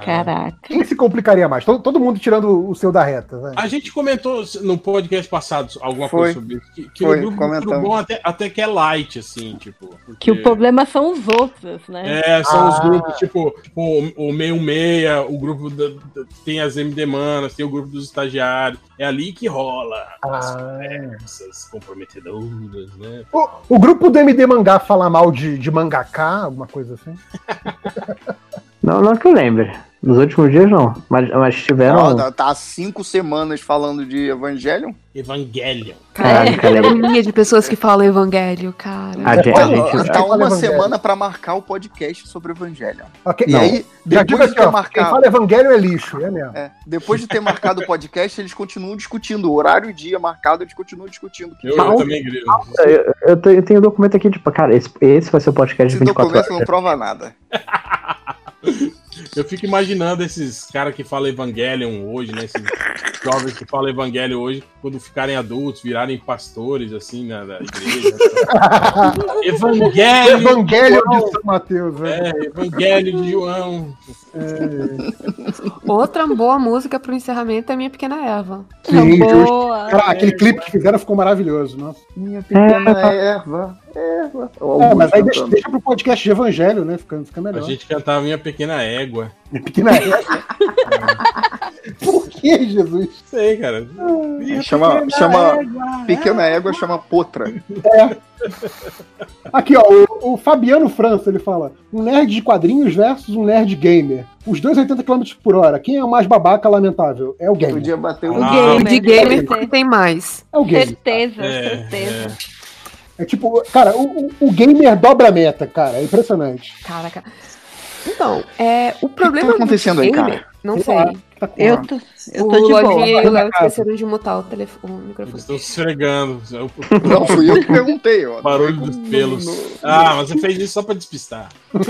Speaker 6: Caraca.
Speaker 4: Quem se complicaria mais? Todo, todo mundo tirando o seu da reta, né?
Speaker 2: A gente comentou no podcast passado alguma
Speaker 5: Foi.
Speaker 2: coisa sobre isso. Que, que
Speaker 5: Foi,
Speaker 2: o grupo. Surubom até, até que é light, assim, tipo.
Speaker 6: Que o
Speaker 2: porque-
Speaker 6: problema são os outros, né?
Speaker 2: É, são os
Speaker 4: Ah.
Speaker 2: grupos, tipo, tipo o, o meio meia, o grupo da, da- tem as MD Manas, tem o grupo dos estagiários. É ali que rola as
Speaker 4: Ah.
Speaker 2: conversas comprometedoras, né?
Speaker 4: O, o grupo do MD Mangá fala mal de, de mangaká, alguma coisa assim?
Speaker 8: Não, não que eu lembre. Nos últimos dias não. Mas, mas tiveram.
Speaker 5: Tá- tá há cinco semanas falando de Evangelion.
Speaker 2: Evangelion.
Speaker 7: Caralho,
Speaker 8: Caralho, cara.
Speaker 7: que agonia de pessoas que falam evangelho, cara.
Speaker 8: A gente, a gente-
Speaker 5: tá uma semana pra marcar o podcast sobre Evangelion.
Speaker 4: Ok,
Speaker 5: E
Speaker 4: não.
Speaker 5: aí, depois de ter
Speaker 4: ó, quem
Speaker 5: marcado.
Speaker 4: fala evangelho é lixo, é mesmo.
Speaker 5: É, depois de ter marcado o podcast, eles continuam discutindo. O horário e dia marcado, eles continuam discutindo.
Speaker 2: Eu, eu também grilo.
Speaker 8: eu, eu tenho, um documento aqui, tipo, cara, esse, esse vai ser o podcast de
Speaker 5: Esse
Speaker 8: 24
Speaker 5: documento não
Speaker 8: horas.
Speaker 5: prova nada.
Speaker 2: Eu fico imaginando esses caras que falam Evangelion hoje, né? Esses jovens que falam Evangelho hoje, quando ficarem adultos, virarem pastores, assim, na, da igreja. Evangelho!
Speaker 4: Evangelho de São Mateus, né?
Speaker 2: É, Evangelho de João.
Speaker 7: Outra boa música pro encerramento é Minha Pequena Eva.
Speaker 4: Sim.
Speaker 6: Boa.
Speaker 4: Cara, aquele clipe que fizeram ficou maravilhoso, nossa.
Speaker 5: Minha pequena erva, erva.
Speaker 4: É, mas aí deixa, deixa pro podcast de Evangelho, né? Fica, fica
Speaker 2: A
Speaker 4: melhor.
Speaker 2: gente cantava Minha Pequena Égua.
Speaker 4: Pequena Por que, Jesus?
Speaker 2: Sei, cara. Minha
Speaker 5: Chama,
Speaker 2: pequena
Speaker 5: chama
Speaker 2: égua.
Speaker 5: pequena égua, chama potra.
Speaker 4: Aqui, ó, o, o Fabiano França, ele fala: um nerd de quadrinhos versus um nerd gamer. Os dois 80 km por hora. Quem é o mais babaca lamentável? É o gamer.
Speaker 5: Podia bater um
Speaker 6: O
Speaker 2: Ah,
Speaker 6: gamer,
Speaker 7: de gamer porque tem mais.
Speaker 4: É o gamer.
Speaker 6: Certeza,
Speaker 2: É,
Speaker 6: certeza.
Speaker 4: É tipo, cara, o, o- o gamer dobra a meta, cara. É impressionante.
Speaker 7: Caraca. Então, é, o problema
Speaker 5: acontecendo
Speaker 7: do
Speaker 5: aí,
Speaker 7: gamer,
Speaker 5: cara?
Speaker 7: Não
Speaker 4: Sei tá
Speaker 6: Eu tô, eu
Speaker 7: o
Speaker 6: tô de
Speaker 7: Lojinha
Speaker 6: boa.
Speaker 7: e o Léo esqueceram de mutar o, telefone, o microfone.
Speaker 2: estão se esfregando. É o
Speaker 5: Não, fui eu que perguntei, ó.
Speaker 2: barulho dos pelos. Ah, mas você fez isso só pra despistar.
Speaker 5: Eu,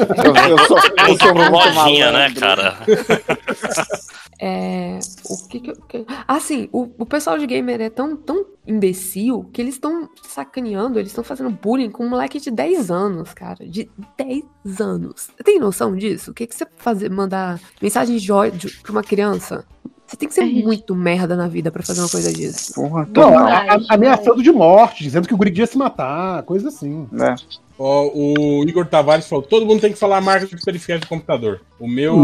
Speaker 5: eu sou, eu sou muito
Speaker 3: Lojinha, né, cara?
Speaker 7: É, o que que, eu- que assim, o, o pessoal de gamer é tão, tão imbecil que eles estão sacaneando, eles estão fazendo bullying com um moleque de 10 anos, cara, de 10 anos. Tem noção disso? O que que você fazer, mandar mensagem de ódio pra uma criança? Você tem que ser
Speaker 6: É
Speaker 7: muito merda na vida pra fazer uma coisa disso.
Speaker 5: Porra,
Speaker 4: Não,
Speaker 5: total.
Speaker 4: a- a- ameaçando de morte, dizendo que o guri ia se matar, coisa assim.
Speaker 5: né?
Speaker 2: Ó, o Igor Tavares falou: todo mundo tem que falar a marca de periférico do computador. O meu,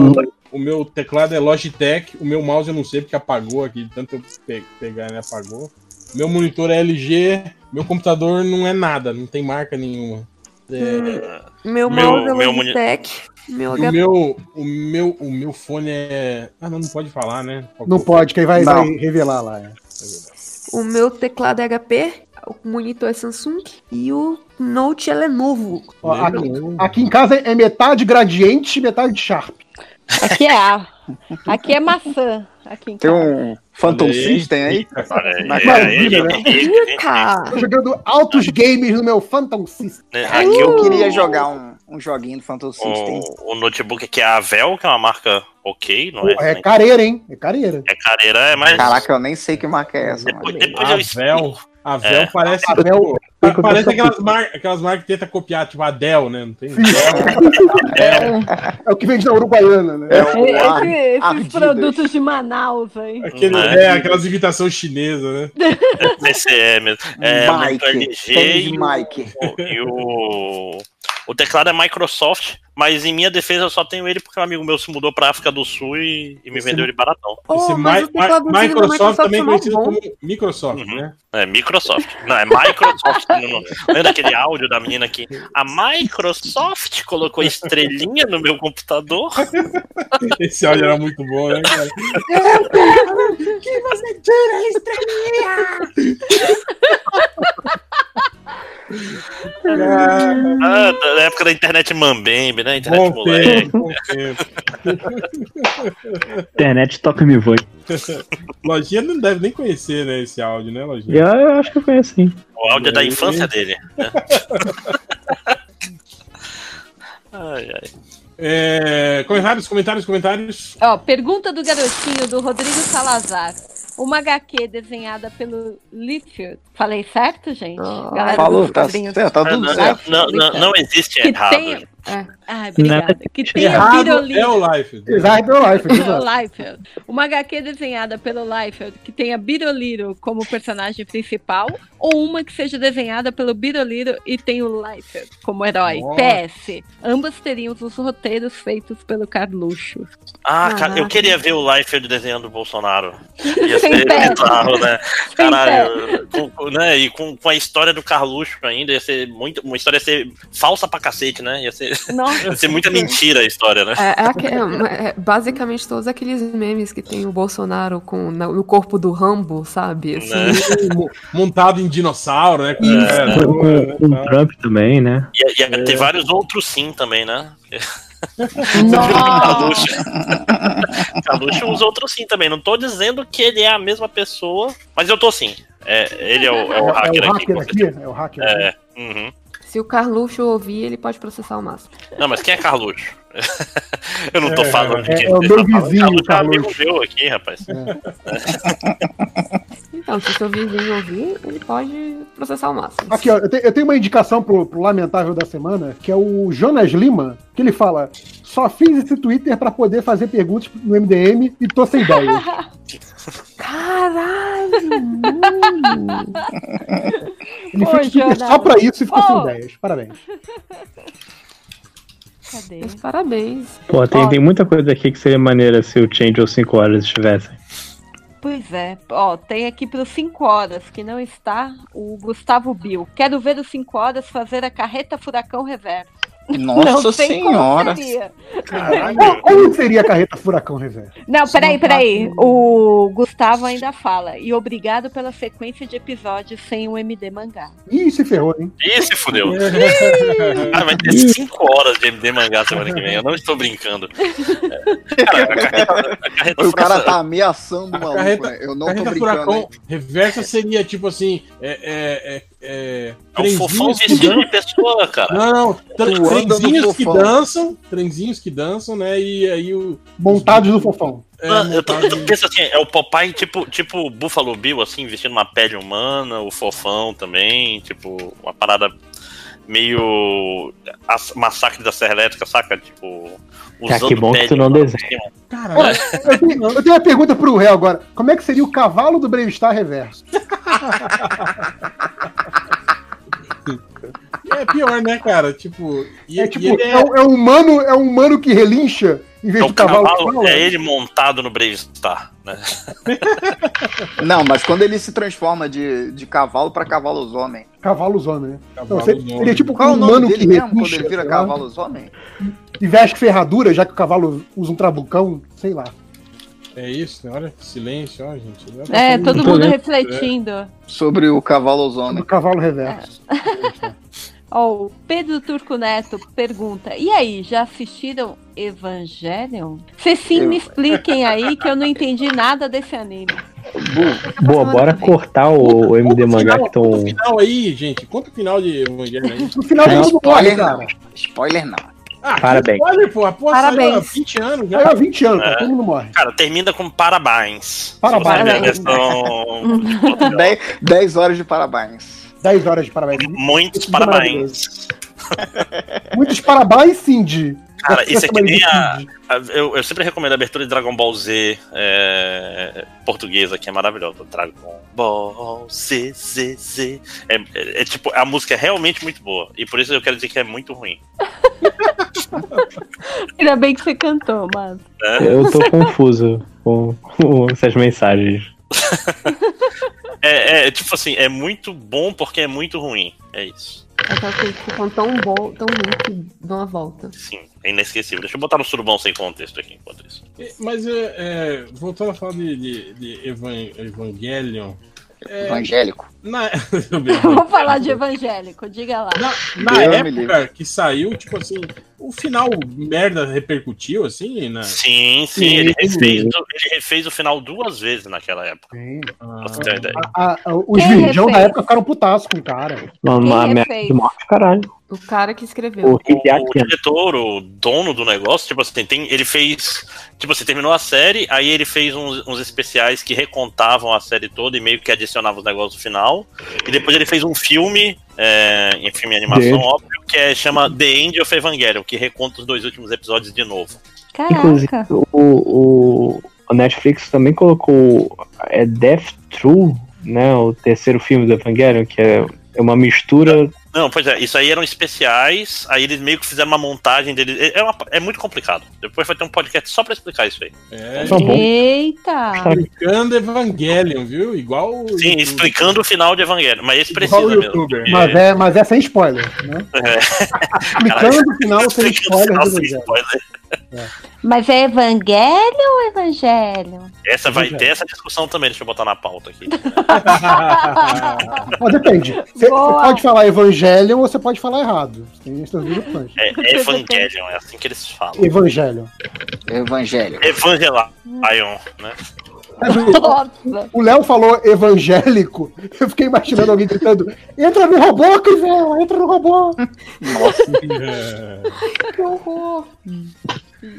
Speaker 2: o meu teclado é Logitech, o meu mouse eu não sei porque apagou aqui, de tanto eu pe- pegar ele apagou. Meu monitor é LG, meu computador não é nada, não tem marca nenhuma. É,
Speaker 7: Meu
Speaker 3: Meu-
Speaker 7: mouse é
Speaker 3: meu
Speaker 7: Logitech, meu
Speaker 2: o, meu, o, meu, o meu fone é. Ah, não, não pode falar, né?
Speaker 4: Não pode, que aí vai,
Speaker 5: Não.
Speaker 4: vai revelar lá. é.
Speaker 7: O meu teclado é HP, o monitor é Samsung e o Note é Lenovo.
Speaker 4: Ó, aqui, aqui em casa é metade gradiente e metade Sharp.
Speaker 6: Aqui é A. Aqui é maçã. Aqui em
Speaker 5: Tem um Phantom
Speaker 2: aí.
Speaker 5: System aí? Maravilha,
Speaker 4: né? Tô jogando altos games no meu Phantom System.
Speaker 3: aí,
Speaker 5: Aqui
Speaker 3: Aqui
Speaker 5: eu queria jogar um, um joguinho do Phantom System.
Speaker 3: o, o notebook aqui é a Avel, que é uma marca ok, não é?
Speaker 4: É careira, hein? É careira.
Speaker 3: É careira, é mais.
Speaker 5: Caraca, eu nem sei que marca é essa.
Speaker 3: Depois, depois eu
Speaker 2: A Vel,
Speaker 3: explico.
Speaker 2: A Vel
Speaker 3: É.
Speaker 2: parece.
Speaker 4: A Vel-
Speaker 2: tipo, pa- parece aquelas, mar, aquelas marcas que tentam copiar, tipo a Dell, né? Não tem Dell.
Speaker 4: É o que vende na Uruguaiana, né?
Speaker 5: É o Ar-
Speaker 6: Esse- esses
Speaker 5: Ardidas.
Speaker 6: produtos de Manaus aí.
Speaker 2: Aquele,
Speaker 3: É.
Speaker 2: é, aquelas imitações chinesas, né?
Speaker 3: PCE mesmo. É,
Speaker 5: Mike. Mike.
Speaker 3: e o O teclado é Microsoft, mas em minha defesa eu só tenho ele porque um amigo meu se mudou pra África do Sul e, e me
Speaker 2: Esse-
Speaker 3: vendeu ele baratão.
Speaker 2: Esse
Speaker 7: Oh, mas
Speaker 2: Microsoft,
Speaker 7: Microsoft
Speaker 2: também
Speaker 7: é
Speaker 2: conhecido
Speaker 7: bom.
Speaker 2: como Microsoft,
Speaker 3: Uhum.
Speaker 2: né?
Speaker 3: É Microsoft. Não, é Microsoft. não, não. Lembra aquele áudio da menina que a Microsoft colocou estrelinha no meu computador?
Speaker 2: Esse áudio era muito bom, né, cara?
Speaker 10: Que você tira a estrelinha!
Speaker 3: Ah, da época da internet Mambembe, né? Internet
Speaker 2: Bom
Speaker 3: moleque.
Speaker 2: tempo, tempo.
Speaker 8: Internet toca me voe.
Speaker 2: Lojinha não deve nem conhecer, né, esse áudio, né, Lojinha?
Speaker 8: Eu, eu acho que eu conheço sim.
Speaker 3: O áudio é da infância dele. né? Ai, ai.
Speaker 2: É, comentários, comentários, comentários.
Speaker 6: Ó, pergunta do garotinho do Rodrigo Salazar. Uma HQ desenhada pelo Litfield. Falei certo, gente? Galera
Speaker 5: Falou, tá tá
Speaker 3: Não,
Speaker 5: tudo
Speaker 3: não,
Speaker 5: certo.
Speaker 3: não, não, não existe
Speaker 6: Que
Speaker 3: errado.
Speaker 6: tem-
Speaker 7: É.
Speaker 6: Ai, obrigada. Que tem a
Speaker 2: é o Life.
Speaker 4: Exato, é o Life.
Speaker 6: Liefeld. Uma HQ desenhada pelo Liefeld que tenha Biroliro como personagem principal ou uma que seja desenhada pelo Biroliro e tenha o Liefeld como herói.
Speaker 2: Nossa.
Speaker 6: PS. Ambas teriam os roteiros feitos pelo Carluxo.
Speaker 3: Ah, cara, eu
Speaker 7: Caraca.
Speaker 3: queria ver o Leifert desenhando o Bolsonaro. Ia
Speaker 6: Sem
Speaker 3: ser
Speaker 6: pé.
Speaker 3: bizarro, né?
Speaker 6: Sem
Speaker 3: Caralho. Com, com- né? E com, com a história do Carluxo ainda, ia ser muito. Uma história ia ser falsa pra cacete, né? Ia ser,
Speaker 6: Nossa.
Speaker 3: ser muita mentira a história, né?
Speaker 7: É, é é- é basicamente todos aqueles memes que tem o Bolsonaro com, na- no corpo do Rambo, sabe? Assim,
Speaker 3: Né?
Speaker 2: Mo- Montado em dinossauro, né? Com
Speaker 7: Isso.
Speaker 2: é,
Speaker 8: Com, com- com o Trump também, né?
Speaker 3: Ia, ia ter vários outros sim também, né?
Speaker 6: Nossa.
Speaker 3: Carluxo. Carluxo usa outros sim também. Não tô dizendo que ele é a mesma pessoa, mas eu tô sim. É, ele é o, é o hacker
Speaker 4: é o
Speaker 3: aqui.
Speaker 4: hacker aqui?
Speaker 3: certeza.
Speaker 4: É o hacker aqui.
Speaker 3: É. uhum.
Speaker 7: Se o Carluxo ouvir, ele pode processar o máximo.
Speaker 3: Não, mas quem é Carluxo? eu não tô
Speaker 2: É,
Speaker 3: falando de
Speaker 4: é-
Speaker 3: quem
Speaker 4: é o
Speaker 3: você
Speaker 4: meu
Speaker 3: tá falando.
Speaker 4: vizinho,
Speaker 3: Carluxo é amigo
Speaker 4: Carluxo.
Speaker 3: meu aqui, rapaz.
Speaker 7: Então, se o seu vizinho ouvir, ele pode processar o máximo.
Speaker 4: Aqui, ó, eu, te- eu tenho uma indicação pro, pro Lamentável da Semana, que é o Jonas Lima, que ele fala: só fiz esse Twitter pra poder fazer perguntas no MDM e tô sem ideia.
Speaker 7: Caralho!
Speaker 4: Ele Twitter
Speaker 6: Jonas.
Speaker 4: só pra isso e ficou
Speaker 6: Pô.
Speaker 4: sem ideias. Parabéns.
Speaker 6: Cadê?
Speaker 7: Meus parabéns.
Speaker 8: Pô, tem, tem muita coisa aqui que seria maneira se o Change ou 5 horas estivessem.
Speaker 6: Pois é. Ó, tem aqui para os 5 horas, que não está, o Gustavo Bill. Quero ver os 5 horas fazer a carreta furacão reverso.
Speaker 5: Nossa
Speaker 6: não
Speaker 5: senhora.
Speaker 6: como seria.
Speaker 4: Como, como seria a carreta Furacão Reverso?
Speaker 6: Não, peraí, peraí. O Gustavo ainda fala. E obrigado pela sequência de episódios sem o MD mangá.
Speaker 4: Ih, se ferrou, hein?
Speaker 3: Ih, se fudeu. Cara, vai ter 5 horas de MD mangá semana que vem. Eu não estou brincando. Cara, a carreta, a carreta
Speaker 5: O cara
Speaker 3: furacão-
Speaker 5: tá ameaçando o maluco,
Speaker 2: carreta-
Speaker 5: né? Eu não tô brincando.
Speaker 2: Furacão
Speaker 5: hein?
Speaker 2: reversa seria tipo assim. É, é, é, é,
Speaker 3: É um fofão vestido
Speaker 2: dan-
Speaker 3: de pessoa, cara.
Speaker 2: Não,
Speaker 5: no
Speaker 2: trenzinhos que dançam, trenzinhos que dançam, né? E aí o.
Speaker 4: Montados no fofão.
Speaker 2: É,
Speaker 3: Ah, eu, tô, eu tô pensando assim, é o Popeye tipo, tipo Buffalo Bill, assim, vestindo uma pele humana, o fofão também, tipo, uma parada meio as- massacre da Serra Elétrica, saca? Tipo,
Speaker 8: Cara,
Speaker 3: usando
Speaker 8: que bom que
Speaker 3: pele
Speaker 8: tu não desenha.
Speaker 2: Cara,
Speaker 4: Eu tenho, eu tenho uma pergunta pro réu agora. Como é que seria o cavalo do Brave Star Reverso?
Speaker 2: é pior, né, cara? Tipo. E,
Speaker 4: É tipo,
Speaker 2: ele
Speaker 4: é, um- é um humano, é um humano que relincha em vez
Speaker 3: É o
Speaker 4: cavalo.
Speaker 3: cavalo, é ele montado no Brave Star, né?
Speaker 5: Não, mas quando ele se transforma de, de cavalo pra cavalos homem.
Speaker 4: Cavalos homem, né? Então,
Speaker 2: Cavalos
Speaker 4: seria,
Speaker 2: homem.
Speaker 4: seria tipo
Speaker 5: Qual é
Speaker 4: um
Speaker 5: o nome
Speaker 4: humano
Speaker 5: dele
Speaker 4: que
Speaker 5: mesmo quando
Speaker 4: relincha,
Speaker 5: ele vira cavalos homem?
Speaker 4: e veste ferradura, já que o cavalo usa um trabucão, sei lá.
Speaker 2: É isso, né? Olha que silêncio, ó, gente.
Speaker 6: É, todo mundo
Speaker 8: vendo.
Speaker 6: refletindo.
Speaker 5: Sobre o cavalos
Speaker 4: Do
Speaker 5: homem.
Speaker 4: cavalo reverso.
Speaker 6: Ó, o Pedro Turco Neto pergunta: E aí, já assistiram Evangelion? Se sim, me expliquem aí que eu não entendi nada desse anime.
Speaker 8: Boa, bora cortar o, o MD Mangá que
Speaker 2: Conta o
Speaker 8: estão.
Speaker 2: final aí, gente. Conta o final de Evangelho aí.
Speaker 4: No final
Speaker 5: Não, spoiler não. Spoiler não.
Speaker 2: Ah,
Speaker 8: Parabéns.
Speaker 2: Olha, pô, pô,
Speaker 7: Parabéns.
Speaker 2: saiu há 20 anos
Speaker 4: Já há 20 anos,
Speaker 3: É.
Speaker 4: todo mundo morre.
Speaker 3: Cara, termina com parabéns.
Speaker 4: Parabéns.
Speaker 3: Versão-
Speaker 5: 10, 10 horas de parabéns.
Speaker 4: 10 horas de parabéns.
Speaker 3: Muitos
Speaker 4: é
Speaker 3: parabéns.
Speaker 4: Muitos parabéns, Cindy.
Speaker 3: Cara, isso aqui
Speaker 4: Mas
Speaker 3: nem a. a- eu, eu sempre recomendo a abertura de Dragon Ball Z é, portuguesa, que é maravilhosa. Dragon Ball Z, Z, Z. É, é- é tipo, a música é realmente muito boa. E por isso eu quero dizer que é muito ruim.
Speaker 6: Ainda bem que você cantou, mas.
Speaker 3: né?
Speaker 8: Eu tô confuso com, com essas mensagens.
Speaker 3: É, é, tipo assim, é muito bom porque é muito ruim. É isso.
Speaker 7: Aquelas coisas que ficam tão bom, tão ruim que dão a volta.
Speaker 3: Sim, é inesquecível. Deixa eu botar no surubão sem contexto aqui enquanto isso.
Speaker 2: E- Mas, é, é, voltando a falar de, de, de Evan- Evangelion. É,
Speaker 5: Evangélico.
Speaker 2: na,
Speaker 6: Vamos falar de evangélico, diga lá.
Speaker 2: na, na época que saiu, tipo assim, o final merda repercutiu, assim, né?
Speaker 3: Sim, sim,
Speaker 4: Sim,
Speaker 3: ele,
Speaker 4: sim.
Speaker 3: refez, o- ele refez o final duas vezes naquela época.
Speaker 4: Sim.
Speaker 2: Ah,
Speaker 3: Pra você ter uma ideia.
Speaker 4: A- a- os virgão da época ficaram putaços com o cara.
Speaker 8: Uma, merda de morte, caralho.
Speaker 7: O cara que escreveu.
Speaker 8: O
Speaker 3: O, diretor, o dono do negócio, tipo assim, tem, ele fez. Tipo assim, terminou a série, aí ele fez uns, uns especiais que recontavam a série toda e meio que adicionavam os negócios no final. E depois ele fez um filme, é, em filme e animação,
Speaker 8: Dele.
Speaker 3: óbvio, que é, chama The End of Evangelion, que reconta os dois últimos episódios de novo.
Speaker 8: Inclusive,
Speaker 6: Caraca.
Speaker 8: o, o, o Netflix também colocou é Death True, né? O terceiro filme do Evangelion, que é, é uma mistura.
Speaker 3: Não, pois é, isso aí eram especiais, aí eles meio que fizeram uma montagem deles. É, é uma- é muito complicado. Depois vai ter um podcast só pra explicar isso aí.
Speaker 2: É,
Speaker 8: Tá bom.
Speaker 6: Eita!
Speaker 2: explicando Evangelion, viu? Igual. o
Speaker 3: Sim, explicando o final de Evangelion, mas esse
Speaker 2: Igual
Speaker 3: precisa
Speaker 2: o
Speaker 3: mesmo. porque-
Speaker 4: Mas é, mas é sem spoiler, né? Explicando o final sem spoiler.
Speaker 3: final sem
Speaker 4: Evangelho.
Speaker 3: Spoiler.
Speaker 6: Mas é evangelho ou evangelho?
Speaker 3: Essa vai
Speaker 2: é.
Speaker 3: ter essa discussão também, deixa eu botar na pauta aqui.
Speaker 4: Mas depende. Você
Speaker 6: Boa.
Speaker 4: pode falar Evangelion ou você pode falar errado. Tem essas duas opções.
Speaker 3: É, é Evangelion, é assim que eles falam.
Speaker 4: Evangelion.
Speaker 5: Evangélico.
Speaker 3: Evangelion, né?
Speaker 4: O-
Speaker 6: Nossa!
Speaker 4: O Léo falou evangélico. Eu fiquei imaginando alguém gritando: entra no robô, Crivel, entra no robô.
Speaker 2: É.
Speaker 6: Que horror!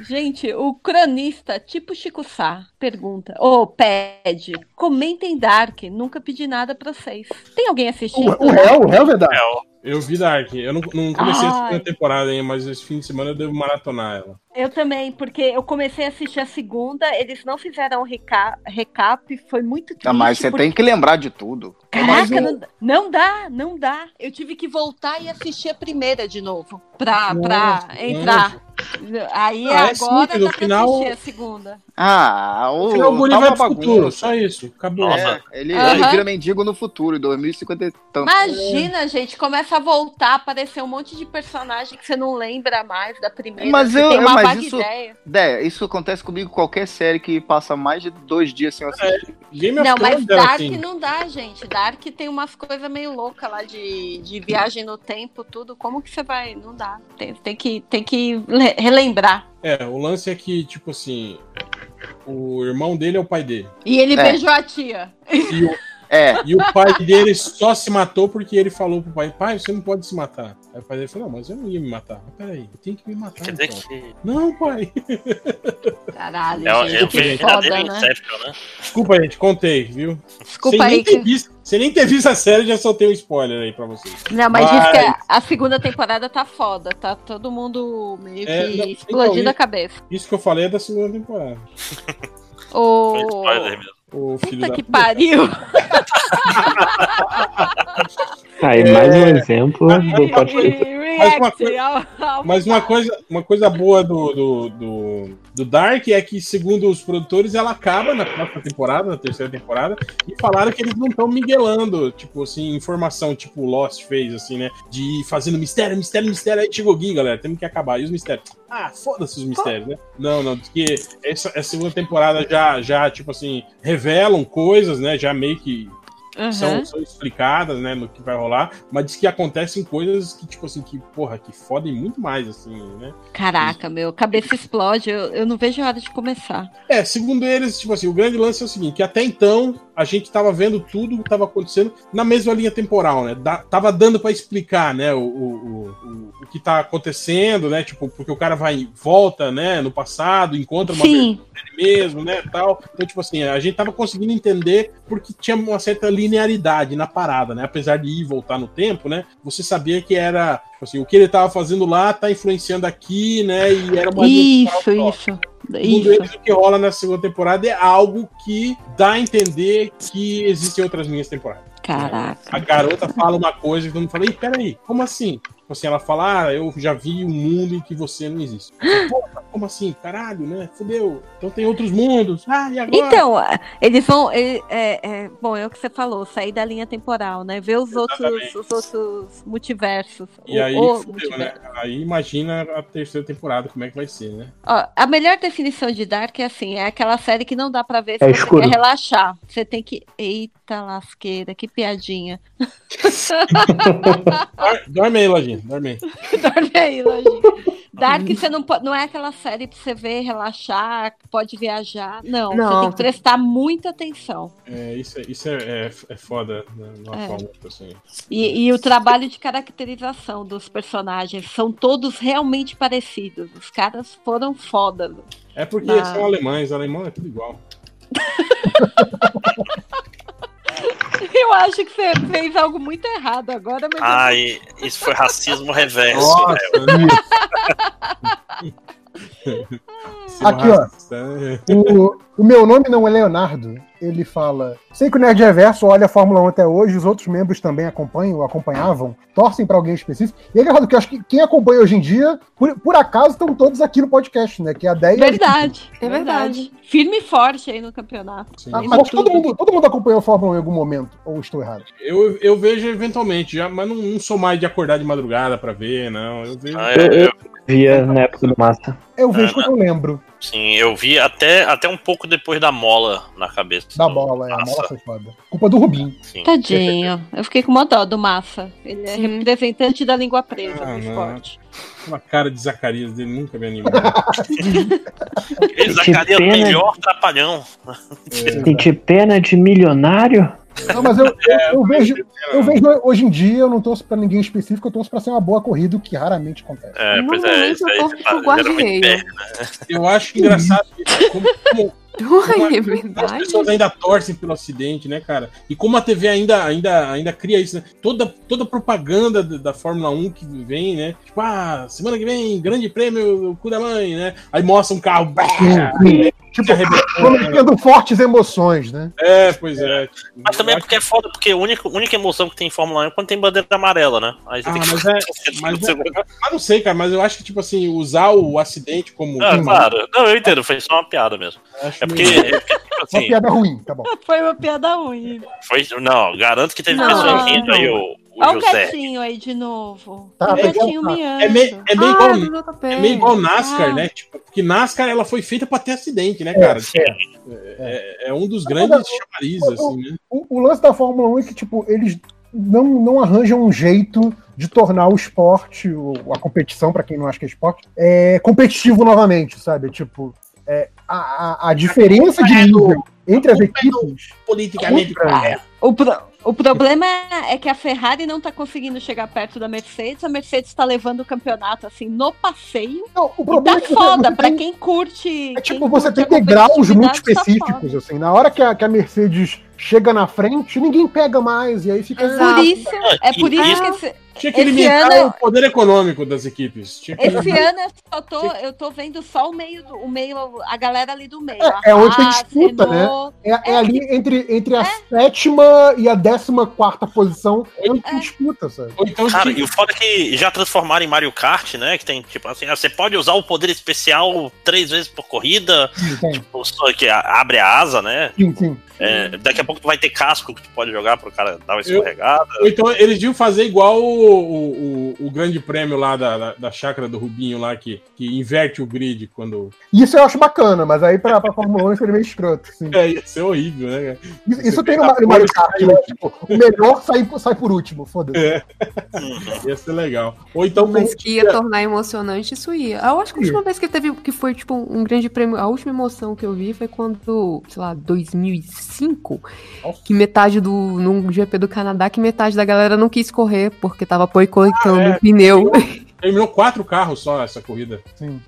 Speaker 6: Gente, o cronista, tipo Chico Sá, pergunta, ou pede, comentem Dark, nunca pedi nada pra vocês. Tem alguém assistindo?
Speaker 4: O, o réu, o réu é verdade.
Speaker 3: Ó,
Speaker 2: Eu vi Dark. Eu não, não comecei a
Speaker 6: Ai.
Speaker 2: segunda temporada ainda, mas esse fim de semana eu devo maratonar ela.
Speaker 6: Eu também, porque eu comecei a assistir a segunda, eles não fizeram um reca recap, foi muito triste.
Speaker 5: Ah, mas você
Speaker 6: porque-
Speaker 5: tem que lembrar de tudo.
Speaker 6: Caraca, não, não dá, não dá. Eu tive que voltar e assistir a primeira de novo pra, pra
Speaker 2: Nossa,
Speaker 6: entrar. Aí
Speaker 2: Ah, é
Speaker 6: agora
Speaker 2: simples,
Speaker 6: dá
Speaker 2: no
Speaker 6: pra
Speaker 2: final-
Speaker 6: assistir a segunda.
Speaker 5: Ah, o.
Speaker 2: Afinal, o Guri
Speaker 5: tá
Speaker 2: vai pro futuro, só isso. Acabou.
Speaker 3: Nossa.
Speaker 5: É, ele,
Speaker 6: Aham.
Speaker 5: ele vira mendigo no futuro, em 2050 e tanto.
Speaker 6: Imagina, gente, começa a voltar, aparecer um monte de personagem que você não lembra mais da primeira.
Speaker 5: Mas eu-
Speaker 6: tem uma
Speaker 5: mas
Speaker 6: vaga
Speaker 5: isso-
Speaker 6: ideia.
Speaker 5: Dé, isso acontece comigo com qualquer série que passa mais de dois dias sem eu assistir.
Speaker 2: Of
Speaker 6: Não, mas
Speaker 2: Thrones era
Speaker 6: Dark
Speaker 2: assim.
Speaker 6: não dá, gente. Dark tem umas coisas meio loucas lá de, de viagem no tempo, tudo. Como que você vai? Não dá. Tem, tem que, tem que le- relembrar.
Speaker 2: É, o lance é que, tipo assim, o irmão dele é o pai dele.
Speaker 6: E ele
Speaker 5: É.
Speaker 6: beijou a tia.
Speaker 2: E o,
Speaker 5: É,
Speaker 2: e o pai dele só se matou porque ele falou pro pai, pai, você não pode se matar. Aí o pai dele falou, não, mas eu não ia me matar. Mas peraí, eu tenho que me matar.
Speaker 3: Quer dizer
Speaker 2: então.
Speaker 3: que.
Speaker 2: Não, pai.
Speaker 6: Caralho,
Speaker 3: É,
Speaker 6: gente,
Speaker 3: é verdadeiro
Speaker 6: foda, né?
Speaker 3: Inception, né?
Speaker 2: Desculpa, gente, contei, viu?
Speaker 6: Desculpa
Speaker 2: sem
Speaker 6: aí que...
Speaker 2: visto, sem nem ter visto a série, já soltei um spoiler aí pra vocês.
Speaker 6: Não, mas
Speaker 2: Mas-
Speaker 6: diz que a, a segunda temporada tá foda. Tá todo mundo meio
Speaker 2: É,
Speaker 6: que
Speaker 2: não,
Speaker 6: explodindo
Speaker 2: então,
Speaker 6: a cabeça.
Speaker 2: Isso que eu falei é da segunda temporada.
Speaker 6: O...
Speaker 3: Foi spoiler mesmo.
Speaker 2: O filho
Speaker 6: Puta
Speaker 2: da
Speaker 6: que pariu.
Speaker 8: Aí,
Speaker 2: É.
Speaker 8: mais um exemplo do podcast.
Speaker 6: React
Speaker 2: coisa-
Speaker 6: ao- ao-
Speaker 2: Mas uma coisa, uma coisa boa do, do, do, do Dark é que, segundo os produtores, ela acaba na próxima temporada, na terceira temporada, e falaram que eles não estão miguelando, tipo assim, informação, tipo o Lost fez, assim, né? De ir fazendo mistério, mistério, mistério. Aí chegou o Gui, galera, temos que acabar. E os mistérios? Ah, foda-se os mistérios, né? Não, não, diz que essa, essa segunda temporada já, já, tipo assim, revelam coisas, né? Já meio que
Speaker 6: Uhum.
Speaker 2: são, são explicadas, né, no que vai rolar, mas diz que acontecem coisas que, tipo assim, que, porra, que fodem muito mais, assim, né?
Speaker 6: Caraca, meu, cabeça explode. Eu, eu não vejo a hora de começar.
Speaker 2: É, segundo eles, tipo assim, o grande lance é o seguinte, que até então a gente tava vendo tudo que tava acontecendo na mesma linha temporal, né? Da- tava dando pra explicar, né, o, o, o, o- que tá acontecendo, né? Tipo, porque o cara vai volta, né, no passado, encontra uma
Speaker 6: Sim.
Speaker 2: mesmo, né, tal. Então, tipo assim, a gente tava conseguindo entender porque tinha uma certa linearidade na parada, né? Apesar de ir e voltar no tempo, né? Você sabia que era, tipo assim, o que ele tava fazendo lá tá influenciando aqui, né? E era uma
Speaker 6: Isso, isso.
Speaker 2: Segundo eles, o que rola na segunda temporada é algo que dá a entender que existem outras linhas temporais.
Speaker 6: Caraca.
Speaker 2: A garota fala uma coisa e todo mundo fala, Ih, peraí, como assim? Tipo assim, ela fala, ah, eu já vi um mundo em que você não existe. Porra, como assim? Caralho, né? Fudeu. Então tem outros mundos. Ah, e agora?
Speaker 6: Então, eles vão. ele- é, é, bom, é o que você falou, sair da linha temporal, né? Ver os outros, os outros multiversos.
Speaker 2: E
Speaker 6: o-
Speaker 2: aí,
Speaker 6: o
Speaker 2: fudeu, né?
Speaker 6: multiverso.
Speaker 2: Aí imagina a terceira temporada, como é que vai ser, né?
Speaker 6: Ó, a melhor definição de Dark é assim, é aquela série que não dá pra ver se
Speaker 8: É
Speaker 6: você
Speaker 8: escuro.
Speaker 6: quer relaxar. Você tem que. Eita lasqueira, que piadinha.
Speaker 2: Dor- Dorme aí, Lojinha, dorme aí.
Speaker 6: Dorme aí, Lojinha. Dark você não, pode, não é aquela série pra você ver, relaxar, pode viajar. Não, você
Speaker 7: Não.
Speaker 6: tem que prestar muita atenção.
Speaker 2: É, isso é, isso é, é, é foda, né? Numa
Speaker 6: É.
Speaker 2: forma, assim.
Speaker 6: E, e o trabalho de caracterização dos personagens são todos realmente parecidos. Os caras foram foda.
Speaker 2: É porque
Speaker 6: Ah.
Speaker 2: são alemães, alemão é tudo igual.
Speaker 6: Eu acho que você fez algo muito errado agora, mas.
Speaker 3: Ai, isso foi racismo reverso.
Speaker 2: Nossa,
Speaker 3: né?
Speaker 4: Aqui, ó.
Speaker 2: né?
Speaker 4: O, o meu nome não é Leonardo. Ele fala: Sei que o Nerd Reverso olha a Fórmula 1 até hoje, os outros membros também acompanham, acompanhavam, torcem pra alguém específico. E é engraçado que eu acho que quem acompanha hoje em dia, por, por acaso, estão todos aqui no podcast, né? Que é a ideia.
Speaker 6: Verdade.
Speaker 7: É verdade.
Speaker 6: Firme e forte aí no campeonato.
Speaker 4: Ah, mas todo mundo, todo mundo acompanhou a Fórmula 1 em algum momento, ou estou errado?
Speaker 2: Eu, eu vejo eventualmente, já, mas não, não sou mais de acordar de madrugada pra ver, não. Eu vejo.
Speaker 3: Ah,
Speaker 8: Eu,
Speaker 3: é,
Speaker 8: eu via na época do Massa.
Speaker 4: Eu vejo
Speaker 3: Ah,
Speaker 4: quando eu lembro
Speaker 3: Sim, eu vi até, até um pouco depois da mola na cabeça.
Speaker 4: da
Speaker 3: do
Speaker 4: bola, é, a bola foi foda. Culpa do Rubim.
Speaker 3: Sim.
Speaker 6: Tadinho. Eu fiquei com uma dó do Massa. Ele é
Speaker 7: Sim.
Speaker 6: representante da língua presa
Speaker 2: Ah,
Speaker 6: no
Speaker 2: não.
Speaker 6: esporte.
Speaker 2: Uma cara de Zacarias dele nunca me animou.
Speaker 3: Ele Zacarias
Speaker 8: pena.
Speaker 3: melhor trapalhão.
Speaker 8: Senti pena de milionário?
Speaker 4: Não, mas eu, eu, eu vejo, eu vejo hoje em dia, eu não torço pra ninguém específico, eu torço pra ser uma boa corrida, o que raramente acontece.
Speaker 3: É, pois é, isso
Speaker 7: eu torço pro guarda-reio.
Speaker 3: perto.
Speaker 2: Eu acho engraçado como, como
Speaker 7: Ué, é
Speaker 2: as
Speaker 7: verdade.
Speaker 2: pessoas ainda torcem pelo acidente, né, cara? E como a TV ainda, ainda, ainda cria isso, né? Toda, toda propaganda da, da Fórmula 1 que vem, né? Tipo, ah, semana que vem, grande prêmio, o cu da mãe, né? Aí mostra um carro. bah,
Speaker 4: Tipo, prometendo fortes emoções, né?
Speaker 2: É, pois é.
Speaker 3: Mas também é porque é foda, porque a única, única emoção que tem em Fórmula 1 é quando tem bandeira amarela, né? Aí você
Speaker 2: Ah,
Speaker 3: tem que
Speaker 2: mas é- Mas, mas não sei, cara, mas eu acho que, tipo assim, usar o acidente como.
Speaker 3: Ah, claro. Não, eu entendo, foi só uma piada mesmo.
Speaker 2: Acho
Speaker 3: É porque, é porque, tipo
Speaker 4: Uma
Speaker 3: assim,
Speaker 4: piada ruim, tá bom.
Speaker 6: Foi uma piada ruim.
Speaker 3: foi. Não, garanto que teve
Speaker 6: Não,
Speaker 3: pessoas rindo aí, o, o
Speaker 6: Olha o gatinho aí de novo.
Speaker 4: Tá,
Speaker 6: o gatinho
Speaker 4: tá.
Speaker 6: miando.
Speaker 2: É meio, é meio
Speaker 7: Ah,
Speaker 2: igual, é meio igual NASCAR,
Speaker 6: Ah.
Speaker 2: né? Tipo, porque NASCAR ela foi feita pra ter acidente, né, cara? É, é um dos grandes chamarizes, assim, né?
Speaker 4: O, o lance da Fórmula 1 é que, tipo, eles não, não arranjam um jeito de tornar o esporte, o- a competição, pra quem não acha que é esporte, é, competitivo novamente, sabe? Tipo, é, a, a, a diferença de nível entre as equipes.
Speaker 2: Politicamente
Speaker 4: correto.
Speaker 6: O, pro- o problema é é que a Ferrari não tá conseguindo chegar perto da Mercedes. A Mercedes tá levando o campeonato assim no passeio.
Speaker 4: Não, o
Speaker 6: E
Speaker 4: problema
Speaker 6: tá
Speaker 4: é que
Speaker 6: foda,
Speaker 4: tem-
Speaker 6: quem curte.
Speaker 4: É tipo, você tem degraus muito
Speaker 6: tá
Speaker 4: específicos,
Speaker 6: foda.
Speaker 4: assim. Na hora que a, que a Mercedes chega na frente, ninguém pega mais, e aí fica...
Speaker 6: Por isso, é por
Speaker 3: E-
Speaker 6: isso que esse,
Speaker 2: Tinha que
Speaker 6: Esse
Speaker 2: limitar
Speaker 6: ano-
Speaker 2: o poder econômico das equipes. Tinha que...
Speaker 6: esse ano eu só tô, eu tô vendo só o meio, do, o meio, a galera ali do meio.
Speaker 4: É, é onde tem
Speaker 6: Haas,
Speaker 4: disputa, né?
Speaker 6: Renault.
Speaker 4: É, é ali entre, entre a sétima e a décima quarta posição, é onde tem disputa, sabe?
Speaker 2: Então
Speaker 3: Cara,
Speaker 2: tinha-
Speaker 3: e o foda é que já transformaram em Mario Kart, né? Que tem, tipo assim, ah, você pode usar o poder especial três vezes por corrida,
Speaker 4: Sim,
Speaker 3: tipo, que abre a asa, né?
Speaker 4: sim, sim.
Speaker 3: É, daqui a pouco tu vai ter casco que tu pode jogar pro cara dar uma escorregada.
Speaker 2: Ou então eles iam fazer igual o, o, o- grande prêmio lá da, da, da chácara do Rubinho lá, que, que inverte o grid quando.
Speaker 4: Isso eu acho bacana, mas aí pra, pra Fórmula 1 seria meio escroto. Assim.
Speaker 2: É, ia ser horrível, né?
Speaker 4: Isso, isso tem no
Speaker 2: pega
Speaker 4: Mario, Kart, né? Tipo, o melhor sai, sai por último, foda-se.
Speaker 2: É. Ia ser legal. Ou então.
Speaker 7: Mas que ia tornar emocionante, isso ia. Eu acho que a última vez que teve, que foi, tipo, um grande prêmio, a última emoção que eu vi foi quando, sei lá, 2005, que metade do, num GP do Canadá, que metade da galera não quis correr, porque tava boicotando
Speaker 2: Ah, é.
Speaker 7: o pneu.
Speaker 2: terminou quatro carros só essa corrida.
Speaker 4: Sim.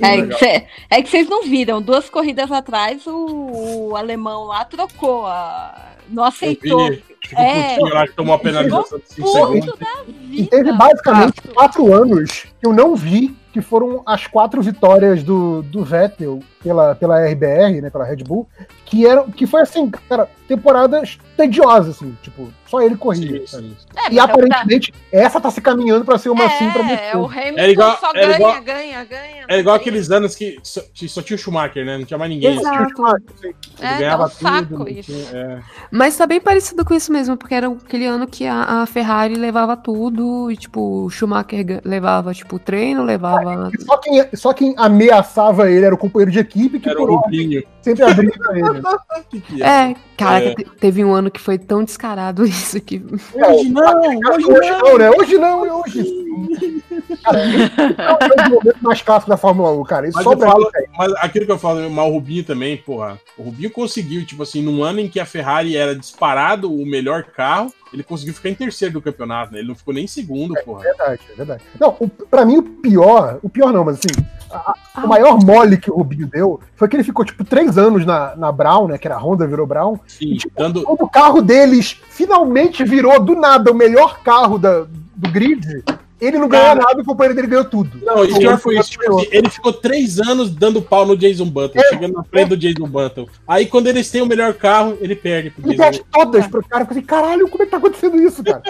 Speaker 6: É,
Speaker 2: legal.
Speaker 6: cê- é que vocês não viram. Duas corridas atrás, o, o alemão lá trocou. A... Não aceitou.
Speaker 2: vi, ficou
Speaker 6: É.
Speaker 2: putinho que tomou a penalização de 5
Speaker 6: Puto
Speaker 2: segundos.
Speaker 6: da
Speaker 4: E teve basicamente quatro anos que eu não vi, que foram as quatro vitórias do, do Vettel pela, pela RBR, né, pela Red Bull, que eram que foi assim, cara, temporadas tediosas, assim, tipo, só ele corria.
Speaker 2: Sim, sim.
Speaker 6: É,
Speaker 4: E
Speaker 6: é o
Speaker 4: aparentemente, essa tá se caminhando pra ser uma assim pra
Speaker 6: É, o
Speaker 4: você.
Speaker 6: Hamilton
Speaker 2: Era igual-
Speaker 6: só
Speaker 2: era
Speaker 6: ganha,
Speaker 2: igual-
Speaker 6: ganha, ganha.
Speaker 2: É igual aqueles anos que só, que só tinha o Schumacher, né? Não tinha mais ninguém.
Speaker 7: Exato.
Speaker 2: Ele
Speaker 6: É,
Speaker 2: ganhava
Speaker 6: tá saco
Speaker 2: tudo, não
Speaker 6: isso.
Speaker 2: tinha- é.
Speaker 7: Mas tá bem parecido com isso mesmo, porque era aquele ano que a, a Ferrari levava tudo, e tipo, o Schumacher levava, tipo, o treino, levava.
Speaker 4: E Só quem, só quem ameaçava ele era o companheiro de equipe que
Speaker 2: Era
Speaker 4: por ordem. Sempre abria pra ele.
Speaker 2: Que que é?
Speaker 7: É, caraca,
Speaker 2: É.
Speaker 7: te- teve um ano que foi tão descarado isso que.
Speaker 2: Hoje não, hoje
Speaker 4: Hoje
Speaker 2: não.
Speaker 4: não, né? Hoje não, e hoje sim. Cara, é o momento mais clássico da Fórmula 1, cara. Isso
Speaker 2: Mas,
Speaker 4: só
Speaker 2: falo, mas aquilo que eu falo, mas o Rubinho também, porra. O Rubinho conseguiu, tipo assim, num ano em que a Ferrari era disparado o melhor carro, ele conseguiu ficar em terceiro do campeonato, né? Ele não ficou nem em segundo, porra.
Speaker 4: Verdade, é verdade. Não, o, pra mim o pior, o pior não, mas assim, a- a- o maior mole que o Rubinho deu foi que ele ficou, tipo, três anos na, na Brown, né? Que era a Honda, virou Brown.
Speaker 2: Sim, dando.
Speaker 4: Quando o carro deles finalmente virou do nada o melhor carro da, do grid, ele não ganhou
Speaker 2: Cara.
Speaker 4: nada e o companheiro dele ganhou tudo.
Speaker 2: Não, e o pior foi isso. Tipo assim, ele ficou três anos dando pau no Jason Button, chegando na frente do Jason Button. Aí quando eles têm o melhor carro, ele perde pro
Speaker 4: Ele
Speaker 2: Jason
Speaker 4: perde todas pro cara. Eu falei, caralho, como é que tá acontecendo isso, cara?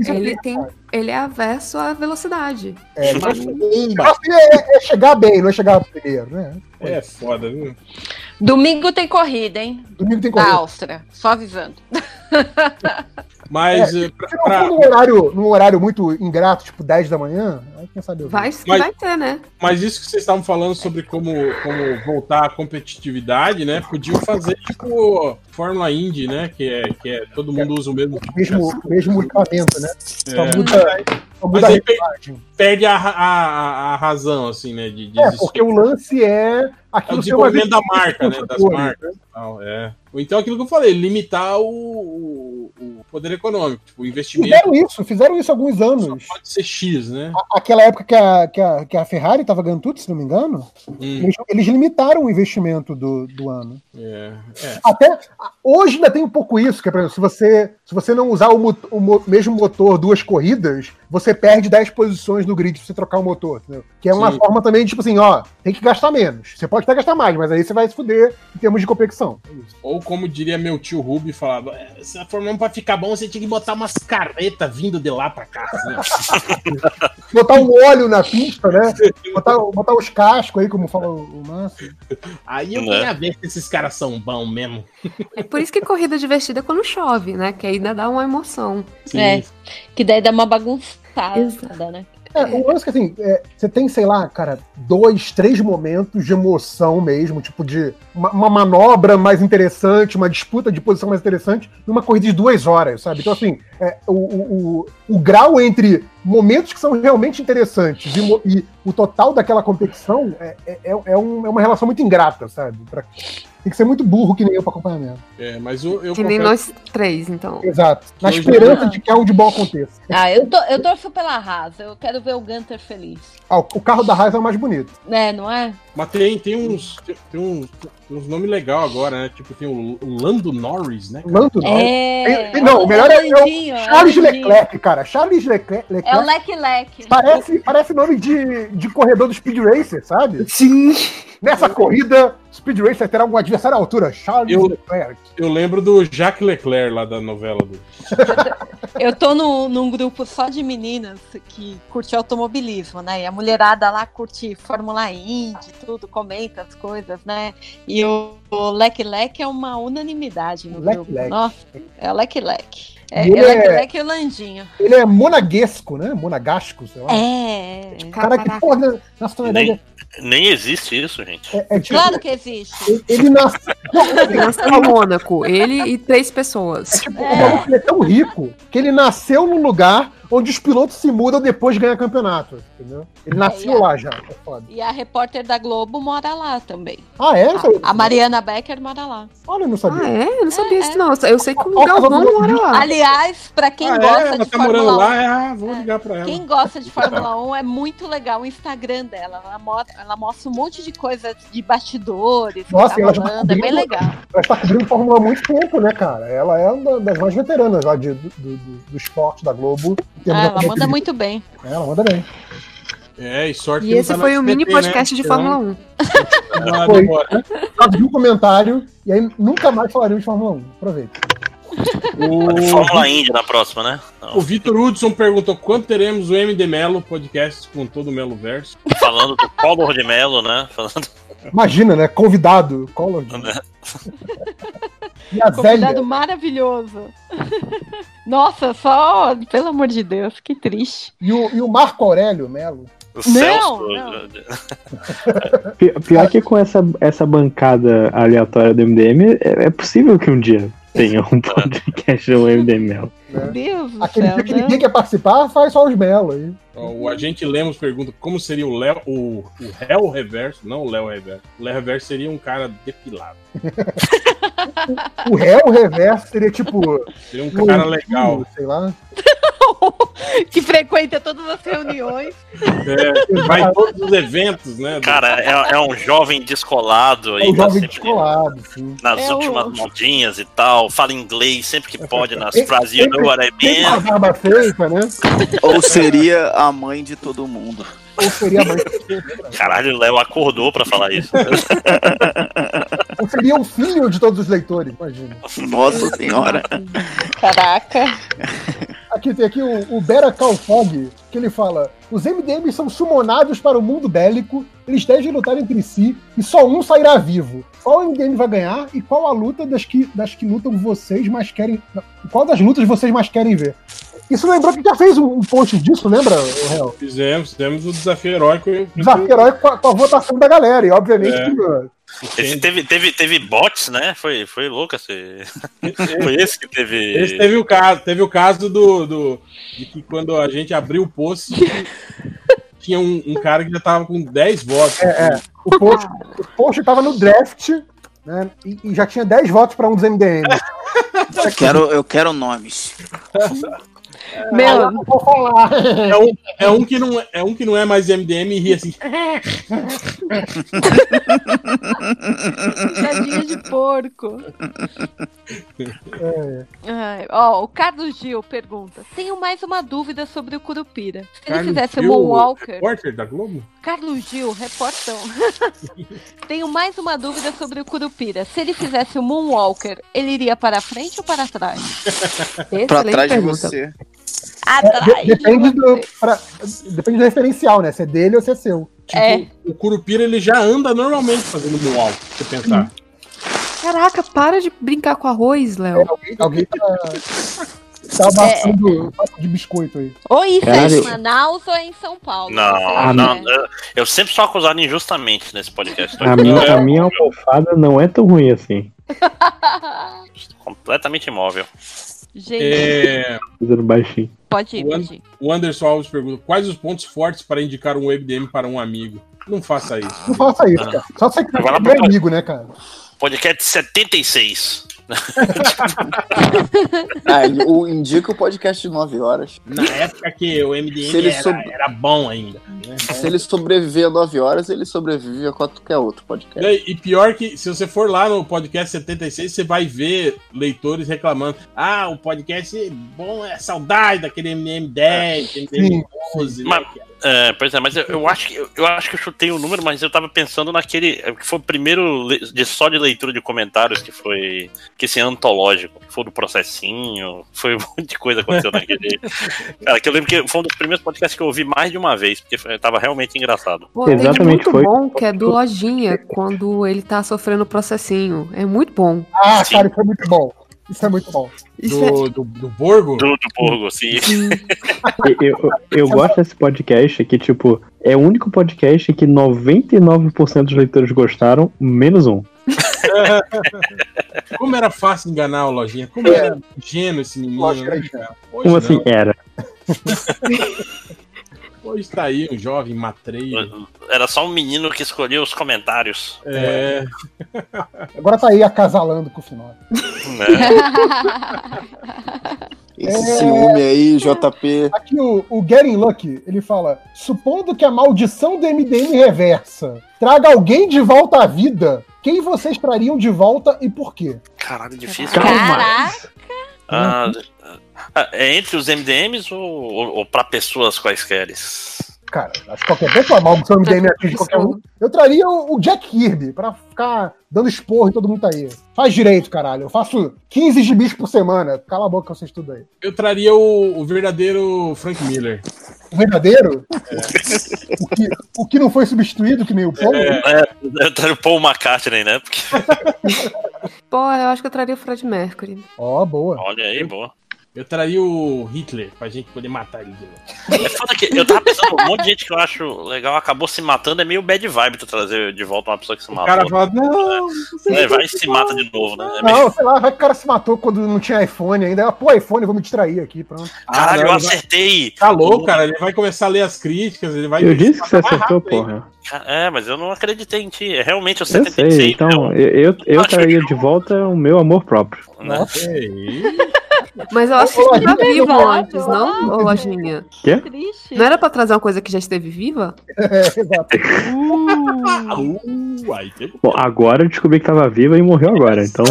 Speaker 4: Isso é
Speaker 7: Ele tem. Ele é averso à velocidade.
Speaker 4: É, mas-. Assim, é, é chegar bem, não é chegar primeiro, né?
Speaker 2: É foda, viu?
Speaker 6: Domingo tem corrida, hein?
Speaker 4: Domingo tem
Speaker 6: Na
Speaker 4: corrida.
Speaker 6: Áustria. Só avisando.
Speaker 2: Mas eh, pra-
Speaker 4: Se não
Speaker 2: pra-
Speaker 4: for num horário, num horário muito ingrato, tipo 10 da manhã, aí quem sabe eu
Speaker 7: Vai,
Speaker 2: Mas-
Speaker 7: vai ter, né?
Speaker 2: Mas isso que vocês estavam falando sobre como, como voltar à competitividade, né? Podiam fazer tipo Fórmula Indy, né? Que é, que é todo mundo usa o mesmo.
Speaker 4: mesmo, mesmo equipamento, né? Só
Speaker 2: É.
Speaker 4: só muda
Speaker 2: Mas aí perde a, a, a- razão, assim, né? De, de
Speaker 4: É,
Speaker 2: existir.
Speaker 4: porque o lance é
Speaker 2: É o
Speaker 4: aquilo ser uma
Speaker 2: desenvolvimento da marca, né? Das marcas. tal, é. Ou então aquilo que eu falei, limitar o, o- o poder econômico, tipo, o investimento
Speaker 4: Fizeram isso, fizeram isso há alguns anos.
Speaker 2: pode ser X, né?
Speaker 4: Aquela época que a, que a, que a Ferrari tava ganhando tudo, se não me engano,
Speaker 2: Hum,
Speaker 4: eles, eles limitaram o investimento do, do ano.
Speaker 2: é, é.
Speaker 4: Até hoje ainda tem um pouco isso, que é, por exemplo, se você, se você não usar o, o mo- mesmo motor duas corridas, você perde 10 posições no grid se você trocar o motor, entendeu? Que é uma
Speaker 2: Sim.
Speaker 4: forma também, tipo assim, ó, tem que gastar menos. Você pode até gastar mais, mas aí você vai se fuder em termos de competição.
Speaker 2: Ou como diria meu tio Ruby, falava, "É, se a Fórmula 1 pra ficar bom, você tinha que botar umas carretas vindo de lá pra cá. assim, ó."
Speaker 4: Botar um óleo na pista, né? Botar, botar os cascos aí, como fala o o Márcio.
Speaker 2: Aí eu
Speaker 3: Né?
Speaker 2: queria ver se esses caras são bons mesmo.
Speaker 7: É por isso que corrida divertida é quando chove, né? Que ainda dá uma emoção.
Speaker 2: Sim.
Speaker 6: É. Que daí dá uma bagunçada,
Speaker 7: Exato.
Speaker 6: né?
Speaker 4: É, o lance que assim, é, você tem, sei lá, cara, dois, três momentos de emoção mesmo, tipo de uma, uma manobra mais interessante, uma disputa de posição mais interessante, numa corrida de duas horas, sabe? Então, assim, é, o, o, o, o grau entre momentos que são realmente interessantes e, e o total daquela competição é, é, é, um- é uma relação muito ingrata, sabe? Pra- tem que ser muito burro que nem eu pra acompanhar mesmo.
Speaker 2: É, mas eu, eu
Speaker 7: Que nem nós três, então.
Speaker 4: Exato. Na
Speaker 2: Hoje-
Speaker 4: esperança de que algo de bom aconteça.
Speaker 6: Ah, eu, tô, eu torço pela Haas. Eu quero ver o Gunter feliz.
Speaker 4: Ah, o o carro da Haas é o mais bonito.
Speaker 6: Né, não é?
Speaker 2: Mas tem, tem uns. Tem, tem uns, tem uns nomes legais agora, né? Tipo, tem o, Lando Norris, né? cara?
Speaker 4: Lando.
Speaker 6: É.
Speaker 4: Tem- não, o melhor é, é o Charles
Speaker 6: é.
Speaker 4: Leclerc, cara. Charles Leclerc,
Speaker 6: É o
Speaker 4: Leclerc
Speaker 6: Leque Leque.
Speaker 4: parece, parece nome de, de corredor do Speed Racer, sabe?
Speaker 7: Sim.
Speaker 4: Nessa corrida, Speed Racer terá um adversário à altura, Charles
Speaker 2: Eu-
Speaker 4: Leclerc.
Speaker 2: Eu lembro do Jacques Leclerc lá da novela do.
Speaker 6: Eu tô num, num grupo só de meninas que curte automobilismo, né? E a mulherada lá curte Fórmula Indy, tudo, comenta as coisas, né? E o, Leque é uma unanimidade no
Speaker 4: Leque
Speaker 6: grupo. Nossa, é o Leque. É,
Speaker 4: ele
Speaker 6: é
Speaker 4: é-
Speaker 6: o Landinho.
Speaker 4: Ele é monaguesco, né? Monagasco, sei lá.
Speaker 6: É.
Speaker 4: Cara que, porra, na nacionalidade
Speaker 3: Nem, nem existe isso, gente.
Speaker 4: é, é tipo.
Speaker 6: Claro que existe.
Speaker 4: ele- Ele nasceu. Não,
Speaker 7: Ele nasceu em Mônaco. Ele e três pessoas.
Speaker 4: tipo, o maluco ele é tão rico que ele nasceu num lugar onde os pilotos se mudam depois de ganhar campeonato. Entendeu? Ele nasceu
Speaker 6: É,
Speaker 4: lá já. É foda.
Speaker 6: E a repórter da Globo mora lá também.
Speaker 4: Ah, é?
Speaker 6: A, a Mariana Becker mora lá.
Speaker 4: Olha, eu não
Speaker 7: Ah,
Speaker 4: sabia.
Speaker 7: é? Eu não sabia isso, não. Eu sei que o
Speaker 4: é
Speaker 7: Galvão mora lá.
Speaker 6: Aliás, pra quem
Speaker 2: Ah, é?
Speaker 6: gosta
Speaker 2: Ela
Speaker 6: de
Speaker 2: tá
Speaker 6: Fórmula 1,
Speaker 2: lá, é, ah, vou ligar pra ela.
Speaker 6: Quem gosta de Fórmula 1 é muito legal o Instagram dela. Ela, mo- ela mostra um monte de coisa de bastidores,
Speaker 4: Nossa,
Speaker 6: que
Speaker 4: ela
Speaker 6: tá
Speaker 4: já tá
Speaker 6: é bem
Speaker 4: cobrindo-
Speaker 6: legal.
Speaker 4: Ela está cobrindo Fórmula 1 há muito tempo, né, cara? Ela é uma das mais veteranas lá de, do, do, do esporte da Globo.
Speaker 6: Ah, ela manda muito bem.
Speaker 4: É, Ela manda bem.
Speaker 2: É, e sorte
Speaker 7: E
Speaker 2: que não
Speaker 7: esse
Speaker 2: tá
Speaker 7: foi o mini podcast
Speaker 2: né?
Speaker 7: de Fórmula 1.
Speaker 2: Senão ela
Speaker 4: Foi. Abriu um comentário e aí nunca mais falaremos de Fórmula 1. Aproveita.
Speaker 2: O,
Speaker 3: Fórmula Indy na próxima, né?
Speaker 2: o Vitor Hudson perguntou quando teremos o MD Melo podcast com todo o Melo Verso.
Speaker 3: Falando do Collor de Mello, né? Falando
Speaker 4: Imagina, né? Convidado. Collor.
Speaker 3: né?
Speaker 4: E a
Speaker 6: Convidado
Speaker 4: Zélia.
Speaker 6: maravilhoso. Nossa, só, pelo amor de Deus, que triste.
Speaker 4: E o, e o Marco Aurélio Melo.
Speaker 3: O Celso.
Speaker 6: não.
Speaker 8: Pi- Pior que com essa, essa bancada aleatória do MDM, é, é possível que um dia tenha um podcast do MDM.
Speaker 6: Meu Deus do
Speaker 4: Aquele
Speaker 6: céu,
Speaker 4: dia que
Speaker 6: não.
Speaker 4: ninguém quer participar, faz só os Melo aí.
Speaker 2: O agente Lemos pergunta como seria o Léo, o, o Léo Reverso, não o Léo Reverso. O Léo Reverso seria um cara depilado.
Speaker 4: O réu reverso seria tipo.
Speaker 2: Seria um cara
Speaker 4: um
Speaker 2: legal.
Speaker 4: Sei lá.
Speaker 6: que frequenta todas as reuniões.
Speaker 2: É, vai em todos os eventos, né?
Speaker 3: Cara, é, é um jovem descolado
Speaker 4: É um
Speaker 3: tá
Speaker 4: jovem
Speaker 3: sempre
Speaker 4: descolado, sim.
Speaker 3: nas
Speaker 6: É o-
Speaker 3: últimas modinhas e tal, fala inglês sempre que pode nas frases You know what I
Speaker 4: Tem uma
Speaker 3: mean.
Speaker 4: barba feita, né?
Speaker 5: Ou seria a mãe de todo mundo.
Speaker 4: Ou seria.
Speaker 3: Caralho, o Léo acordou pra falar isso.
Speaker 4: Ou seria o filho de todos os leitores, imagina.
Speaker 5: Nossa senhora.
Speaker 6: Caraca.
Speaker 4: Aqui tem aqui o, o Bera Calfog, que ele fala: os MDMs são sumonados para o mundo bélico, eles devem lutar entre si e só um sairá vivo. Qual MDM vai ganhar e qual a luta das que, das que lutam vocês mais querem. Qual das lutas vocês mais querem ver? Isso lembrou que já fez um, post disso, lembra, Real?
Speaker 2: Fizemos, fizemos o desafio heróico.
Speaker 4: Desafio heróico com a, com a votação da galera, e obviamente
Speaker 2: É.
Speaker 4: que,
Speaker 3: Esse teve, teve, teve bots, né? Foi, foi louco esse. Foi esse que teve.
Speaker 2: Esse teve o caso, teve o caso do, do de que quando a gente abriu o post tinha um, um cara que já tava com 10 votos.
Speaker 4: É, é. O post, o post tava no draft, né? E, e já tinha 10 votos para um dos MDM.
Speaker 5: Eu quero, eu quero nomes.
Speaker 6: Meu,
Speaker 4: não vou falar.
Speaker 2: É um, é um que não é, é um que não é mais MDM e ri assim.
Speaker 6: piadinha de porco.
Speaker 4: É.
Speaker 6: Ai, ó, o Carlos Gil pergunta: Tenho mais uma dúvida sobre o Curupira. Se ele
Speaker 2: Carlos
Speaker 6: fizesse o
Speaker 2: Gil,
Speaker 6: Moonwalker.
Speaker 2: Repórter da Globo?
Speaker 6: Carlos Gil, reportão. Tenho mais uma dúvida sobre o Curupira. Se ele fizesse o Moonwalker, ele iria para frente ou para trás?
Speaker 5: Pra
Speaker 7: Excelente
Speaker 5: trás de
Speaker 7: pergunta.
Speaker 5: você.
Speaker 6: Atrás.
Speaker 4: De- depende,
Speaker 6: de
Speaker 4: do, pra- depende do referencial, né? Se é dele ou se é seu.
Speaker 2: Tipo,
Speaker 6: É.
Speaker 2: o Curupira ele já anda normalmente fazendo moonwalk, se você pensar.
Speaker 7: Caraca, para de brincar com arroz, Léo.
Speaker 4: Alguém, alguém tá, tá amassando papo de biscoito aí.
Speaker 6: Ou isso é
Speaker 8: Caralho.
Speaker 6: em Manaus ou é em São Paulo.
Speaker 3: Não, não,
Speaker 6: né?
Speaker 3: eu- sempre sou acusado injustamente nesse podcast.
Speaker 8: A minha, a minha almofada não é tão ruim assim.
Speaker 3: completamente imóvel.
Speaker 6: Gente,
Speaker 2: É,
Speaker 8: Fazendo baixinho.
Speaker 6: pode ir,
Speaker 2: o,
Speaker 6: pode ir.
Speaker 2: o Anderson Alves pergunta: quais os pontos fortes para indicar um MDM para um amigo? Não faça isso.
Speaker 4: Não faça isso, cara. Só você que é amigo, né, cara?
Speaker 3: Podcast 76.
Speaker 5: Ah, ele- o, indica o podcast de 9 horas.
Speaker 2: Na época que o MDM era,
Speaker 5: soub-
Speaker 2: era bom ainda. né?
Speaker 5: Se ele sobreviver a 9 horas, ele sobrevive a qualquer outro podcast.
Speaker 2: e pior que, se você for lá no podcast 76, você vai ver leitores reclamando: ah, o podcast é bom, é saudade daquele MM 10, MM 11.
Speaker 3: Mas-
Speaker 2: né?
Speaker 3: É, pois é, mas eu, eu acho que eu, eu acho que eu chutei o número, mas eu tava pensando naquele é, que foi o primeiro de só de leitura de comentários que foi que esse antológico, que foi do processinho, foi um monte de coisa aconteceu naquele. Cara, que eu lembro que foi um dos primeiros podcasts que eu ouvi mais de uma vez, porque foi- tava realmente engraçado.
Speaker 7: Pô, um
Speaker 8: Exatamente,
Speaker 7: muito
Speaker 8: foi.
Speaker 7: bom que é do Lojinha, quando ele tá sofrendo processinho. É muito bom.
Speaker 4: Ah,
Speaker 3: Sim.
Speaker 4: cara, isso é muito bom. Isso é muito bom.
Speaker 7: Isso é...
Speaker 2: Do, do, do Borgo?
Speaker 3: Do, do Borgo.
Speaker 7: Sim.
Speaker 8: Eu, eu, eu gosto desse podcast que, tipo, é o único podcast que 99% dos leitores gostaram, menos um.
Speaker 2: Como era fácil enganar o Lojinha? Como era ingênuo esse menino,
Speaker 4: Lógico,
Speaker 2: né,
Speaker 8: Como
Speaker 2: não.
Speaker 8: assim? Era.
Speaker 2: Hoje tá aí um jovem matreiro.
Speaker 3: Era só um menino que escolheu os comentários.
Speaker 2: É.
Speaker 4: Agora tá aí acasalando com o final.
Speaker 3: né?
Speaker 5: Esse
Speaker 4: É.
Speaker 5: ciúme aí, JP.
Speaker 4: Aqui o, o Getting Lucky, ele fala: supondo que a maldição do MDM reversa traga alguém de volta à vida, quem vocês trariam de volta e por quê?
Speaker 3: Caralho, difícil.
Speaker 6: Caraca,
Speaker 3: Ah, ah, é entre os MDMs ou, ou, ou pra pessoas quaisqueres?
Speaker 4: Cara, acho que qualquer pessoa, a maldição do MDM atinge qualquer um. Eu traria o, o Jack Kirby pra ficar dando esporro e todo mundo tá aí. Faz direito, caralho. Eu faço 15 gibis por semana. Cala a boca vocês tudo aí.
Speaker 2: Eu traria o, o verdadeiro Frank Miller.
Speaker 4: O verdadeiro? O, que, o que não foi substituído, que nem o Paulo?
Speaker 3: É, eu traria o Paul McCartney, né? Porque,
Speaker 7: Pô, eu acho que eu traria o Fred Mercury.
Speaker 4: Ó, boa.
Speaker 3: olha aí, boa.
Speaker 2: Eu traria o Hitler pra gente poder matar ele de novo.
Speaker 3: É foda que eu tava pensando, um monte de gente que eu acho legal acabou se matando, é meio bad vibe tu trazer de volta uma pessoa que se
Speaker 2: O
Speaker 3: matou.
Speaker 2: cara fala, não,
Speaker 3: É, vai e se mata de novo, né? É meio-
Speaker 4: Não, sei lá, vai que o cara se matou quando não tinha iPhone ainda. Pô, iPhone, vou me distrair aqui, pronto.
Speaker 3: Caralho,
Speaker 2: não,
Speaker 3: eu
Speaker 2: ele vai-
Speaker 3: acertei!
Speaker 2: Tá louco, cara. Ele vai começar a ler as críticas, ele vai.
Speaker 8: Eu disse que você acertou,
Speaker 2: rápido
Speaker 8: porra.
Speaker 3: Ca- É, mas eu não acreditei em ti. É Realmente eu
Speaker 8: Eu
Speaker 3: acertei
Speaker 8: sei, então eu, eu, eu traria de volta o meu amor próprio.
Speaker 3: né?
Speaker 7: Mas eu acho que vivo
Speaker 6: eu
Speaker 7: antes, não, ô Lojinha?
Speaker 8: Quê?
Speaker 6: triste.
Speaker 7: Não era pra trazer uma coisa que já esteve viva?
Speaker 4: É, exato.
Speaker 2: Uh,
Speaker 8: Bom, agora eu descobri que tava viva e morreu agora, então.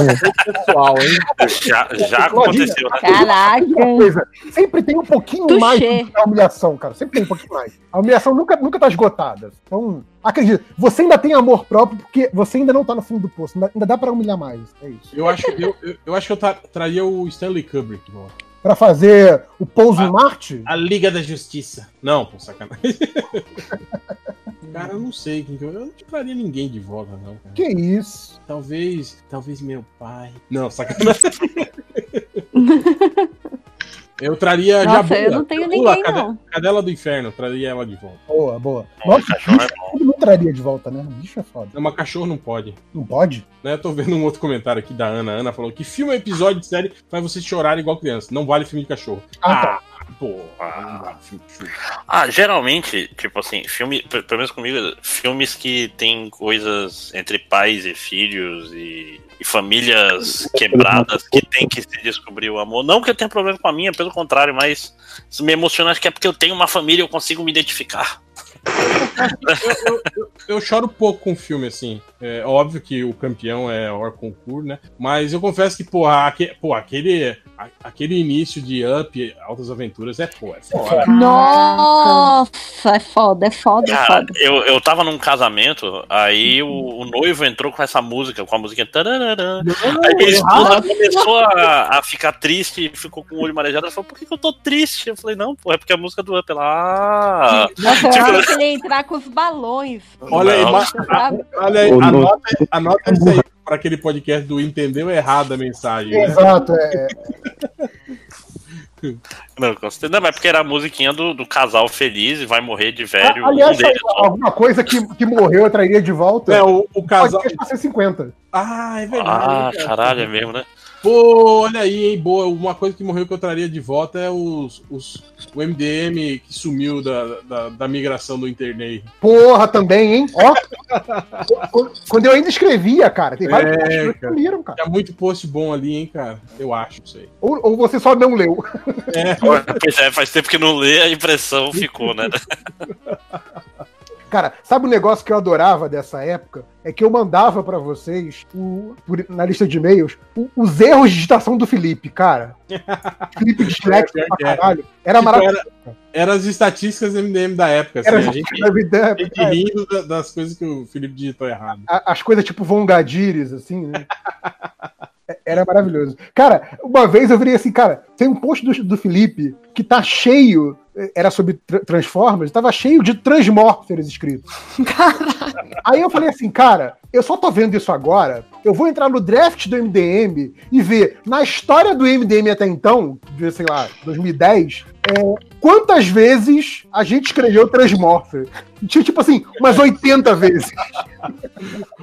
Speaker 2: pessoal, hein?
Speaker 3: Já, já aconteceu, né?
Speaker 6: Caraca.
Speaker 4: Sempre tem um pouquinho
Speaker 6: Touché.
Speaker 4: mais da humilhação, cara. Sempre tem um pouquinho mais. A humilhação nunca, nunca tá esgotada. Então, acredita, você ainda tem amor próprio porque você ainda não tá no fundo do poço. Ainda, ainda dá pra humilhar mais. É isso.
Speaker 2: Eu acho, eu, eu, eu acho que eu tra- traria o Stanley Kubrick. Bom.
Speaker 4: Pra fazer o pouso em Marte,
Speaker 2: A Liga da Justiça. Não, pô, sacanagem. Cara, eu não sei quem que eu. Eu não traria ninguém de volta, não, cara.
Speaker 4: que isso?
Speaker 2: Talvez. Talvez meu pai. Não, sacanagem. Eu traria
Speaker 6: Nossa,
Speaker 2: Jabula.
Speaker 6: eu não tenho
Speaker 2: Jabula,
Speaker 6: ninguém,
Speaker 2: cade-
Speaker 6: não.
Speaker 2: Cadela do Inferno, traria ela de volta.
Speaker 4: Boa, boa. Nossa,
Speaker 3: cachorro é
Speaker 4: bicho,
Speaker 3: bom.
Speaker 4: todo mundo traria de volta, né? Bicho é foda.
Speaker 2: Não, mas cachorro não pode.
Speaker 4: Não pode?
Speaker 2: Né? Eu tô vendo um outro comentário aqui da Ana. A Ana falou que filme episódio de série faz você chorar igual criança. Não vale filme de cachorro.
Speaker 4: Ah, tá.
Speaker 3: Ah, geralmente, tipo assim, filme, pe- pelo menos comigo, filmes que tem coisas entre pais e filhos e, e famílias quebradas que tem que se descobrir o amor. Não que eu tenha problema com a minha, pelo contrário, mas me emociona, acho que é porque eu tenho uma família e eu consigo me identificar.
Speaker 2: Eu, eu- eu choro pouco com filme, assim. É óbvio que o campeão é Orconcourt, né? Mas eu confesso que, porra, aque- pô, aquele, a- aquele início de Up, Altas Aventuras, é, pô, é foda.
Speaker 6: Nossa, é foda, é foda, é foda.
Speaker 3: eu, eu tava num casamento, aí o, o noivo entrou com essa música, com a música. tararara. Aí minha esposa começou a, a ficar triste, ficou com o olho marejado. Ela falou, por que, que eu tô triste? Eu falei, não, pô, é porque a música do Up ela. Ah,
Speaker 6: Nossa,
Speaker 3: tipo,
Speaker 6: ele ia entrar com os balões.
Speaker 2: Olha aí, olha aí, anota, anota isso aí pra aquele podcast do Entendeu Errado a mensagem. né?
Speaker 4: Exato, é.
Speaker 3: Não, com certeza. Não, mas porque era a musiquinha do, do casal feliz e vai morrer de velho.
Speaker 4: Aliás,
Speaker 3: um
Speaker 4: alguma coisa que, que morreu eu traria de volta.
Speaker 2: É, o, o casal.
Speaker 4: Pode ser 50.
Speaker 2: Ah, é verdade.
Speaker 3: Ah,
Speaker 2: cara.
Speaker 3: caralho, é mesmo, né?
Speaker 2: Pô, olha aí, hein, boa. Uma coisa que morreu que eu traria de volta é os, os, o MDM que sumiu da, da, da migração do internet.
Speaker 4: Porra, também, hein? Ó. Qu- Quando eu ainda escrevia, cara, tem vários
Speaker 2: É,
Speaker 4: posts que sumiram, cara.
Speaker 2: Tinha muito post bom ali, hein, cara? Eu acho, não sei.
Speaker 4: Ou, ou você só não leu.
Speaker 2: É,
Speaker 3: Pois é, faz tempo que não lê, a impressão ficou, né?
Speaker 4: Cara, sabe um negócio que eu adorava dessa época? É que eu mandava pra vocês, o- por- na lista de e-mails, o- os erros de digitação do Felipe, cara. Felipe disléxico
Speaker 2: É,
Speaker 4: pra
Speaker 2: é.
Speaker 4: caralho. Era
Speaker 2: Tipo,
Speaker 4: maravilhoso.
Speaker 2: Eram as estatísticas MDM da época. Assim,
Speaker 4: Era
Speaker 2: a gente, a gente rindo da- das coisas que o Felipe digitou errado.
Speaker 4: as coisas tipo Vongadires, assim, né? Era maravilhoso. Cara, uma vez eu virei assim, cara, tem um post do, do Felipe que tá cheio, era sobre tra- Transformers, tava cheio de Transmorphers escrito. Aí eu falei assim, cara, eu só tô vendo isso agora, eu vou entrar no draft do MDM e ver, na história do MDM até então, de, sei lá, 2010, é, quantas vezes a gente escreveu Transmorpher? Tinha, tipo assim, umas 80 vezes.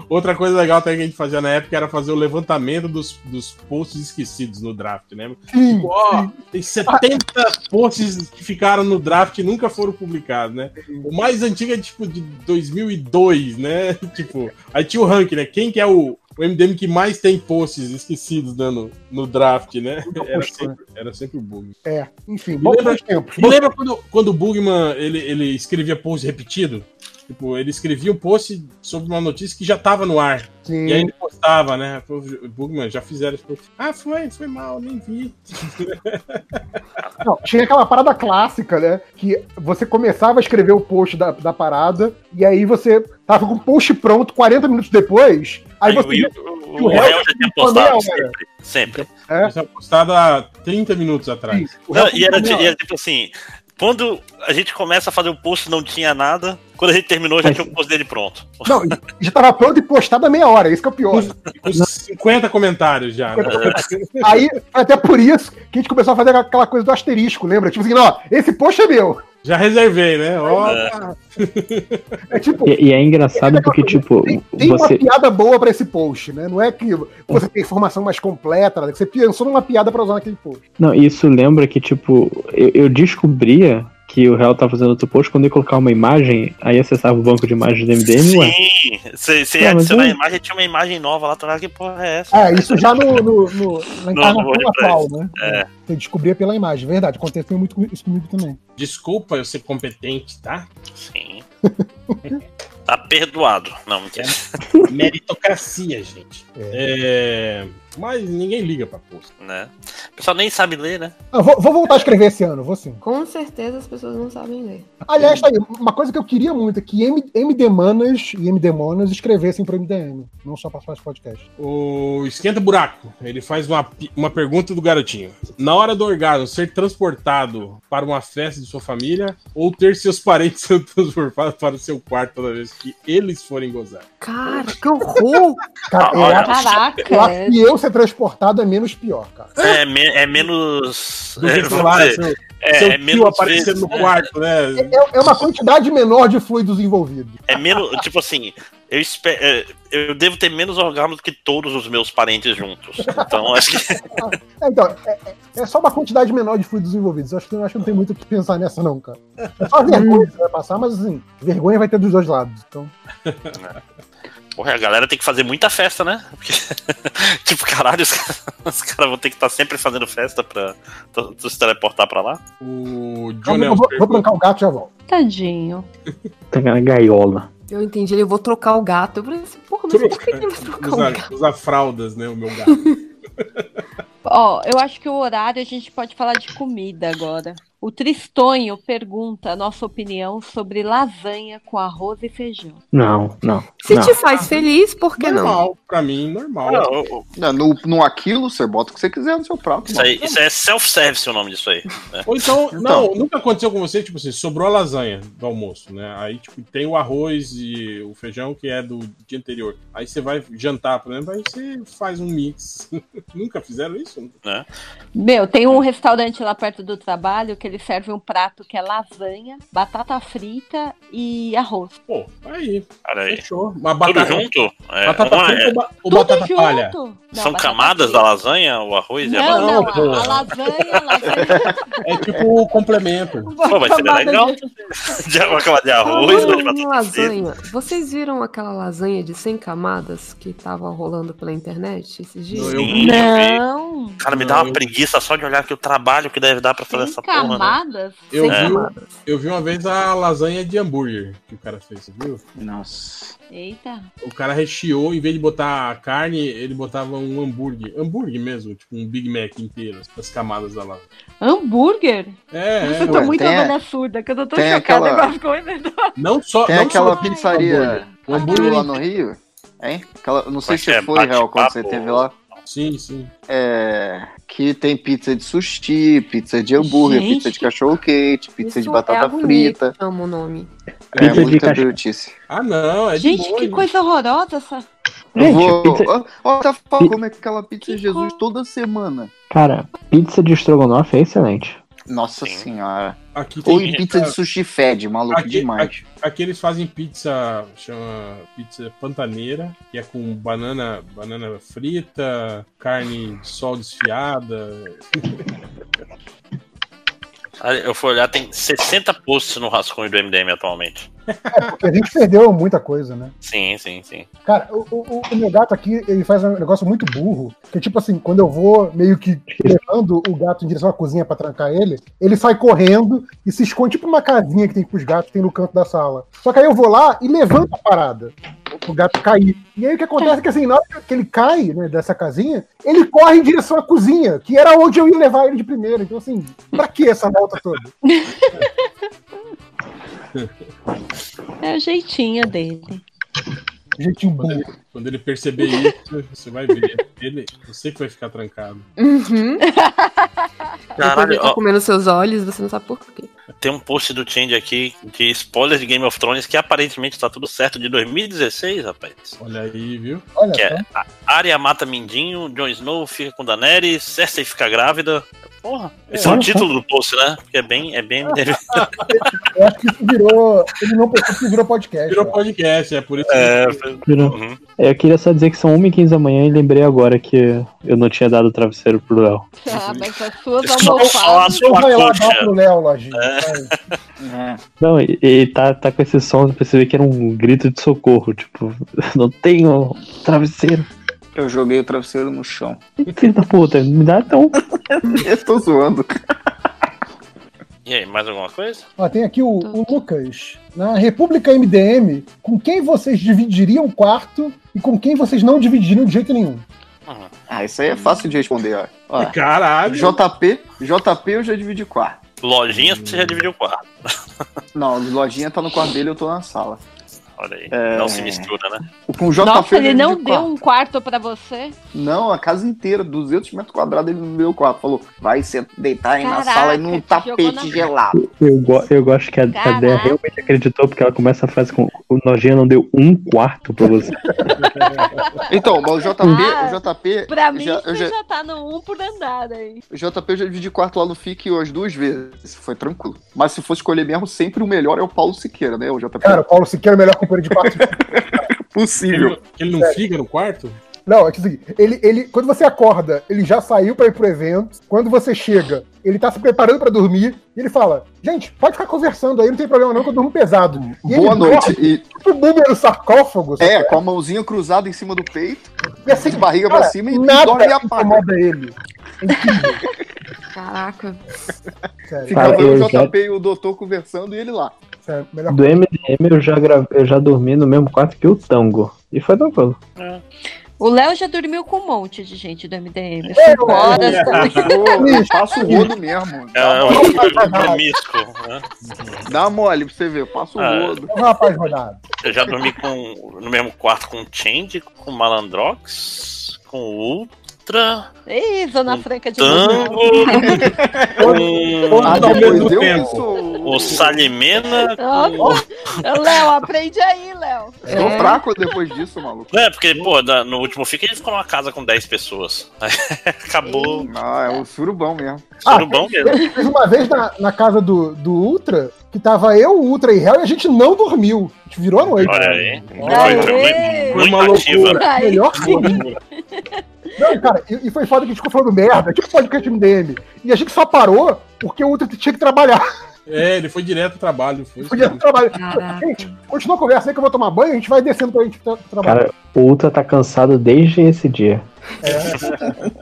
Speaker 2: Outra coisa legal também que a gente fazia na época era fazer o levantamento dos, dos posts esquecidos no draft, né?
Speaker 4: Sim,
Speaker 2: Tipo, ó, tem 70 posts que ficaram no draft e nunca foram publicados, né? O mais antigo é tipo de 2002, né? Tipo, aí tinha o ranking, né? Quem que é o, o MDM que mais tem posts esquecidos né, no, no draft, né? Era sempre, era sempre o Bug.
Speaker 4: É, enfim, bons
Speaker 2: lembra,
Speaker 4: tempos.
Speaker 2: me lembra quando, quando o Bugman ele, ele escrevia post repetido? Tipo, ele escrevia um post sobre uma notícia que já tava no ar.
Speaker 4: Sim.
Speaker 2: E aí ele postava, né? Bugman, já fizeram esse post. Ah, foi, foi mal, nem vi.
Speaker 4: Não, tinha aquela parada clássica, né? Que você começava a escrever o post da, da parada, e aí você tava com o post pronto 40 minutos depois. Aí
Speaker 3: Aí
Speaker 4: você.
Speaker 3: o, o, réu já tinha postado
Speaker 4: hora.
Speaker 3: sempre. Sempre.
Speaker 4: É.
Speaker 2: Isso é postado há 30 minutos atrás.
Speaker 3: Não, e, era,
Speaker 4: meia
Speaker 3: e era tipo assim, quando a gente começa a fazer o post não tinha nada, quando a gente terminou já tinha o post dele pronto.
Speaker 4: Não, já tava pronto e postado a meia hora, isso que é o pior.
Speaker 2: Com 50 comentários já. Né?
Speaker 4: Aí, até por isso que a gente começou a fazer aquela coisa do asterisco, lembra? Tipo assim, ó, esse post é meu.
Speaker 2: Já reservei, né? Ó,
Speaker 4: É tipo,
Speaker 8: E, e é engraçado porque, tipo,
Speaker 4: tem, tem uma
Speaker 8: você.
Speaker 4: piada boa pra esse post, né? Não é que você tem informação mais completa, né? você pensou numa piada pra usar naquele post.
Speaker 8: Não, isso lembra que, tipo, eu, eu descobria que o réu tava fazendo outro post quando eu colocar uma imagem, aí acessava o banco de imagens do MDM, ué.
Speaker 3: Sim, você,
Speaker 8: Não, mas
Speaker 3: adicionar a imagem, tinha uma imagem nova lá, tá que porra é essa?
Speaker 4: É, isso já no, no, no- na encarnação atual, né?
Speaker 3: É.
Speaker 4: Você descobria pela imagem, verdade. Aconteceu muito com- isso comigo também.
Speaker 2: desculpa eu ser competente, tá?
Speaker 3: Sim. tá perdoado. Não, mentira.
Speaker 2: Meritocracia, gente. É, Mas ninguém liga pra post.
Speaker 3: Né? O pessoal nem sabe ler, né?
Speaker 4: Ah, vou, vou voltar a escrever esse ano, vou sim.
Speaker 7: Com certeza as pessoas não sabem ler.
Speaker 4: Aliás, tá aí, uma coisa que eu queria muito é que M- MD Manas e MD Monas escrevessem pro MDM, não só para esse podcast.
Speaker 2: O Esquenta Buraco, ele faz uma, uma pergunta do garotinho. Na hora do orgasmo, ser transportado para uma festa de sua família ou ter seus parentes sendo transportados para o seu quarto toda vez que eles forem gozar?
Speaker 7: Cara, que horror!
Speaker 6: Caraca.
Speaker 4: eu acho que eu ser transportado é menos pior, cara.
Speaker 3: É, me- é menos.
Speaker 2: Do
Speaker 3: é,
Speaker 2: que, sei
Speaker 3: vamos
Speaker 2: lá, seu,
Speaker 3: é,
Speaker 2: seu
Speaker 3: é
Speaker 2: tio
Speaker 3: menos
Speaker 2: aparecendo
Speaker 3: vezes,
Speaker 2: no quarto, né?
Speaker 4: É, é uma quantidade menor de fluidos envolvidos.
Speaker 3: É menos. Tipo assim, eu, espe- é, eu devo ter menos orgasmos que todos os meus parentes juntos. Então acho que.
Speaker 4: É, então, é, é- é só uma quantidade menor de fluidos envolvidos. Eu acho que, eu acho que não tem muito o que pensar nessa, não, cara. É só vergonha que você vai passar, mas assim, vergonha vai ter dos dois lados. Então,
Speaker 3: Porra, a galera tem que fazer muita festa, né? Porque, tipo, caralho, os caras os caras vão ter que estar sempre fazendo festa pra, pra se teleportar pra lá.
Speaker 2: O John
Speaker 4: calma, eu
Speaker 2: Nelson
Speaker 4: vou, vou trancar o gato e já volto.
Speaker 6: Tadinho.
Speaker 8: Tá na gaiola.
Speaker 7: Eu entendi, ele, eu vou trocar o gato. Eu falei assim, porra, mas por que ele vai trocar o
Speaker 2: Usa,
Speaker 7: gato?
Speaker 2: usa fraldas, né? O meu gato.
Speaker 6: Ó, eu acho que o horário a gente pode falar de comida agora. O Tristonho pergunta a nossa opinião sobre lasanha com arroz e feijão.
Speaker 8: Não, não.
Speaker 7: Se
Speaker 8: não.
Speaker 7: te faz feliz, por que não?
Speaker 2: normal, pra mim, normal.
Speaker 3: Não,
Speaker 5: no, no aquilo, você bota o que você quiser no seu prato.
Speaker 3: isso, aí, isso é self-service o nome disso aí. né?
Speaker 2: Ou então,
Speaker 5: Então.
Speaker 2: não, nunca aconteceu com você, tipo assim, sobrou a lasanha do almoço, né? Aí, tipo, tem o arroz e o feijão que é do dia anterior. Aí você vai jantar, por exemplo, aí você faz um mix. nunca fizeram isso?
Speaker 6: Meu, tem um restaurante lá perto do trabalho que ele serve um prato que é lasanha, batata frita e arroz.
Speaker 2: Pô, aí,
Speaker 3: Cara aí.
Speaker 2: fechou. Uma
Speaker 3: Tudo
Speaker 2: batata,
Speaker 3: junto? É,
Speaker 2: batata
Speaker 3: uma
Speaker 2: frita
Speaker 3: é-
Speaker 2: ou, ba- ou
Speaker 6: Tudo
Speaker 2: batata
Speaker 6: junto.
Speaker 2: palha?
Speaker 6: Não,
Speaker 3: são
Speaker 6: batata
Speaker 3: camadas da lasanha, o arroz e a
Speaker 6: Não,
Speaker 3: batata?
Speaker 6: não,
Speaker 2: Não,
Speaker 6: a, lasanha, a lasanha.
Speaker 2: É tipo o complemento.
Speaker 3: Pô, vai ser legal.
Speaker 6: de-
Speaker 3: De uma camada de arroz, uma de batata frita.
Speaker 7: lasanha, vocês viram aquela lasanha de 100 camadas que tava rolando pela internet esses dias?
Speaker 3: Sim.
Speaker 6: Não.
Speaker 3: Cara, me dá
Speaker 2: Não,
Speaker 3: uma preguiça só de olhar aqui o trabalho que deve dar pra fazer essa porra, né?
Speaker 6: camadas?
Speaker 2: Eu,
Speaker 3: É.
Speaker 2: vi,
Speaker 7: camadas.
Speaker 2: eu vi uma vez a lasanha de hambúrguer que o cara fez, você viu?
Speaker 5: Nossa.
Speaker 6: Eita.
Speaker 2: O cara recheou, em vez de botar a carne, ele botava um hambúrguer. Hambúrguer mesmo, tipo um Big Mac inteiro, as camadas da lasanha.
Speaker 6: Hambúrguer?
Speaker 2: É,
Speaker 6: Nossa,
Speaker 2: é.
Speaker 6: eu tô
Speaker 5: Ué,
Speaker 6: muito
Speaker 5: tem a-
Speaker 6: surda, que eu tô tão chocada
Speaker 5: aquela-
Speaker 6: com as coisas.
Speaker 2: Não só.
Speaker 5: Tem
Speaker 2: não
Speaker 5: aquela
Speaker 2: só
Speaker 5: pizzaria
Speaker 2: O hambúrguer
Speaker 5: aquilo lá no Rio? Hein? Aquela, não sei
Speaker 3: Acho
Speaker 5: se
Speaker 3: é
Speaker 5: foi real quando você teve lá.
Speaker 2: Sim, sim.
Speaker 5: É, que tem pizza de sushi, pizza de hambúrguer,
Speaker 6: Gente.
Speaker 5: pizza de cachorro quente, pizza de
Speaker 7: Isso
Speaker 5: batata
Speaker 7: é agonia
Speaker 5: frita.
Speaker 7: Amo o nome.
Speaker 5: É
Speaker 8: Pizza de
Speaker 5: muita
Speaker 8: cachorro.
Speaker 5: brutice.
Speaker 2: Ah, não, é
Speaker 6: Gente, que coisa horrorosa essa.
Speaker 8: Gente,
Speaker 5: vou.
Speaker 8: pizza-
Speaker 5: tá falando como é aquela pizza
Speaker 6: Que
Speaker 5: Jesus toda semana.
Speaker 8: Cara, pizza de estrogonofe é excelente.
Speaker 5: Nossa
Speaker 3: Sim.
Speaker 5: senhora.
Speaker 2: Aqui tem
Speaker 5: Ou pizza de sushi fed, maluco
Speaker 2: Aqui,
Speaker 5: demais.
Speaker 2: aqui, aqui eles fazem pizza, chama pizza pantaneira, que é com banana, banana frita, carne de sol desfiada.
Speaker 3: Eu fui olhar, tem 60 posts no rascunho do MDM atualmente.
Speaker 4: Porque a gente perdeu muita coisa, né?
Speaker 3: Sim, sim, sim.
Speaker 4: Cara, o, o- o meu gato aqui, ele faz um negócio muito burro. Que é tipo assim, quando eu vou meio que levando o gato em direção à cozinha pra trancar ele, ele sai correndo e se esconde tipo uma casinha que tem pros gatos, que tem no canto da sala. Só que aí eu vou lá e levanto a parada. O gato cair. E aí o que acontece é que assim, na hora que ele cai né, dessa casinha, ele corre em direção à cozinha, que era onde eu ia levar ele de primeiro. Então, assim, pra que essa volta toda?
Speaker 6: É o jeitinho dele.
Speaker 4: Jeitinho
Speaker 2: Quando ele, quando ele perceber isso, você vai ver. Ele, você que vai ficar trancado.
Speaker 7: Uhum.
Speaker 3: Caralho,
Speaker 7: ele tá
Speaker 3: ó,
Speaker 7: comendo seus olhos, você não sabe por quê.
Speaker 3: Tem um post do Change aqui de spoiler de Game of Thrones que aparentemente tá tudo certo de 2016, rapaz.
Speaker 2: Olha aí, viu?
Speaker 4: Olha
Speaker 3: Que é a Arya mata Mindinho, Jon Snow fica com Daenerys, Cersei fica grávida. Porra, esse é, o
Speaker 4: olha
Speaker 3: título do post, né? Porque é bem, é bem.
Speaker 4: Eu acho que isso virou. Ele não pensou que virou podcast.
Speaker 2: Virou
Speaker 4: ó.
Speaker 2: podcast, é por isso
Speaker 3: É,
Speaker 8: Virou.
Speaker 3: uhum.
Speaker 8: É, Eu queria só dizer que são 1h15 da manhã e lembrei agora que eu não tinha dado o travesseiro pro Léo.
Speaker 6: Ah, mas as suas
Speaker 3: Só- só a
Speaker 6: almofadas.
Speaker 3: sua
Speaker 4: Então vai lá dar pro Léo, Lojinha.
Speaker 5: É.
Speaker 8: Não, e, e tá, tá com esse som, eu percebi que era um grito de socorro, tipo, não tenho travesseiro.
Speaker 5: Eu joguei o travesseiro no chão.
Speaker 8: Filho da puta, me dá então.
Speaker 5: Eu tô zoando.
Speaker 3: E aí, mais alguma coisa?
Speaker 4: Ó, tem aqui o, o Lucas. Na República MDM, com quem vocês dividiriam o quarto e com quem vocês não dividiriam de jeito nenhum?
Speaker 3: Uhum.
Speaker 5: Ah, isso aí é fácil de responder, ó. ó
Speaker 2: Caralho.
Speaker 5: JP, JP eu já dividi quarto.
Speaker 3: Lojinha, você já dividiu o quarto.
Speaker 5: Não, lojinha tá no quarto dele, eu tô na sala.
Speaker 3: Olha aí.
Speaker 5: É.
Speaker 3: Não se mistura, né?
Speaker 5: O Com o JP
Speaker 6: Nossa, ele não
Speaker 5: dividi
Speaker 6: deu
Speaker 5: quarto.
Speaker 6: um quarto pra você?
Speaker 5: Não, a casa inteira, 200 metros quadrados, ele não deu quarto. Falou, vai se deitar aí na
Speaker 6: Caraca,
Speaker 5: sala e num tapete
Speaker 6: na-
Speaker 5: gelado.
Speaker 8: Eu, go- eu gosto que a, a
Speaker 6: Caraca.
Speaker 8: Dea realmente acreditou, porque ela começa a frase com o Nojinha não deu um quarto pra você.
Speaker 5: Então, mas o JP,
Speaker 6: Ah,
Speaker 5: o JP,
Speaker 6: Pra mim,
Speaker 5: já,
Speaker 6: você
Speaker 5: já,
Speaker 6: já tá no um por andar aí.
Speaker 5: o JP eu já dividi quarto lá no FIC as duas vezes. Foi tranquilo. Mas se fosse escolher mesmo, sempre o melhor é o Paulo Siqueira, né? O JP.
Speaker 4: Cara, o Paulo Siqueira é o de quarto.
Speaker 5: possível.
Speaker 2: Ele não fica no quarto?
Speaker 4: Não, é que assim, ele, ele, quando você acorda, ele já saiu pra ir pro evento. Quando você chega, ele tá se preparando pra dormir. E ele fala: Gente, pode ficar conversando aí, não tem problema não, que eu durmo pesado. E
Speaker 5: Boa
Speaker 4: ele
Speaker 5: noite.
Speaker 4: dorme
Speaker 5: E,
Speaker 4: Tipo número sarcófago. sabe?
Speaker 5: é, com a mãozinha cruzada em cima do peito,
Speaker 4: E assim,
Speaker 5: de barriga
Speaker 4: cara,
Speaker 5: pra cima e
Speaker 4: nada
Speaker 5: dorme e apaga.
Speaker 4: incomoda ele.
Speaker 7: Caraca.
Speaker 4: Sério,
Speaker 5: Ficava o JP e o doutor conversando e ele lá.
Speaker 4: Sério, melhor
Speaker 8: Do MDM eu já, gra- eu já dormi no mesmo quarto que o Tango. E foi tranquilo.
Speaker 6: O Léo já dormiu com um monte de gente do MDM.
Speaker 4: É,
Speaker 6: Cinco
Speaker 4: é,
Speaker 6: horas.
Speaker 2: é.
Speaker 6: também.
Speaker 5: Eu, eu passo o rodo mesmo.
Speaker 3: É,
Speaker 5: Dá,
Speaker 3: é
Speaker 5: mole,
Speaker 3: um promíscuo, né?
Speaker 5: dá mole pra você ver, eu passo o
Speaker 3: Ah.
Speaker 5: rodo.
Speaker 4: É um rapaz rodado.
Speaker 3: Eu já dormi com, no mesmo quarto com o Change, com o Malandrox, com o Ultra,
Speaker 6: Ih, Zona Franca de
Speaker 3: Tango, com
Speaker 5: Ah,
Speaker 2: ao
Speaker 5: depois
Speaker 2: mesmo
Speaker 5: eu
Speaker 2: tempo.
Speaker 3: o Salimena.
Speaker 6: Ó, Léo, aprende aí, Léo.
Speaker 5: Tô
Speaker 7: É.
Speaker 5: fraco depois disso, maluco.
Speaker 3: É, porque, pô, no último FIC ele ficou numa casa com 10 pessoas. Acabou.
Speaker 5: Ah, é o surubão mesmo.
Speaker 3: Surubão mesmo.
Speaker 4: Fez uma vez na, na casa do, do Ultra, que tava eu, o Ultra e Hell, e a gente não dormiu. A gente virou a noite.
Speaker 3: Olha aí.
Speaker 6: Aê!
Speaker 3: Foi, foi muito,
Speaker 2: Foi uma
Speaker 3: ativa.
Speaker 2: loucura.
Speaker 6: Aí,
Speaker 4: Melhor Não, cara, e, e foi foda que a gente ficou falando merda, tipo podcast MDM. E a gente só parou porque o Ultra tinha que trabalhar.
Speaker 2: É, ele foi direto pro trabalho. Foi
Speaker 4: Podia trabalhar.
Speaker 7: Caraca.
Speaker 4: Gente, continua a conversa aí que eu vou tomar banho, a gente vai descendo pra gente tra trabalhar.
Speaker 8: Cara, o Ultra tá cansado desde esse dia.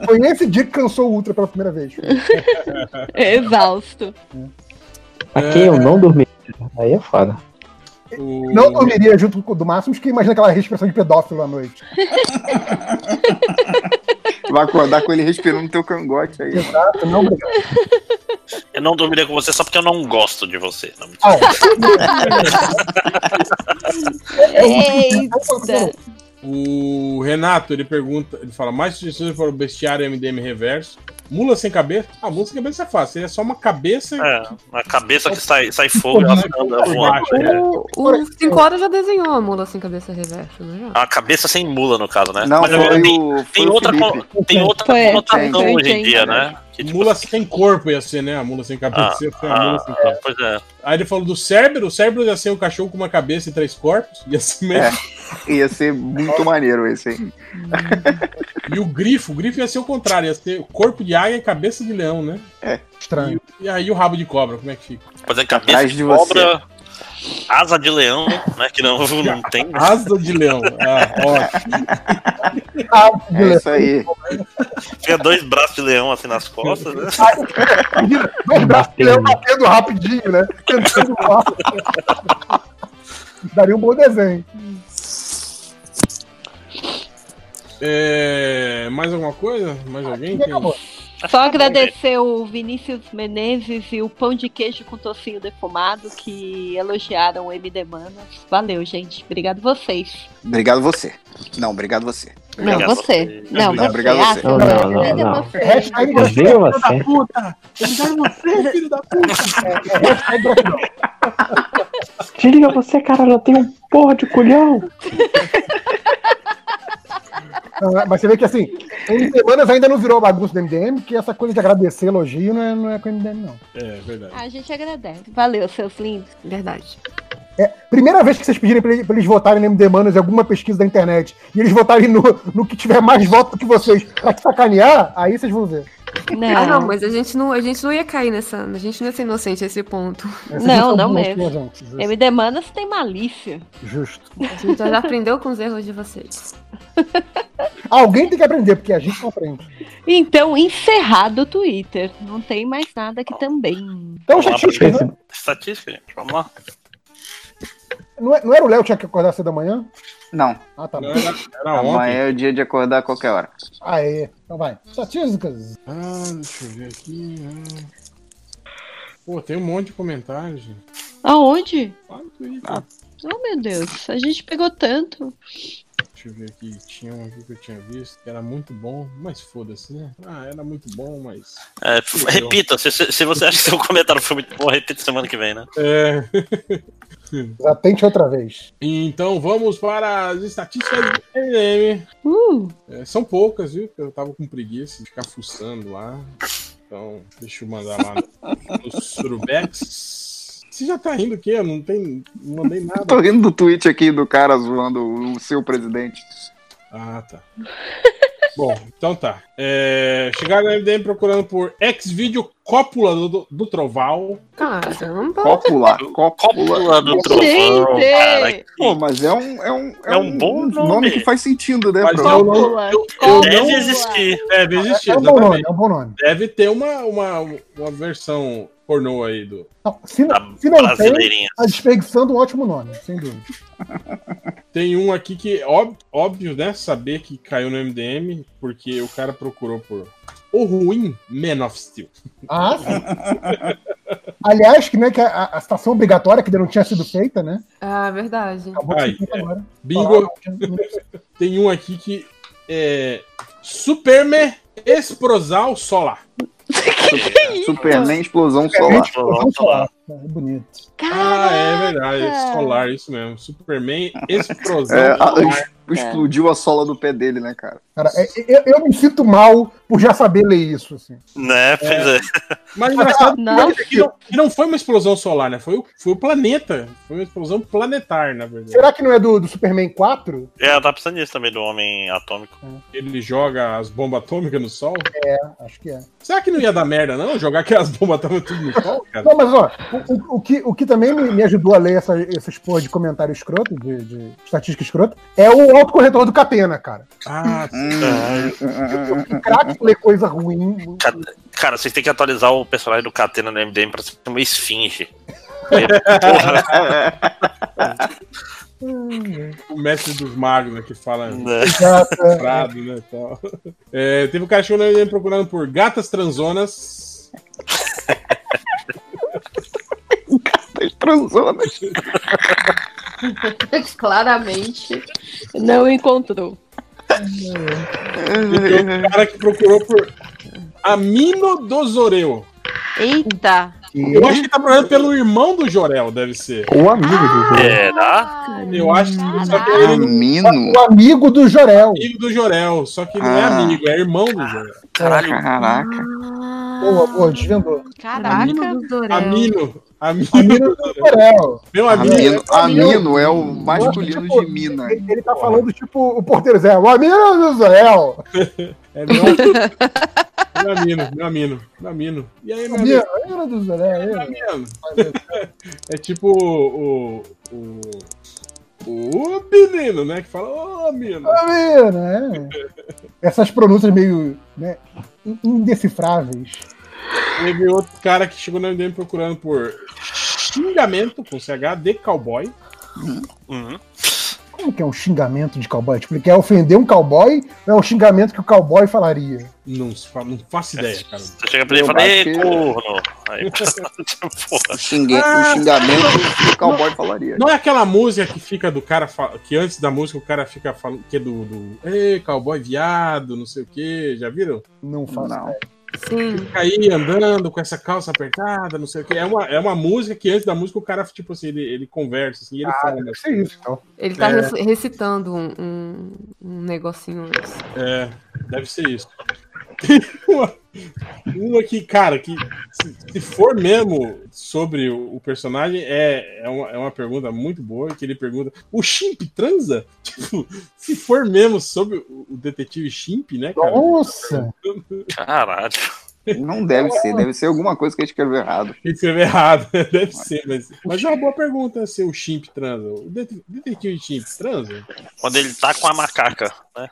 Speaker 4: Foi nesse dia que cansou o Ultra pela primeira vez.
Speaker 6: Exausto.
Speaker 8: A quem eu não dormi. Aí é foda.
Speaker 2: O...
Speaker 4: Não dormiria junto com o do Máximos, que imagina aquela respiração de pedófilo à noite.
Speaker 5: Vai acordar com ele respirando no teu cangote aí.
Speaker 4: Exato, não obrigado.
Speaker 3: Eu não dormiria com você só porque eu não gosto de você. Não,
Speaker 4: Ah,
Speaker 6: Eita.
Speaker 2: O Renato, ele pergunta, ele fala, mais sugestões para o bestiário MDM reverso. Mula sem cabeça? Ah, mula sem cabeça é fácil, é só uma cabeça.
Speaker 3: É, a cabeça que sai, sai fogo, ela anda voando. É.
Speaker 7: O, o 5 horas já desenhou a mula sem cabeça reversa, né?
Speaker 3: A cabeça sem mula, no caso, né?
Speaker 5: Não,
Speaker 3: Mas
Speaker 5: foi
Speaker 3: tem,
Speaker 5: o,
Speaker 3: tem outra, tem outra conotação hoje em dia, né? Que, tipo,
Speaker 2: Mula sem corpo ia ser, né? A mula sem cabeça ia ser a mula
Speaker 3: ah,
Speaker 2: sem
Speaker 3: ah,
Speaker 2: corpo.
Speaker 3: pois é.
Speaker 2: Aí ele falou do cérebro, o cérebro ia ser um cachorro com uma cabeça e três corpos, ia ser mesmo.
Speaker 5: É. Ia ser muito maneiro esse aí.
Speaker 2: E o grifo, o grifo ia ser o contrário, ia ser corpo de águia e cabeça de leão, né?
Speaker 4: Estranho.
Speaker 2: E, e aí o rabo de cobra, como é que fica?
Speaker 3: Fazer cabeça
Speaker 5: Atrás
Speaker 3: de
Speaker 5: de
Speaker 3: cobra, asa de leão, né? Que não, não tem.
Speaker 2: Asa de leão. Ah, ótimo.
Speaker 4: Ah,
Speaker 5: É isso aí.
Speaker 3: Tinha dois braços de leão assim nas costas, né?
Speaker 4: Dois braços de leão batendo rapidinho, né? Tentando. Daria um bom desenho.
Speaker 2: É, mais alguma coisa? Mais alguém? Tem...
Speaker 6: Só agradecer o Vinícius Menezes e o Pão de Queijo com Tocinho Defumado que elogiaram o MD Manas. Valeu, gente. Obrigado vocês.
Speaker 5: Obrigado você. Não, obrigado você.
Speaker 6: Não,
Speaker 3: Obrigado
Speaker 6: você. Não,
Speaker 5: Não,
Speaker 6: você.
Speaker 5: obrigado
Speaker 6: Ah,
Speaker 5: você.
Speaker 8: Não, não,
Speaker 6: Deus,
Speaker 8: não,
Speaker 6: é
Speaker 8: não.
Speaker 6: você.
Speaker 4: Hashtag
Speaker 8: Viu
Speaker 4: filho
Speaker 8: você?
Speaker 4: da puta. Obrigado você, filho da puta. É, é hashtag gratidão.
Speaker 8: Desliga você, caralho, eu tenho um porra de culhão.
Speaker 4: É- mas você vê que assim, MD Manas ainda não virou bagunça do MDM, que essa coisa de agradecer elogio não é, não é com o MDM, não.
Speaker 2: É, verdade.
Speaker 6: A gente agradece. Valeu, seus lindos.
Speaker 7: Verdade.
Speaker 4: É, primeira vez que vocês pedirem pra eles, pra eles votarem no MD Manos em alguma pesquisa da internet e eles votarem no, no que tiver mais votos do que vocês pra te sacanear, aí vocês vão ver.
Speaker 6: Não,
Speaker 7: Ah, não, mas a gente não, a gente não ia cair nessa. A gente não ia ser inocente a esse ponto.
Speaker 4: Vocês
Speaker 6: Não,
Speaker 4: são
Speaker 6: não mesmo.
Speaker 4: minha gente. Justo.
Speaker 6: MD Manas tem malícia.
Speaker 4: Justo.
Speaker 7: A gente já aprendeu com os erros de vocês.
Speaker 4: Alguém tem que aprender, porque a gente não aprende.
Speaker 6: Então, encerrado o Twitter. Não tem mais nada aqui também.
Speaker 4: Então, estatística, né?
Speaker 3: estatística, gente. Vamos lá.
Speaker 4: não, é- não era o Léo que tinha que acordar cedo da manhã?
Speaker 5: Não,
Speaker 4: Ah, tá bom.
Speaker 2: era, era ontem.
Speaker 5: amanhã é o dia de acordar a qualquer hora.
Speaker 4: Aê, então vai. Estatísticas.
Speaker 2: Ah, deixa eu ver aqui. ah. Pô, tem um monte de comentários, gente.
Speaker 6: Aonde?
Speaker 2: No Twitter.
Speaker 5: Ah.
Speaker 6: Oh, meu Deus. A gente pegou tanto.
Speaker 2: Deixa eu ver aqui. Tinha um aqui que eu tinha visto que era muito bom, mas foda-se, né? Ah, era muito bom, mas.
Speaker 3: É, repita, se, se se você acha que seu comentário foi muito bom, repita semana que vem, né?
Speaker 2: É.
Speaker 4: Atente outra vez.
Speaker 2: Então vamos para as estatísticas do MDM.
Speaker 6: Uh,
Speaker 2: É, são poucas, viu? porque Eu tava com preguiça de ficar fuçando lá. Então, deixa eu mandar lá no, no Surubex. Você já tá rindo o quê? Eu não, tem, não mandei nada.
Speaker 5: Tô rindo do tweet aqui do cara zoando o seu presidente.
Speaker 2: Ah, tá. Bom, então tá. É, chegaram no MDM procurando por ex-vídeo cópula do, do, do Troval.
Speaker 7: Caramba.
Speaker 5: Cópula. Cópula.
Speaker 3: Do trovão,
Speaker 6: Gente!
Speaker 3: cara.
Speaker 5: Pô, mas é um, é um,
Speaker 3: É um bom nome.
Speaker 5: que faz sentido, né?
Speaker 2: Mas eu não-
Speaker 6: Cópula.
Speaker 2: eu-.
Speaker 3: Deve existir.
Speaker 2: Deve existir,
Speaker 4: É um bom nome, é um bom nome.
Speaker 2: Deve ter uma, uma, uma versão pornô aí do.
Speaker 4: Não, se, não, se não tem,
Speaker 3: brasileirinha.
Speaker 4: a despedição de um ótimo nome, sem dúvida.
Speaker 2: Tem um aqui que, ó- óbvio, né? Saber que caiu no MDM, porque o cara procurou por o ruim Man of Steel.
Speaker 4: Ah, sim. Aliás, que, né, que a, a citação obrigatória que ainda não tinha sido feita, né?
Speaker 7: Ah, verdade.
Speaker 4: Acabou de
Speaker 2: Ai,
Speaker 4: ser feita
Speaker 2: é.
Speaker 4: agora.
Speaker 2: Bingo.
Speaker 4: Ah,
Speaker 2: Tem um aqui que é Superman Explosal Solar.
Speaker 5: Superman Explosão
Speaker 4: É,
Speaker 5: Solar.
Speaker 4: Vamos falar. É bonito.
Speaker 2: Ah, é verdade. Solar, isso mesmo. Superman Explosão
Speaker 5: É, a-
Speaker 2: Solar.
Speaker 5: explodiu a sola do pé dele, né, cara?
Speaker 4: Cara, é- eu, eu me sinto mal por já saber ler isso. Assim.
Speaker 3: Né, pois é.
Speaker 2: Mas engraçado
Speaker 6: Não.
Speaker 2: que não, que não foi uma explosão solar, né? Foi o, foi o planeta. Foi uma explosão planetar, na verdade.
Speaker 4: Será que não é do, do Superman 4?
Speaker 3: É, eu tava pensando nisso também, do Homem Atômico.
Speaker 2: Ele joga as bombas atômicas no sol?
Speaker 4: Acho que é.
Speaker 2: Será que não ia dar merda, não? Jogar aquelas bombas atômicas tudo no sol, cara?
Speaker 4: Não, mas ó, o, o- o que, o que também me, me ajudou a ler essa, essas porra de comentário escroto, de, de estatística escrota, é o autocorretor do Catena, cara.
Speaker 2: Ah,
Speaker 4: O craque lê coisa ruim.
Speaker 3: Ca- Cara, vocês têm que atualizar o personagem do Catena no MDM pra ser uma esfinge.
Speaker 2: o mestre dos magos, né? Que fala
Speaker 3: Né?
Speaker 4: Exato, é.
Speaker 2: frado, né? Tal. É, teve um ali procurando por gatas transonas.
Speaker 5: Transonas.
Speaker 6: Claramente não encontrou.
Speaker 2: Um cara que procurou por aminodozoreu.
Speaker 6: Eita!
Speaker 2: Eu acho que tá procurando pelo irmão do Jorel, deve ser.
Speaker 8: O amigo do
Speaker 3: Será?
Speaker 2: Eu acho que só que ele não
Speaker 5: Amino.
Speaker 4: O amigo do Jorel.
Speaker 2: é amigo do Jorel, só que não é
Speaker 5: Ah.
Speaker 2: amigo, é irmão do Jorel.
Speaker 3: Caralho.
Speaker 5: Caraca.
Speaker 4: Boa, boa, desvendou.
Speaker 6: Caraca.
Speaker 7: Amigo
Speaker 2: Amino.
Speaker 4: Do Jorel.
Speaker 2: Meu amigo.
Speaker 5: Amino,
Speaker 2: é amigo.
Speaker 5: amino é o masculino
Speaker 4: Tipo,
Speaker 5: de mina.
Speaker 4: Ele, ele tá falando tipo o porteiro Zé, o amigo do Jorel.
Speaker 2: É meu, meu amino, meu amino, meu amino. E aí, meu
Speaker 4: Amigo,
Speaker 2: amigo?
Speaker 4: amigo do amigo.
Speaker 2: amino. É tipo o. O. O, o menino, né? Que fala, ô menino.
Speaker 4: Amigo, né? Essas pronúncias meio né, in- indecifráveis.
Speaker 2: Teve outro cara que chegou na MDM procurando por xingamento com CH de cowboy.
Speaker 3: Uhum.
Speaker 4: Como que é um xingamento de cowboy? Tipo, ele quer ofender um cowboy ou é um xingamento que o cowboy falaria?
Speaker 2: Não, não faço ideia, cara.
Speaker 3: Você chega pra ele e fala, ei, corno. Aí, porra.
Speaker 5: Xingue- o
Speaker 2: Ah.
Speaker 5: xingamento que o cowboy falaria.
Speaker 2: Não é aquela música que fica do cara que antes da música o cara fica falando que é do, do Ei, cowboy viado, não sei o que, já viram?
Speaker 4: Não faço
Speaker 5: Não.
Speaker 4: ideia.
Speaker 7: Sim.
Speaker 2: Fica aí andando com essa calça apertada, não sei o que. É uma, é uma música que antes da música o cara, tipo assim, ele, ele conversa, assim, ele
Speaker 4: Ah,
Speaker 2: fala.
Speaker 4: deve
Speaker 2: umas
Speaker 4: ser isso, então.
Speaker 7: Ele tá
Speaker 2: É.
Speaker 7: rec- recitando um, um, um negocinho antes.
Speaker 2: É, deve ser isso. Tem uma, uma que, cara, que se, se for mesmo sobre o, o personagem, é, é, uma, é uma pergunta muito boa, que ele pergunta, o Chimp transa? Tipo, se for mesmo sobre o, o detetive Chimp, né, cara?
Speaker 4: Nossa!
Speaker 3: Caralho.
Speaker 5: Não deve ser, deve ser alguma coisa que ele escreveu errado.
Speaker 2: Escreveu errado, deve ser, mas, mas é uma boa pergunta se o Chimp transa. O det- detetive Chimp transa?
Speaker 3: Quando ele tá com a macaca, né?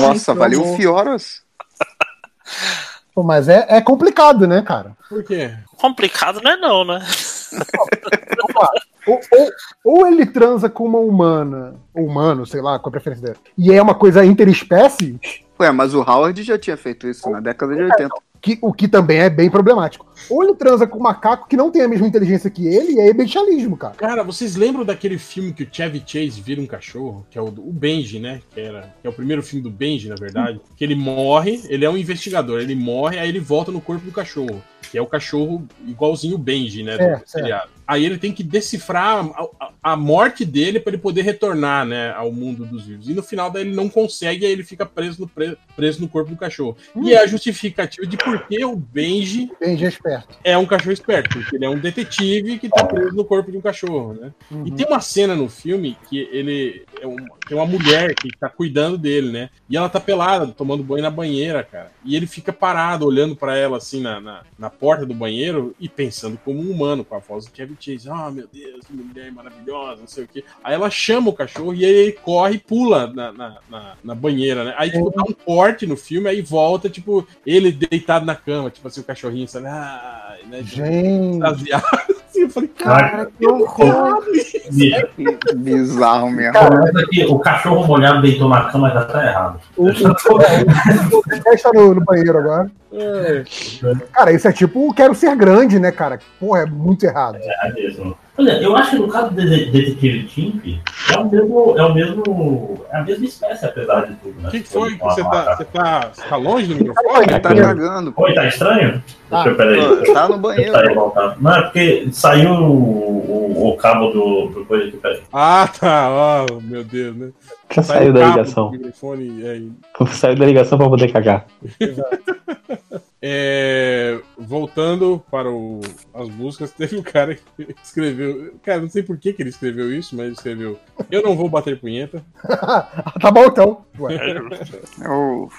Speaker 5: Nossa, valeu o Fioras.
Speaker 4: Pô, mas é, é complicado, né, cara?
Speaker 2: Por quê?
Speaker 3: Complicado não é não, né?
Speaker 4: Ou, ou, ou ele transa com uma humana, ou humano, sei lá, com a preferência dele, e é uma coisa interespécie,
Speaker 5: Ué, mas o Howard já tinha feito isso na década de 80.
Speaker 4: que, o que também é bem problemático. Ou ele transa com um macaco que não tem a mesma inteligência que ele, e aí é bestialismo, cara.
Speaker 2: Cara, vocês lembram daquele filme que o Chevy Chase vira um cachorro? Que é o, o Benji, né? Que, era, que é o primeiro filme do Benji, na verdade. Que ele morre, ele é um investigador, ele morre, aí ele volta no corpo do cachorro. Que é o cachorro igualzinho o Benji, né? Do
Speaker 4: É,
Speaker 2: seriado. Aí ele tem que decifrar a, a- a morte dele para ele poder retornar, né, ao mundo dos vivos. E no final daí ele não consegue, aí ele fica preso no, pre- preso no corpo do cachorro. E é a justificativa de por que o Benji
Speaker 4: Benji é esperto.
Speaker 2: É um cachorro esperto, porque ele é um detetive que tá preso no corpo de um cachorro, né?
Speaker 4: Uhum.
Speaker 2: E tem uma cena no filme que ele é um, tem uma mulher que tá cuidando dele, né? E ela tá pelada, tomando banho na banheira, cara. E ele fica parado, olhando pra ela assim na, na, na porta do banheiro e pensando como um humano, com a voz do Kevin Chase. Ah, meu Deus, que mulher maravilhosa, não sei o quê. Aí ela chama o cachorro e ele corre e pula na, na, na, na banheira, né? Aí, tipo, dá um corte no filme, aí volta, tipo, ele deitado na cama, tipo assim, o cachorrinho, sabe? Ah, né?
Speaker 4: Gente.
Speaker 2: eu falei,
Speaker 7: Cara, que horror.
Speaker 5: Que bizarro mesmo.
Speaker 9: aqui, o cachorro molhado deitou na cama já tá errado.
Speaker 4: O, o, o está no, no banheiro agora.
Speaker 2: É,
Speaker 4: Cara, isso é tipo o quero ser grande, né, cara? Porra, é muito errado.
Speaker 9: É mesmo. Olha, eu acho que no caso do de- Detetive Chimp, é o mesmo. É o mesmo. É a mesma espécie, apesar de tudo, né?
Speaker 2: o que, que foi? que Você tá, você, tá, você tá longe do
Speaker 5: Ele
Speaker 2: microfone?
Speaker 5: tá cagando. pô.
Speaker 9: Oi, tá estranho?
Speaker 4: Ah,
Speaker 9: Deixa eu, peraí.
Speaker 5: Tá no banheiro.
Speaker 9: Não, é porque saiu o, o, o cabo do, do coisa aqui, peraí.
Speaker 2: Ah, tá. Ó, meu Deus, né?
Speaker 8: Já
Speaker 2: Sai
Speaker 8: saiu da ligação.
Speaker 2: microfone, é,
Speaker 8: Saiu da ligação pra poder cagar.
Speaker 2: É, voltando para o- as músicas, teve um cara que escreveu. Cara, não sei por que, que ele escreveu isso, mas ele escreveu. Eu não vou bater punheta.
Speaker 4: tá bom então. Ué.
Speaker 5: É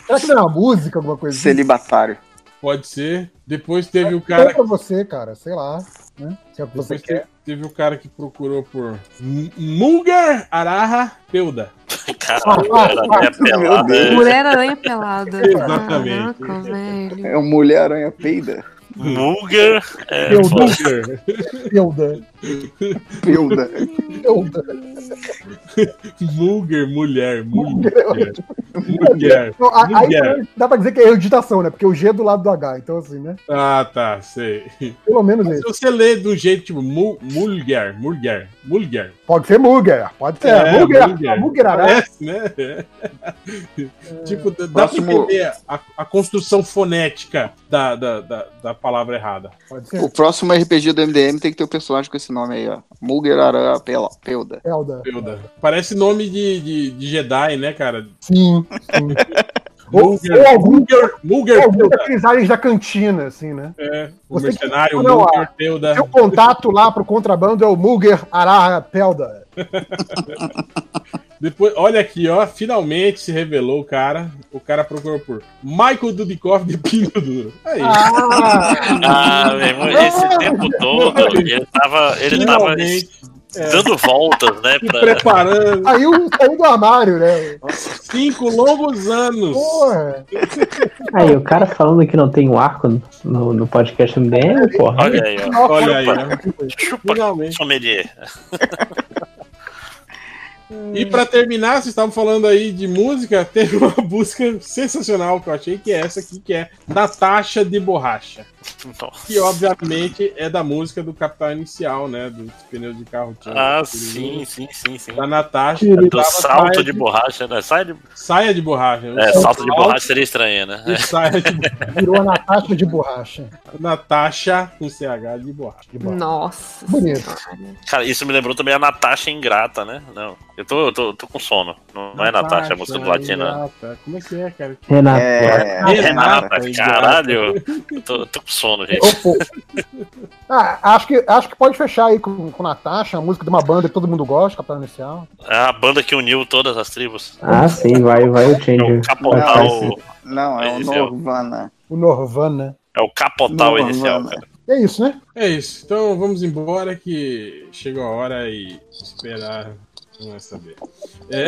Speaker 4: Será que não é uma música, alguma coisa assim?
Speaker 5: celibatário.
Speaker 2: Pode ser. Depois teve o
Speaker 4: Cara...
Speaker 2: cara.
Speaker 4: pra você, cara, sei lá. Né? Se é o que você
Speaker 2: Depois
Speaker 4: quer.
Speaker 2: teve, teve o cara que procurou por Mulgar Araha Peuda.
Speaker 3: Caralho, era minha
Speaker 5: Meu
Speaker 3: pelada.
Speaker 5: Deus.
Speaker 7: Mulher aranha pelada.
Speaker 2: Exatamente.
Speaker 7: Caraca, velho.
Speaker 5: É o Mulher-Aranha peida.
Speaker 3: Mulger. É,
Speaker 4: Eu
Speaker 3: foda.
Speaker 4: Peuda.
Speaker 5: Peuda.
Speaker 4: Peuda.
Speaker 2: Mulgar, mulher, mulher. Mulher.
Speaker 4: Então, a- aí
Speaker 2: Mulher.
Speaker 4: dá pra dizer que é digitação, né? Porque o G é do lado do H, então assim, né?
Speaker 2: Ah, tá, sei.
Speaker 4: Pelo menos
Speaker 2: Se
Speaker 4: isso.
Speaker 2: você lê do jeito tipo mu- mulher, mulher, mulher.
Speaker 4: Pode ser Muger, pode ser.
Speaker 2: É,
Speaker 4: Muger,
Speaker 2: Muger.
Speaker 4: Mugerará.
Speaker 2: Parece, né? tipo, dá
Speaker 5: Próximo-
Speaker 2: pra entender a, a construção fonética da, da, da, da palavra errada.
Speaker 4: Pode ser.
Speaker 5: O próximo RPG do MDM tem que ter o personagem com esse nome aí, ó. Mulgerará Pel- Pelda.
Speaker 4: Zelda.
Speaker 2: Pelda. Parece nome de, de, de Jedi, né, cara?
Speaker 4: Sim, sim. Ou,
Speaker 2: Mulger,
Speaker 4: ou algum,
Speaker 2: Mulger,
Speaker 4: ou
Speaker 2: Mulger
Speaker 4: algum
Speaker 2: Pelda.
Speaker 4: daqueles aliens da cantina, assim, né?
Speaker 2: É, o
Speaker 4: Você-
Speaker 2: mercenário
Speaker 4: Não,
Speaker 2: Mulger
Speaker 4: a-
Speaker 2: Pelda.
Speaker 4: Seu contato lá pro contrabando é o Muger Araha Pelda.
Speaker 2: Depois, olha aqui, ó. Finalmente se revelou o cara. O cara procurou por Michael Dudikoff de Pinho Duro. Aí.
Speaker 4: Ah,
Speaker 3: Ah, meu irmão, esse tempo todo ele tava, ele tava
Speaker 2: é,
Speaker 3: dando voltas, né?
Speaker 2: se
Speaker 3: Pra...
Speaker 2: preparando.
Speaker 4: saiu, saiu do armário, né?
Speaker 2: Cinco longos anos.
Speaker 4: Porra.
Speaker 8: Aí, o cara falando que não tem um arco no, no podcast MDM, porra.
Speaker 3: Olha aí, ó.
Speaker 2: Olha aí, né?
Speaker 3: Chupa,
Speaker 2: Finalmente.
Speaker 3: sommelier.
Speaker 2: E pra terminar, vocês estavam falando aí de música, teve uma música sensacional que eu achei que é essa aqui, que é Natasha de Borracha.
Speaker 3: Nossa.
Speaker 2: Que obviamente é da música do Capital Inicial, né? Dos pneus de carro. tinha
Speaker 3: Ah, sim, sim, sim, sim.
Speaker 2: Da Natasha.
Speaker 3: Do
Speaker 2: tava
Speaker 3: salto
Speaker 2: saia
Speaker 3: de borracha, né? Sai de...
Speaker 2: Saia de borracha.
Speaker 3: É, salto de borracha seria estranho, né?
Speaker 2: E saia de
Speaker 4: Virou a Natasha de borracha.
Speaker 2: Natasha com CH de borracha.
Speaker 7: Nossa.
Speaker 4: Bonito.
Speaker 3: Cara, isso me lembrou também a Natasha Ingrata, né? Não, eu tô, eu tô, eu tô com sono. Não, não é Natasha, a música do latino. né?
Speaker 2: Renata. Como é que é, cara?
Speaker 8: Renato.
Speaker 5: É.
Speaker 3: Renata,
Speaker 2: Ingrata.
Speaker 3: caralho. Eu tô, tô com sono, gente.
Speaker 4: Ah, acho que, acho que pode fechar aí com, com Natasha, a música de uma banda que todo mundo gosta, Capitão Inicial.
Speaker 3: É a banda que uniu todas as tribos.
Speaker 8: Ah, sim, vai, vai o
Speaker 3: É
Speaker 8: Changer.
Speaker 3: o capotal,
Speaker 5: Não, é o
Speaker 3: Esse é o-
Speaker 5: Norvana.
Speaker 4: O Norvana.
Speaker 3: é o capotal
Speaker 5: Não,
Speaker 3: inicial, cara.
Speaker 4: É isso, né?
Speaker 2: É isso. Então vamos embora que chegou a hora e esperar. Não vai saber. É.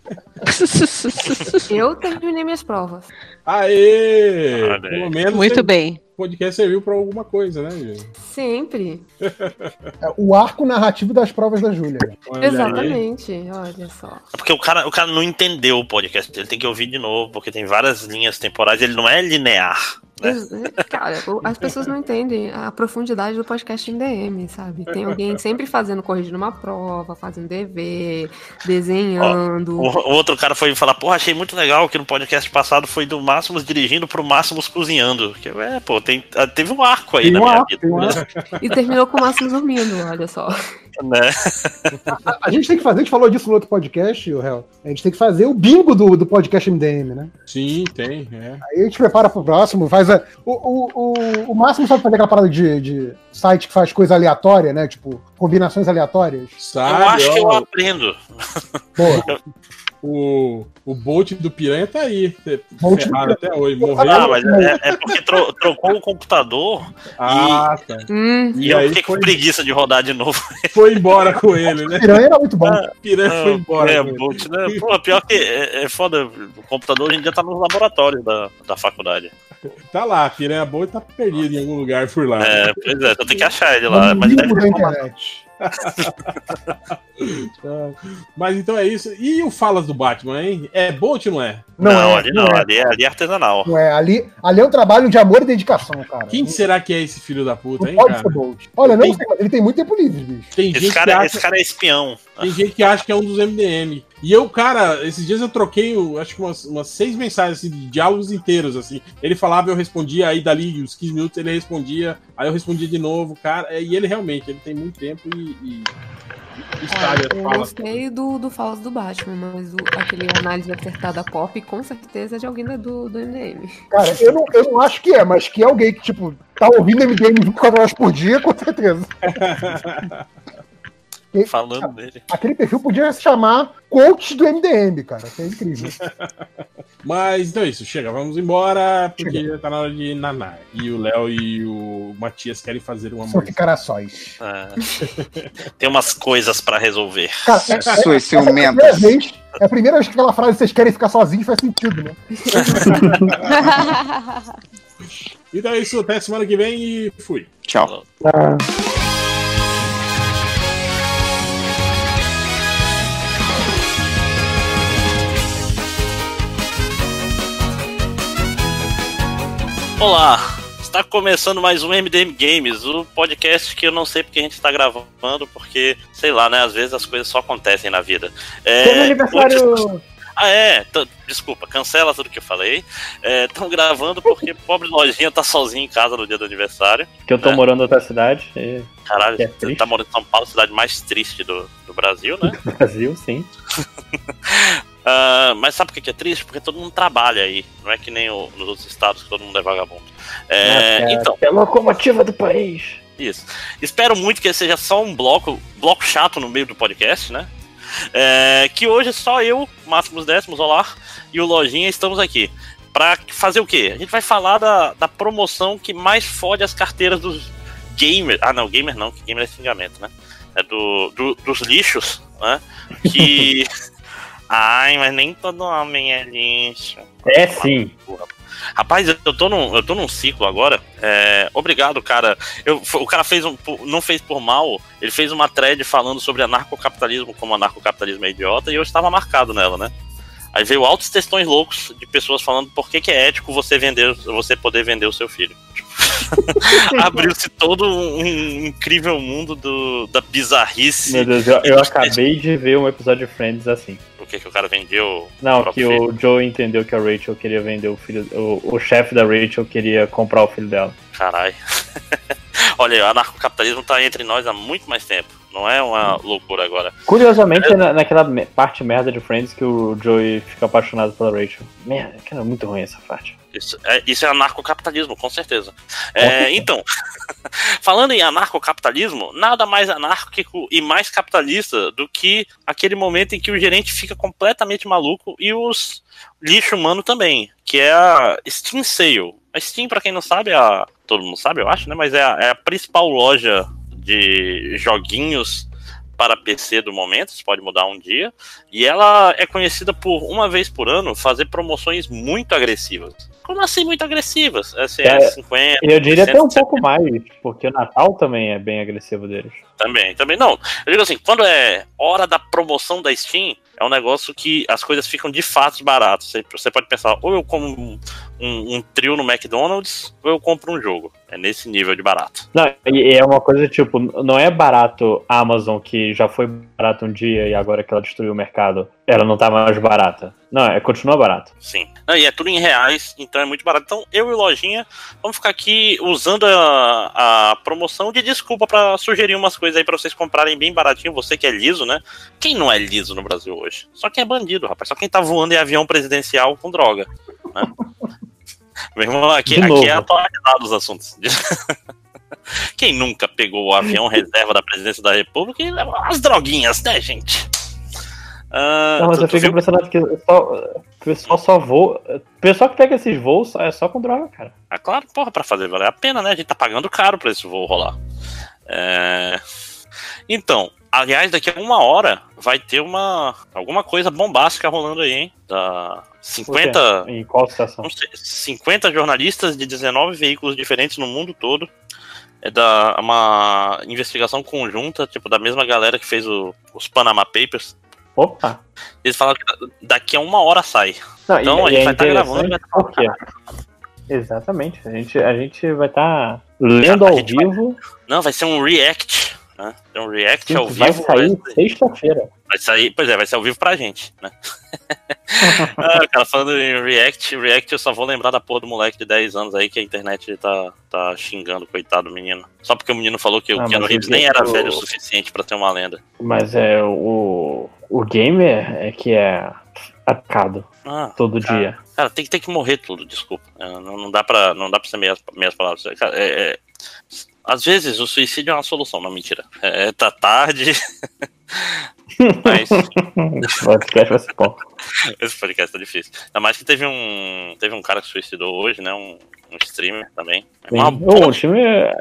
Speaker 7: Eu terminei minhas provas.
Speaker 2: Aê! Pelo menos
Speaker 6: Muito
Speaker 2: tem-
Speaker 6: bem.
Speaker 2: O podcast serviu pra alguma coisa, né, gente?
Speaker 7: Sempre.
Speaker 4: É o arco narrativo das provas da Júlia.
Speaker 2: Aí.
Speaker 7: Exatamente. Olha só.
Speaker 3: É porque o cara, o cara não entendeu o podcast, ele tem que ouvir de novo, porque tem várias linhas temporais, ele não é linear. Né?
Speaker 7: Cara, as pessoas não entendem a profundidade do podcast MDM, sabe? Tem alguém sempre fazendo, corrigindo uma prova, fazendo dever, desenhando.
Speaker 3: O, o outro cara foi falar, porra, achei muito legal que no podcast passado foi do Máximos dirigindo pro Máximos cozinhando. Que, é, pô, tem, teve um arco aí
Speaker 4: Tem
Speaker 3: na
Speaker 4: um
Speaker 3: minha
Speaker 4: arco,
Speaker 3: vida.
Speaker 4: um
Speaker 3: né?
Speaker 7: E terminou com o Máximo dormindo, olha só.
Speaker 3: Né?
Speaker 4: A, a gente tem que fazer, a gente falou disso no outro podcast, o Hel. A gente tem que fazer o bingo do, do podcast MDM, né?
Speaker 2: Sim, tem, é.
Speaker 4: Aí a gente prepara pro próximo, faz a. O, o, o, o máximo sabe fazer aquela parada de, de site que faz coisa aleatória, né? Tipo, combinações aleatórias.
Speaker 3: Eu
Speaker 2: Sabe,
Speaker 3: acho que eu
Speaker 2: ó,
Speaker 3: aprendo.
Speaker 4: Boa.
Speaker 2: o, o Bolt do Piranha tá aí.
Speaker 4: Bolt
Speaker 2: Ferrado até hoje.
Speaker 3: Ah,
Speaker 2: Morreu.
Speaker 3: mas é, é porque tro- trocou o computador
Speaker 2: Ah, tá.
Speaker 7: Hum,
Speaker 3: e,
Speaker 2: E
Speaker 3: eu fiquei com
Speaker 2: foi-
Speaker 3: preguiça de rodar de novo.
Speaker 2: Foi embora com ele, né?
Speaker 4: Piranha era muito bom.
Speaker 2: Piranha foi embora.
Speaker 3: É,
Speaker 2: com.
Speaker 3: Bolt, né? Pô, pior que é, é foda. O computador hoje em dia tá nos laboratórios da, da faculdade.
Speaker 2: Tá lá, Piranha Boa tá perdido em algum lugar por lá.
Speaker 3: É, pois é, eu tenho que achar ele
Speaker 4: É
Speaker 3: lá. Mas deve
Speaker 4: da internet.
Speaker 2: Mas então é isso. E o Falas do Batman, hein? É Bolt ou não é?
Speaker 3: Não,
Speaker 4: é,
Speaker 3: ali não,
Speaker 4: é.
Speaker 3: ali, é, ali é artesanal.
Speaker 4: Não é, ali, ali é um trabalho de amor e dedicação, cara.
Speaker 2: Quem será que é esse filho da puta,
Speaker 4: Não
Speaker 2: hein,
Speaker 4: pode
Speaker 2: cara?
Speaker 4: ser Bolt. Olha, não
Speaker 2: Tem-
Speaker 4: sei, mas ele tem muito tempo livre, bicho.
Speaker 2: Tem
Speaker 3: Esse
Speaker 2: gente, que
Speaker 3: cara,
Speaker 2: acha,
Speaker 3: esse cara é espião.
Speaker 2: tem gente que acha que é um dos MDM. E eu, cara, esses dias eu troquei, o- acho que umas, umas seis mensagens assim, de diálogos inteiros, assim. Ele falava, eu respondia, aí dali uns 15 minutos ele respondia, aí eu respondia de novo, cara. é, E ele realmente, ele tem muito tempo e. e sabe as
Speaker 7: eu gostei do, do Falas do Batman, mas o, aquele análise acertada pop com certeza é de alguém do, do MDM.
Speaker 4: Cara, eu não, eu não acho que é, mas que é alguém que, tipo, tá ouvindo MDM 24 horas por dia, com certeza.
Speaker 3: Falando dele.
Speaker 4: Aquele perfil podia se chamar Coach do MDM, cara. Que é incrível.
Speaker 2: Mas então é isso, chega, vamos embora, porque tá na hora de nanar. E o Léo e o Matias querem fazer um
Speaker 4: São
Speaker 2: amor.
Speaker 4: ficar a sós.
Speaker 3: É. Tem umas coisas pra resolver.
Speaker 4: Cara, é, é,
Speaker 5: Suas
Speaker 4: é a vez, é a primeira vez que aquela frase vocês querem ficar sozinhos faz sentido, né?
Speaker 2: Então é isso, até semana que vem e fui.
Speaker 5: Tchau.
Speaker 8: Ah.
Speaker 3: Olá, está começando mais um MDM Games, o podcast que eu não sei porque a gente está gravando, porque, sei lá, né, às vezes as coisas só acontecem na vida. É,
Speaker 8: aniversário.
Speaker 3: Ah, é, desculpa, cancela tudo que eu falei. Estão gravando porque pobre lojinha tá sozinho em casa no dia do aniversário.
Speaker 8: Que eu tô
Speaker 3: É.
Speaker 8: morando em outra cidade. E...
Speaker 3: Caralho,
Speaker 8: é
Speaker 3: você tá morando em São Paulo, cidade mais triste do, do Brasil, né?
Speaker 8: Brasil, sim.
Speaker 3: Ah, mas sabe por que é triste? Porque todo mundo trabalha aí. Não é que nem o- nos outros estados que todo mundo é vagabundo. É,
Speaker 8: Nossa,
Speaker 3: então,
Speaker 8: É a locomotiva do país.
Speaker 3: Isso. Espero muito que seja só um bloco, bloco chato no meio do podcast, né? É, que hoje só eu, Máximos Décimos, olá, e o Lojinha estamos aqui. Pra fazer o quê? A gente vai falar da, da promoção que mais fode as carteiras dos gamers. Ah, não, gamer não, que gamer é xingamento, né? É do, do- dos lixos, né? Que. Ai, mas nem todo homem é lixo.
Speaker 8: É sim.
Speaker 3: Rapaz, eu tô num, eu tô num ciclo agora. É, obrigado, cara. Eu, o cara fez um, não fez por mal. Ele fez uma thread falando sobre anarcocapitalismo, como anarcocapitalismo é idiota, e eu estava marcado nela, né? Aí veio altos textões loucos de pessoas falando por que, que é ético você vender, você poder vender o seu filho. Abriu-se todo um, incrível mundo do, da bizarrice.
Speaker 8: Meu Deus, eu, eu acabei de ver um episódio de Friends assim.
Speaker 3: Que, que o cara vendeu
Speaker 8: Não,
Speaker 3: o
Speaker 8: que
Speaker 3: próprio
Speaker 8: o Joe entendeu que a Rachel queria vender o filho. O, o chefe da Rachel queria comprar o filho dela.
Speaker 3: Caralho. Olha, o anarcocapitalismo tá entre nós há muito mais tempo. Não é uma loucura agora.
Speaker 8: Curiosamente, é na, naquela parte merda de Friends que o Joey fica apaixonado pela Rachel. Merda, cara, é muito ruim essa parte.
Speaker 3: Isso é, isso é anarcocapitalismo, com certeza. É, então, falando em anarcocapitalismo, nada mais anárquico e mais capitalista do que aquele momento em que o gerente fica completamente maluco e os lixo humano também, que é a Steam Sale. A Steam, pra quem não sabe, é a, todo mundo sabe, eu acho, né? Mas é a, é a principal loja de joguinhos para PC do momento, isso pode mudar um dia. E ela é conhecida por, uma vez por ano, fazer promoções muito agressivas. Como assim muito agressivas? Assim, é,
Speaker 8: É,
Speaker 3: 50,
Speaker 8: Eu diria até um
Speaker 3: 60,
Speaker 8: pouco mais, porque o Natal também é bem agressivo deles.
Speaker 3: Também, também. Não, eu digo assim, quando é hora da promoção da Steam, é um negócio que as coisas ficam de fato baratas. Você, pode pensar, ou eu como um, um, um trio no McDonald's, ou eu compro um jogo. É nesse nível de barato.
Speaker 8: Não, e é uma coisa tipo, não é barato a Amazon, que já foi barato um dia e agora que ela destruiu o mercado, ela não tá mais barata. Não, é continua barato.
Speaker 3: Sim. E é tudo em reais, então é muito barato. Então eu e o Lojinha vamos ficar aqui usando a, a promoção de desculpa pra sugerir umas coisas aí pra vocês comprarem bem baratinho. Você que é liso, né? Quem não é liso no Brasil hoje? Só quem é bandido, rapaz. Só quem tá voando em avião presidencial com droga. Né? Meu irmão, aqui, aqui é atualizado os assuntos. Quem nunca pegou o avião reserva da presidência da República e levou as droguinhas, né, gente? Ah,
Speaker 8: Não, mas
Speaker 3: tu-
Speaker 8: eu fico impressionado que só, o pessoal só voa. O pessoal que pega esses voos é só com droga, cara.
Speaker 3: Ah, claro, porra, pra fazer valer a pena, né? A gente tá pagando caro pra esse voo rolar. É... Então, aliás, daqui a uma hora vai ter uma alguma coisa bombástica rolando aí, hein? Da 50,
Speaker 8: Em qual estação?
Speaker 3: não sei, 50 jornalistas de 19 veículos diferentes no mundo todo. É da uma investigação conjunta, tipo, da mesma galera que fez o- os Panama Papers.
Speaker 8: Opa!
Speaker 3: Eles falaram que da- daqui a uma hora sai.
Speaker 8: Não,
Speaker 3: Então, a
Speaker 8: e,
Speaker 3: gente
Speaker 8: e é
Speaker 3: vai tá gravando,
Speaker 8: interessante por quê? Exatamente. A gente, a gente vai estar lendo
Speaker 3: A
Speaker 8: ao
Speaker 3: gente vai-
Speaker 8: vivo.
Speaker 3: Não, vai ser um react. Né? É um react ao
Speaker 8: que vai
Speaker 3: vivo.
Speaker 8: sair sexta-feira.
Speaker 3: Vai sair, pois é, vai ser ao vivo pra gente, né? ah, cara, falando em React, React eu só vou lembrar da porra do moleque de 10 anos aí que a internet tá, tá xingando, coitado do menino. Só porque o menino falou que o
Speaker 8: Ah,
Speaker 3: Keanu
Speaker 8: mas
Speaker 3: Reeves
Speaker 8: o-
Speaker 3: nem era
Speaker 8: o-
Speaker 3: velho o suficiente pra ter uma lenda.
Speaker 8: Mas é o, o gamer é que é atacado
Speaker 3: Ah,
Speaker 8: todo
Speaker 3: cara.
Speaker 8: dia.
Speaker 3: Cara, tem que, tem que morrer tudo, desculpa. É, não, não dá pra, não dá pra ser meias, meias palavras. Cara, é- é- às vezes o suicídio é uma solução, não, mentira. É, tá tarde. Mas
Speaker 8: Esse podcast vai ser bom.
Speaker 3: esse podcast tá difícil. Ainda mais que teve um. Teve um cara que suicidou hoje, né? Um, um streamer também. É, uma.
Speaker 8: O time é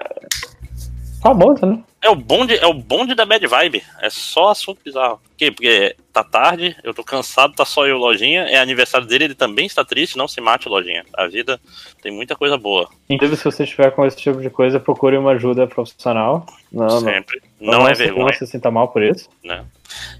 Speaker 8: famoso, né?
Speaker 3: É o bonde, é o bonde da bad vibe. É só assunto bizarro. Por quê? Porque tá tarde, eu tô cansado, tá só eu Lojinha. É aniversário dele, ele também está triste. Não se mate, Lojinha. A vida tem muita coisa boa.
Speaker 8: Inclusive, se você estiver com esse tipo de coisa, procure uma ajuda profissional. Não, não.
Speaker 3: Sempre. Não, é
Speaker 8: se
Speaker 3: vergonha.
Speaker 8: você se sinta mal por isso.
Speaker 3: né?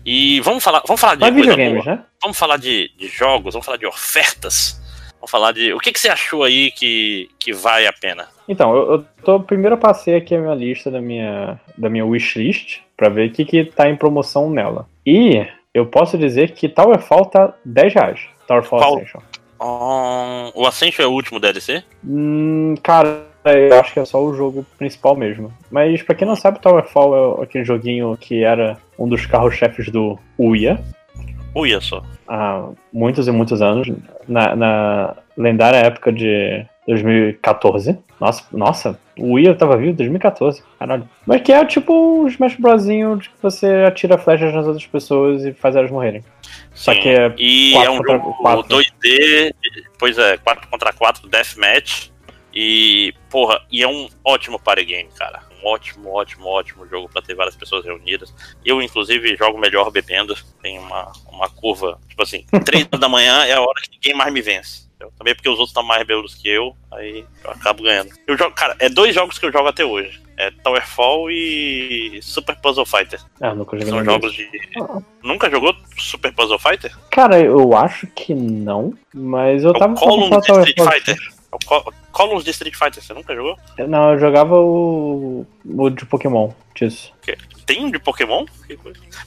Speaker 3: E vamos falar, vamos falar de
Speaker 8: Mas
Speaker 3: coisa boa.
Speaker 8: né?
Speaker 3: Vamos falar de, de jogos, vamos falar de ofertas. Vamos falar de. O que, que você achou aí que, que vale a pena?
Speaker 8: Então, eu, eu tô, primeiro eu passei aqui a minha lista da minha, da minha wishlist pra ver o que, que tá em promoção nela. E eu posso dizer que Towerfall tá 10 reais. Towerfall
Speaker 3: Qual?
Speaker 8: Ascension.
Speaker 3: Ahn, o Ascension é o último DLC?
Speaker 8: Hum, cara, eu acho que é só o jogo principal mesmo. Mas pra quem não sabe, Towerfall é aquele joguinho que era um dos carros-chefes do Uia
Speaker 3: Uia só.
Speaker 8: há muitos e muitos anos, na, na lendária época de 2014. Nossa, nossa, o Wii tava vivo em 2014, caralho. Mas que é tipo um Smash Brosinho de que você atira flechas nas outras pessoas e faz elas morrerem. Só
Speaker 3: Sim.
Speaker 8: que é
Speaker 3: E é um jogo
Speaker 8: quatro.
Speaker 3: 2D, pois é, 4 contra 4 Deathmatch. E, porra, e é um ótimo party game, cara. Um ótimo, ótimo, ótimo jogo pra ter várias pessoas reunidas. Eu, inclusive, jogo melhor bebendo. Tem uma, uma curva, tipo assim, 3 da manhã é a hora que ninguém mais me vence. Entendeu? Também porque os outros estão mais belos que eu, aí eu acabo ganhando. Eu jogo, cara, é dois jogos que eu jogo até hoje. É Towerfall e Super Puzzle Fighter.
Speaker 8: Ah, nunca joguei
Speaker 3: São jogos de. Nunca jogou Super Puzzle Fighter?
Speaker 8: Cara, eu acho que não, mas eu
Speaker 3: É
Speaker 8: tava
Speaker 3: Column de Street
Speaker 8: Towerfall.
Speaker 3: Fighter. É o Col- Columns de Street Fighter, você nunca jogou?
Speaker 8: Não, eu jogava o, o de Pokémon, disso.
Speaker 3: Tem um de Pokémon?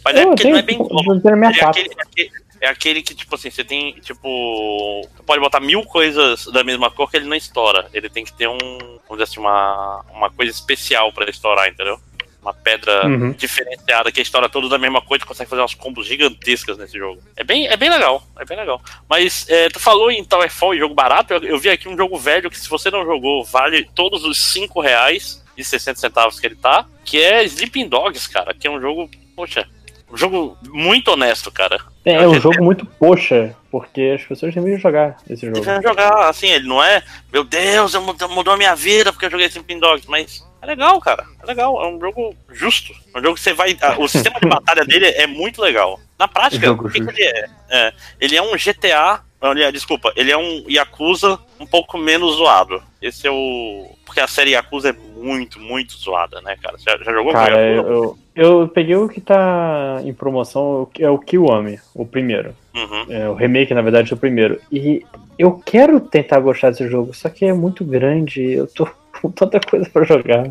Speaker 3: Mas é
Speaker 8: Eu
Speaker 3: porque ele não é bem Ele é aquele, é aquele- é aquele que, tipo assim, você tem, tipo. Você pode botar mil coisas da mesma cor que ele não estoura. Ele tem que ter um. Vamos dizer assim, uma, uma coisa especial pra estourar, entendeu? Uma pedra
Speaker 8: Uhum.
Speaker 3: diferenciada que estoura tudo da mesma coisa e consegue fazer umas combos gigantescas nesse jogo. É bem, é bem legal, é bem legal. Mas é, tu falou em Towerfall e jogo barato, eu, eu vi aqui um jogo velho que se você não jogou, vale todos os 5 reais e 60 centavos que ele tá, que é Sleeping Dogs, cara, que é um jogo, poxa, um jogo muito honesto, cara.
Speaker 8: É, é um jogo muito poxa, porque as pessoas deveriam jogar esse jogo.
Speaker 3: Devia jogar, assim, ele não é, meu Deus, eu mudou, a minha vida porque eu joguei Sleeping Dogs, mas é legal, cara, é legal, é um jogo justo, é um jogo que você vai, o sistema de batalha dele é muito legal. Na prática, o que, que ele é? é? Ele é um GTA, olha, desculpa, ele é um Yakuza um pouco menos zoado. Esse é o... porque a série Yakuza é muito, muito zoada, né, cara? Já, já jogou
Speaker 8: Cara, eu, eu peguei o que tá em promoção, é o Kiwami, o primeiro.
Speaker 3: Uhum.
Speaker 8: É, o remake, na verdade, é o primeiro. E eu quero tentar gostar desse jogo, só que é muito grande, eu tô com tanta coisa pra jogar.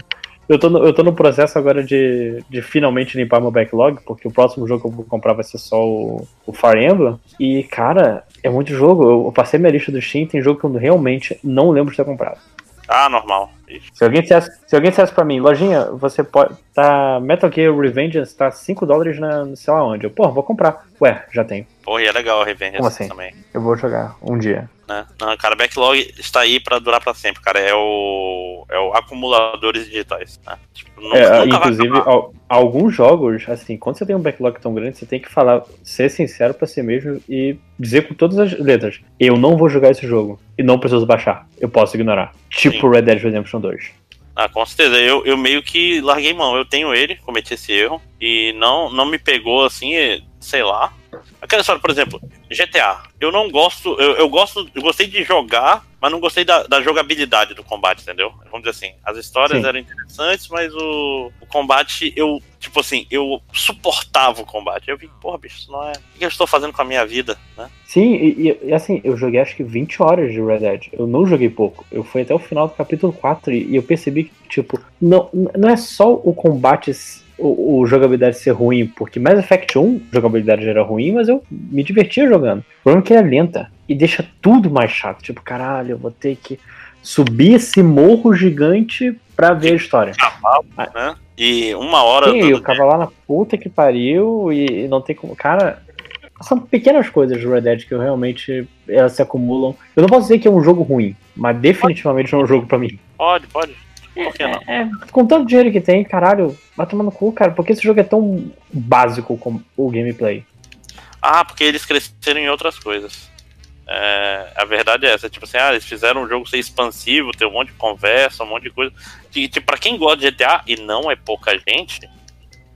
Speaker 8: Eu tô, no, eu tô no processo agora de, de finalmente limpar meu backlog, porque o próximo jogo que eu vou comprar vai ser só o, o Fire Emblem. E, cara, é muito jogo. Eu, eu passei minha lista do Steam, tem jogo que eu realmente não lembro de ter comprado.
Speaker 3: Ah, normal.
Speaker 8: Se alguém dissesse, se alguém dissesse pra mim, lojinha, você pode. Tá. Metal Gear Revengeance tá 5 dólares na sei lá onde. Eu, pô, vou comprar. Ué, já tenho.
Speaker 3: Porra, e é legal a Revenge
Speaker 8: Como assim?
Speaker 3: também.
Speaker 8: Eu vou jogar um dia.
Speaker 3: Né? Não, cara, backlog está aí pra durar pra sempre, cara. É o. É o acumuladores digitais. Né? Tipo, nunca,
Speaker 8: É,
Speaker 3: nunca
Speaker 8: inclusive, al- alguns jogos, assim, quando você tem um backlog tão grande, você tem que falar, ser sincero pra si mesmo e dizer com todas as letras: eu não vou jogar esse jogo e não preciso baixar. Eu posso ignorar. Tipo Red Dead Redemption 2.
Speaker 3: Ah, com certeza. Eu, eu meio que larguei mão. Eu tenho ele, cometi esse erro. E não, não me pegou assim, sei lá. Aquela história, por exemplo, GTA. Eu não gosto. Eu, eu gosto. Eu gostei de jogar, mas não gostei da, da jogabilidade do combate, entendeu? Vamos dizer assim. As histórias
Speaker 8: Sim.
Speaker 3: eram interessantes, mas o, o combate, eu. Tipo assim, eu suportava o combate. Eu vi, porra, bicho, isso não é. O que eu estou fazendo com a minha vida, né?
Speaker 8: Sim, e, e- assim, eu joguei acho que 20 horas de Red Dead. Eu não joguei pouco. Eu fui até o final do capítulo 4 e, e eu percebi que, tipo, não, não é só o combate, o, o jogabilidade ser ruim, porque Mass Effect 1, a jogabilidade era ruim, mas eu me divertia jogando. O problema é que ela é lenta e deixa tudo mais chato. Tipo, caralho, eu vou ter que subir esse morro gigante pra ver a história.
Speaker 3: Cavalo, né? E uma hora.
Speaker 8: Sim, o cavalo lá na puta que pariu e, não tem como. Cara, são pequenas coisas do Red Dead que eu realmente elas se acumulam. Eu não posso dizer que é um jogo ruim, mas definitivamente não é um jogo pra mim.
Speaker 3: Pode, pode. Por que não?
Speaker 8: É, com tanto dinheiro que tem, caralho, vai tomar no cu, cara, porque esse jogo é tão básico como o gameplay.
Speaker 3: Ah, porque eles cresceram em outras coisas. É, a verdade é essa, tipo assim, ah, eles fizeram um jogo ser expansivo, ter um monte de conversa, um monte de coisa. Que, tipo, pra quem gosta de GTA, e não é pouca gente,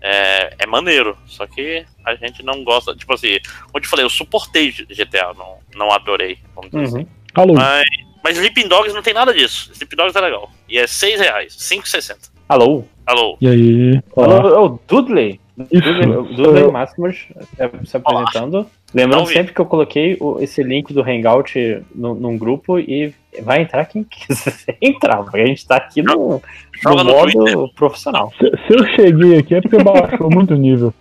Speaker 3: é, é maneiro. Só que a gente não gosta. Tipo assim, como eu te falei, eu suportei GTA, não, não adorei, vamos dizer assim.
Speaker 4: Alô.
Speaker 3: Mas, mas Sleeping Dogs não tem nada disso. Sleeping Dogs é legal. E é 6 reais, 5,60.
Speaker 8: Alô?
Speaker 3: Alô?
Speaker 4: E aí?
Speaker 8: Alô, ô, Dudley? Duas aí máximas é, se apresentando. Lembrando
Speaker 3: Não vi.
Speaker 8: sempre que eu coloquei o- esse link do Hangout no, num grupo e vai entrar quem quiser entrar, porque a gente tá aqui no, no
Speaker 3: no
Speaker 8: modo
Speaker 3: Twitter.
Speaker 8: profissional.
Speaker 12: Se, se eu cheguei aqui é porque baixou muito o nível.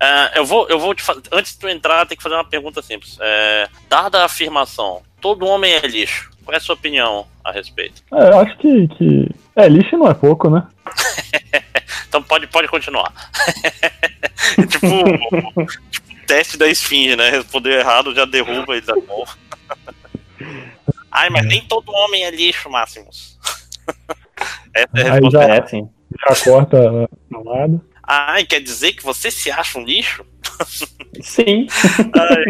Speaker 3: É, eu vou, eu vou te fazer. Antes de tu entrar, tem que fazer uma pergunta simples. É, dada a afirmação, todo homem é lixo. Qual é a sua opinião a respeito?
Speaker 12: É, eu acho que, que. É, lixo não é pouco, né?
Speaker 3: Então pode, pode continuar. tipo, tipo, teste da esfinge, né? Responder errado já derruba ele da bom. Ai, mas nem todo homem é lixo, Máximos. Essa é a
Speaker 12: Aí
Speaker 3: resposta.
Speaker 12: já-
Speaker 8: É, sim.
Speaker 12: Já corta pro lado.
Speaker 3: Ai, quer dizer que você se acha um lixo?
Speaker 8: Sim.
Speaker 3: Ai,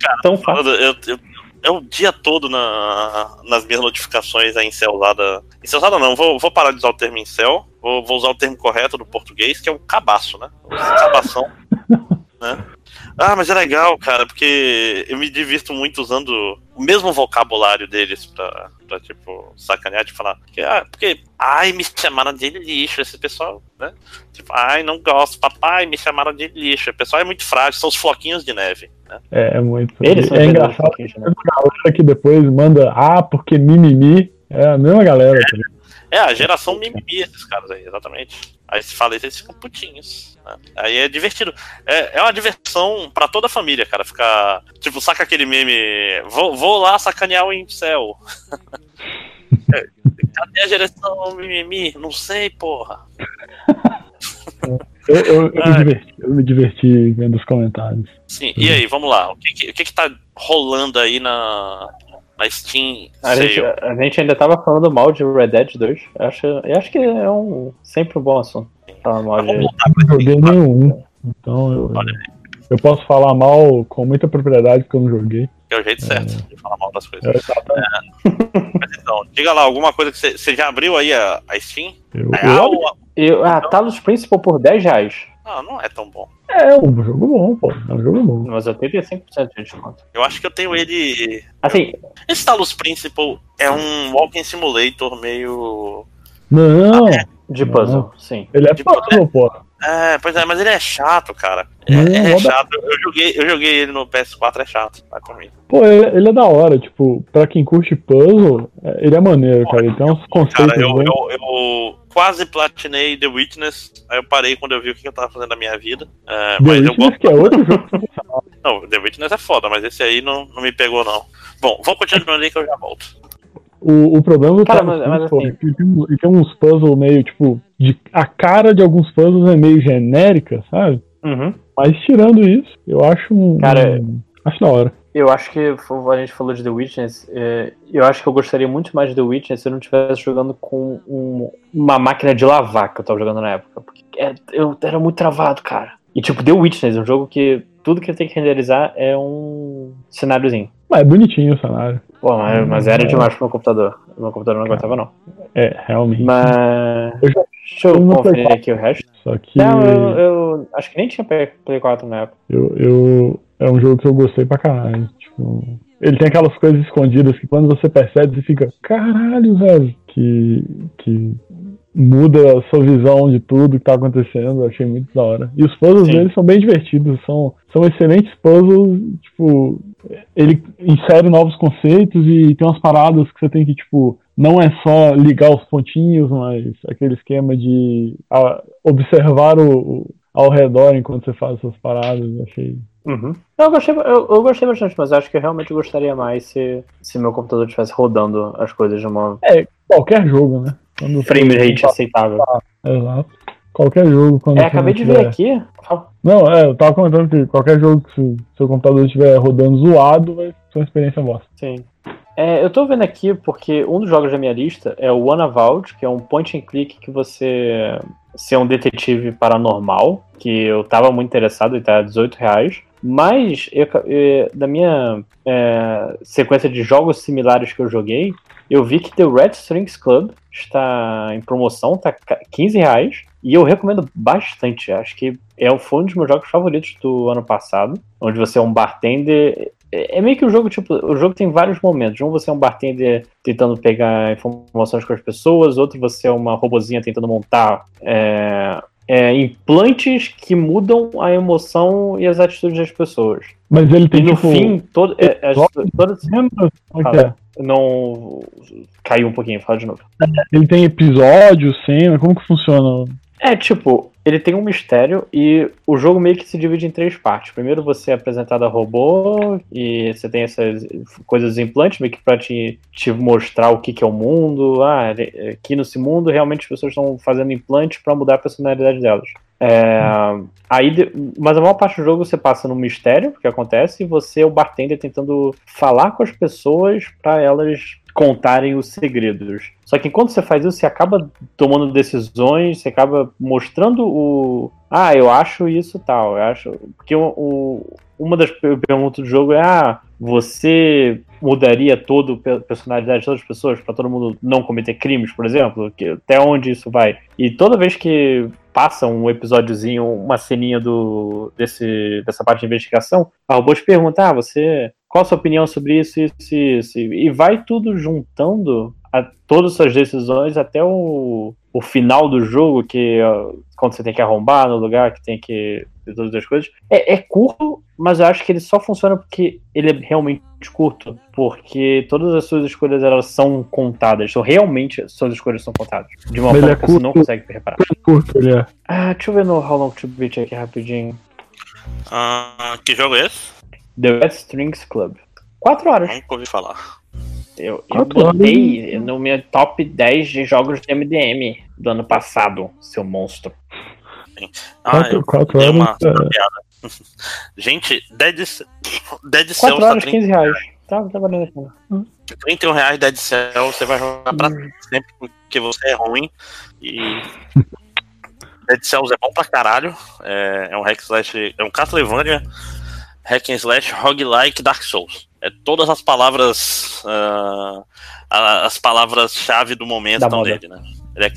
Speaker 3: cara,
Speaker 8: Tão fácil.
Speaker 3: eu, eu, é o dia todo na, nas minhas notificações a incelzada. Incelzada não, vou, vou parar de usar o termo incel, vou, vou usar o termo correto do português, que é o cabaço, né? O cabação. né? Ah, mas é legal, cara, porque eu me divirto muito usando o mesmo vocabulário deles pra, pra tipo, sacanear, de falar. Que, ah, porque, ai, me chamaram de lixo, esse pessoal, né? Tipo, ai, não gosto, papai, me chamaram de lixo. O pessoal é muito frágil, são os floquinhos de neve, né?
Speaker 12: É, é muito.
Speaker 8: Eles são
Speaker 12: é engraçado
Speaker 8: né?
Speaker 12: a galera que depois manda ah, porque mimimi. É a mesma galera. ligado?
Speaker 3: É, a geração mimimi, esses caras aí, exatamente. Aí se fala isso, eles ficam putinhos. né? Aí é divertido. É, é uma diversão pra toda a família, cara. Ficar. Tipo, saca aquele meme. Vou, vou lá sacanear o incel. É, Cadê a geração mimimi? Não sei, porra.
Speaker 12: Eu, eu, eu, me
Speaker 3: Ai.
Speaker 12: diverti, eu me diverti vendo os comentários.
Speaker 3: Sim, e aí, vamos lá. O que, que, o que, que tá rolando aí na, na Steam
Speaker 8: A gente, a gente ainda tava falando mal de Red Dead 2. Eu acho, eu acho que é um, sempre um bom assunto. Falar mal de.
Speaker 12: Eu não joguei nenhum. Então eu, eu posso falar mal com muita propriedade porque eu não joguei.
Speaker 3: Que é o jeito certo de falar mal das coisas.
Speaker 12: Eu, exatamente.
Speaker 3: Mas então, diga lá, alguma coisa que você, já abriu aí a, a Steam?
Speaker 12: eu,
Speaker 3: É,
Speaker 12: eu-
Speaker 3: ah, o-
Speaker 8: Eu, ah, Talos Principal por 10 reais.
Speaker 3: não, não é tão bom.
Speaker 12: é um jogo bom, pô. É um jogo bom.
Speaker 8: Mas 85% de desconto.
Speaker 3: Eu acho que eu tenho ele.
Speaker 8: Assim,
Speaker 3: Esse Talos Principal é um Walking Simulator meio.
Speaker 12: Não,
Speaker 8: de
Speaker 12: Não.
Speaker 8: puzzle, sim.
Speaker 12: ele é
Speaker 3: Tipo,
Speaker 12: puzzle, pô.
Speaker 3: É, pois é, mas ele é chato, cara. É,
Speaker 12: Não,
Speaker 3: é chato. Eu joguei, eu joguei ele no PS4, é chato. Vai comigo.
Speaker 12: Pô, ele, ele é da hora, tipo, pra quem curte puzzle, é- ele é maneiro, cara. Ele tem uns conceitos
Speaker 3: Cara, eu, eu, eu quase platinei The Witness. Aí eu parei quando eu vi o que eu tava fazendo na minha vida. É,
Speaker 12: The
Speaker 3: mas eu
Speaker 12: Witness,
Speaker 3: gosto.
Speaker 12: que é outro jogo.
Speaker 3: Não, The Witness é foda, mas esse aí não, não me pegou, não. Bom, vamos continuando aí que eu já volto.
Speaker 12: O, o problema do
Speaker 8: Cara,
Speaker 12: Talos
Speaker 8: mas- mas assim-
Speaker 12: é que tem, tem uns puzzles meio, tipo, de, a cara de alguns puzzles é meio genérica, sabe?
Speaker 8: Uhum.
Speaker 12: Mas tirando isso, eu acho um.
Speaker 8: Cara,
Speaker 12: um- acho da hora.
Speaker 8: Eu acho que a gente falou de The Witness. é, eu acho que eu gostaria muito mais de The Witness se eu não estivesse jogando com um- uma máquina de lavar que eu tava jogando na época. Porque era, eu era muito travado, cara. E tipo, The Witness, um jogo que tudo que eu tenho que renderizar é um cenáriozinho.
Speaker 12: Mas é bonitinho o cenário.
Speaker 8: Pô, mas, mas era demais pro meu computador. Meu computador não aguentava, não.
Speaker 12: É, realmente.
Speaker 8: Mas.
Speaker 12: Eu já-
Speaker 8: Deixa eu
Speaker 12: eu
Speaker 8: conferir aqui o resto.
Speaker 12: Só que
Speaker 8: Não, eu, eu acho que nem tinha Play Play 4 na época.
Speaker 12: eu, eu- é um jogo que eu gostei pra caralho. Tipo, ele tem aquelas coisas escondidas que quando você percebe, você fica, caralho, velho. Que, que muda a sua visão de tudo que tá acontecendo. Eu achei muito da hora. E os puzzles
Speaker 8: Sim.
Speaker 12: dele são bem divertidos. São, são excelentes puzzles. Tipo, ele insere novos conceitos e tem umas paradas que você tem que, tipo, não é só ligar os pontinhos, mas aquele esquema de ah, observar o, o- ao redor enquanto você faz essas paradas. Eu achei.
Speaker 8: Uhum. Eu, gostei, eu, eu gostei bastante, mas acho que eu realmente gostaria mais se, se meu computador estivesse rodando as coisas de uma
Speaker 12: Qualquer jogo, né? Quando
Speaker 8: frame rate aceitável.
Speaker 12: Exato. Qualquer jogo. Quando
Speaker 8: É, acabei de ver aqui.
Speaker 12: Não, é, eu tava comentando que qualquer jogo que se seu computador estiver rodando zoado, vai ser uma experiência bosta.
Speaker 8: Sim. É, eu tô vendo aqui porque um dos jogos da minha lista é o One Avowed, que é um point and click que você ser um detetive paranormal, que eu tava muito interessado e tá a 18 reais. Mas eu, eh, da minha eh, sequência de jogos similares que eu joguei, eu vi que The Red Strings Club está em promoção, tá ca- 15 reais. E eu recomendo bastante. Acho que é, foi um dos meus jogos favoritos do ano passado. Onde você é um bartender. É é meio que o jogo, tipo, o jogo tem vários momentos. Um você é um bartender tentando pegar informações com as pessoas, outro você é uma robozinha tentando montar é, é, implantes que mudam a emoção e as atitudes das pessoas.
Speaker 12: Mas ele tem
Speaker 8: E no
Speaker 12: tipo.
Speaker 8: fim, todo, é,
Speaker 12: episódios,
Speaker 8: todas.
Speaker 12: é é?
Speaker 8: Não. Caiu um pouquinho, fala de novo.
Speaker 12: Ele tem episódio, cena, como que funciona?
Speaker 8: É, tipo, ele tem um mistério e o jogo meio que se divide em três partes. Primeiro você é apresentado a robô e você tem essas coisas implantes meio que pra te, te mostrar o que, que é o mundo. Ah, aqui nesse mundo realmente as pessoas estão fazendo implantes pra mudar a personalidade delas. É, aí, de- mas a maior parte do jogo você passa no mistério que acontece e você é o bartender tentando falar com as pessoas pra elas contarem os segredos. Só que enquanto você faz isso, você acaba tomando decisões, você acaba mostrando o. Ah, eu acho isso tal. Eu acho. Porque o, o- uma das per- perguntas do jogo é: ah, você mudaria toda a personalidade de todas as pessoas para todo mundo não cometer crimes, por exemplo? Que, até onde isso vai? E toda vez que passa um episódiozinho, uma ceninha do, desse, dessa parte de investigação, a robô te pergunta: ah, você. Qual a sua opinião sobre isso, isso, isso? E vai tudo juntando a todas as suas decisões até o, o final do jogo, que ó, quando você tem que arrombar no lugar, que tem que fazer todas as coisas. É, é curto, mas eu acho que ele só funciona porque ele é realmente curto. Porque todas as suas escolhas elas são contadas. São realmente as suas escolhas são contadas. De uma
Speaker 12: Mas
Speaker 8: forma
Speaker 12: é
Speaker 8: que você não
Speaker 12: curto-
Speaker 8: consegue reparar.
Speaker 12: Curto ele é.
Speaker 8: Ah, deixa eu ver no How Long to Beat aqui rapidinho.
Speaker 3: Ah, que jogo é esse?
Speaker 8: The Red Strings Club. Quatro horas.
Speaker 3: Nunca ouvi falar.
Speaker 8: Eu, eu
Speaker 12: Quatro horas.
Speaker 8: botei no meu top 10 de jogos de MDM do ano passado, seu monstro.
Speaker 3: Ah,
Speaker 12: Quatro-
Speaker 3: eu
Speaker 12: quatro
Speaker 3: dei
Speaker 12: horas,
Speaker 3: uma,
Speaker 12: é.
Speaker 3: uma piada. Gente, Dead, Dead
Speaker 8: 4
Speaker 3: Cells tá
Speaker 8: horas,
Speaker 3: 30,
Speaker 8: 15 reais. Tá, tá valendo a pena.
Speaker 3: 31 reais Dead Cells, você vai jogar pra sempre porque você é ruim. E. Dead Cells é bom pra caralho. É, é um hack slash. É um Castlevania, hack and slash, roguelike, Dark Souls. É todas as palavras. a- as palavras-chave do momento
Speaker 8: Da
Speaker 3: estão
Speaker 8: moda.
Speaker 3: nele, né? Ele é,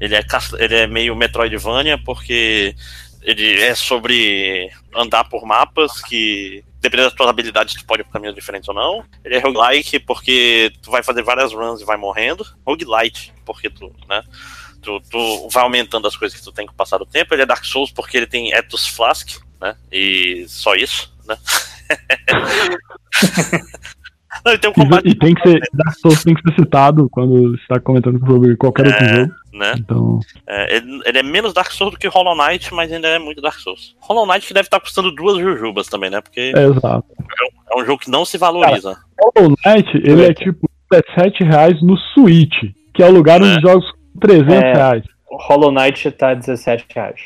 Speaker 3: ele, é, ele é meio Metroidvania porque ele é sobre andar por mapas que, dependendo das tuas habilidades, tu pode ir por caminhos diferentes ou não. Ele é roguelike porque tu vai fazer várias runs e vai morrendo. Roguelite, porque tu, né? Tu, tu vai aumentando as coisas que tu tem com o passar do tempo. Ele é Dark Souls porque ele tem Ethos Flask, né? E só isso, né? Não, tem um combate,
Speaker 12: E tem que ser. Dark Souls tem que ser citado quando você está comentando sobre qualquer outro
Speaker 3: É.
Speaker 12: jogo.
Speaker 3: né?
Speaker 12: Então.
Speaker 3: É, ele, ele é menos Dark Souls do que Hollow Knight, mas ainda é muito Dark Souls. Hollow Knight que deve estar custando duas jujubas também, né? Porque
Speaker 12: É exato.
Speaker 3: é um jogo que não se valoriza.
Speaker 12: Hollow Knight, ele é tipo 17 reais no Switch, que é o lugar onde jogos com 300
Speaker 8: É.
Speaker 12: reais.
Speaker 8: O Hollow Knight tá 17 reais.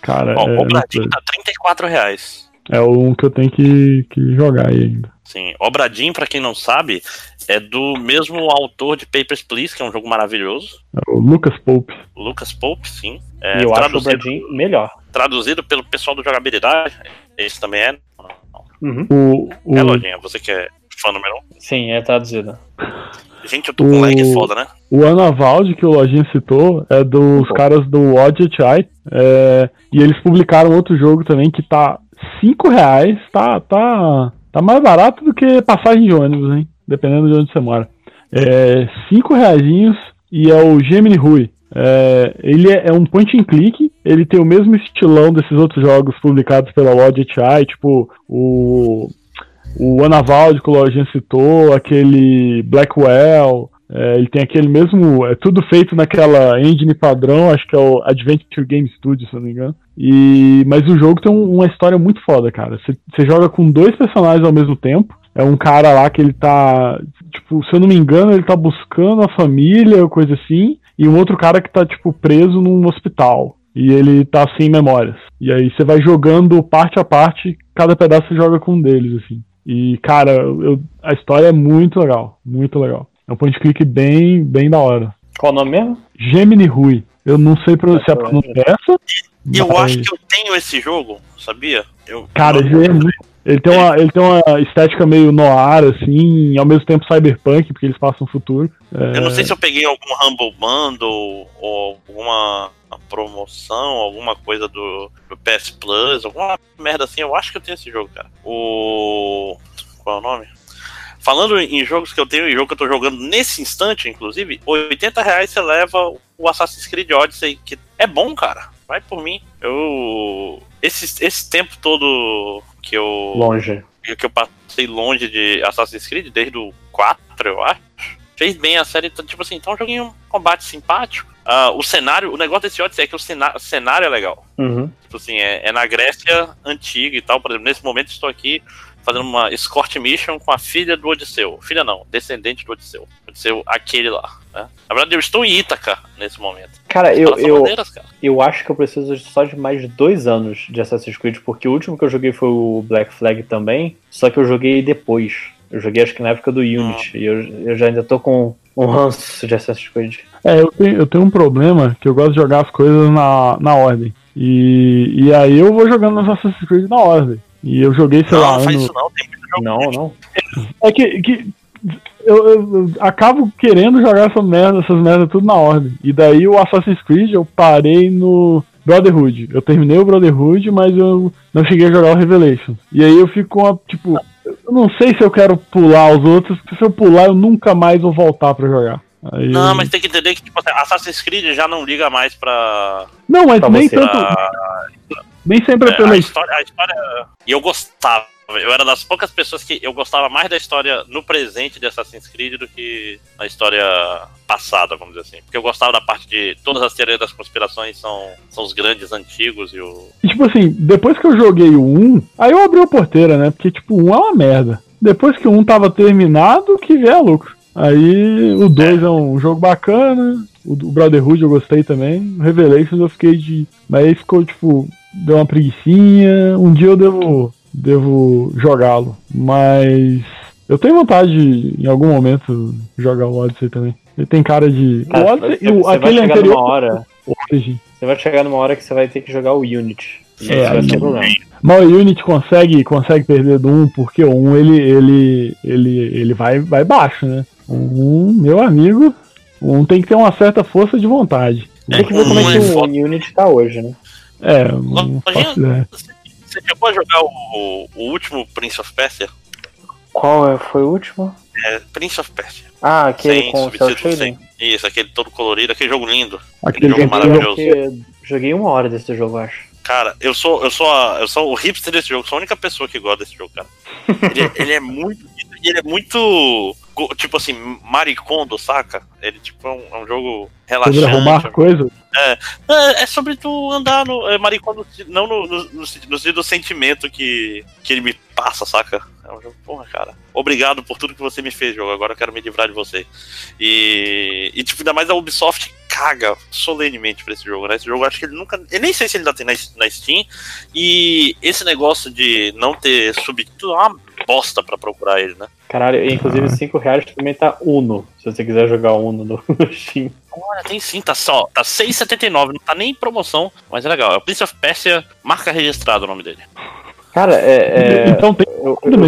Speaker 12: Cara,
Speaker 3: Ó,
Speaker 12: é,
Speaker 3: o Obradinho tá 34 reais.
Speaker 12: É um que eu tenho que, que jogar aí ainda.
Speaker 3: Sim, Obradinho, pra quem não sabe, é do mesmo autor de Papers, Please, que é um jogo maravilhoso.
Speaker 12: É o Lucas Pope.
Speaker 3: Lucas Pope, sim. É,
Speaker 8: e eu acho o
Speaker 3: traduzido,
Speaker 8: Bradinho melhor.
Speaker 3: traduzido pelo pessoal do Jogabilidade. Esse também é.
Speaker 8: Uhum.
Speaker 12: O, o,
Speaker 3: É, Lojinha, você que é fã número um.
Speaker 8: Sim, é traduzido.
Speaker 3: Gente, eu tô com
Speaker 12: O-
Speaker 3: lag foda, né?
Speaker 12: o Anavalde, que o Lojinha citou, é dos caras do Wadget Eye. É, e eles publicaram outro jogo também que tá 5 reais. Tá, tá, tá mais barato do que passagem de ônibus, hein? Dependendo de onde você mora. É 5 reaisinhos e é o Gemini Rui. É, ele é, é um point and click, ele tem o mesmo estilão desses outros jogos publicados pela Eye, tipo o o Anavalde que o Lojinha citou, aquele Blackwell, é, ele tem aquele mesmo. É tudo feito naquela engine padrão, acho que é o Adventure Game Studio, se não me engano. E, mas o jogo tem um- uma história muito foda, cara. Você joga com dois personagens ao mesmo tempo. É um cara lá que ele tá. Tipo, se eu não me engano, ele tá buscando a família, coisa assim. E um outro cara que tá, tipo, preso num hospital. E ele tá sem memórias. E aí você vai jogando parte a parte, cada pedaço você joga com um deles, assim. E, cara, eu- a história é muito legal. Muito legal. É um point click bem, bem da hora.
Speaker 8: Qual o nome mesmo?
Speaker 12: Gemini Rui. Eu não sei se a pronúncia é essa.
Speaker 3: E eu
Speaker 12: mas-
Speaker 3: acho que eu tenho esse jogo, sabia? Eu,
Speaker 12: Cara, ele, é muito- ele tem uma, ele tem uma estética meio noir, assim, e ao mesmo tempo cyberpunk, porque eles passam o futuro. É,
Speaker 3: Eu não sei se eu peguei algum Humble Bundle ou alguma promoção, alguma coisa do, do PS Plus, alguma merda assim. Eu acho que eu tenho esse jogo, cara. O. Qual é o nome? Falando em jogos que eu tenho e jogo que eu tô jogando nesse instante, inclusive, 80 reais você leva o Assassin's Creed Odyssey, que é bom, cara. Vai por mim. Eu. Esse, esse tempo todo que eu.
Speaker 8: Longe.
Speaker 3: Que eu passei longe de Assassin's Creed, desde o 4, eu acho. Fez bem a série, então, tipo assim, tá um joguinho um combate simpático. Ah, o cenário, o negócio desse Odyssey é que o cenário, o cenário é legal.
Speaker 8: Uhum.
Speaker 3: Tipo assim, é, é na Grécia antiga e tal. Por exemplo, nesse momento estou aqui fazendo uma escort mission com a filha do Odisseu. Filha não, descendente do Odisseu. Odisseu, aquele lá. Né? Na verdade, eu estou em Ítaca nesse momento.
Speaker 8: Cara, eu, eu,
Speaker 3: maneiras, cara.
Speaker 8: eu acho que eu preciso só de mais dois anos de Assassin's Creed, porque o último que eu joguei foi o Black Flag também, só que eu joguei depois. Eu joguei acho que na época do Unity, e eu, eu já ainda tô com um ranço de Assassin's Creed.
Speaker 12: É, eu tenho, eu tenho um problema que eu gosto de jogar as coisas na, na ordem. E, e aí eu vou jogando nas Assassin's Creed na ordem. E eu joguei, sei lá,
Speaker 3: Não, não faz
Speaker 12: ano-
Speaker 3: isso não, tem muito jogo.
Speaker 8: Não, não.
Speaker 12: É que, que eu, eu- eu acabo querendo jogar essa merda, essas merdas tudo na ordem. E daí o Assassin's Creed eu parei no Brotherhood. Eu terminei o Brotherhood, mas eu não cheguei a jogar o Revelation. E aí eu fico com a, tipo, eu não sei se eu quero pular os outros, porque se eu pular eu nunca mais vou voltar pra jogar. Aí
Speaker 3: Não,
Speaker 12: eu-
Speaker 3: mas tem que entender que tipo, Assassin's Creed já não liga mais pra.
Speaker 12: Não, mas
Speaker 8: pra
Speaker 12: nem
Speaker 8: você.
Speaker 12: tanto,
Speaker 3: pra-
Speaker 12: nem sempre é
Speaker 3: É,
Speaker 12: pela
Speaker 3: a, história, a história. E eu gostava. Eu era das poucas pessoas que eu gostava mais da história no presente de Assassin's Creed do que na história passada, vamos dizer assim. Porque eu gostava da parte de todas as teorias das conspirações são, são os grandes antigos e o.
Speaker 12: E, tipo assim, depois que eu joguei o 1, aí eu abri a porteira, né? Porque, tipo, o 1 é uma merda. Depois que o 1 tava terminado, que vier lucro. Aí o 2 é. um jogo bacana. O, o Brotherhood eu gostei também. O Revelations eu fiquei de. Mas aí ficou, tipo, deu uma preguicinha. Um dia eu devo. Devo jogá-lo. Mas. Eu tenho vontade de, em algum momento, jogar o Odyssey também. Ele tem cara de.
Speaker 8: Cara,
Speaker 12: o Odyssey
Speaker 8: você-
Speaker 12: e o,
Speaker 8: você vai
Speaker 12: aquele
Speaker 8: chegar
Speaker 12: anterior.
Speaker 8: numa hora-. Você vai chegar numa hora que você vai ter que jogar o Unity.
Speaker 12: É,
Speaker 8: vai ser problema.
Speaker 12: Mas o Unity consegue, consegue perder do 1, porque o 1 ele, ele, ele, ele vai, vai baixo, né? O 1, meu amigo, o 1 tem que ter uma certa força de vontade.
Speaker 8: Tem que ver como é que
Speaker 3: é
Speaker 8: o. Unity tá hoje, né?
Speaker 12: É, não.
Speaker 3: Você chegou a jogar o, o último Prince of Persia?
Speaker 8: Qual é- foi o último?
Speaker 3: É, Prince of Persia.
Speaker 8: Ah, aquele
Speaker 3: Sem
Speaker 8: com o
Speaker 3: sem.
Speaker 8: Shading?
Speaker 3: Isso, aquele todo colorido, aquele jogo lindo.
Speaker 12: Aquele
Speaker 3: jogo
Speaker 12: jogo
Speaker 3: maravilhoso.
Speaker 8: Joguei, joguei uma hora desse jogo, eu acho.
Speaker 3: Cara, eu sou, eu sou, a- eu sou o hipster desse jogo, sou a única pessoa que gosta desse jogo, cara. Ele, é- ele é muito. Ele é muito. Tipo assim, maricondo, saca? Ele tipo, é um, é um jogo
Speaker 12: Sobre
Speaker 3: relaxante.
Speaker 12: arrumar coisa.
Speaker 3: É, é sobre tu andar no. É maricondo, não no, no, no, no sentido do sentimento que, que ele me passa, saca? É um jogo, porra, cara. Obrigado por tudo que você me fez, jogo. Agora eu quero me livrar de você. E, e tipo, ainda mais a Ubisoft caga solenemente pra esse jogo, né? Esse jogo eu acho que ele nunca. Eu nem sei se ele ainda tem na, na Steam. E esse negócio de não ter subtítulo é uma bosta pra procurar ele, né?
Speaker 8: Caralho, e inclusive 5 reais também tá Uno, se você quiser jogar Uno no, no Steam.
Speaker 3: Olha, tem sim, tá só. Tá 6,79, não tá nem em promoção, mas é legal. É o Prince of Persia, marca registrada o nome dele.
Speaker 8: Cara, é. é-
Speaker 12: Então tem
Speaker 8: eu, eu.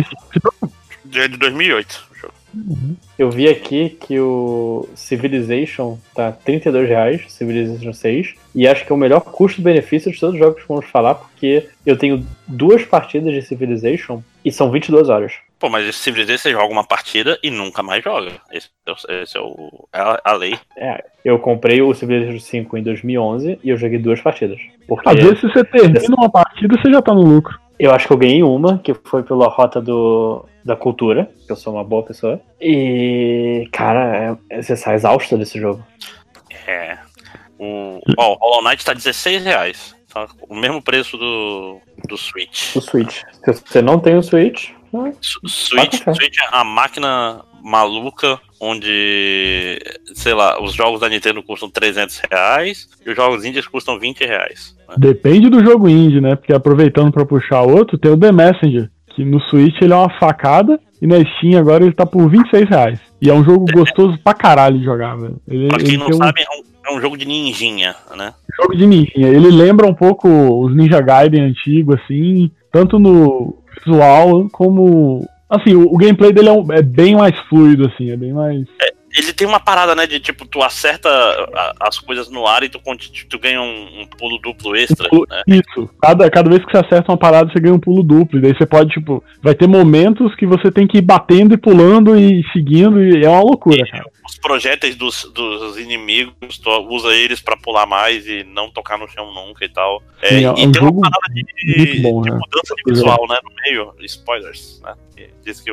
Speaker 3: É de 2008. Jogo.
Speaker 8: eu vi aqui que o Civilization tá 32 reais, Civilization 6, e acho que é o melhor custo-benefício de todos os jogos que vamos falar, porque eu tenho duas partidas de Civilization e são 22 horas.
Speaker 3: Pô, mas esse Civilization você joga uma partida e nunca mais joga. Esse, é esse é, o, é a, a lei.
Speaker 8: É, eu comprei o Civilization 5 em 2011 e eu joguei duas partidas. Porque
Speaker 12: Às vezes, se você termina uma partida, você já tá no lucro.
Speaker 8: eu acho que eu ganhei uma, que foi pela rota do, da cultura, que eu sou uma boa pessoa. E, cara, é- você sai exausto desse jogo.
Speaker 3: É. O, ó, o Hollow Knight tá 16 reais. Tá o mesmo preço do, do Switch.
Speaker 8: O Switch. Se você não tem o Switch, né,
Speaker 3: Switch. Switch é a máquina maluca onde, sei lá, os jogos da Nintendo custam 300 reais e os jogos indies custam 20 reais. né?
Speaker 12: Depende do jogo indie, né? Porque aproveitando pra puxar outro, tem o The Messenger, que no Switch ele é uma facada e na Steam agora ele tá por 26 reais. E é um jogo gostoso pra caralho de jogar, velho. Ele,
Speaker 3: Pra quem não
Speaker 12: um
Speaker 3: sabe, é um, é um jogo de ninjinha, né?
Speaker 12: jogo de ninja. Ele lembra um pouco os Ninja Gaiden antigos, assim, tanto no visual como. Assim, o, o gameplay dele é, um- é bem mais fluido, assim, é bem mais.
Speaker 3: Ele tem uma parada, né, de tipo, tu acerta a- as coisas no ar e tu, tu ganha um, um pulo duplo extra, né?
Speaker 12: Isso. Cada, cada vez que você acerta uma parada, você ganha um pulo duplo. E daí você pode, tipo, vai ter momentos que você tem que ir batendo e pulando e seguindo, e é uma loucura, cara.
Speaker 3: Projéteis dos, dos inimigos, tu usa eles pra pular mais e não tocar no chão nunca e tal. É,
Speaker 12: Sim, é
Speaker 3: e
Speaker 12: um
Speaker 3: tem uma parada de,
Speaker 12: bom,
Speaker 3: de
Speaker 12: né?
Speaker 3: mudança de
Speaker 12: é.
Speaker 3: visual, né? No meio, spoilers, né?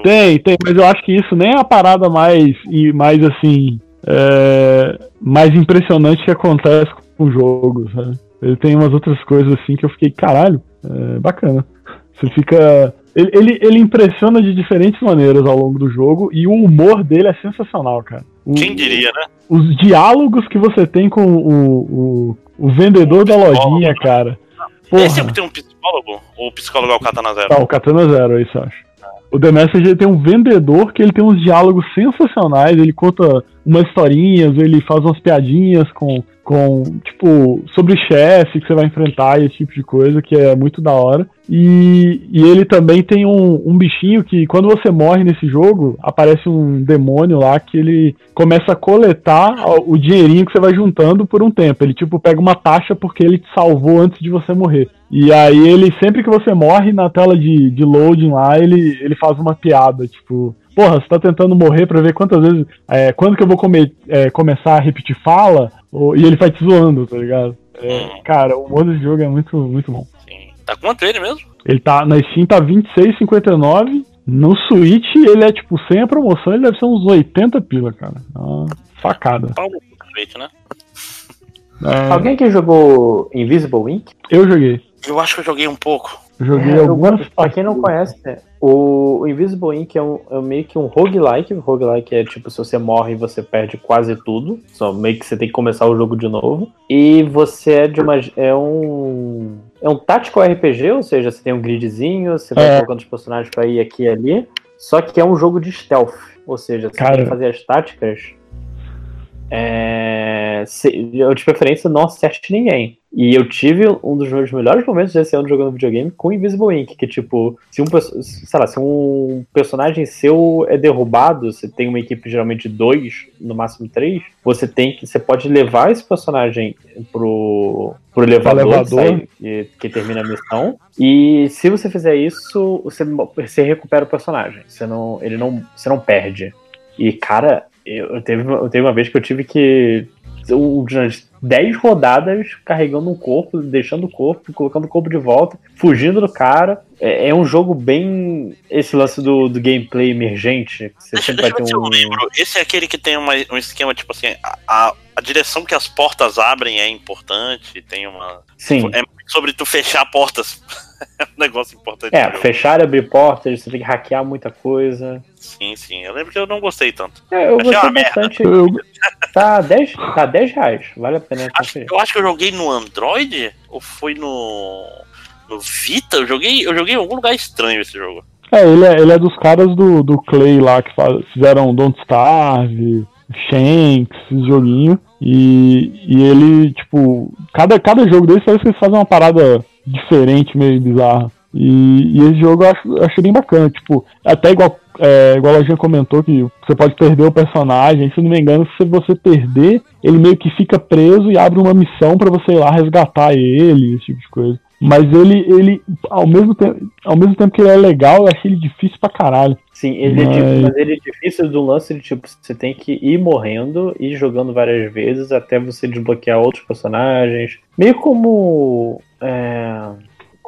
Speaker 12: Tem, tem, mas eu acho que isso nem é a parada mais, e mais assim, é, mais impressionante que acontece com o jogo, sabe? Ele tem umas outras coisas assim que eu fiquei, caralho, é bacana. Você fica. Ele, ele, ele impressiona de diferentes maneiras ao longo do jogo e o humor dele é sensacional, cara. O-
Speaker 3: Quem diria, né?
Speaker 12: Os diálogos que você tem com o, o, o vendedor da lojinha, cara. Porra.
Speaker 3: Esse é o que tem um psicólogo? Ou o psicólogo é o Katana Zero?
Speaker 12: Tá, o Katana Zero, é isso, eu acho. O The Message ele tem um vendedor que ele tem uns diálogos sensacionais, ele conta umas historinhas, ele faz umas piadinhas com, com tipo, sobre chefe que você vai enfrentar e esse tipo de coisa, que é muito da hora. E, e ele também tem um, um bichinho que, quando você morre nesse jogo, aparece um demônio lá que ele começa a coletar o dinheirinho que você vai juntando por um tempo. Ele, tipo, pega uma taxa porque ele te salvou antes de você morrer. E aí ele, sempre que você morre na tela de, de loading lá, ele, ele faz uma piada, tipo, porra, você tá tentando morrer pra ver quantas vezes. É, quando que eu vou come- é, começar a repetir fala? Ou- e ele vai te zoando, tá ligado? É, cara, o humor desse jogo é muito, muito bom.
Speaker 3: Tá quanto ele mesmo?
Speaker 12: Ele tá na Steam tá 26,59. No Switch ele é tipo, sem a promoção, ele deve ser uns 80 pila, cara. É uma facada.
Speaker 3: Switch, né?
Speaker 12: É,
Speaker 8: Alguém que jogou Invisible Ink?
Speaker 12: Eu joguei.
Speaker 3: Eu acho que eu joguei um pouco.
Speaker 12: Joguei
Speaker 8: É,
Speaker 12: algumas
Speaker 8: pra quem não conhece, né, o, Invisible Ink é, um, é meio que um roguelike. Roguelike é tipo, se você morre, você perde quase tudo. Só meio que você tem que começar o jogo de novo. E você é de uma. É um. É um tático RPG, ou seja, você tem um gridzinho, você vai
Speaker 12: É.
Speaker 8: colocando os personagens pra ir aqui e ali. Só que é um jogo de stealth. Ou seja, você
Speaker 12: Cara.
Speaker 8: tem que fazer as táticas. É, se- eu de preferência não acerte ninguém. E eu tive um dos meus melhores momentos desse ano jogando videogame com Invisible Ink, que tipo, se um, sei lá, se um personagem seu é derrubado, você tem uma equipe geralmente de dois, no máximo três, você tem que, você pode levar esse personagem pro, pro elevador,
Speaker 12: elevador.
Speaker 8: que sai- que, que termina a missão. E se você fizer isso, você, você recupera o personagem. Você não, ele não, você não perde. E cara, eu, eu teve, eu teve uma vez que eu tive que umas 10 rodadas carregando um corpo, deixando o corpo, colocando o corpo de volta, fugindo do cara. É, é um jogo bem. Esse lance do, do gameplay emergente. Você
Speaker 3: Deixa,
Speaker 8: sempre
Speaker 3: deixa
Speaker 8: vai ter um.
Speaker 3: lembro. Esse é aquele que tem uma- um esquema, tipo assim, a, a- a direção que as portas abrem é importante, tem uma.
Speaker 8: Sim.
Speaker 3: É sobre tu fechar portas. negócio importante.
Speaker 8: É, fechar e abrir portas, você tem que hackear muita coisa.
Speaker 3: Sim, sim. Eu lembro que eu não gostei tanto.
Speaker 8: É, eu
Speaker 3: Achei
Speaker 8: gostei bastante.
Speaker 12: Eu,
Speaker 8: Tá 10, tá 10 reais. Vale a pena
Speaker 3: Acho- eu acho que eu joguei no Android ou foi no. No Vita? Eu joguei, eu joguei em algum lugar estranho esse jogo.
Speaker 12: é, ele é, ele é dos caras do, do Clay lá que faz- fizeram Don't Starve, Shanks, esse joguinho. E, e ele, tipo, cada, cada jogo desse parece que eles fazem uma parada diferente, meio bizarra. E, e esse jogo eu acho, achei bem bacana, tipo, até igual, é, igual a Lojinha comentou que você pode perder o personagem, se não me engano, se você perder, ele meio que fica preso e abre uma missão pra você ir lá resgatar ele, esse tipo de coisa. Mas ele, ele ao, mesmo tempo, ao mesmo tempo que ele é legal, eu achei ele difícil pra caralho.
Speaker 8: Sim, ele é
Speaker 12: Mas-
Speaker 8: tipo, mas ele é difícil do lance de tipo, você tem que ir morrendo e jogando várias vezes até você desbloquear outros personagens. Meio como é,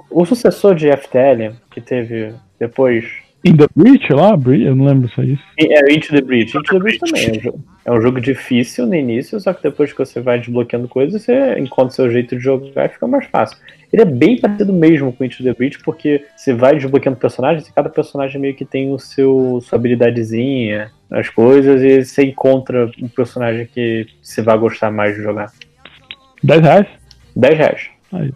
Speaker 8: o sucessor de FTL, que teve depois.
Speaker 12: In the Breach lá, eu não lembro se é isso.
Speaker 8: É, Into the Breach. Into the Breach também é um, jogo, é um jogo difícil no início, só que depois que você vai desbloqueando coisas, você encontra seu jeito de jogar e fica mais fácil. Ele é bem parecido mesmo com Into the Breach, porque você vai desbloqueando personagens e cada personagem meio que tem o seu sua habilidadezinha, as coisas, e você encontra um personagem que você vai gostar mais de jogar.
Speaker 12: 10 reais?
Speaker 8: 10 reais.
Speaker 12: Aí.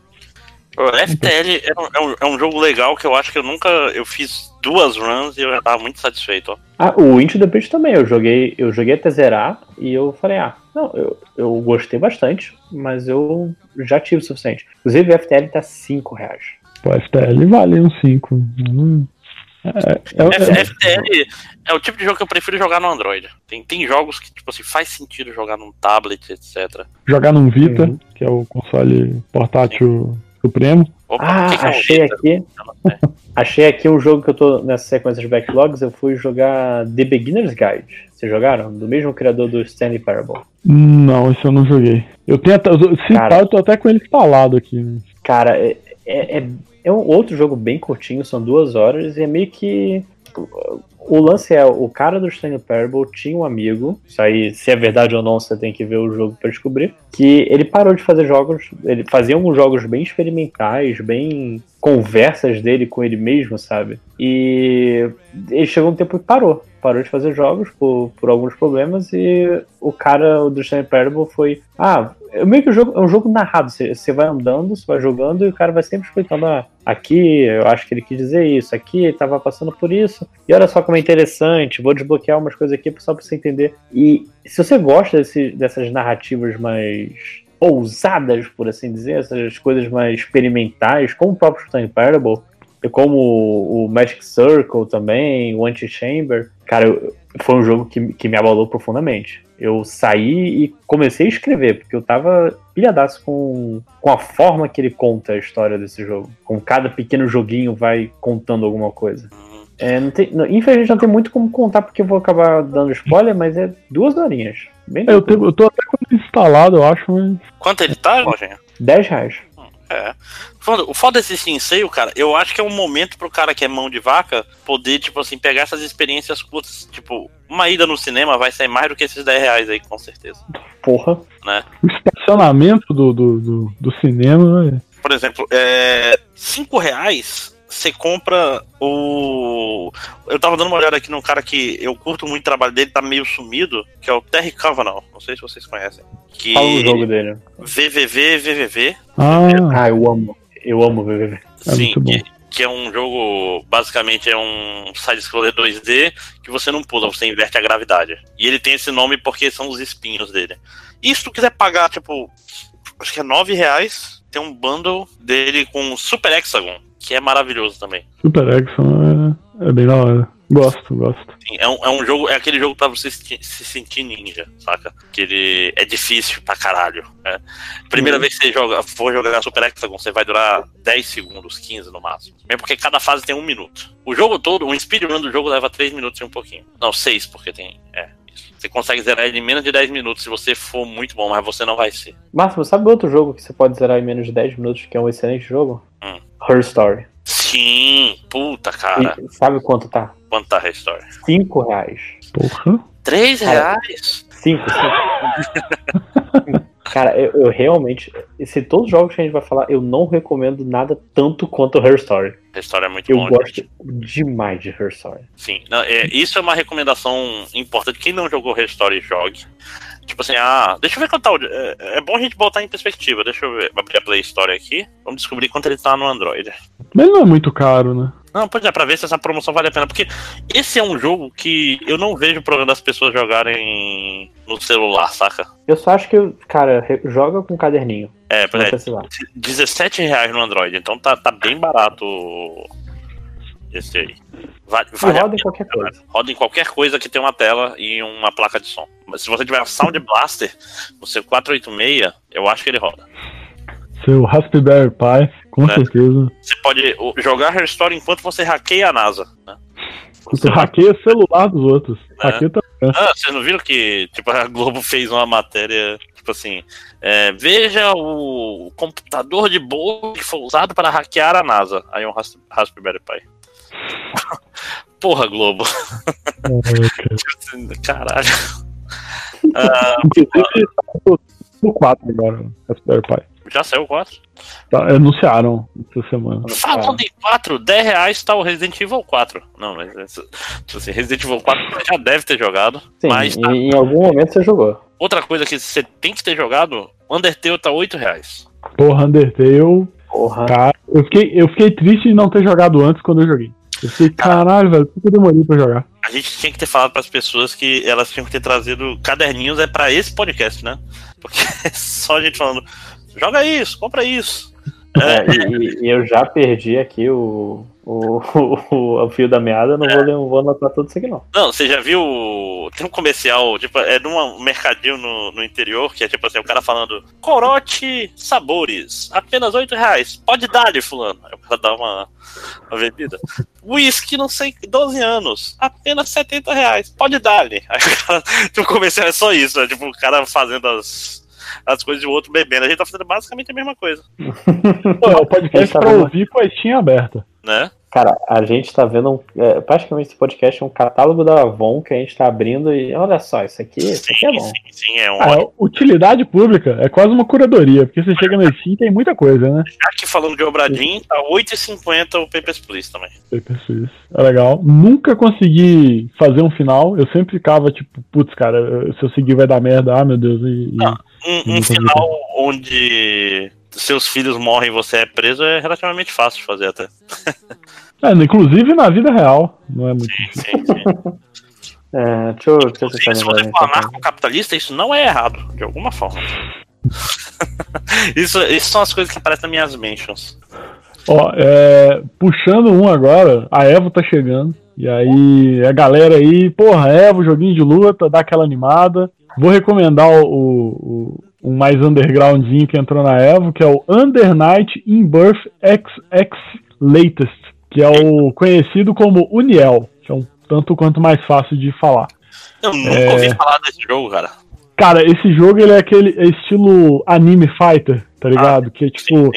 Speaker 3: O FTL é um, é um- é um jogo legal que eu acho que eu nunca. Eu fiz duas runs e eu já tava muito satisfeito, ó.
Speaker 8: Ah, o Into the Breach também, eu joguei, eu joguei até zerar e eu falei, ah, não, eu, eu gostei bastante, mas eu já tive o suficiente. Inclusive o FTL tá 5 reais.
Speaker 12: Pô, FTL vale uns 5. Hum. É, é- é-
Speaker 3: FTL é o tipo de jogo que eu prefiro jogar no Android. Tem, tem jogos que, tipo assim, faz sentido jogar num tablet, etc.
Speaker 12: jogar num Vita,
Speaker 8: Uhum.
Speaker 12: que é o console portátil Supremo.
Speaker 3: Opa,
Speaker 8: Ah,
Speaker 3: que que é
Speaker 8: achei aqui. Achei aqui um jogo que eu tô nessa sequência de backlogs. Eu fui jogar The Beginner's Guide. Vocês jogaram? Do mesmo criador do Stanley Parable.
Speaker 12: Não, esse eu não joguei. Eu tenho até. Se
Speaker 8: Cara.
Speaker 12: eu tô até com ele instalado aqui. né?
Speaker 8: Cara, é, é, é- é um outro jogo bem curtinho, são duas horas, e é meio que. O lance é, o cara do Stanley Parable tinha um amigo, isso aí, se é verdade ou não, você tem que ver o jogo pra descobrir, que ele parou de fazer jogos, ele fazia alguns jogos bem experimentais, bem conversas dele com ele mesmo, sabe? E ele chegou um tempo e parou. Parou de fazer jogos por, por alguns problemas e o cara do Stanley Parable foi. Ah, meio que o jogo, é um jogo narrado. Você, você vai andando, você vai jogando e o cara vai sempre explicando: ah, aqui eu acho que ele quis dizer isso, aqui ele tava passando por isso. E olha só como interessante, vou desbloquear umas coisas aqui só pra você entender. E se você gosta desse, dessas narrativas mais ousadas, por assim dizer, essas coisas mais experimentais, como o próprio Stanley Parable, como o, Magic Circle também, o Antichamber, cara, foi um jogo que, que me abalou profundamente. Eu saí e comecei a escrever, porque eu tava pilhadaço com, com a forma que ele conta a história desse jogo. Com cada pequeno joguinho vai contando alguma coisa. É, não tem, não- infelizmente não tem muito como contar, porque eu vou acabar dando spoiler, mas é duas horinhas. Bem
Speaker 12: É, eu, tenho, eu tô até com ele instalado, eu acho, mas.
Speaker 3: Quanto ele tá, Lojinha?
Speaker 8: 10 reais.
Speaker 3: É. Foda- O foda desse Sensei, cara, eu acho que é um momento pro cara que é mão de vaca poder, tipo assim, pegar essas experiências curtas. Tipo, uma ida no cinema vai sair mais do que esses 10 reais aí, com certeza.
Speaker 8: Porra.
Speaker 3: Né?
Speaker 12: O estacionamento do, do, do, do cinema. é-
Speaker 3: Por exemplo, é. 5 reais. Você compra o. Eu tava dando uma olhada aqui num cara que eu curto muito o trabalho dele, tá meio sumido, que é o Terry Kavanagh. Não sei se vocês conhecem. Que...
Speaker 8: Fala o jogo dele.
Speaker 3: VVV, VVV.
Speaker 12: Ah,
Speaker 8: Ah, eu amo. Eu amo VVV.
Speaker 12: É
Speaker 3: Sim,
Speaker 12: muito bom.
Speaker 3: que, que é um jogo, basicamente é um side-scroller 2D que você não pula, você inverte a gravidade. E ele tem esse nome porque são os espinhos dele. E se tu quiser pagar, tipo, acho que é 9 reais, tem um bundle dele com Super Hexagon, que é maravilhoso também.
Speaker 12: Super Exxon é, é bem da hora. Gosto, gosto.
Speaker 3: Sim, é, um, é um jogo, é aquele jogo pra você se, se sentir ninja, saca? Que ele é difícil pra caralho. né? Primeira
Speaker 8: Uhum.
Speaker 3: vez que você joga, for jogar Super Hexagon, você vai durar 10 segundos, 15 no máximo. Mesmo porque cada fase tem um minuto. O jogo todo, um speedrun do jogo leva 3 minutos e um pouquinho. Não, 6, porque tem. É. Você consegue zerar ele em menos de 10 minutos se você for muito bom, mas você não vai ser.
Speaker 8: Márcio, sabe outro jogo que você pode zerar em menos de 10 minutos, que é um excelente jogo?
Speaker 3: Hum.
Speaker 8: Her Story.
Speaker 3: Sim, puta, cara.
Speaker 8: E sabe quanto tá?
Speaker 3: Quanto tá a Restore?
Speaker 8: 5 reais.
Speaker 12: Porra.
Speaker 3: 3
Speaker 8: Cara,
Speaker 3: reais?
Speaker 8: 5, 5. Cara, eu, eu realmente. Se todos os jogos que a gente vai falar, eu não recomendo nada tanto quanto Her Story.
Speaker 3: Restore é muito
Speaker 8: Eu
Speaker 3: bom.
Speaker 8: gosto
Speaker 3: gente.
Speaker 8: demais de Her Story.
Speaker 3: Sim, não, é, isso é uma recomendação importante. Quem não jogou Restore, jogue. Tipo assim, ah, deixa eu ver quanto tá o. É, é bom a gente botar em perspectiva. Deixa eu ver, abrir a Play Store aqui. Vamos descobrir quanto ele tá no Android.
Speaker 12: Mas não é muito caro, né?
Speaker 3: Não, pois é, pra ver se essa promoção vale a pena. Porque esse é um jogo que eu não vejo o problema das pessoas jogarem no celular, saca?
Speaker 8: Eu só acho que, cara, joga com caderninho.
Speaker 3: É,
Speaker 8: precisa.
Speaker 3: 17 reais no Android, então tá, tá bem barato esse aí. Vale, vale
Speaker 8: roda em qualquer coisa.
Speaker 3: Roda em qualquer coisa que tenha uma tela e uma placa de som. Mas se você tiver um Sound Blaster, seu 486, eu acho que ele roda.
Speaker 12: Seu Raspberry Pi, com
Speaker 3: É.
Speaker 12: certeza.
Speaker 3: Você pode jogar Restore enquanto você hackeia a NASA. Né?
Speaker 12: Você hackeia o celular dos outros.
Speaker 3: É.
Speaker 12: Hackeia também.
Speaker 3: Ah, vocês não viram que tipo, a Globo fez uma matéria, tipo assim, é, veja o computador de bolo que foi usado para hackear a NASA. Aí é um Ras- Raspberry Pi. Porra, Globo. Caralho. Ah,
Speaker 12: Inclusive, tá no- no 4 agora, Raspberry Pi.
Speaker 3: Já saiu o 4?
Speaker 12: Tá, anunciaram essa semana.
Speaker 3: Falando em 4, 10 reais tá o Resident Evil 4. Não, mas assim, Resident Evil 4 você já deve ter jogado.
Speaker 8: Sim,
Speaker 3: mas tá-
Speaker 8: em, algum momento você jogou.
Speaker 3: outra coisa que você tem que ter jogado, Undertale tá 8 reais.
Speaker 12: Porra, Undertale.
Speaker 8: Porra.
Speaker 12: Cara, eu fiquei, eu fiquei triste de não ter jogado antes quando eu joguei. Eu fiquei, caralho, velho, por que eu demorei pra jogar?
Speaker 3: A gente tinha que ter falado para as pessoas que elas tinham que ter trazido caderninhos é para esse podcast, né? Porque é só a gente falando, joga isso, compra isso.
Speaker 8: É, e, e eu já perdi aqui o, o, o, o fio da meada, não, vou, não vou anotar tudo isso aqui não.
Speaker 3: Não, você já viu. Tem um comercial, tipo, é num mercadinho no, no interior, que é tipo assim, o cara falando: Corote sabores, apenas 8 reais. Pode dar-lhe, fulano. Aí o cara dá uma, uma bebida. Whisky, não sei, 12 anos, apenas 70 reais. Pode dar-lhe. Aí o cara, tipo, comercial é só isso, né? Tipo, o cara fazendo as. As coisas e o outro bebendo. A gente tá fazendo basicamente a mesma coisa,
Speaker 12: Pô, é o podcast pra ouvir com a Steam aberta.
Speaker 3: né?
Speaker 8: Cara, a gente tá vendo um, é, praticamente esse podcast é um catálogo da Avon que a gente tá abrindo e olha só, isso aqui, isso aqui é bom.
Speaker 3: Sim, sim, é um
Speaker 12: Ah,
Speaker 3: ótimo.
Speaker 12: utilidade pública é quase uma curadoria, porque você chega na Steam e tem muita coisa, né?
Speaker 3: Aqui falando de Obradinho, tá 8,50 o Papers, Please também.
Speaker 12: Paper Suisse. É legal. Nunca consegui fazer um final. Eu sempre ficava tipo, putz, cara, se eu seguir vai dar merda. Ah, meu Deus. E, e-
Speaker 3: Um, um final onde seus filhos morrem e você é preso é relativamente fácil de fazer até.
Speaker 12: É, inclusive na vida real. Não é muito difícil.
Speaker 3: Sim, sim.
Speaker 8: É, deixa eu, deixa eu
Speaker 3: Se você for anarcocapitalista, isso não é errado, de alguma forma. isso, isso são as coisas que aparecem nas minhas mentions.
Speaker 12: Ó, é, puxando um agora, a Evo tá chegando. E aí, a galera aí, porra, Evo, joguinho de luta, dá aquela animada. Vou recomendar o, o, o- um mais undergroundzinho que entrou na Evo, que é o Under Night in Birth XX Latest, que é o conhecido como Uniel, que é um tanto quanto mais fácil de falar.
Speaker 3: Eu nunca
Speaker 12: É.
Speaker 3: ouvi falar desse jogo, cara.
Speaker 12: Cara, esse jogo ele é aquele é estilo anime fighter, tá ligado? que é tipo.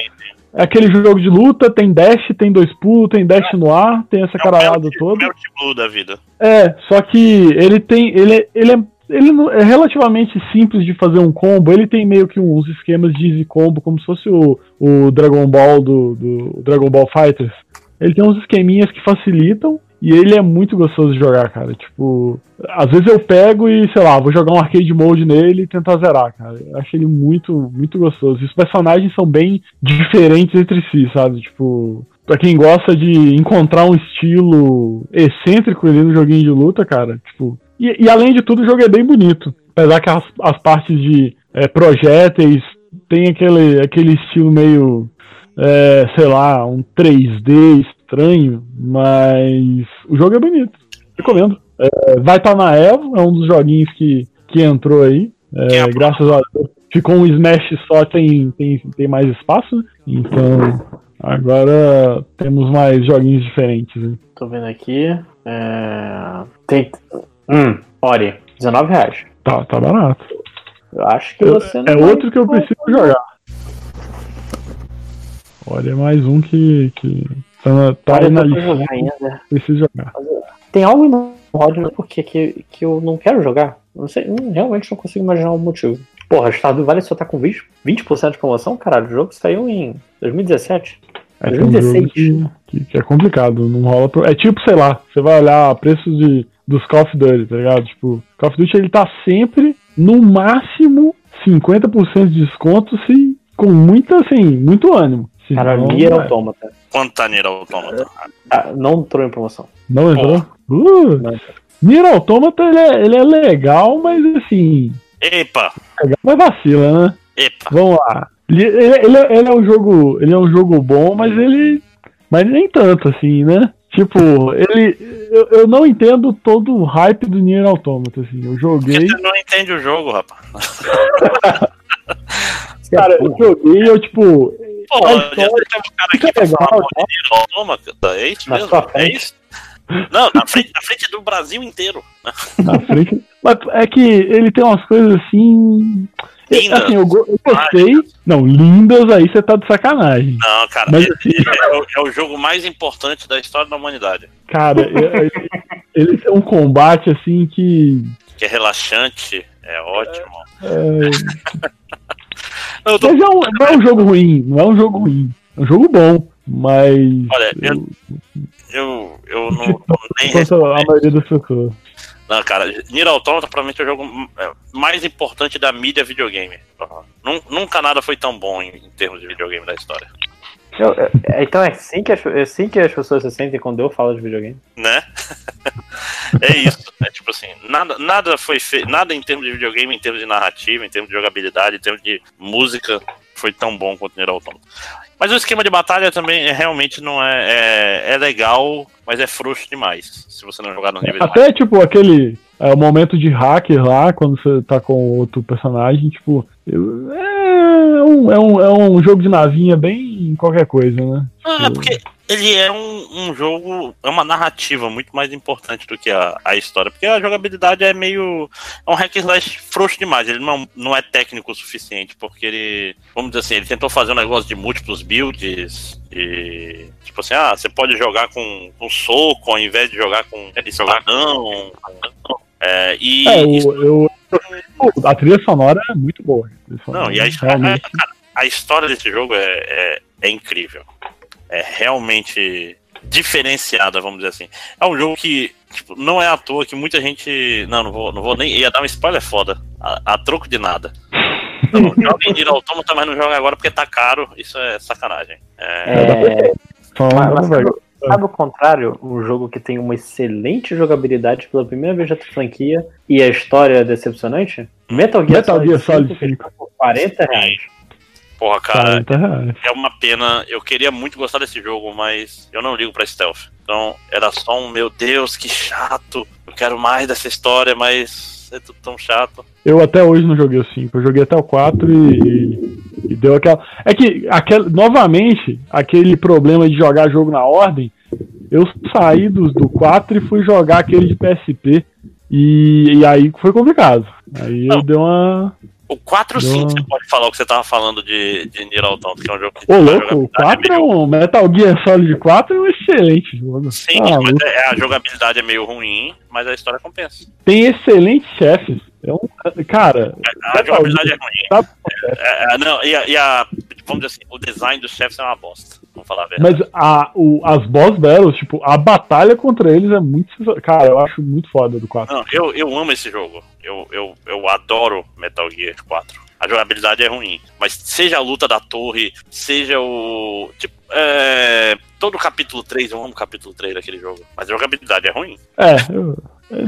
Speaker 12: É aquele jogo de luta, tem dash, tem dois pulos, tem dash no ar, tem essa caralhada toda.
Speaker 3: Melt Blue da vida.
Speaker 12: É, só que ele tem. Ele, é- ele, é, ele é relativamente simples de fazer um combo. Ele tem meio que uns esquemas de easy combo, como se fosse o, o Dragon Ball do, do Dragon Ball Fighters. Ele tem uns esqueminhas que facilitam. E ele é muito gostoso de jogar, cara. Tipo, às vezes eu pego e, sei lá, vou jogar um arcade mode nele e tentar zerar, cara. Eu acho ele muito, muito gostoso. E os personagens são bem diferentes entre si, sabe? Tipo, pra quem gosta de encontrar um estilo excêntrico ali no joguinho de luta, cara, tipo. E, e além de tudo, o jogo é bem bonito. Apesar que as, as partes de é, projéteis tem aquele, aquele estilo meio. É, sei lá, um 3D estranho, mas o jogo é bonito. Recomendo. É, vai estar na Evo, é um dos joguinhos que, que entrou aí. É, graças a Deus. Ficou um Smash só, tem, tem, tem mais espaço. né? Então, agora temos mais joguinhos diferentes. Hein?
Speaker 8: Tô vendo aqui. É... Tem. Hum, Ori, 19 reais.
Speaker 12: Tá, tá barato.
Speaker 8: Eu acho que você não
Speaker 12: é outro que eu preciso jogar. Olha, é mais um que, que tá, na- tá na lista.
Speaker 8: jogar ainda.
Speaker 12: Preciso jogar.
Speaker 8: Tem algo no Rodney porque que, que eu não quero jogar. Não sei, realmente não consigo imaginar o motivo. Porra, Stardew Valley só tá com 20%, 20 de promoção, caralho. O jogo saiu em 2017.
Speaker 12: É, tem um
Speaker 8: 2016.
Speaker 12: jogo que, que- que é complicado, não rola. Pro... É tipo, sei lá, você vai olhar preços de, dos Call of Duty, tá ligado? Tipo, Call of Duty ele tá sempre no máximo 50% de desconto se com muito assim, muito ânimo.
Speaker 8: Cara, Nier
Speaker 12: não é.
Speaker 8: Automata.
Speaker 3: Quanto tá Nier Automata?
Speaker 8: Ah, não entrou em promoção.
Speaker 12: Não entrou? Uh, Nier Automata ele é, ele é legal, mas assim,
Speaker 3: Epa!
Speaker 12: legal, mas vacila, né?
Speaker 3: Epa!
Speaker 12: Vamos lá. Ele, ele- ele é- ele é um jogo, ele é um jogo bom, mas ele, mas nem tanto assim, né? Tipo, ele, eu, eu não entendo todo o hype do Nier Automata, assim. Eu joguei,
Speaker 3: Você não entende o jogo, rapaz.
Speaker 12: cara, eu joguei, eu tipo,
Speaker 3: Tem um cara aqui pra
Speaker 12: legal,
Speaker 3: falar mal de Nier Automata. É isso
Speaker 8: Na
Speaker 3: mesmo? É isso? Não, na frente, na frente do Brasil inteiro.
Speaker 12: na frente, mas é que ele tem umas coisas assim,
Speaker 3: Lindas.
Speaker 12: assim, eu, go- eu gostei, não, lindas aí você tá de sacanagem.
Speaker 3: Não, cara,
Speaker 12: Mas
Speaker 3: ele-
Speaker 12: assim-
Speaker 3: ele é, o, é o jogo mais importante da história da humanidade.
Speaker 12: Cara, ele, ele tem um combate assim que
Speaker 3: Que é relaxante, é ótimo.
Speaker 12: é,
Speaker 3: Eu tô-
Speaker 12: Mas é um- não é um jogo ruim, não é um jogo ruim. É um jogo bom, mas.
Speaker 3: Olha, eu, eu, eu não, eu nem
Speaker 12: a maioria das pessoas.
Speaker 3: Não, cara, Nier Automata provavelmente é o jogo mais importante da mídia videogame. Nun- Nunca nada foi tão bom em, em termos de videogame da história.
Speaker 8: Eu- é- então é assim, que as, é assim que as pessoas se sentem quando eu falo de videogame.
Speaker 3: Né? é isso. É tipo assim, nada, nada foi feito, nada em termos de videogame, em termos de narrativa, em termos de jogabilidade, em termos de música, foi tão bom quanto Nier Automata. Mas o esquema de batalha também é, realmente não é, é. É legal, mas é frouxo demais. Se você não jogar no nível mais.
Speaker 12: Até, tipo, aquele é, o momento de hacker lá, quando você tá com outro personagem, tipo. É, um, é, um, é um jogo de navinha bem qualquer coisa, né?
Speaker 3: Ah, é porque ele é um, um jogo, é uma narrativa muito mais importante do que a, a história, porque a jogabilidade é meio. É um hack and slash frouxo demais, ele não, não é técnico o suficiente, porque ele, vamos dizer assim, ele tentou fazer um negócio de múltiplos builds, e. Tipo assim, ah, você pode jogar com, com soco ao invés de jogar com. É, e.
Speaker 12: É,
Speaker 3: isso-
Speaker 12: o, eu, a trilha sonora é muito boa. A
Speaker 3: Não, e a,
Speaker 12: é
Speaker 3: história-
Speaker 12: realmente-
Speaker 3: cara, a história desse jogo é, é, é incrível. É realmente diferenciada, vamos dizer assim. É um jogo que, tipo, não é à toa que muita gente. Não, não vou, não vou nem. Ia dar um spoiler foda. A, a troco de nada. Não, joga em Nier Automata, mas não joga agora porque tá caro. Isso é sacanagem. É,
Speaker 8: É,
Speaker 12: Só-
Speaker 8: mas, mas sabe, o contrário? Um jogo que tem uma excelente jogabilidade pela primeira vez da franquia e a história é decepcionante? Metal Gear,
Speaker 12: Metal Gear Solid
Speaker 8: que está por 40 reais.
Speaker 3: Porra, cara,
Speaker 12: 40 reais.
Speaker 3: é uma pena. Eu queria muito gostar desse jogo, mas eu não ligo pra stealth. Então era só um meu Deus, que chato. Eu quero mais dessa história, mas é tudo tão chato.
Speaker 12: Eu até hoje não joguei o 5, eu joguei até o 4 e, e deu aquela. É que, aquela, novamente, aquele problema de jogar jogo na ordem, eu saí do, do 4 e fui jogar aquele de PSP. E, e aí foi complicado. Aí eu
Speaker 3: Não.
Speaker 12: dei uma.
Speaker 3: O 4 sim, você pode falar o que você tava falando de, de Nier Automata, que é um jogo que
Speaker 12: Ô,
Speaker 3: a
Speaker 12: louco, o
Speaker 3: jogabilidade
Speaker 12: 4 é um. Metal Gear Solid 4 é um excelente jogo.
Speaker 3: Sim,
Speaker 12: Ah,
Speaker 3: mas é- a jogabilidade é meio ruim, mas a história compensa.
Speaker 12: Tem excelentes chefes. É um, cara,
Speaker 3: A jogabilidade é ruim.
Speaker 12: Tá-
Speaker 3: É, é, não, e a, e a- Vamos dizer assim, o design dos chefes é uma bosta. Vamos falar a verdade.
Speaker 12: Mas a, o, as boss battles, tipo, a batalha contra eles é muito. Cara, eu acho muito foda do 4.
Speaker 3: Não, eu, eu amo esse jogo. Eu, eu, eu adoro Metal Gear 4. A jogabilidade é ruim. Mas seja a luta da torre, seja o. Tipo, é, todo o capítulo 3, eu amo o capítulo 3 daquele jogo. Mas a jogabilidade é ruim.
Speaker 12: É, eu-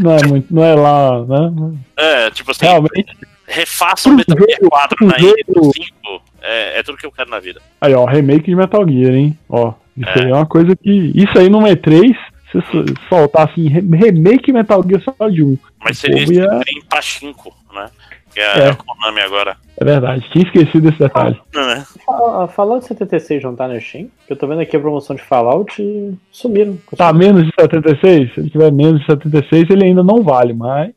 Speaker 12: não é muito. Não é lá, né?
Speaker 3: É, tipo assim,
Speaker 12: Realmente.
Speaker 3: refaça o Metal Gear 4
Speaker 12: pro
Speaker 3: na
Speaker 12: jogo-
Speaker 3: 5. É, é tudo que eu quero na vida.
Speaker 12: Aí, ó, remake de Metal Gear, hein? Ó, isso
Speaker 3: É.
Speaker 12: aí é uma coisa que. Isso aí no E3, se você soltar assim, re- remake Metal Gear só de um.
Speaker 3: Mas
Speaker 12: O
Speaker 3: seria
Speaker 12: ia-
Speaker 3: em Pachinko, né? Que é,
Speaker 12: É.
Speaker 3: a Konami agora.
Speaker 12: É verdade, tinha esquecido esse detalhe.
Speaker 3: Né?
Speaker 8: Fa- Fallout 76 não tá na Steam? Eu tô vendo aqui a promoção de Fallout e sumiram.
Speaker 12: Tá menos de 76? Se ele tiver menos de 76, ele ainda não vale, mas.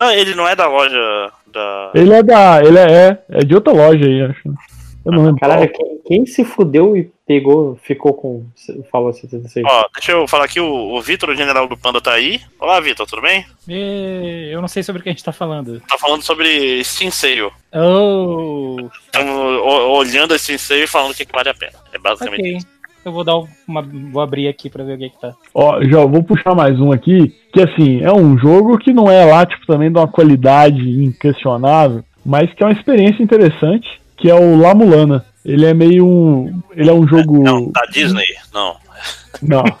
Speaker 3: Não, ele não é da loja da.
Speaker 12: Ele é da. Ele é, é, é de outra loja aí, acho. Eu não lembro.
Speaker 8: Caralho, quem, quem se fudeu e pegou, ficou com o Fallout 76?
Speaker 3: Ó, deixa eu falar aqui, o, o Vitor, o general do Panda, tá aí. Olá, Vitor, tudo bem?
Speaker 13: E eu não sei sobre o que a gente tá falando.
Speaker 3: Tá falando sobre Steam Sale.
Speaker 13: Oh,
Speaker 3: Estamos olhando esse Steam Sale e falando o que, que vale a pena. É basicamente
Speaker 13: ok.
Speaker 3: isso.
Speaker 13: Eu vou dar uma. Vou abrir aqui pra ver o que, que tá.
Speaker 12: Ó, já vou puxar mais um aqui, que assim, é um jogo que não é lá, tipo, também de uma qualidade inquestionável, mas que é uma experiência interessante, que é o La Mulana. Ele é meio um. Ele é um jogo.
Speaker 3: Não, da Disney? Não.
Speaker 12: Não.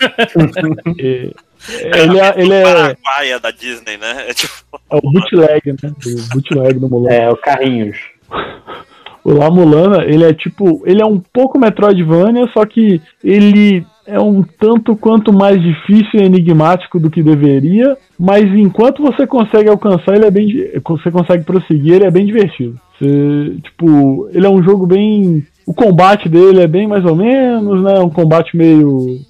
Speaker 12: É- ele é, ele é,
Speaker 3: Paraguaia da Disney, né? É tipo.
Speaker 12: é o bootleg, né? O bootleg do Mulana.
Speaker 8: É, o Carrinhos.
Speaker 12: O La Mulana, ele é tipo. Ele é um pouco Metroidvania, só que ele é um tanto quanto mais difícil e enigmático do que deveria, mas enquanto você consegue alcançar, ele é bem. Você consegue prosseguir, ele é bem divertido. Você, tipo, ele é um jogo bem. O combate dele é bem mais ou menos, né? Um combate meio.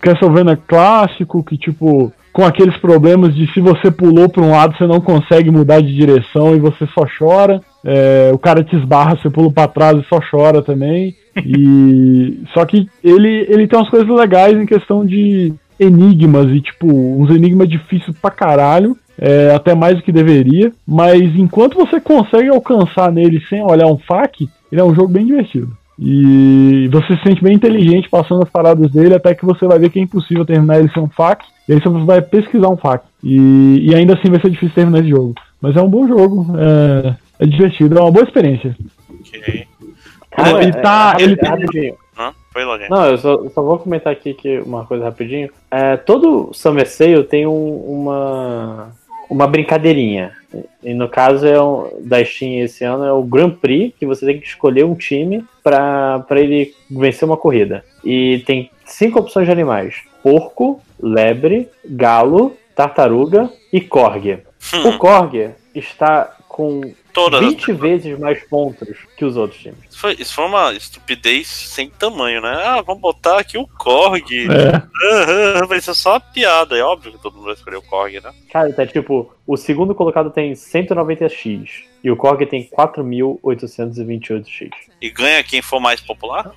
Speaker 12: Castlevania clássico, que tipo. Com aqueles problemas de se você pulou para um lado, você não consegue mudar de direção e você só chora. É, o cara te esbarra, você pula pra trás e só chora também. E só que ele, ele tem umas coisas legais em questão de enigmas e tipo uns enigmas difíceis pra caralho, é, até mais do que deveria. Mas enquanto você consegue alcançar nele sem olhar um fac, ele é um jogo bem divertido. E você se sente bem inteligente passando as paradas dele, até que você vai ver que é impossível terminar ele sem um fac. E aí você vai pesquisar um fac. E, e ainda assim vai ser difícil terminar esse jogo. Mas é um bom jogo. É, é divertido, é uma boa experiência.
Speaker 3: Ok.
Speaker 8: Cara,
Speaker 12: ele tá.
Speaker 8: é,
Speaker 12: ele tem-.
Speaker 3: Hã? Foi lojinha.
Speaker 8: Não, eu só, eu só vou comentar aqui que uma coisa rapidinho. É, todo Summer Sale tem um- uma, uma brincadeirinha. E no caso é um, da Steam esse ano é o Grand Prix, que você tem que escolher um time para ele vencer uma corrida. E tem cinco opções de animais: porco, lebre, galo, tartaruga e corgi. O corgi está com
Speaker 3: Todas.
Speaker 8: 20 vezes mais pontos que os outros times.
Speaker 3: Isso foi, isso foi uma estupidez sem tamanho, né? Ah, vamos botar aqui o Korg.
Speaker 12: É.
Speaker 3: Ah, vai ser só uma piada. É óbvio que todo mundo vai escolher o Korg, né?
Speaker 8: Cara, tá tipo, o segundo colocado tem 190x e o Korg tem 4.828x.
Speaker 3: E ganha quem for mais popular?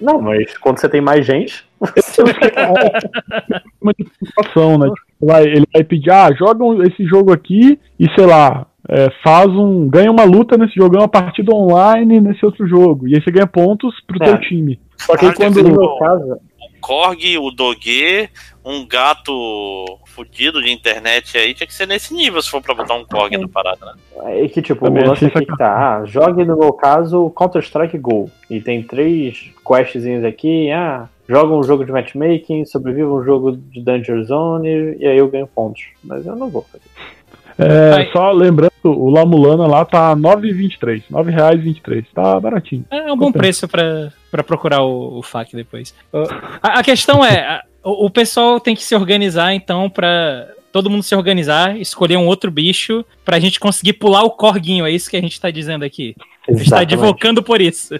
Speaker 8: Não, mas quando você tem mais gente,
Speaker 12: uma situação, né? Tipo, vai, ele vai pedir, ah, joga um- esse jogo aqui e sei lá, é, faz um. ganha uma luta nesse jogo, ganha uma partida online nesse outro jogo. E aí você ganha pontos pro
Speaker 8: É.
Speaker 12: teu time. Só que aí
Speaker 3: Caraca,
Speaker 12: quando.
Speaker 3: O Korg, o Doge, um gato fudido de internet aí, tinha que ser nesse nível se for pra botar um Korg na parada, né?
Speaker 8: é que tipo,
Speaker 12: Também
Speaker 8: o lance aqui que tá, ah, jogue no meu caso Counter-Strike Go. E tem três questzinhos aqui, ah, joga um jogo de matchmaking, sobreviva um jogo de Danger Zone, e aí eu ganho pontos. Mas eu não vou fazer.
Speaker 12: É, só lembrando, o Lamulana lá tá R$ 9,23. R$ 9,23. Tá baratinho.
Speaker 13: É um bom preço pra, pra procurar o, o FAQ depois. A, a questão é, a- o, o pessoal tem que se organizar, então, pra todo mundo se organizar, escolher um outro bicho pra gente conseguir pular o corguinho, é isso que a gente tá dizendo aqui. A gente tá
Speaker 8: Exatamente.
Speaker 13: advocando por isso.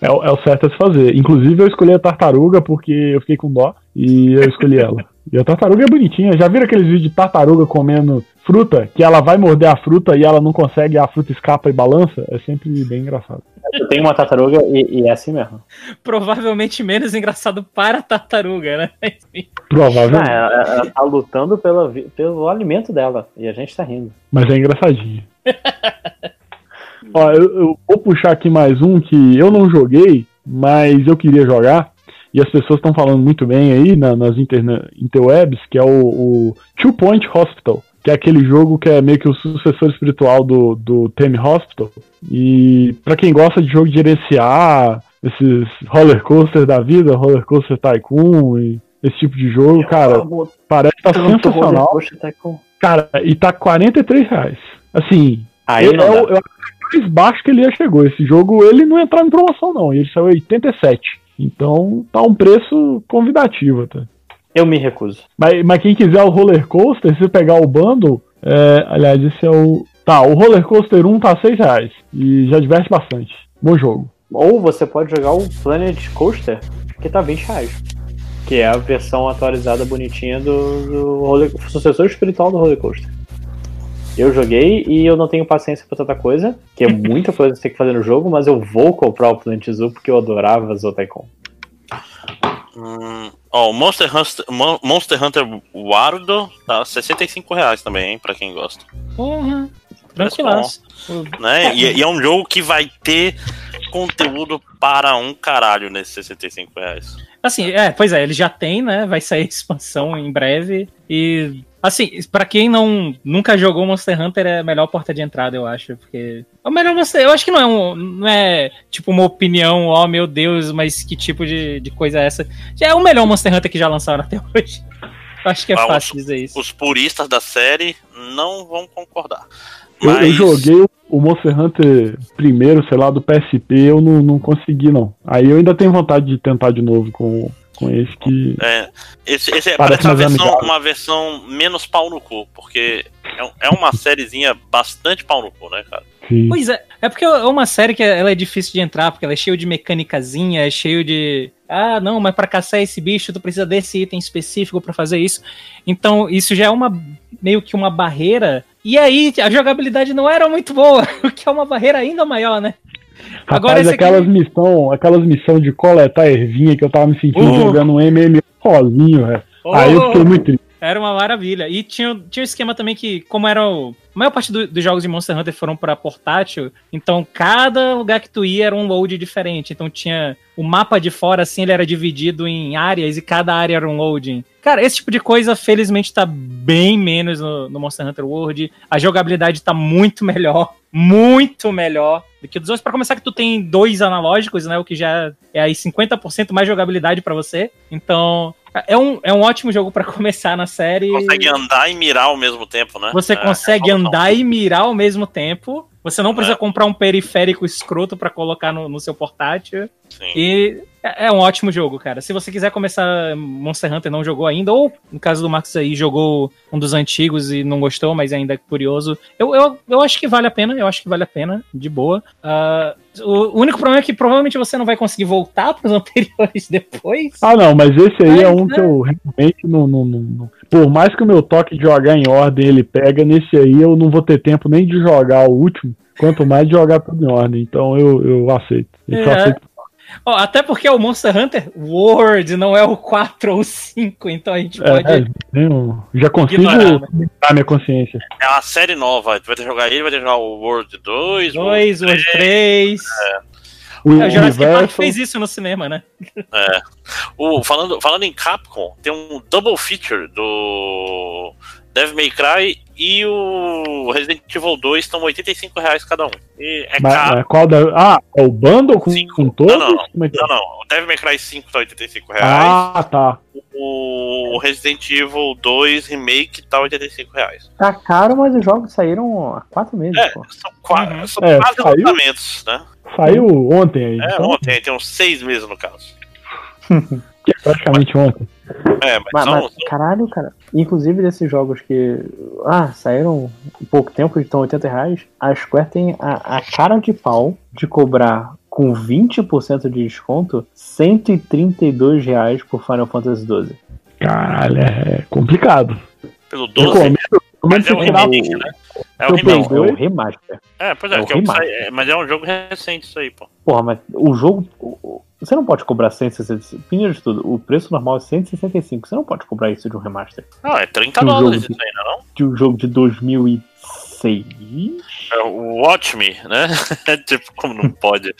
Speaker 12: É, o- é o certo a se fazer. Inclusive, eu escolhi a tartaruga porque eu fiquei com dó e eu escolhi ela. E a tartaruga é bonitinha. Já viram aqueles vídeos de tartaruga comendo fruta? Que ela vai morder a fruta e ela não consegue, a fruta escapa e balança? É sempre bem engraçado.
Speaker 8: Eu tenho uma tartaruga e, e é assim mesmo.
Speaker 13: Provavelmente menos engraçado para a tartaruga, né? Enfim.
Speaker 8: Ah,
Speaker 12: Provavelmente.
Speaker 8: ela, ela tá lutando pela, pelo alimento dela, e a gente tá rindo.
Speaker 12: Mas é engraçadinho. Ó, eu, eu vou puxar aqui mais um que eu não joguei, mas eu queria jogar. E as pessoas estão falando muito bem aí na- nas interna- interwebs, que é o, o Two Point Hospital. Que é aquele jogo que é meio que o sucessor espiritual do, do Theme Hospital. E pra quem gosta de jogo de gerenciar, esses roller coaster da vida, roller coaster tycoon e esse tipo de jogo, cara, parece que tá sensacional.
Speaker 8: Tá.
Speaker 12: Cara, e tá 43 reais. Assim,
Speaker 8: Aí
Speaker 12: eu,
Speaker 8: não
Speaker 12: eu, eu que o mais baixo que ele já chegou. Esse jogo, ele não entrou em promoção, não. Ele saiu 87. Então, tá um preço convidativo, tá?
Speaker 8: Eu me recuso.
Speaker 12: Mas, mas quem quiser o roller coaster, se pegar o bundle, é, aliás, esse é o. Tá, o roller coaster 1 tá 6 reais. E já diverte bastante. Bom jogo.
Speaker 8: Ou você pode jogar o Planet Coaster, que tá 20 reais. Que é a versão atualizada bonitinha do, do roller, sucessor espiritual do roller coaster. Eu joguei e eu não tenho paciência pra tanta coisa, que é muita coisa que você tem que fazer no jogo, mas eu vou comprar o Planet Zoo porque eu adorava Zotaicon.
Speaker 3: Hum, ó, o Monster Hunter, Mon- Monster Hunter Wardo tá 65 reais também, hein, pra quem gosta.
Speaker 13: Porra, tranquilaço.
Speaker 3: Né? E, e é um jogo que vai ter conteúdo para um caralho nesses 65 reais.
Speaker 13: Assim, é, pois é, ele já tem, né? Vai sair expansão em breve. E, assim, pra quem não nunca jogou Monster Hunter, é a melhor porta de entrada, eu acho. Porque. É o melhor Monster. Eu acho que não é um. Não é tipo uma opinião, ó meu Deus, mas que tipo de, de coisa é essa? Já é o melhor Monster Hunter que já lançaram até hoje. Eu acho que é
Speaker 3: Ah,
Speaker 13: fácil dizer isso.
Speaker 3: Os puristas da série não vão concordar.
Speaker 12: Eu, eu
Speaker 3: Mas-
Speaker 12: joguei o- o Monster Hunter primeiro, sei lá, do PSP, eu não, não consegui, não. Aí eu ainda tenho vontade de tentar de novo com, com esse que.
Speaker 3: É, esse, esse é-
Speaker 12: Parece
Speaker 3: parece uma versão, uma versão menos pau no cu, porque é, é uma sériezinha bastante pau no cu, né, cara?
Speaker 12: Sim.
Speaker 13: Pois é, é porque é uma série que ela é difícil de entrar, porque ela é cheia de mecânicazinha, é cheio de. Ah, não, mas pra caçar esse bicho tu precisa desse item específico pra fazer isso. Então, isso já é uma meio que uma barreira. E aí, a jogabilidade não era muito boa, o que é uma barreira ainda maior, né?
Speaker 12: Rapaz,
Speaker 13: esse aqui-
Speaker 12: aquelas missão, aquelas missão de coletar ervinha que eu tava me sentindo
Speaker 13: Uh.
Speaker 12: jogando um MMO sozinho, velho. Aí eu fiquei muito triste.
Speaker 13: Era uma maravilha. E tinha, tinha um esquema também que, como era o. A maior parte do- dos jogos de Monster Hunter foram pra portátil, então cada lugar que tu ia era um load diferente. Então tinha. O mapa de fora, assim, ele era dividido em áreas e cada área era um loading. Cara, esse tipo de coisa, felizmente, tá bem menos no, no Monster Hunter World. A jogabilidade tá muito melhor. Muito melhor do que dos outros. Pra começar, que tu tem dois analógicos, né? O que já é aí 50% mais jogabilidade pra você. Então, É um, é um ótimo jogo pra começar na série.
Speaker 3: Consegue andar e mirar ao mesmo tempo, né?
Speaker 13: Você
Speaker 3: É,
Speaker 13: consegue
Speaker 3: é
Speaker 13: andar e mirar ao mesmo tempo. Você não precisa
Speaker 3: É.
Speaker 13: comprar um periférico escroto pra colocar no, no seu portátil.
Speaker 3: Sim.
Speaker 13: E é é um ótimo jogo, cara. Se você quiser começar Monster Hunter e não jogou ainda, ou no caso do Marcos aí, jogou um dos antigos e não gostou, mas ainda é curioso, eu, eu, eu acho que vale a pena, eu acho que vale a pena, de boa. Ah, o único problema é que provavelmente você não vai conseguir voltar pros anteriores depois.
Speaker 12: Ah, não, mas esse aí é
Speaker 13: Mas,
Speaker 12: um
Speaker 13: né?
Speaker 12: que eu realmente não, não, não, não- Por mais que o meu toque de jogar em ordem ele pega, nesse aí eu não vou ter tempo nem de jogar o último, quanto mais de jogar tudo em ordem. Então eu, eu aceito. Eu só
Speaker 13: É.
Speaker 12: aceito.
Speaker 13: Ó, até porque é o Monster Hunter World, não é o 4 ou 5, então a gente
Speaker 12: É,
Speaker 13: pode.
Speaker 12: tenho- já consigo
Speaker 13: Ignorar, né?
Speaker 12: minha consciência.
Speaker 3: É uma série nova. Tu vai ter que jogar ele, vai ter que jogar o World 2.
Speaker 13: 2, World 3.
Speaker 12: O
Speaker 13: É, o Jurassic Park fez isso no cinema, né?
Speaker 3: É. O, falando, falando em Capcom, tem um double feature do Devil May Cry e o Resident Evil 2 estão 85 reais cada um. E é
Speaker 12: Mas-
Speaker 3: caro.
Speaker 12: mas qual da... Ah, é o bundle com, com todos?
Speaker 3: Não, não,
Speaker 12: Como é que é?
Speaker 3: não, não. O Devil May Cry 5 tá 85 reais.
Speaker 12: Ah, tá.
Speaker 3: O Resident Evil 2 Remake tá 85 reais.
Speaker 8: Tá caro, mas os jogos saíram há quatro meses,
Speaker 3: É,
Speaker 8: pô.
Speaker 3: são, qua- são
Speaker 12: É,
Speaker 3: quase
Speaker 12: saiu?
Speaker 3: lançamentos, né?
Speaker 12: Saiu ontem aí.
Speaker 3: É,
Speaker 12: então,
Speaker 3: ontem, tem uns seis meses no caso.
Speaker 12: que é praticamente ontem.
Speaker 3: É, mas,
Speaker 8: Mas,
Speaker 3: são,
Speaker 8: mas, caralho, cara. Inclusive desses jogos que ah, saíram em pouco tempo e estão 80 reais, a Square tem a, a cara de pau de cobrar com 20% de desconto 132 reais por Final Fantasy XII.
Speaker 12: Caralho, é complicado.
Speaker 3: pelo
Speaker 12: Eu
Speaker 3: 12.
Speaker 12: recomendo,
Speaker 3: Mas é um
Speaker 12: o-
Speaker 3: remake, né? É o remake.
Speaker 8: É o
Speaker 12: dois.
Speaker 8: remaster.
Speaker 3: É, pois é,
Speaker 8: É o
Speaker 3: que é o que
Speaker 8: remaster.
Speaker 3: sai- é, mas é um jogo recente isso aí, pô.
Speaker 8: Porra, mas o jogo. Você não pode cobrar 165. Primeiro de tudo, o preço normal é 165. Você não pode cobrar isso de um remaster.
Speaker 3: Não, é 30
Speaker 8: Um
Speaker 3: dólares
Speaker 8: de-
Speaker 3: isso aí, não é não?
Speaker 8: De um jogo de 2006.
Speaker 3: É o Watch Me, né? tipo, como não pode?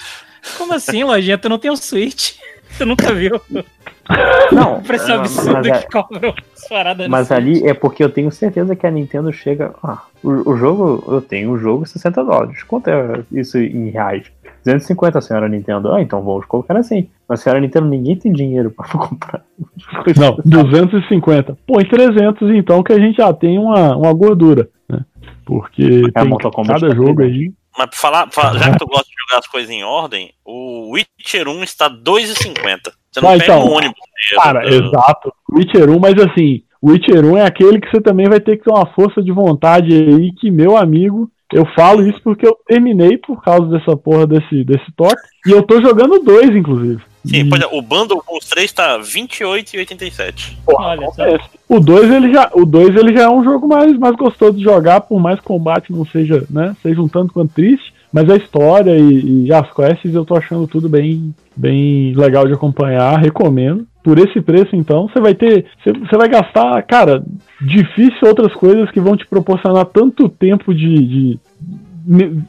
Speaker 13: Como assim, lojinha? Tu não tem um Switch? Tu nunca viu
Speaker 8: Não,
Speaker 13: o preço absurdo
Speaker 8: mas é-
Speaker 13: que cobram as paradas
Speaker 8: Mas
Speaker 13: Switch?
Speaker 8: ali é porque eu tenho certeza que a Nintendo chega. Ah, o, o jogo, eu tenho o jogo 60 dólares. Quanto é isso em reais? 250, senhora Nintendo. Ah, então vamos colocar assim. Mas, senhora Nintendo, ninguém tem dinheiro pra comprar.
Speaker 12: Não, 250. Põe 300 então, que a gente já tem uma, uma gordura, né? Porque
Speaker 8: É,
Speaker 12: tem cada
Speaker 8: tá
Speaker 12: jogo aí.
Speaker 3: Mas pra falar, pra- já que tu gosta de jogar as coisas em ordem, o Witcher 1 está 2,50. Você não
Speaker 12: Ah,
Speaker 3: pega
Speaker 12: então,
Speaker 3: um ônibus.
Speaker 12: Cara,
Speaker 3: mesmo,
Speaker 12: exato. Witcher 1, mas assim, Witcher 1 é aquele que você também vai ter que ter uma força de vontade aí, que, meu amigo, eu falo isso porque eu terminei por causa dessa porra desse, desse toque. E eu tô jogando dois, inclusive.
Speaker 3: Sim, pois é, o bundle com os três tá 28,87.
Speaker 13: Olha só.
Speaker 12: O 2 ele já, o 2 ele já é um jogo mais, mais gostoso de jogar, por mais combate não seja, né, seja um tanto quanto triste, mas a história e, e as quests eu tô achando tudo bem, bem legal de acompanhar, recomendo. Por esse preço, então, você vai ter. Você, vai gastar, cara, difícil outras coisas que vão te proporcionar tanto tempo de. de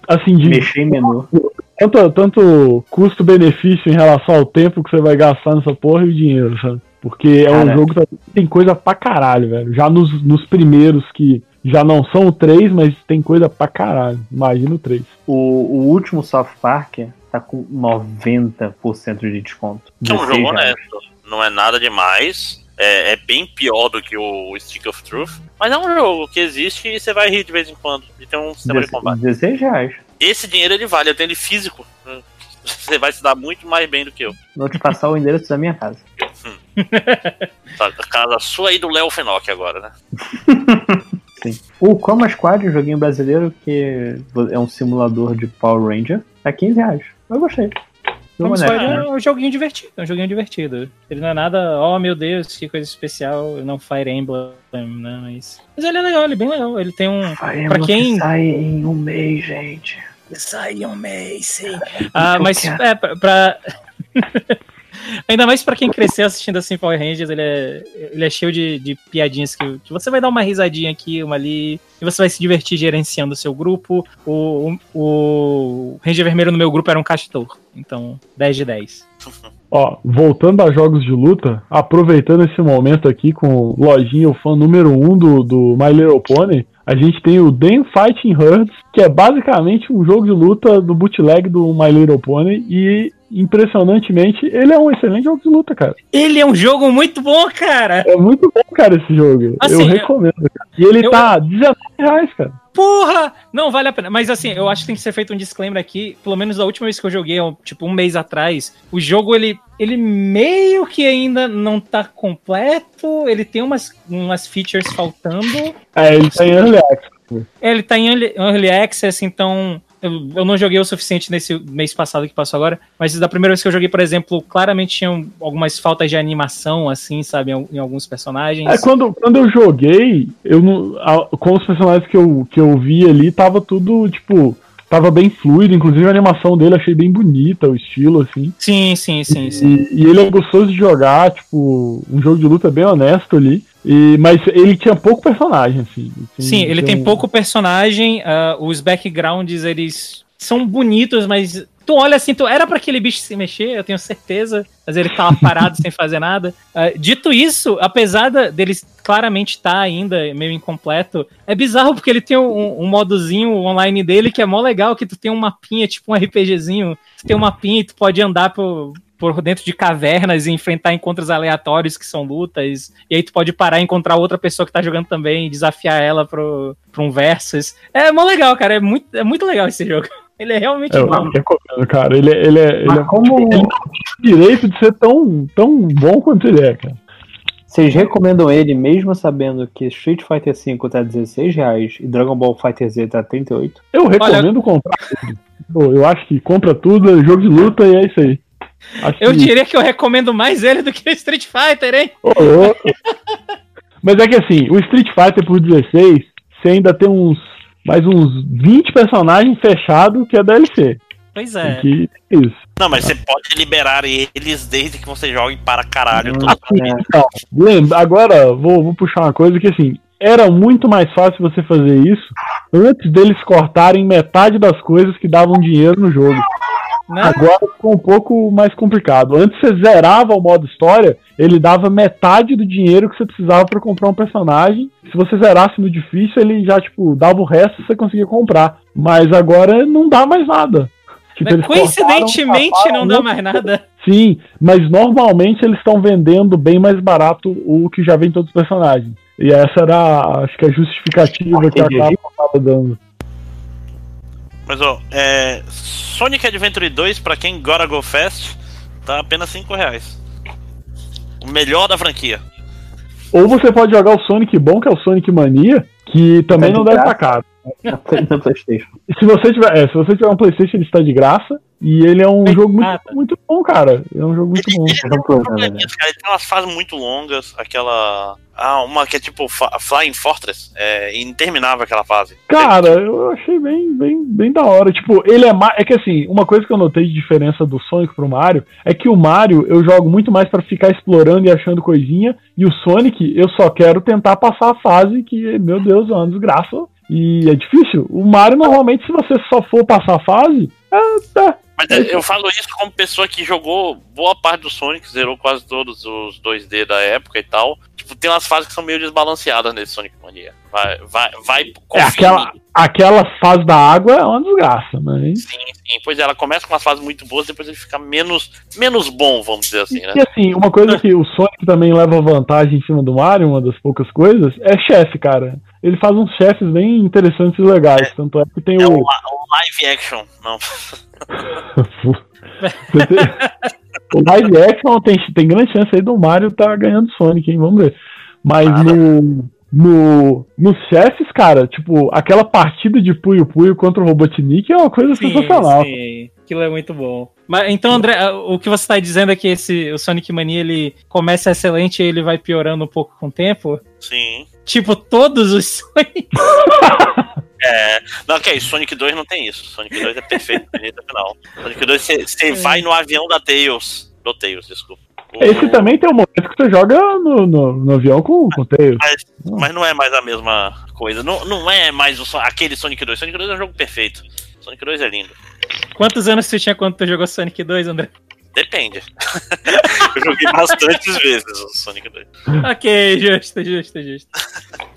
Speaker 12: assim, de.
Speaker 8: Mexer em menu.
Speaker 12: Tanto, tanto custo-benefício em relação ao tempo que você vai gastar nessa porra e o dinheiro, sabe? Porque é um
Speaker 8: Cara.
Speaker 12: jogo que tem coisa pra caralho, velho. Já nos, nos primeiros que já não são o 3, mas tem coisa pra caralho. Imagina o 3.
Speaker 8: O, o último South Park tá com 90% de desconto.
Speaker 3: Que é um
Speaker 8: 16
Speaker 3: jogo honesto. Não é nada demais. É, é bem pior do que o Stick of Truth. Mas é um jogo que existe e você vai rir de vez em quando. E tem um sistema de
Speaker 8: Deze-
Speaker 3: combate.
Speaker 8: 16 reais.
Speaker 3: Esse dinheiro ele vale, eu tenho ele físico. Você vai se dar muito mais bem do que eu.
Speaker 8: Vou te passar o endereço da minha casa.
Speaker 3: Tá, a casa sua aí do Léo Fenoc agora, né?
Speaker 8: Sim. O Chroma Squad, um joguinho brasileiro que é um simulador de Power Ranger, tá 15 reais. Eu gostei.
Speaker 13: Como
Speaker 8: Jogo honesto,
Speaker 13: é
Speaker 8: né?
Speaker 13: um joguinho divertido, é um joguinho divertido. Ele não é nada, oh meu Deus, que coisa especial, não Fire Emblem, né, mas... Mas ele é legal, ele é bem legal, ele tem um...
Speaker 8: Fire
Speaker 13: pra quem...
Speaker 8: que sai em um mês, gente.
Speaker 13: Sai um mês, sim. Ah, mas
Speaker 8: quero.
Speaker 13: é, pra... Ainda mais pra quem cresceu assistindo assim Power Rangers, ele é, ele é cheio de, de piadinhas que, que você vai dar uma risadinha aqui, uma ali, e você vai se divertir gerenciando o seu grupo. O, o, o Ranger Vermelho no meu grupo era um castor, então 10 de 10.
Speaker 12: Ó, voltando a jogos de luta, aproveitando esse momento aqui com o Lojinha, o fã número 1 um do, do My Little Pony, a gente tem o Den Fighting Herds, que é basicamente um jogo de luta do bootleg do My Little Pony, e impressionantemente, ele é um excelente jogo de luta, cara.
Speaker 13: Ele é um jogo muito bom, cara.
Speaker 12: É muito bom, cara, esse jogo.
Speaker 13: Assim,
Speaker 12: eu recomendo. Cara. E ele
Speaker 13: eu-
Speaker 12: tá 19 reais, cara.
Speaker 13: Porra! Não, vale a pena. Mas assim, eu acho que tem que ser feito um disclaimer aqui. Pelo menos da última vez que eu joguei, tipo um mês atrás, o jogo ele, ele meio que ainda não tá completo. Ele tem umas, umas features faltando.
Speaker 12: É, ele tá em Early Access.
Speaker 13: Ele tá em early, early access, então. Eu, eu não joguei o suficiente nesse mês passado que passou agora, mas da primeira vez que eu joguei, por exemplo, claramente tinham algumas faltas de animação, assim, sabe, em, em alguns personagens.
Speaker 12: É, quando, quando eu joguei, eu não, a- com os personagens que eu, que eu vi ali, tava tudo, tipo, tava bem fluido, inclusive a animação dele achei bem bonita, o estilo, assim.
Speaker 13: Sim, sim, sim, sim.
Speaker 12: E, e ele é gostoso de jogar, tipo, um jogo de luta bem honesto ali. E, mas ele tinha pouco personagem, assim.
Speaker 13: Sim, ele tem
Speaker 12: um-
Speaker 13: pouco personagem, ah, os backgrounds, eles são bonitos, mas tu olha assim, tu era pra aquele bicho se mexer, eu tenho certeza, mas ele tava parado sem fazer nada. Ah, dito isso, apesar dele claramente estar ainda meio incompleto, é bizarro porque ele tem um, um modozinho online dele que é mó legal, que tu tem um mapinha, tipo um RPGzinho, tu tem um mapinha e tu pode andar por, por dentro de cavernas e enfrentar encontros aleatórios que são lutas, e aí tu pode parar e encontrar outra pessoa que tá jogando também e desafiar ela pro, pro um versus. É mó legal, cara, é muito, é muito legal esse jogo. Ele é realmente
Speaker 12: Eu
Speaker 13: bom.
Speaker 12: recomendo, cara. Ele, é- ele é. Ele é
Speaker 8: como-
Speaker 12: tipo, ele não tem direito de ser tão, tão bom quanto ele é, cara.
Speaker 8: Vocês recomendam ele mesmo sabendo que Street Fighter V tá 16 reais e Dragon Ball Fighter Z tá 38?
Speaker 12: Eu recomendo comprar tudo. Pô, Eu acho que compra tudo, é jogo de luta e é isso aí. Acho
Speaker 13: Eu
Speaker 12: que-
Speaker 13: diria que eu recomendo mais ele do que o Street Fighter, hein?
Speaker 12: Ô, louco. Mas é que assim, o Street Fighter por 16, você ainda tem uns mais uns 20 personagens fechados que é DLC.
Speaker 13: Pois é.
Speaker 12: Que é isso.
Speaker 3: Não, mas você pode liberar eles desde que você jogue para caralho.
Speaker 12: Então, lembra, agora vou, vou puxar uma coisa que assim, era muito mais fácil você fazer isso antes deles cortarem metade das coisas que davam dinheiro no jogo.
Speaker 13: Né?
Speaker 12: Agora ficou um pouco mais complicado. Antes você zerava o modo história, ele dava metade do dinheiro que você precisava para comprar um personagem. Se você zerasse no difícil, ele já tipo dava o resto e você conseguia comprar. Mas agora não dá mais nada. Tipo,
Speaker 13: Coincidentemente,
Speaker 12: cortaram,
Speaker 13: não dá mais nada.
Speaker 12: Sim, mas normalmente eles estão vendendo bem mais barato o que já vem em todos os personagens. E essa era, acho que a justificativa que a Capcom tava dando.
Speaker 3: Mas ó, é, Sonic Adventure 2, pra quem gotta go fast, tá apenas 5 reais. O melhor da franquia.
Speaker 12: Ou você pode jogar o Sonic bom, que é o Sonic Mania, que também
Speaker 8: Tá de
Speaker 12: não deve estar caro.
Speaker 8: PlayStation.
Speaker 12: E se você tiver, é, se você tiver um PlayStation, ele está de graça. E ele é um jogo muito, muito bom, cara. É um jogo muito bom.
Speaker 3: Probleminhas, cara, ele tem umas fases muito longas, aquela. Ah, uma que é tipo Flying Fortress. É interminável aquela fase.
Speaker 12: Cara, eu achei bem, bem, bem da hora. Tipo, ele é mais. É que assim, uma coisa que eu notei de diferença do Sonic pro Mario é que o Mario eu jogo muito mais pra ficar explorando e achando coisinha. E o Sonic eu só quero tentar passar a fase que, meu Deus, é uma desgraça. E é difícil. O Mario, normalmente, se você só for passar a fase, é, tá.
Speaker 3: Mas é, eu falo isso como pessoa que jogou boa parte do Sonic, zerou quase todos os 2D da época e tal. Tipo, tem umas fases que são meio desbalanceadas nesse Sonic Mania. Vai, vai, vai
Speaker 12: É, aquela, aquela fase da água é uma desgraça, mas.
Speaker 3: Sim, sim. Pois é, ela começa com umas fases muito boas, depois ele fica menos, menos bom, vamos dizer assim, né?
Speaker 12: E assim, uma coisa que o Sonic também leva vantagem em cima do Mario, uma das poucas coisas, é chefe, cara. Ele faz uns chefes bem interessantes e legais. Tanto é que tem
Speaker 3: É
Speaker 12: o.
Speaker 3: o live action, não.
Speaker 12: Você tem- o live action tem, tem grande chance aí do Mario tá ganhando Sonic, hein? Vamos ver. Mas no. No, nos chefes, cara, tipo, aquela partida de Puyo Puyo contra o Robotnik é uma coisa sensacional.
Speaker 13: Sim, aquilo é muito bom. Mas então, André, o que você está dizendo é que esse o Sonic Mania ele começa excelente e ele vai piorando um pouco com o tempo?
Speaker 3: Sim.
Speaker 13: Tipo, todos os Sonic.
Speaker 3: É. Não, que é isso, Sonic 2 não tem isso. Sonic 2 é perfeito, bonito no final. Sonic 2 você- vai no avião da Tails. Do Tails, desculpa. O-
Speaker 12: Esse também tem um momento que você joga no, no, no avião com, com o Tails.
Speaker 3: Mas, mas não é mais a mesma coisa. Não, não é mais o, aquele Sonic 2. Sonic 2 é um jogo perfeito. Sonic 2 é lindo.
Speaker 13: Quantos anos você tinha quando tu jogou Sonic 2, André?
Speaker 3: Depende. Eu joguei bastantes vezes o Sonic 2.
Speaker 13: ok, justo, justo, justo.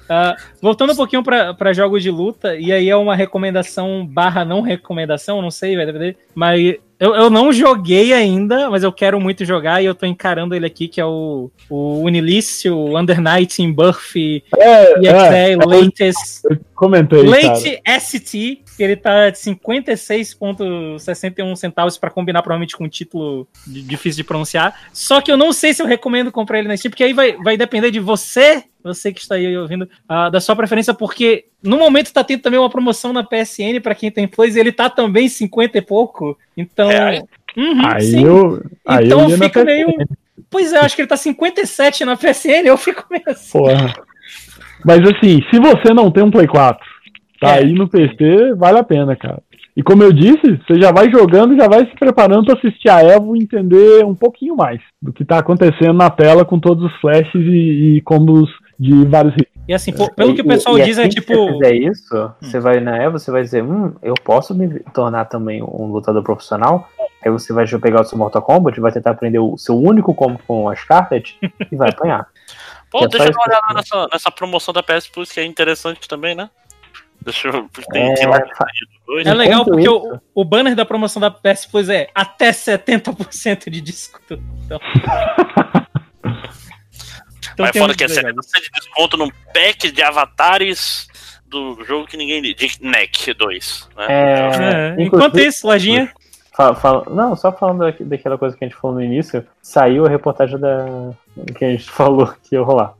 Speaker 13: Ah, voltando um pouquinho para jogos de luta, e aí é uma recomendação barra não recomendação, não sei, vai depender, mas Eu, eu não joguei ainda, mas eu quero muito jogar e eu tô encarando ele aqui, que é o, o Unilício, Under Night in Birth
Speaker 12: É,
Speaker 13: EXE
Speaker 12: é, é,
Speaker 13: Latest.
Speaker 12: eu comentei, cara.
Speaker 13: Late ST, que ele tá de 56,61 centavos pra combinar provavelmente com um título di- difícil de pronunciar. Só que eu não sei se eu recomendo comprar ele na Steam, porque aí vai, vai depender de você, você que está aí ouvindo, ah, da sua preferência, porque no momento tá tendo também uma promoção na PSN pra quem tem Plus e ele tá também 50 e pouco. Então. Uhum,
Speaker 12: Aí
Speaker 13: sim.
Speaker 12: eu, aí
Speaker 13: então
Speaker 12: eu
Speaker 13: fica meio. Pois é, eu acho que ele tá 57 na PSN, eu fico meio assim.
Speaker 12: Porra. Mas assim, se você não tem um Play 4, tá
Speaker 13: É.
Speaker 12: aí no PC, vale a pena, cara. E como eu disse, você já vai jogando, já vai se preparando pra assistir a Evo e entender um pouquinho mais do que tá acontecendo na tela com todos os flashes e, e combos de vários hits.
Speaker 13: E assim, pô, pelo que o
Speaker 8: E-
Speaker 13: pessoal
Speaker 8: e
Speaker 13: diz, é
Speaker 8: assim que
Speaker 13: tipo.
Speaker 8: você fizer isso, você vai na Evo, você vai dizer, hum, eu posso me tornar também um lutador profissional. Aí você vai pegar o seu Mortal Kombat, vai tentar aprender o seu único combo com a Scarlet e vai apanhar.
Speaker 3: Pô,
Speaker 8: Que é
Speaker 3: deixa eu dar uma olhada nessa, nessa promoção da PS Plus, que é interessante também, né? Deixa eu. Tem,
Speaker 8: É,
Speaker 3: tem lá
Speaker 13: É
Speaker 3: né?
Speaker 13: legal
Speaker 8: Enquanto
Speaker 13: porque
Speaker 8: isso-
Speaker 13: o, o banner da promoção da PS Plus é até 70% de desconto. Então, então
Speaker 3: Mas fora que é
Speaker 13: dois
Speaker 3: 70%
Speaker 13: jogos.
Speaker 3: de desconto num pack de avatares do jogo que ninguém. de NEC 2. Né?
Speaker 8: É,
Speaker 13: É,
Speaker 8: inclusive-
Speaker 13: enquanto isso, lojinha.
Speaker 8: Fala- não, só falando daquela coisa que a gente falou no início, saiu a reportagem da que a gente falou que ia rolar.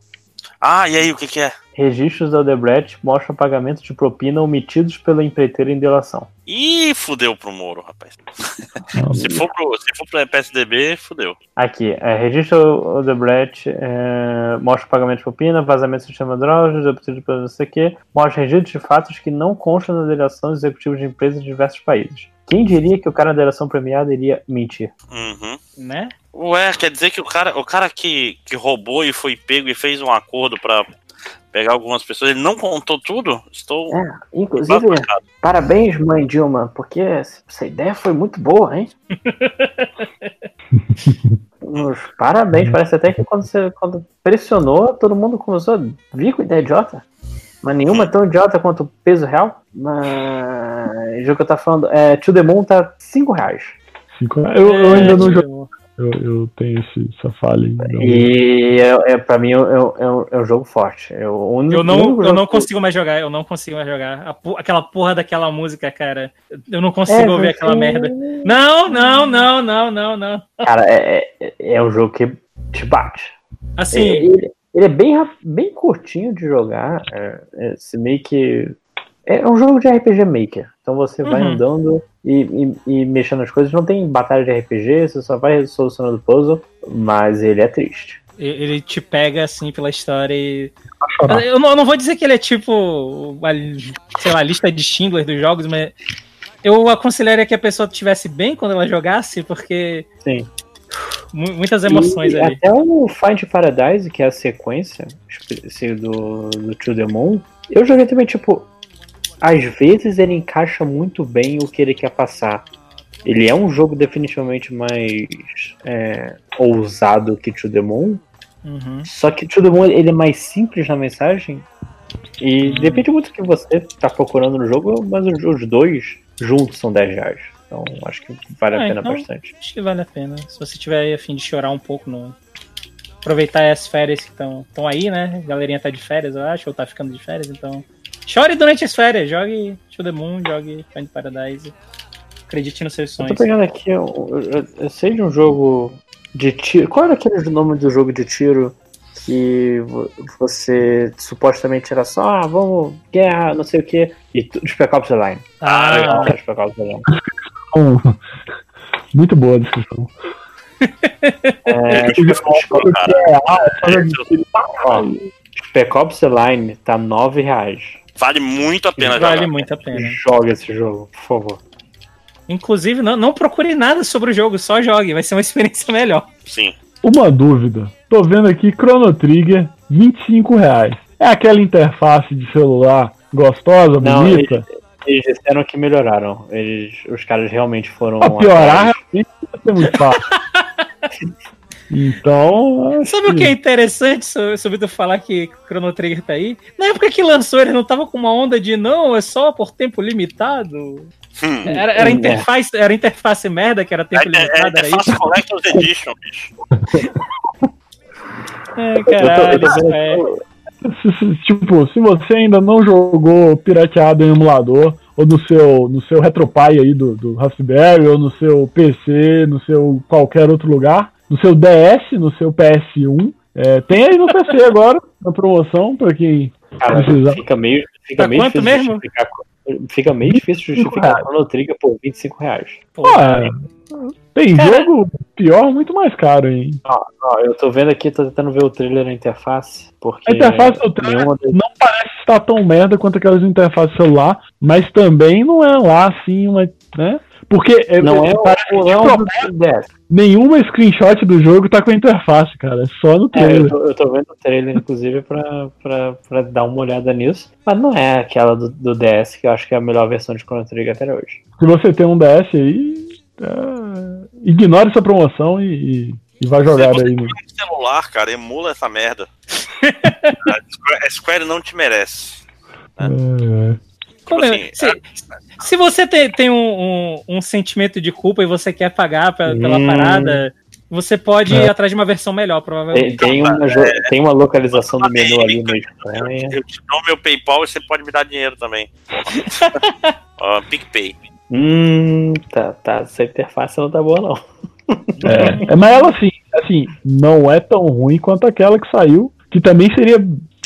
Speaker 3: Ah, e aí, o que, que é?
Speaker 8: Registros da Odebrecht mostram pagamento de propina omitidos pela empreiteira em delação.
Speaker 3: Ih, fudeu pro Moro, rapaz. se, for pro, se for pro PSDB, fudeu.
Speaker 8: Aqui, é, registro Odebrecht é, mostra pagamento de propina, vazamento do sistema drogas, obtido pelo não sei o quê, mostra registros de fatos que não constam na delação de executivos de empresas de diversos países. Quem diria que o cara da delação premiada iria mentir?
Speaker 3: Uhum.
Speaker 13: Né?
Speaker 3: Ué, quer dizer que o cara, o cara que, que roubou e foi pego e fez um acordo pra pegar algumas pessoas, ele não contou tudo? Estou.
Speaker 8: É, inclusive, parabéns, mãe Dilma, porque essa ideia foi muito boa, hein? Parabéns, parece até que quando você quando pressionou, todo mundo começou a vir com ideia idiota. Mas nenhuma é tão idiota quanto o peso real. Mas o jogo que eu tava falando, é, To The Moon tá 5 reais.
Speaker 12: Cinco- Eu, eu
Speaker 13: É,
Speaker 12: ainda não
Speaker 13: tipo,
Speaker 12: joguei. Eu, eu tenho esse, essa falha ainda.
Speaker 8: E é, é, pra mim é, é- é um, é um jogo forte. É o único-
Speaker 13: Eu não,
Speaker 8: único
Speaker 13: eu
Speaker 8: jogo
Speaker 13: não
Speaker 8: que-
Speaker 13: consigo mais jogar, eu não consigo mais jogar. A aquela porra daquela música, cara. Eu não consigo
Speaker 8: É,
Speaker 13: ouvir
Speaker 8: você-
Speaker 13: aquela merda. Não, não, não, não, não, não.
Speaker 8: Cara, é, é, é um jogo que te bate.
Speaker 13: Assim,
Speaker 8: Ele, ele é bem, bem curtinho de jogar. É, é, meio que. É um jogo de RPG Maker. Então você vai
Speaker 13: Uhum.
Speaker 8: andando e, e- e mexendo nas coisas. Não tem batalha de RPG, você só vai solucionando puzzle. Mas ele é triste.
Speaker 13: ele te pega assim pela história e. Eu não, eu não vou dizer que ele é tipo, a, sei lá, lista de Schindler dos jogos, mas eu aconselharia que a pessoa estivesse bem quando ela jogasse, porque
Speaker 8: Sim.
Speaker 13: Mu- muitas emoções
Speaker 8: E
Speaker 13: ali.
Speaker 8: Até o Find Paradise, que é a sequência do, do To The Moon, eu joguei também, tipo, às vezes ele encaixa muito bem o que ele quer passar. Ele é um jogo definitivamente mais é, ousado que To The Moon,
Speaker 13: Uhum.
Speaker 8: só que To The Moon ele é mais simples na mensagem e depende muito do que você tá procurando no jogo, mas os, os dois juntos são 10 reais. Então acho que vale a
Speaker 13: Ah,
Speaker 8: pena
Speaker 13: então,
Speaker 8: bastante.
Speaker 13: Acho que vale a pena. Se você tiver aí a fim de chorar um pouco no. Aproveitar as férias que estão aí, né? A galerinha tá de férias, eu acho, ou tá ficando de férias, então. Chore durante as férias, jogue To The Moon, jogue Find Paradise. Acredite nos seus
Speaker 8: Eu
Speaker 13: sonhos.
Speaker 8: tô pegando aqui, eu, eu- eu sei de um jogo de tiro. Qual era aquele nome do jogo de tiro que vo- você supostamente era só, ah, vamos, guerra, não sei o que, e Spec Ops The Line.
Speaker 13: Ah,
Speaker 8: legal, Spec Ops The
Speaker 12: Então, muito boa a descrição.
Speaker 8: É, Spec Ops- ó, Spec Ops The Line tá 9 reais.
Speaker 3: Vale muito a pena
Speaker 13: Vale
Speaker 3: jogar.
Speaker 13: muito a pena.
Speaker 8: Joga esse jogo, por favor.
Speaker 13: Inclusive, não, não procure nada sobre o jogo, só jogue, vai ser uma experiência melhor.
Speaker 3: Sim.
Speaker 12: Uma dúvida. Tô vendo aqui Chrono Trigger, 25 reais. É aquela interface de celular gostosa,
Speaker 8: Não,
Speaker 12: bonita?
Speaker 8: Eles disseram que melhoraram. Eles, os caras realmente foram.
Speaker 12: Pra piorar, realmente vai ser muito fácil. Então.
Speaker 13: Sabe o que é interessante so- sobre tu falar que Chrono Trigger tá aí? Na época que lançou, ele não tava com uma onda de não, é só por tempo limitado. Era, era, interface, era interface merda, que era tempo
Speaker 3: É, é,
Speaker 13: limitado,
Speaker 3: é
Speaker 13: era
Speaker 3: fácil
Speaker 13: isso?
Speaker 3: Collector's Edition, bicho.
Speaker 13: Ai, caralho,
Speaker 8: Eu tô- eu tô vendo
Speaker 13: é.
Speaker 12: Tipo, se você ainda não jogou pirateado em emulador, ou no seu, no seu RetroPie aí do, do Raspberry, ou no seu PC, no seu qualquer outro lugar, no seu DS, no seu PS1, é, tem aí no PC agora, na promoção, pra quem
Speaker 8: Cara,
Speaker 12: precisar.
Speaker 8: fica meio, fica
Speaker 13: Tá
Speaker 8: meio
Speaker 13: quanto
Speaker 8: difícil
Speaker 13: mesmo?
Speaker 8: Fica meio difícil justificar a Chrono Trigger por 25 reais.
Speaker 13: Pô,
Speaker 12: Ah, tem
Speaker 13: Cara.
Speaker 12: jogo pior muito mais caro, hein?
Speaker 8: Ó, eu tô vendo aqui, tô tentando ver o trailer na interface, porque
Speaker 12: A interface do trailer
Speaker 8: das-
Speaker 12: não parece estar tão merda quanto aquelas interfaces celular, mas também não é lá assim uma. né? Porque é-
Speaker 8: não é é o DS.
Speaker 12: nenhuma screenshot do jogo tá com a interface, cara. É só no
Speaker 8: É, eu,
Speaker 12: trailer.
Speaker 8: tô, eu tô vendo o trailer, inclusive, pra, pra, pra dar uma olhada nisso. Mas não é aquela do, do DS, que eu acho que é a melhor versão de Chrono Trigger até hoje.
Speaker 12: Se você tem um DS aí, é, ignore essa promoção e, e- e vai jogar
Speaker 3: você
Speaker 12: aí no.
Speaker 3: um celular, cara, emula essa merda. a Square- a Square não te merece.
Speaker 12: É,
Speaker 13: Como
Speaker 3: Tipo
Speaker 13: é?
Speaker 3: assim,
Speaker 13: se, se você tem, tem um, um, um sentimento de culpa e você quer pagar pe- pela
Speaker 8: Hum.
Speaker 13: parada, você pode
Speaker 12: É.
Speaker 13: ir atrás de uma versão melhor,
Speaker 8: Tem,
Speaker 13: provavelmente.
Speaker 8: tem uma, jo- tem uma localização do menu ali no Espanha.
Speaker 3: Eu te dou meu PayPal e você pode me dar dinheiro também. Ó, PicPay.
Speaker 8: Hum, tá, tá. Essa interface não tá boa, não.
Speaker 12: é, é, mas ela assim, assim, não é tão ruim quanto aquela que saiu, que também seria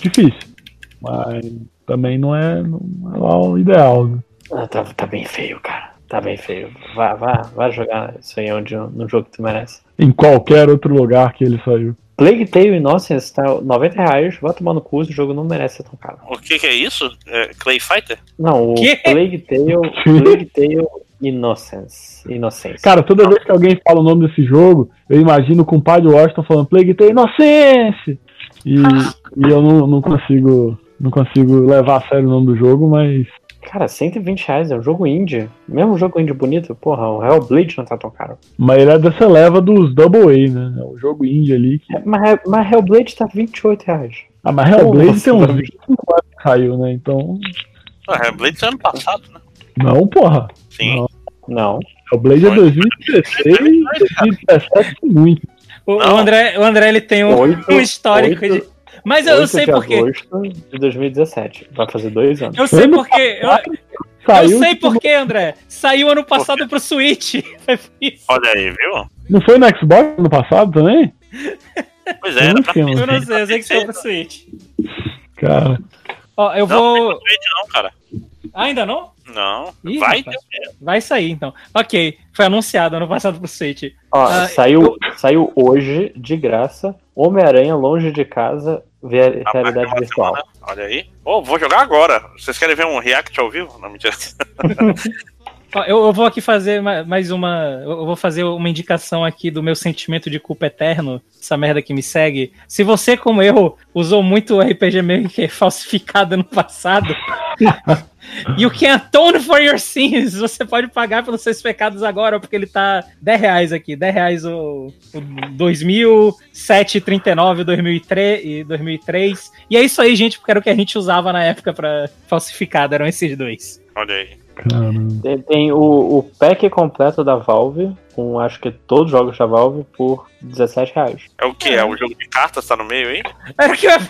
Speaker 12: difícil. Mas também não é, não é lá o ideal. né?
Speaker 8: Ah, tá, tá bem feio, cara. Tá bem feio. Vá, vá, vá jogar isso aí onde, no jogo que tu merece.
Speaker 12: Em qualquer outro lugar que ele saiu.
Speaker 8: Plague Tale Innocence tá 90 reais. Vai tomar no cu, o jogo não merece ser tão caro.
Speaker 3: O que que é isso? É Clay Fighter?
Speaker 8: Não, o
Speaker 13: Quê?
Speaker 8: Plague Tale, Plague Tale Innocence. Innocence.
Speaker 12: Cara, toda vez que alguém fala o nome desse jogo, eu imagino o compadre Washington falando Plague Tale Inocência! E, e eu não, não consigo não consigo levar a sério o nome do jogo, mas
Speaker 8: Cara, 120 reais é um jogo indie. Mesmo um jogo indie bonito, porra, o Hellblade não tá tão caro.
Speaker 12: Mas ele é dessa leva dos Double A, né? É o jogo indie ali. Que...
Speaker 8: Mas, mas Hellblade tá 28 reais.
Speaker 12: Ah, mas Hellblade tem uns
Speaker 8: cara.
Speaker 12: 25 anos que saiu, né? Então.
Speaker 3: Ah, Hellblade é ano passado, né?
Speaker 12: Não, porra.
Speaker 3: Sim.
Speaker 12: Não.
Speaker 8: Não.
Speaker 12: Hellblade é 2016 2017 muito.
Speaker 13: O, o. André, o André ele tem um,
Speaker 8: Oito-
Speaker 13: um histórico
Speaker 8: oito-
Speaker 13: de. Mas eu, eu
Speaker 8: 8
Speaker 13: sei
Speaker 8: de
Speaker 13: por quê.
Speaker 8: agosto de 2017. Vai fazer dois anos.
Speaker 13: Eu sei
Speaker 12: Ano
Speaker 13: porque. Eu, eu sei
Speaker 12: tipo,
Speaker 13: por quê, André. Saiu ano passado pro Switch.
Speaker 3: Olha aí, viu?
Speaker 12: Não foi no Xbox no passado também?
Speaker 3: Pois é, era pra
Speaker 13: Eu não sei, eu sei que saiu pro Switch.
Speaker 12: Cara.
Speaker 13: Ó, eu
Speaker 3: Não,
Speaker 13: vou.
Speaker 3: não, não, cara.
Speaker 13: Ah, ainda não?
Speaker 3: Não.
Speaker 13: Ih,
Speaker 3: Vai
Speaker 13: rapaz. Vai sair então. Ok, foi anunciado ano passado pro Switch.
Speaker 8: Ó,
Speaker 13: Ah,
Speaker 8: saiu, saiu hoje, de graça, Homem-Aranha Longe de Casa, ver-
Speaker 3: Ah,
Speaker 8: realidade virtual.
Speaker 3: semana. Olha aí. Ô, vou jogar agora. Vocês querem ver um react ao vivo? Não, mentira.
Speaker 13: Eu, eu vou aqui fazer ma- mais uma. Eu vou fazer uma indicação aqui do meu sentimento de culpa eterno, essa merda que me segue. Se você, como eu, usou muito RPG Maker falsificado no passado, you can atone for your sins. Você pode pagar pelos seus pecados agora, porque ele tá 10 reais aqui. 10 reais o, o 2007, 39, 2003 e 2003. E é isso aí, gente, porque era o que a gente usava na época pra falsificado, eram esses dois.
Speaker 3: Olha aí.
Speaker 8: Tem, tem o, o pack completo da Valve, com acho que todos os jogos da Valve, por 17 reais.
Speaker 3: É o que? É o jogo de cartas, tá no meio aí?
Speaker 13: Era o que eu ia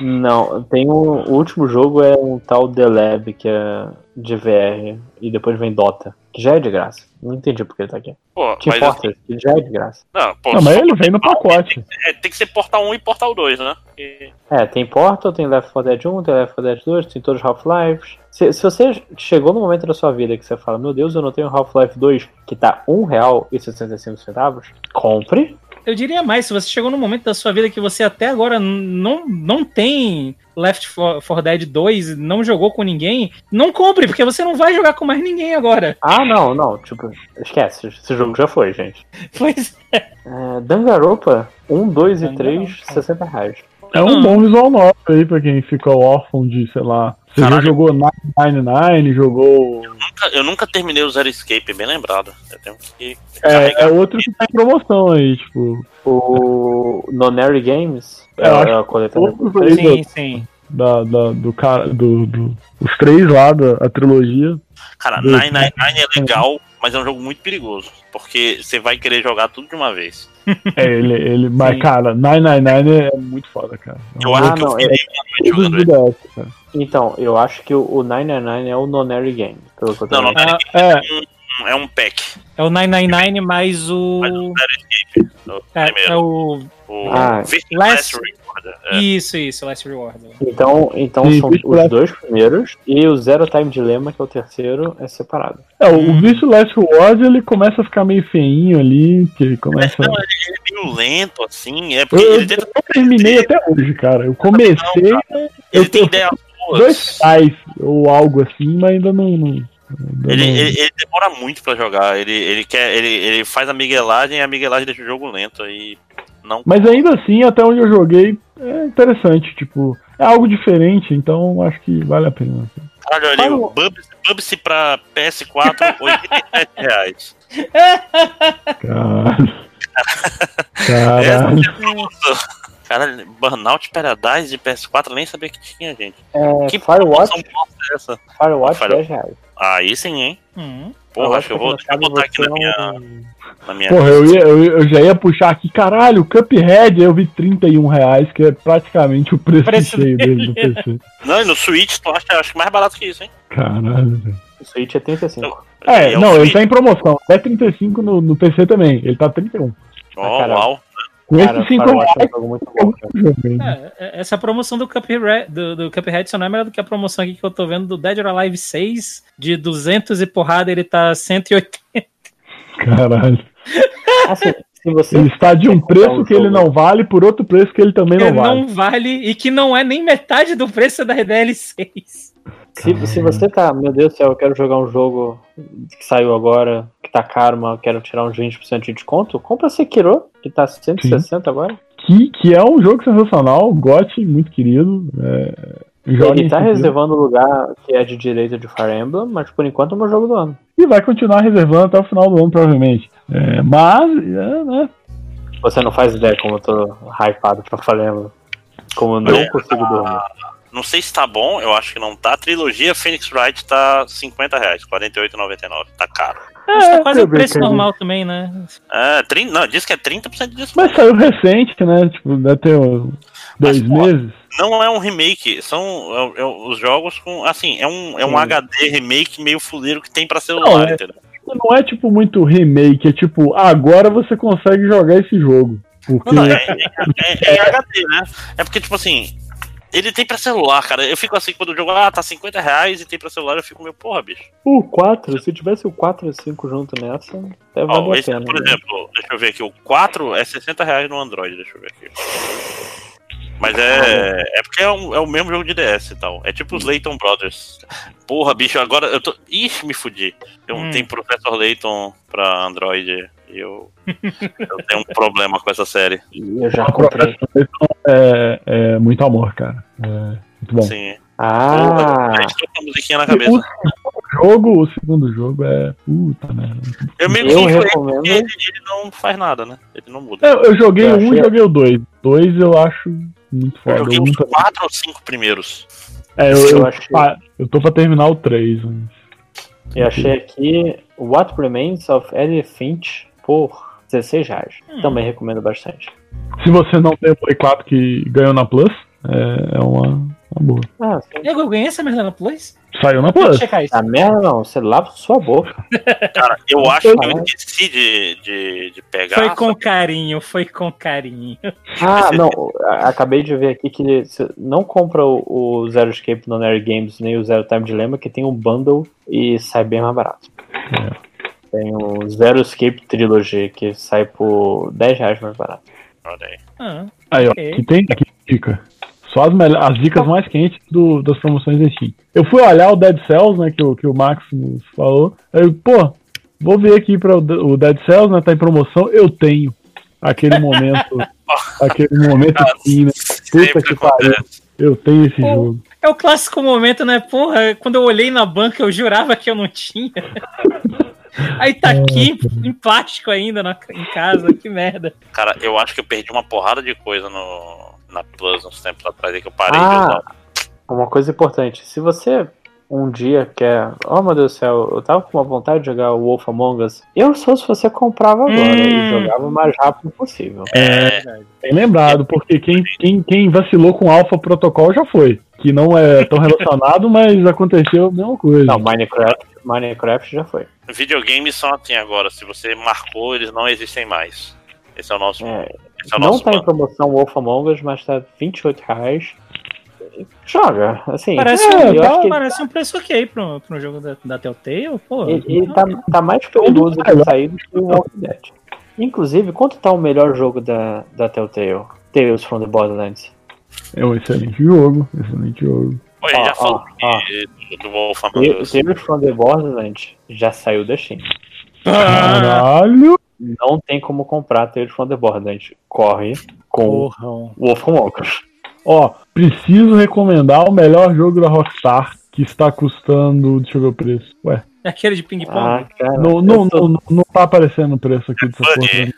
Speaker 8: Não, tem um, o último jogo é um tal The Lab, que é de VR, e depois vem Dota, que já é de graça. Não entendi porque ele tá aqui.
Speaker 3: Pô,
Speaker 8: Te
Speaker 3: mas
Speaker 8: importa,
Speaker 3: assim,
Speaker 8: que já é de graça.
Speaker 3: não, pô,
Speaker 12: Não, mas ele vem no pacote.
Speaker 3: é, tem que ser Portal 1 e Portal 2, né? E-
Speaker 8: É, tem Portal, tem Left 4 Dead 1, tem Left 4 Dead 2, tem todos os Half-Lives. Se, se você chegou no momento da sua vida que você fala, meu Deus, eu não tenho Half-Life 2, que tá R$1,65, compre.
Speaker 13: Eu diria mais, se você chegou num momento da sua vida que você até agora não, não tem Left 4 Dead 2, não jogou com ninguém, não compre, porque você não vai jogar com mais ninguém agora.
Speaker 8: Ah, não, não, tipo, esquece, esse jogo já foi, gente.
Speaker 13: Pois
Speaker 8: É, Danganronpa, 1, 2 e
Speaker 13: Danganronpa.
Speaker 8: 3, 60 reais.
Speaker 12: É um bom visual novo aí pra quem ficou órfão de, sei lá. Você já jogou 999, jogou.
Speaker 3: Nunca- eu nunca terminei o Zero Escape, bem lembrado. Eu tenho que
Speaker 12: É, é outro que tá em promoção aí, tipo.
Speaker 8: O Nonary Games,
Speaker 12: Eu
Speaker 8: é,
Speaker 12: acho
Speaker 8: é a coletânea.
Speaker 13: Sim, sim.
Speaker 12: Da, da- do cara. Do, do- os três lá da a trilogia.
Speaker 3: Cara,
Speaker 12: Dois,
Speaker 3: 999 é legal, mas é um jogo muito perigoso. Porque você vai querer jogar tudo de uma vez.
Speaker 12: É, ele, ele, mas, cara, 999 é muito foda, cara.
Speaker 3: Eu acho
Speaker 8: Ah,
Speaker 3: que eu
Speaker 8: não,
Speaker 3: virei
Speaker 8: é-
Speaker 12: Todos
Speaker 3: jogando
Speaker 12: do
Speaker 3: ele.
Speaker 12: Cara.
Speaker 8: Então, eu acho que o, o 999 é o Nonary Game. Pelo que eu tô
Speaker 3: Não, não,
Speaker 8: vendo.
Speaker 3: é,
Speaker 12: É,
Speaker 3: um, é um pack.
Speaker 13: É o 999 mais o.
Speaker 3: Mas o Escape. O
Speaker 13: É, é o.
Speaker 3: O
Speaker 8: Ah,
Speaker 13: Last-
Speaker 3: Last Recorder. É.
Speaker 13: Isso, isso, Last Reward.
Speaker 8: Então, então são os
Speaker 12: Last-
Speaker 8: dois primeiros e o Zero Time Dilemma, que é o terceiro, é separado.
Speaker 12: é, o Vício Last Reward ele começa a ficar meio feinho ali, que ele começa.
Speaker 3: Não, ele ele é meio lento, assim. É
Speaker 12: Eu,
Speaker 3: porque
Speaker 12: eu,
Speaker 3: ele tenta.
Speaker 12: eu terminei até hoje, cara. Eu comecei
Speaker 3: Ele
Speaker 12: eu
Speaker 3: tem ideias
Speaker 12: dois pais ou algo assim, mas ainda não. não,
Speaker 3: Ele,
Speaker 12: não-
Speaker 3: ele, ele demora muito pra jogar. Ele, ele, quer, ele, ele faz a miguelagem e a miguelagem deixa o jogo lento. E não.
Speaker 12: Mas ainda assim, até onde eu joguei, é interessante. Tipo, é algo diferente, então acho que vale a pena.
Speaker 3: Caralho, olha aí, o Bubsy, pra PS4, 87 reais.
Speaker 12: Caralho. Caralho.
Speaker 3: é a promoção. Caralho, Burnout Paradise de PS4, eu nem sabia que tinha, gente.
Speaker 8: É,
Speaker 3: Que
Speaker 8: Firewatch,
Speaker 3: é essa?
Speaker 8: Firewatch
Speaker 3: Fire-
Speaker 8: 10 reais.
Speaker 3: Aí sim, hein?
Speaker 13: Hum.
Speaker 3: Porra, acho que eu vou, deixa eu botar aqui na minha, na minha
Speaker 12: Porra, eu, ia, eu, eu já ia puxar aqui, caralho, o Cuphead eu vi 31 reais, que é praticamente o preço,
Speaker 13: Preço
Speaker 12: cheio dele do
Speaker 13: dele.
Speaker 12: PC.
Speaker 3: Não, e no Switch tu acha acho mais barato que isso, hein?
Speaker 12: Caralho, velho.
Speaker 8: O Switch é 35.
Speaker 12: É,
Speaker 3: E o
Speaker 12: não, ele tá em promoção. É 35 no, no PC também. Ele tá 31.
Speaker 3: Ó,
Speaker 8: caralho.
Speaker 3: uau.
Speaker 12: Com
Speaker 8: Cara,
Speaker 12: esses 5
Speaker 8: Firewatch é um
Speaker 12: reais,
Speaker 8: jogo muito bom, cara.
Speaker 13: É, é, essa promoção do Cuphead, do, do Cuphead só não é melhor do que a promoção aqui que eu tô vendo do Dead or Alive 6, de 200 e porrada, ele tá 180.
Speaker 12: Caralho.
Speaker 8: Assim, se você
Speaker 12: Ele está de um preço
Speaker 8: um
Speaker 12: que ele não vale por outro preço que ele também
Speaker 13: que
Speaker 12: não vale.
Speaker 13: não vale e que não é nem metade do preço da DL6.
Speaker 8: Se, se você tá, meu Deus do céu, eu quero jogar um jogo que saiu agora, que tá caro, mas eu quero tirar uns 20% de desconto, compra Sekiro, que tá 160 agora.
Speaker 12: Que, que é um jogo sensacional, GOT, muito querido. É,
Speaker 8: Ele tá reservando o lugar que é de direito de Fire Emblem, mas por enquanto é o meu jogo do ano.
Speaker 12: E vai continuar reservando até o final do ano, provavelmente. É, mas, é, né?
Speaker 8: Você não faz ideia como eu tô hypado pra Fire Emblem. Como eu não consigo dormir.
Speaker 3: Não sei se tá bom, eu acho que não tá. A trilogia Phoenix Wright tá 50 reais, 48,99. Tá caro.
Speaker 13: Mas tá
Speaker 12: É,
Speaker 13: quase o preço normal também, né?
Speaker 3: É, 30, não, diz que é 30% de desconto.
Speaker 12: Mas saiu recente, né? Tipo, deve ter uns dois
Speaker 3: Mas, pô,
Speaker 12: meses.
Speaker 3: Não é um remake, são é- é os jogos com. Assim, é um, é um
Speaker 8: Sim.
Speaker 3: HD remake meio fuleiro que tem pra celular,
Speaker 12: Não, é-
Speaker 3: entendeu?
Speaker 12: Não é tipo muito remake, é tipo, agora você consegue jogar esse jogo. Porque
Speaker 3: Não, não, é, é, é- é HD, né? É porque, tipo assim, ele tem pra celular, cara. Eu fico assim, quando o jogo, ah, tá 50 reais e tem pra celular, eu fico meio, porra, bicho.
Speaker 8: O 4, se tivesse o 4 e 5 junto nessa, até vale a
Speaker 3: esse,
Speaker 8: pena.
Speaker 3: por
Speaker 8: né?
Speaker 3: exemplo, deixa eu ver aqui, o 4 é 60 reais no Android, deixa eu ver aqui. Mas é. É porque é, um- é o mesmo jogo de DS e tal. É tipo os Layton Brothers. Porra, bicho, agora eu tô. Ixi, me fudi. Eu,
Speaker 13: Hum.
Speaker 3: Tem Professor Layton pra Android eu. eu tenho um problema com essa série.
Speaker 8: Eu já
Speaker 12: a
Speaker 8: comprei.
Speaker 12: É, é muito amor, cara. É muito bom.
Speaker 3: Sim.
Speaker 8: Ah,
Speaker 3: Porra, estou com a musiquinha na
Speaker 12: O
Speaker 3: cabeça.
Speaker 12: segundo jogo, o segundo jogo é. Puta merda.
Speaker 3: Eu meio
Speaker 8: eu
Speaker 3: que
Speaker 8: recomendo.
Speaker 3: porque ele, ele não faz nada, né? Ele não muda.
Speaker 12: Eu, eu joguei
Speaker 8: Eu
Speaker 12: um e
Speaker 8: achei-
Speaker 12: joguei o dois. Dois eu acho muito
Speaker 3: Eu
Speaker 12: foda.
Speaker 3: joguei
Speaker 12: Um
Speaker 3: os. 4 ou 5 primeiros.
Speaker 12: É, eu,
Speaker 8: Eu
Speaker 12: eu,
Speaker 8: achei-
Speaker 12: ah, eu tô pra terminar o 3.
Speaker 8: eu achei aqui What Remains of Edith Finch por 16 reais.
Speaker 13: Hum.
Speaker 8: Também recomendo bastante.
Speaker 12: Se você não tem o Play 4 que ganhou na Plus, é, é uma, uma boa.
Speaker 8: Ah, sim.
Speaker 13: Eu ganhei essa merda na Plus?
Speaker 12: Saiu na Plus.
Speaker 8: A merda não, você lava sua boca.
Speaker 3: Cara, eu acho que eu esqueci de, de, de pegar.
Speaker 13: Foi com carinho, foi com carinho.
Speaker 8: Ah, não, acabei de ver aqui que você não compra o, o Zero Escape no Nerd Games nem o Zero Time Dilemma, que tem um bundle e sai bem mais barato. Tem o Zero Escape Trilogy, que sai por 10 reais mais barato.
Speaker 3: Olha aí.
Speaker 13: Ah,
Speaker 12: Aí, ó,
Speaker 13: Ok.
Speaker 12: aqui tem aqui dica. Só as, as dicas mais quentes do- das promoções da Steam. Eu fui olhar o Dead Cells, né, que o, que o Max nos falou. Aí, eu, pô, vou ver aqui para o Dead Cells, né, tá em promoção. Eu tenho aquele momento, aquele momento assim, né? Puta que pariu. Eu tenho esse
Speaker 13: Pô.
Speaker 12: jogo.
Speaker 13: É o clássico momento, né? Porra, quando eu olhei na banca, eu jurava que eu não tinha. Aí tá aqui em, plástico ainda na- em casa, que merda.
Speaker 3: Cara, eu acho que eu perdi uma porrada de coisa no, na Plus uns tempos atrás aí que eu parei de
Speaker 8: Ah,
Speaker 3: usar.
Speaker 8: uma coisa importante, se você um dia que é. Oh meu Deus do céu, eu tava com uma vontade de jogar o Wolf Among Us. Eu, se fosse você, comprava agora
Speaker 13: Hum.
Speaker 8: e jogava o mais rápido possível.
Speaker 12: É, bem lembrado, porque quem, quem, quem vacilou com Alpha Protocol já foi. Que não é tão relacionado, mas aconteceu a mesma coisa.
Speaker 8: Não, Minecraft, Minecraft já foi.
Speaker 3: Videogames são assim agora. Se você marcou, eles não existem mais. Esse é o nosso.
Speaker 8: É,
Speaker 3: esse é o
Speaker 8: não
Speaker 3: nosso
Speaker 8: tá em
Speaker 3: plano.
Speaker 8: promoção o Wolf Among Us, mas tá 28 reais. Joga, assim.
Speaker 13: Parece,
Speaker 8: é,
Speaker 13: um,
Speaker 8: eu acho que
Speaker 13: parece um preço ok pra, um jogo da, da Telltale, pô.
Speaker 8: ele, ele tá, tá mais perigoso de sair do que o Walking Dead. Inclusive, quanto tá o melhor jogo da, da Telltale? Tales from the Borderlands.
Speaker 12: É um excelente jogo, excelente jogo.
Speaker 3: Pô, a gente já
Speaker 8: Ó,
Speaker 3: falou
Speaker 8: ó,
Speaker 3: de- do, Wolf.
Speaker 8: Tales from the Borderlands já saiu da Steam.
Speaker 12: Caralho!
Speaker 8: Não tem como comprar Tales from the Borderlands. Corre com
Speaker 13: Porrão.
Speaker 8: Wolf Us.
Speaker 12: Ó, preciso recomendar o melhor jogo da Rockstar, que está custando. Deixa eu ver o preço. Ué,
Speaker 13: É aquele de ping-pong.
Speaker 8: Ah,
Speaker 12: não, não,
Speaker 8: tô-
Speaker 12: não, não tá aparecendo o preço aqui dessa porra.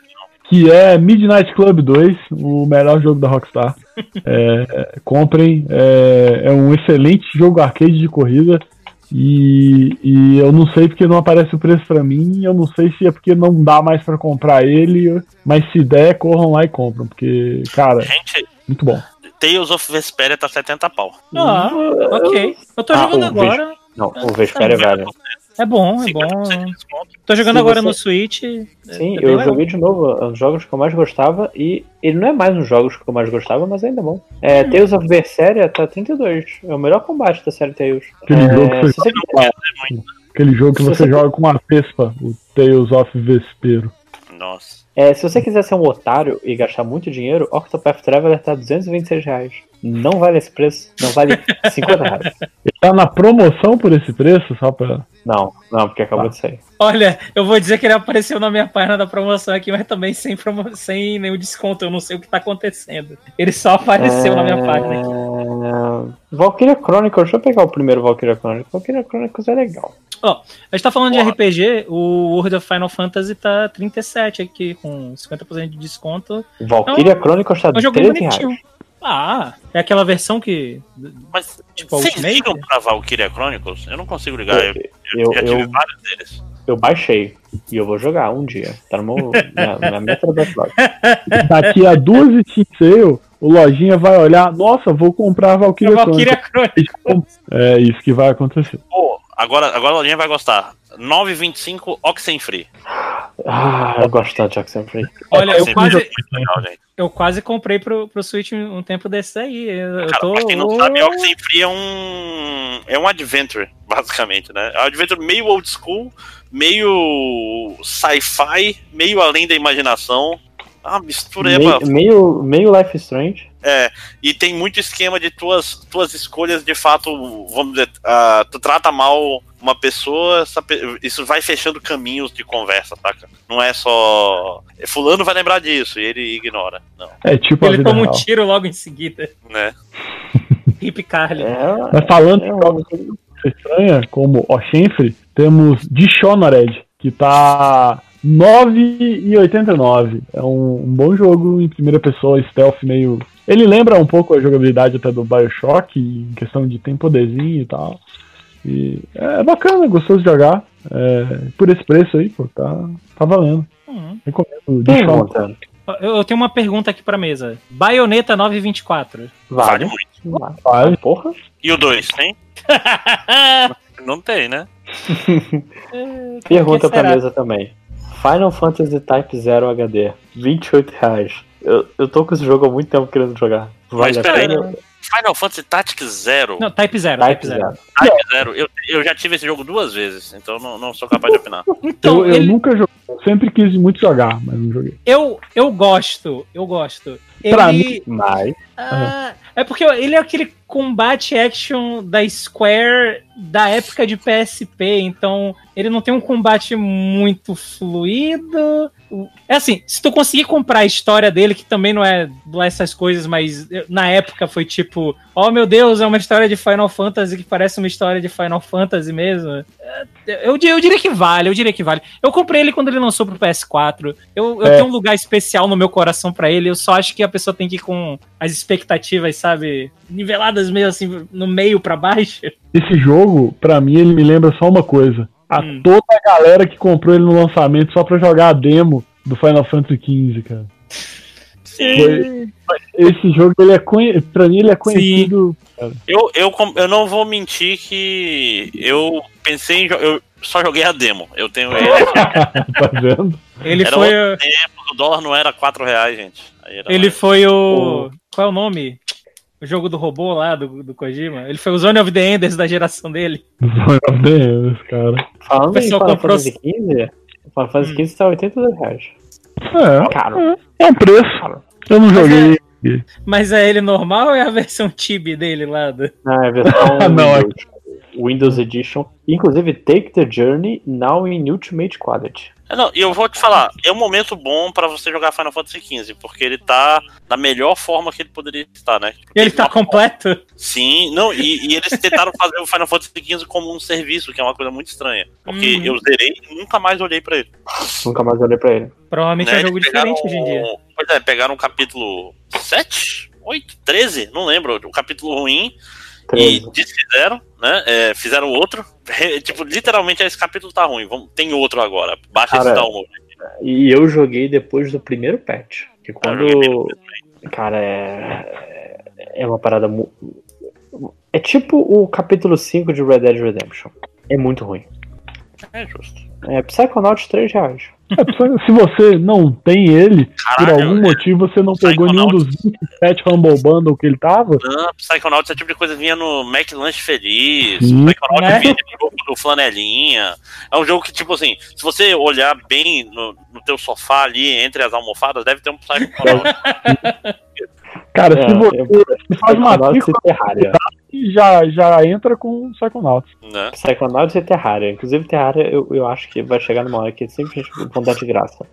Speaker 12: Que é Midnight Club 2, o melhor jogo da Rockstar. É, comprem, é, é um excelente jogo arcade de corrida. E, e eu não sei porque não aparece o preço pra mim. Eu não sei se é porque não dá mais pra comprar ele. Mas se der, corram lá e compram. Porque, cara,
Speaker 3: Gente,
Speaker 12: muito bom.
Speaker 3: Tales of Vesperia tá 70 pau.
Speaker 13: Ah, ok. Eu tô
Speaker 8: Ah,
Speaker 13: jogando agora.
Speaker 8: Não, o Vesper é velho.
Speaker 13: É bom, é
Speaker 3: 50%
Speaker 13: bom.
Speaker 3: de desconto.
Speaker 13: Tô jogando
Speaker 8: Se
Speaker 13: agora
Speaker 8: você-
Speaker 13: no Switch.
Speaker 8: Sim,
Speaker 13: é
Speaker 8: eu
Speaker 13: legal.
Speaker 8: joguei de novo é um dos jogos que eu mais gostava e ele não é mais um dos jogos que eu mais gostava, mas ainda é bom. É, Tales of Berseria tá 32. É o melhor combate da série Tales.
Speaker 12: Aquele
Speaker 8: É,
Speaker 12: jogo que
Speaker 8: se
Speaker 12: você,
Speaker 8: você
Speaker 12: aquele jogo que você
Speaker 8: você-
Speaker 12: joga com uma Vespa, o Tales of Vespero.
Speaker 3: Nossa.
Speaker 8: É, se você quiser ser um otário e gastar muito dinheiro, Octopath Traveler tá 226 reais. Não vale esse preço, não vale 50 reais.
Speaker 12: Ele tá na promoção por esse preço, só pra.
Speaker 8: Não, não, porque acabou de sair.
Speaker 13: Olha, eu vou dizer que ele apareceu na minha página da promoção aqui, mas também sem, promo... sem nenhum desconto. Eu não sei o que tá acontecendo. Ele só apareceu na minha página aqui.
Speaker 8: É... Valkyria Chronicles, deixa eu pegar o primeiro Valkyria Chronicles. Valkyria Chronicles é legal.
Speaker 13: Ó, a gente tá falando de RPG, o World of Final Fantasy tá 37 aqui, com 50% de desconto.
Speaker 8: Valkyria Chronicles tá
Speaker 13: É um jogo
Speaker 8: 13
Speaker 13: bonitinho.
Speaker 8: reais.
Speaker 13: Ah, é aquela versão que.
Speaker 3: Mas
Speaker 13: Tipo, a
Speaker 3: vocês
Speaker 13: Ultimate?
Speaker 3: ligam pra Valkyria Chronicles? Eu não consigo ligar. Eu,
Speaker 8: Eu,
Speaker 3: já tive
Speaker 8: eu,
Speaker 3: vários deles.
Speaker 8: eu baixei e eu vou jogar um dia. Tá no meu, na, na meta do backlog.
Speaker 12: Daqui a duas Steam Sale, o Lojinha vai olhar, nossa, vou comprar a Valkyria,
Speaker 13: Valkyria
Speaker 12: Chronicles. É isso que vai acontecer.
Speaker 3: Pô, agora, agora a Lojinha vai gostar. 9,25 Oxenfree.
Speaker 8: Ah, eu gosto tanto de Oxenfree.
Speaker 13: Olha, eu quase,
Speaker 3: é legal, gente.
Speaker 13: eu quase comprei pro, pro Switch um tempo desse aí. Eu, eu
Speaker 3: Cara,
Speaker 13: tô.
Speaker 3: pra quem não sabe, Oxenfree é um. É um adventure, basicamente, né? É um adventure meio old school, meio sci-fi, meio além da imaginação. Ah, mistureba.
Speaker 8: Meio, meio, meio Life is Strange.
Speaker 3: É, e tem muito esquema de tuas, tuas escolhas, de fato, vamos dizer, ah, tu trata mal uma pessoa, pe- isso vai fechando caminhos de conversa, saca? Não é só. Fulano vai lembrar disso e ele ignora. Não,
Speaker 12: É tipo a
Speaker 13: Ele
Speaker 12: vida
Speaker 13: toma um
Speaker 12: real.
Speaker 13: tiro logo em seguida.
Speaker 3: né?
Speaker 13: Hip Carly.
Speaker 8: É,
Speaker 12: Mas falando
Speaker 8: é
Speaker 12: de
Speaker 8: um-
Speaker 12: jogos estranha, como Oxenfree, temos Dishonored, que tá 9,89. É um, um bom jogo em primeira pessoa, stealth meio. Ele lembra um pouco a jogabilidade até do Bioshock, em questão de tem poderzinho e tal. E é bacana, gostoso de jogar. É, por esse preço aí, pô, tá, tá valendo.
Speaker 13: Hum.
Speaker 12: Recomendo.
Speaker 8: Pergunta.
Speaker 13: Eu, eu tenho uma pergunta aqui pra mesa. Baioneta 924.
Speaker 3: Vale
Speaker 8: Vale.
Speaker 3: muito.
Speaker 12: Vale.
Speaker 8: Porra.
Speaker 3: E o 2, tem? Não tem, né?
Speaker 8: Pergunta
Speaker 13: Por que
Speaker 8: pra mesa também. Final Fantasy Type 0 HD, 28 reais. Eu, eu tô com esse jogo há muito tempo querendo jogar. Vale
Speaker 3: Mas
Speaker 8: a pena?
Speaker 3: Final Fantasy Tactics Zero.
Speaker 13: Não, Type 0,
Speaker 8: Type
Speaker 13: Type 0.
Speaker 8: Zero.
Speaker 3: Type Zero. Eu, eu já tive esse jogo duas vezes, então não, não sou capaz de opinar.
Speaker 13: Então,
Speaker 12: eu, eu
Speaker 13: ele-
Speaker 12: nunca joguei. Eu sempre quis muito jogar, mas não joguei.
Speaker 13: eu, eu gosto, eu gosto.
Speaker 12: Pra
Speaker 13: Ele,
Speaker 8: Mas.
Speaker 13: Ah, é porque ele é aquele combate action da Square da época de PSP, então ele não tem um combate muito fluido. É assim, se tu conseguir comprar a história dele, que também não é lá essas coisas, mas na época foi tipo, oh meu Deus, é uma história de Final Fantasy que parece uma história de Final Fantasy mesmo. É, Eu, eu diria que vale, eu diria que vale. Eu comprei ele quando ele lançou pro PS4. Eu, eu
Speaker 12: É.
Speaker 13: tenho um lugar especial no meu coração pra ele. Eu só acho que a pessoa tem que ir com as expectativas, sabe, niveladas meio assim, no meio pra baixo.
Speaker 12: Esse jogo, pra mim, ele me lembra só uma coisa. A
Speaker 13: Hum.
Speaker 12: toda a galera que comprou ele no lançamento só pra jogar a demo do Final Fantasy XV, cara. Foi- Esse jogo, ele é conhe... pra mim, ele é conhecido.
Speaker 3: Eu, eu, eu não vou mentir que eu pensei em. jo- Eu só joguei a demo. Eu tenho ele.
Speaker 12: tá vendo?
Speaker 13: Ele
Speaker 3: era
Speaker 13: foi.
Speaker 3: tempo, o dólar não era 4 reais, gente.
Speaker 13: Ele
Speaker 3: mais.
Speaker 13: foi o. Qual é o nome? O jogo do robô lá, do, do Kojima. Ele foi o Zone of the Enders da geração dele.
Speaker 12: Zone of the Enders, cara.
Speaker 8: Falando em
Speaker 13: pessoal
Speaker 8: Final
Speaker 13: comprou-
Speaker 8: Fantasy XV, Final Fantasy XV tá 82 reais.
Speaker 12: É,
Speaker 8: Caro.
Speaker 12: é, é um preço. Eu não
Speaker 13: Mas
Speaker 12: joguei.
Speaker 13: Mas é ele normal ou é a versão Tibi dele lá? Do...
Speaker 8: Não, é a versão
Speaker 12: Não, é-
Speaker 8: Windows, Windows Edition. Inclusive, Take the Journey now in Ultimate Quality.
Speaker 3: É, não, e eu vou te falar, é um momento bom pra você jogar Final Fantasy XV, porque ele tá na melhor forma que ele poderia estar, né? Porque
Speaker 13: Ele tá completo?
Speaker 3: Sim, não, e, e eles tentaram fazer o Final Fantasy XV como um serviço, que é uma coisa muito estranha. Porque
Speaker 13: Uhum.
Speaker 3: eu zerei e nunca mais olhei pra ele.
Speaker 8: Nunca mais olhei pra ele.
Speaker 13: Provavelmente
Speaker 3: Né,
Speaker 13: é um jogo
Speaker 3: pegaram
Speaker 13: diferente hoje em dia.
Speaker 3: o- Pois é, pegaram um capítulo 7, 8, 13, não lembro, um capítulo ruim.
Speaker 8: 13.
Speaker 3: E desfizeram, né? é, fizeram outro. tipo, literalmente esse capítulo tá ruim. Vamos, tem outro agora. Baixa esse
Speaker 8: Cara,
Speaker 3: download.
Speaker 8: E eu joguei depois do primeiro patch. Que quando. Cara, é. É uma parada. mu- É tipo o capítulo 5 de Red Dead Redemption. É muito ruim.
Speaker 3: É justo.
Speaker 8: É Psychonauts 3 reais.
Speaker 12: É, se você não tem ele, por algum
Speaker 3: é-
Speaker 12: motivo você não pegou nenhum dos 27 Humble Bundle que ele tava,
Speaker 3: Não, Psychonauts, esse tipo de coisa vinha no McLanche Feliz.
Speaker 12: Sim.
Speaker 3: Psychonauts
Speaker 13: Né?
Speaker 3: vinha no jogo do Flanelinha. É um jogo que, tipo assim, se você olhar bem no, no teu sofá ali, entre as almofadas, deve ter um Psychonauts.
Speaker 12: cara,
Speaker 8: É,
Speaker 12: se você
Speaker 8: eu-
Speaker 12: faz uma
Speaker 8: Psychonauts e Terraria.
Speaker 12: já, já entra com Psychonauts.
Speaker 3: né?
Speaker 8: Psychonauts e Terraria. Inclusive, Terraria eu, eu acho que vai chegar numa hora que sempre vão dar de graça.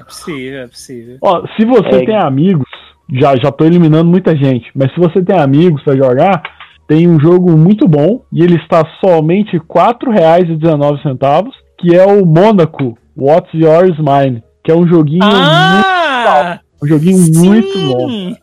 Speaker 13: É possível, é possível.
Speaker 12: Ó, se você
Speaker 8: É.
Speaker 12: tem amigos, já, já tô eliminando muita gente, mas se você tem amigos pra jogar, tem um jogo muito bom e ele está somente R$ 4,19, que é o Monaco What's Yours Mine, que é um joguinho,
Speaker 13: Ah!
Speaker 12: mu- um joguinho muito bom.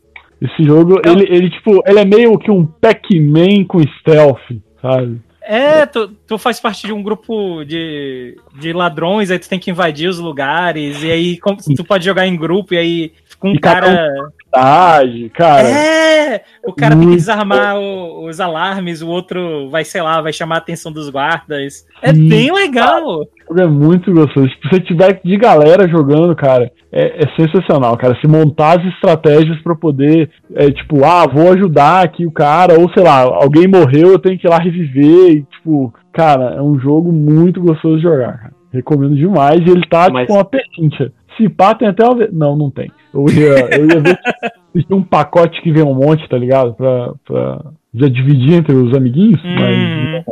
Speaker 12: Esse jogo, ele, ele tipo, ele é meio que um Pac-Man com stealth, sabe?
Speaker 13: É, tu, tu faz parte de um grupo de, de ladrões, aí tu tem que invadir os lugares, e aí tu pode jogar em grupo, e aí com um cara.
Speaker 12: Verdade, cara.
Speaker 13: É! O cara tem que desarmar o- os alarmes, o outro vai, sei lá, vai chamar a atenção dos guardas. É
Speaker 12: Sim.
Speaker 13: bem legal!
Speaker 12: O jogo é muito gostoso. Se você tiver de galera jogando, cara, é, é sensacional, cara. Se montar as estratégias pra poder, é, tipo, ah, vou ajudar aqui o cara, ou sei lá, alguém morreu, eu tenho que ir lá reviver. E, tipo, cara, é um jogo muito gostoso de jogar, cara. Recomendo demais. E ele tá
Speaker 8: Mas-
Speaker 12: com uma pertincha. Se pá, tem até Não, não tem. Eu ia, eu ia ver se tinha um pacote que vem um monte, tá ligado? Pra, pra já dividir entre os amiguinhos,
Speaker 13: Hum.
Speaker 12: mas.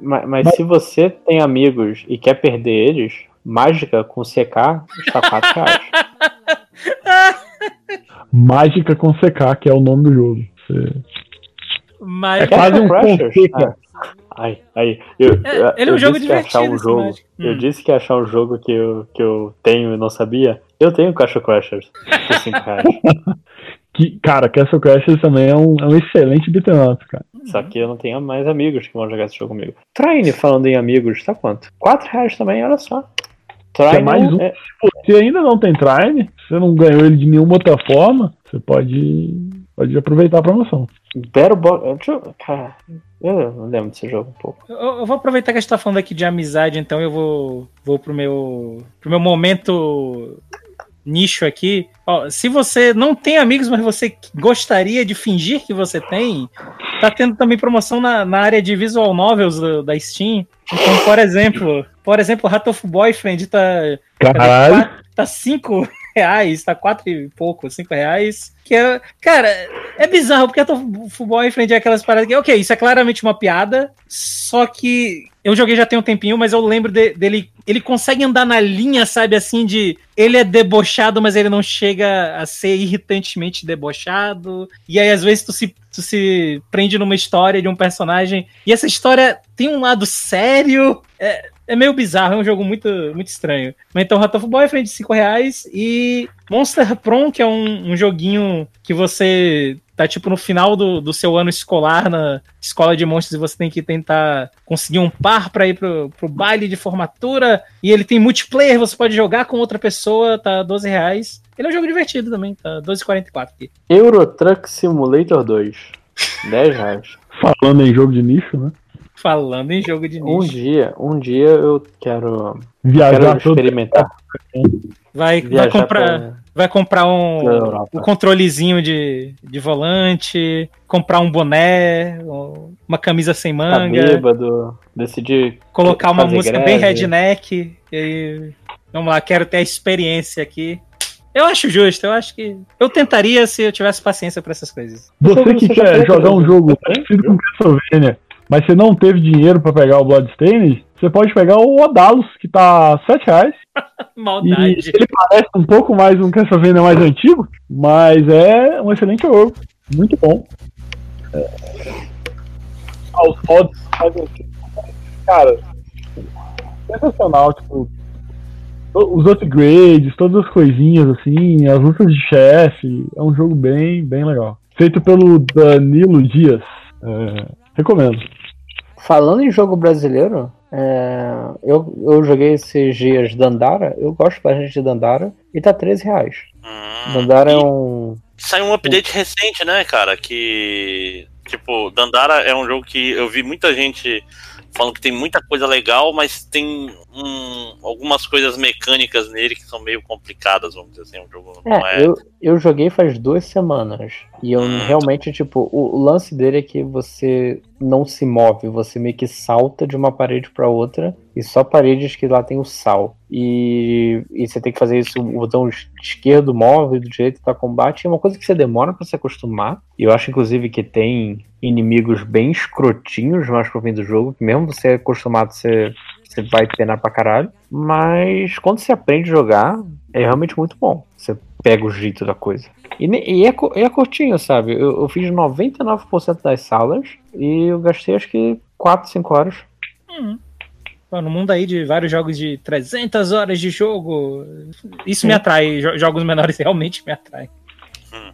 Speaker 8: Mas, mas se você tem amigos e quer perder eles, mágica com CK está 4 reais.
Speaker 12: Mágica com CK, que é o nome do jogo. Você-
Speaker 13: Mas
Speaker 12: É quase um
Speaker 8: Crashers?
Speaker 12: Fonseca.
Speaker 8: Ai, ai. Eu,
Speaker 13: É, ele é um
Speaker 8: eu
Speaker 13: jogo
Speaker 8: disse que ia achar
Speaker 13: divertido,
Speaker 8: um jogo.
Speaker 13: Magic.
Speaker 8: Eu
Speaker 13: Hum.
Speaker 8: disse que ia achar um jogo que eu, que eu tenho e não sabia. Eu tenho Castle Crashers por 5 reais.
Speaker 12: Que, cara, Castle Crashers também é um, é um excelente beat'em up, cara.
Speaker 8: Só que eu não tenho mais amigos que vão jogar esse jogo comigo. Traine, falando em amigos, tá quanto? 4 reais também, olha só. Traine
Speaker 12: é mais um.
Speaker 8: é-
Speaker 12: Se você ainda não tem Trine, você não ganhou ele de nenhuma outra forma, você pode, pode aproveitar a promoção.
Speaker 8: Battle Box. deixa eu- Cara, eu não lembro desse jogo um pouco.
Speaker 13: Eu, eu vou aproveitar que a gente tá falando aqui de amizade, então eu vou, vou pro meu pro meu momento nicho aqui. Ó, se você não tem amigos, mas você gostaria de fingir que você tem, tá tendo também promoção na, na área de visual novels do- da Steam. Então, por exemplo, por exemplo, Hat of Boyfriend tá
Speaker 12: Caralho.
Speaker 13: tá 5 reais, tá 4 e pouco, 5 reais. Que é, cara, é bizarro, porque a Boyfriend é aquelas paradas que, ok, isso é claramente uma piada, só que eu joguei já tem um tempinho, mas eu lembro de- dele. Ele consegue andar na linha, sabe, assim, de. Ele é debochado, mas ele não chega a ser irritantemente debochado. E aí, às vezes, tu se, tu se prende numa história de um personagem. E essa história tem um lado sério. É, é meio bizarro, é um jogo muito, muito estranho. Mas então, Ratoful Boy, frente de 5 reais. E Monster Prom, que é um, um joguinho que você tá tipo no final do, do seu ano escolar na escola de monstros e você tem que tentar conseguir um par pra ir pro, pro baile de formatura. E ele tem multiplayer, você pode jogar com outra pessoa, tá 12 reais. Ele é um jogo divertido também, tá 12,44 aqui.
Speaker 8: Euro Truck Simulator 2. 10 reais.
Speaker 12: Falando em jogo de nicho, né?
Speaker 13: Falando em jogo de
Speaker 8: Um
Speaker 13: nicho.
Speaker 8: dia, um dia eu quero,
Speaker 12: Viajar
Speaker 8: quero experimentar.
Speaker 13: Vai, vai comprar.
Speaker 8: pra-
Speaker 13: Vai comprar um, um controlezinho de, de volante, comprar um boné, um- uma camisa sem
Speaker 8: Tá
Speaker 13: manga,
Speaker 8: bêbado, decidir
Speaker 13: colocar uma música
Speaker 8: greve.
Speaker 13: bem redneck. E aí, vamos lá, quero ter a experiência aqui. Eu acho justo, eu acho que. Eu tentaria se eu tivesse paciência pra essas coisas.
Speaker 12: Você que quer jogar um jogo parecido com Castlevania, mas você não teve dinheiro pra pegar o Bloodstained, você pode pegar o Odalos, que tá 7 reais. E
Speaker 13: Maldade.
Speaker 12: ele parece um pouco mais um Castlevania mais antigo, mas é um excelente jogo. Muito bom. É... Ah, os fazem Cara, sensacional, tipo. Os upgrades, todas as coisinhas assim, as lutas de chefe, é um jogo bem, bem legal. Feito pelo Danilo Dias. É, recomendo.
Speaker 8: Falando em jogo brasileiro, é, eu, eu joguei esses dias Dandara, eu gosto bastante de Dandara, e tá 13 reais. Dandara é um.
Speaker 3: Saiu um update recente, né, cara? Que. Tipo, Dandara é um jogo que eu vi muita gente falando que tem muita coisa legal, mas tem um- algumas coisas mecânicas nele que são meio complicadas, vamos dizer assim. Um jogo não
Speaker 8: É,
Speaker 3: é.
Speaker 8: eu, eu joguei faz duas semanas. E eu realmente, tipo, o, lance dele é que você não se move, você meio que salta de uma parede pra outra. E só paredes que lá tem o sal. E, e você tem que fazer isso, o botão esquerdo move, do direito tá combate. É uma coisa que você demora pra se acostumar. E eu acho, inclusive, que tem inimigos bem escrotinhos mais pro fim do jogo. Que mesmo você acostumado, você, você vai penar pra caralho. Mas quando você aprende a jogar, é realmente muito bom. Você pega o jeito da coisa. E, e é, é curtinho, sabe? Eu, eu fiz 99% das salas e eu gastei acho que 4, 5 horas.
Speaker 13: Hum. Pô, no mundo aí de vários jogos de 300 horas de jogo, isso me atrai. Jo- Jogos menores realmente me atraem.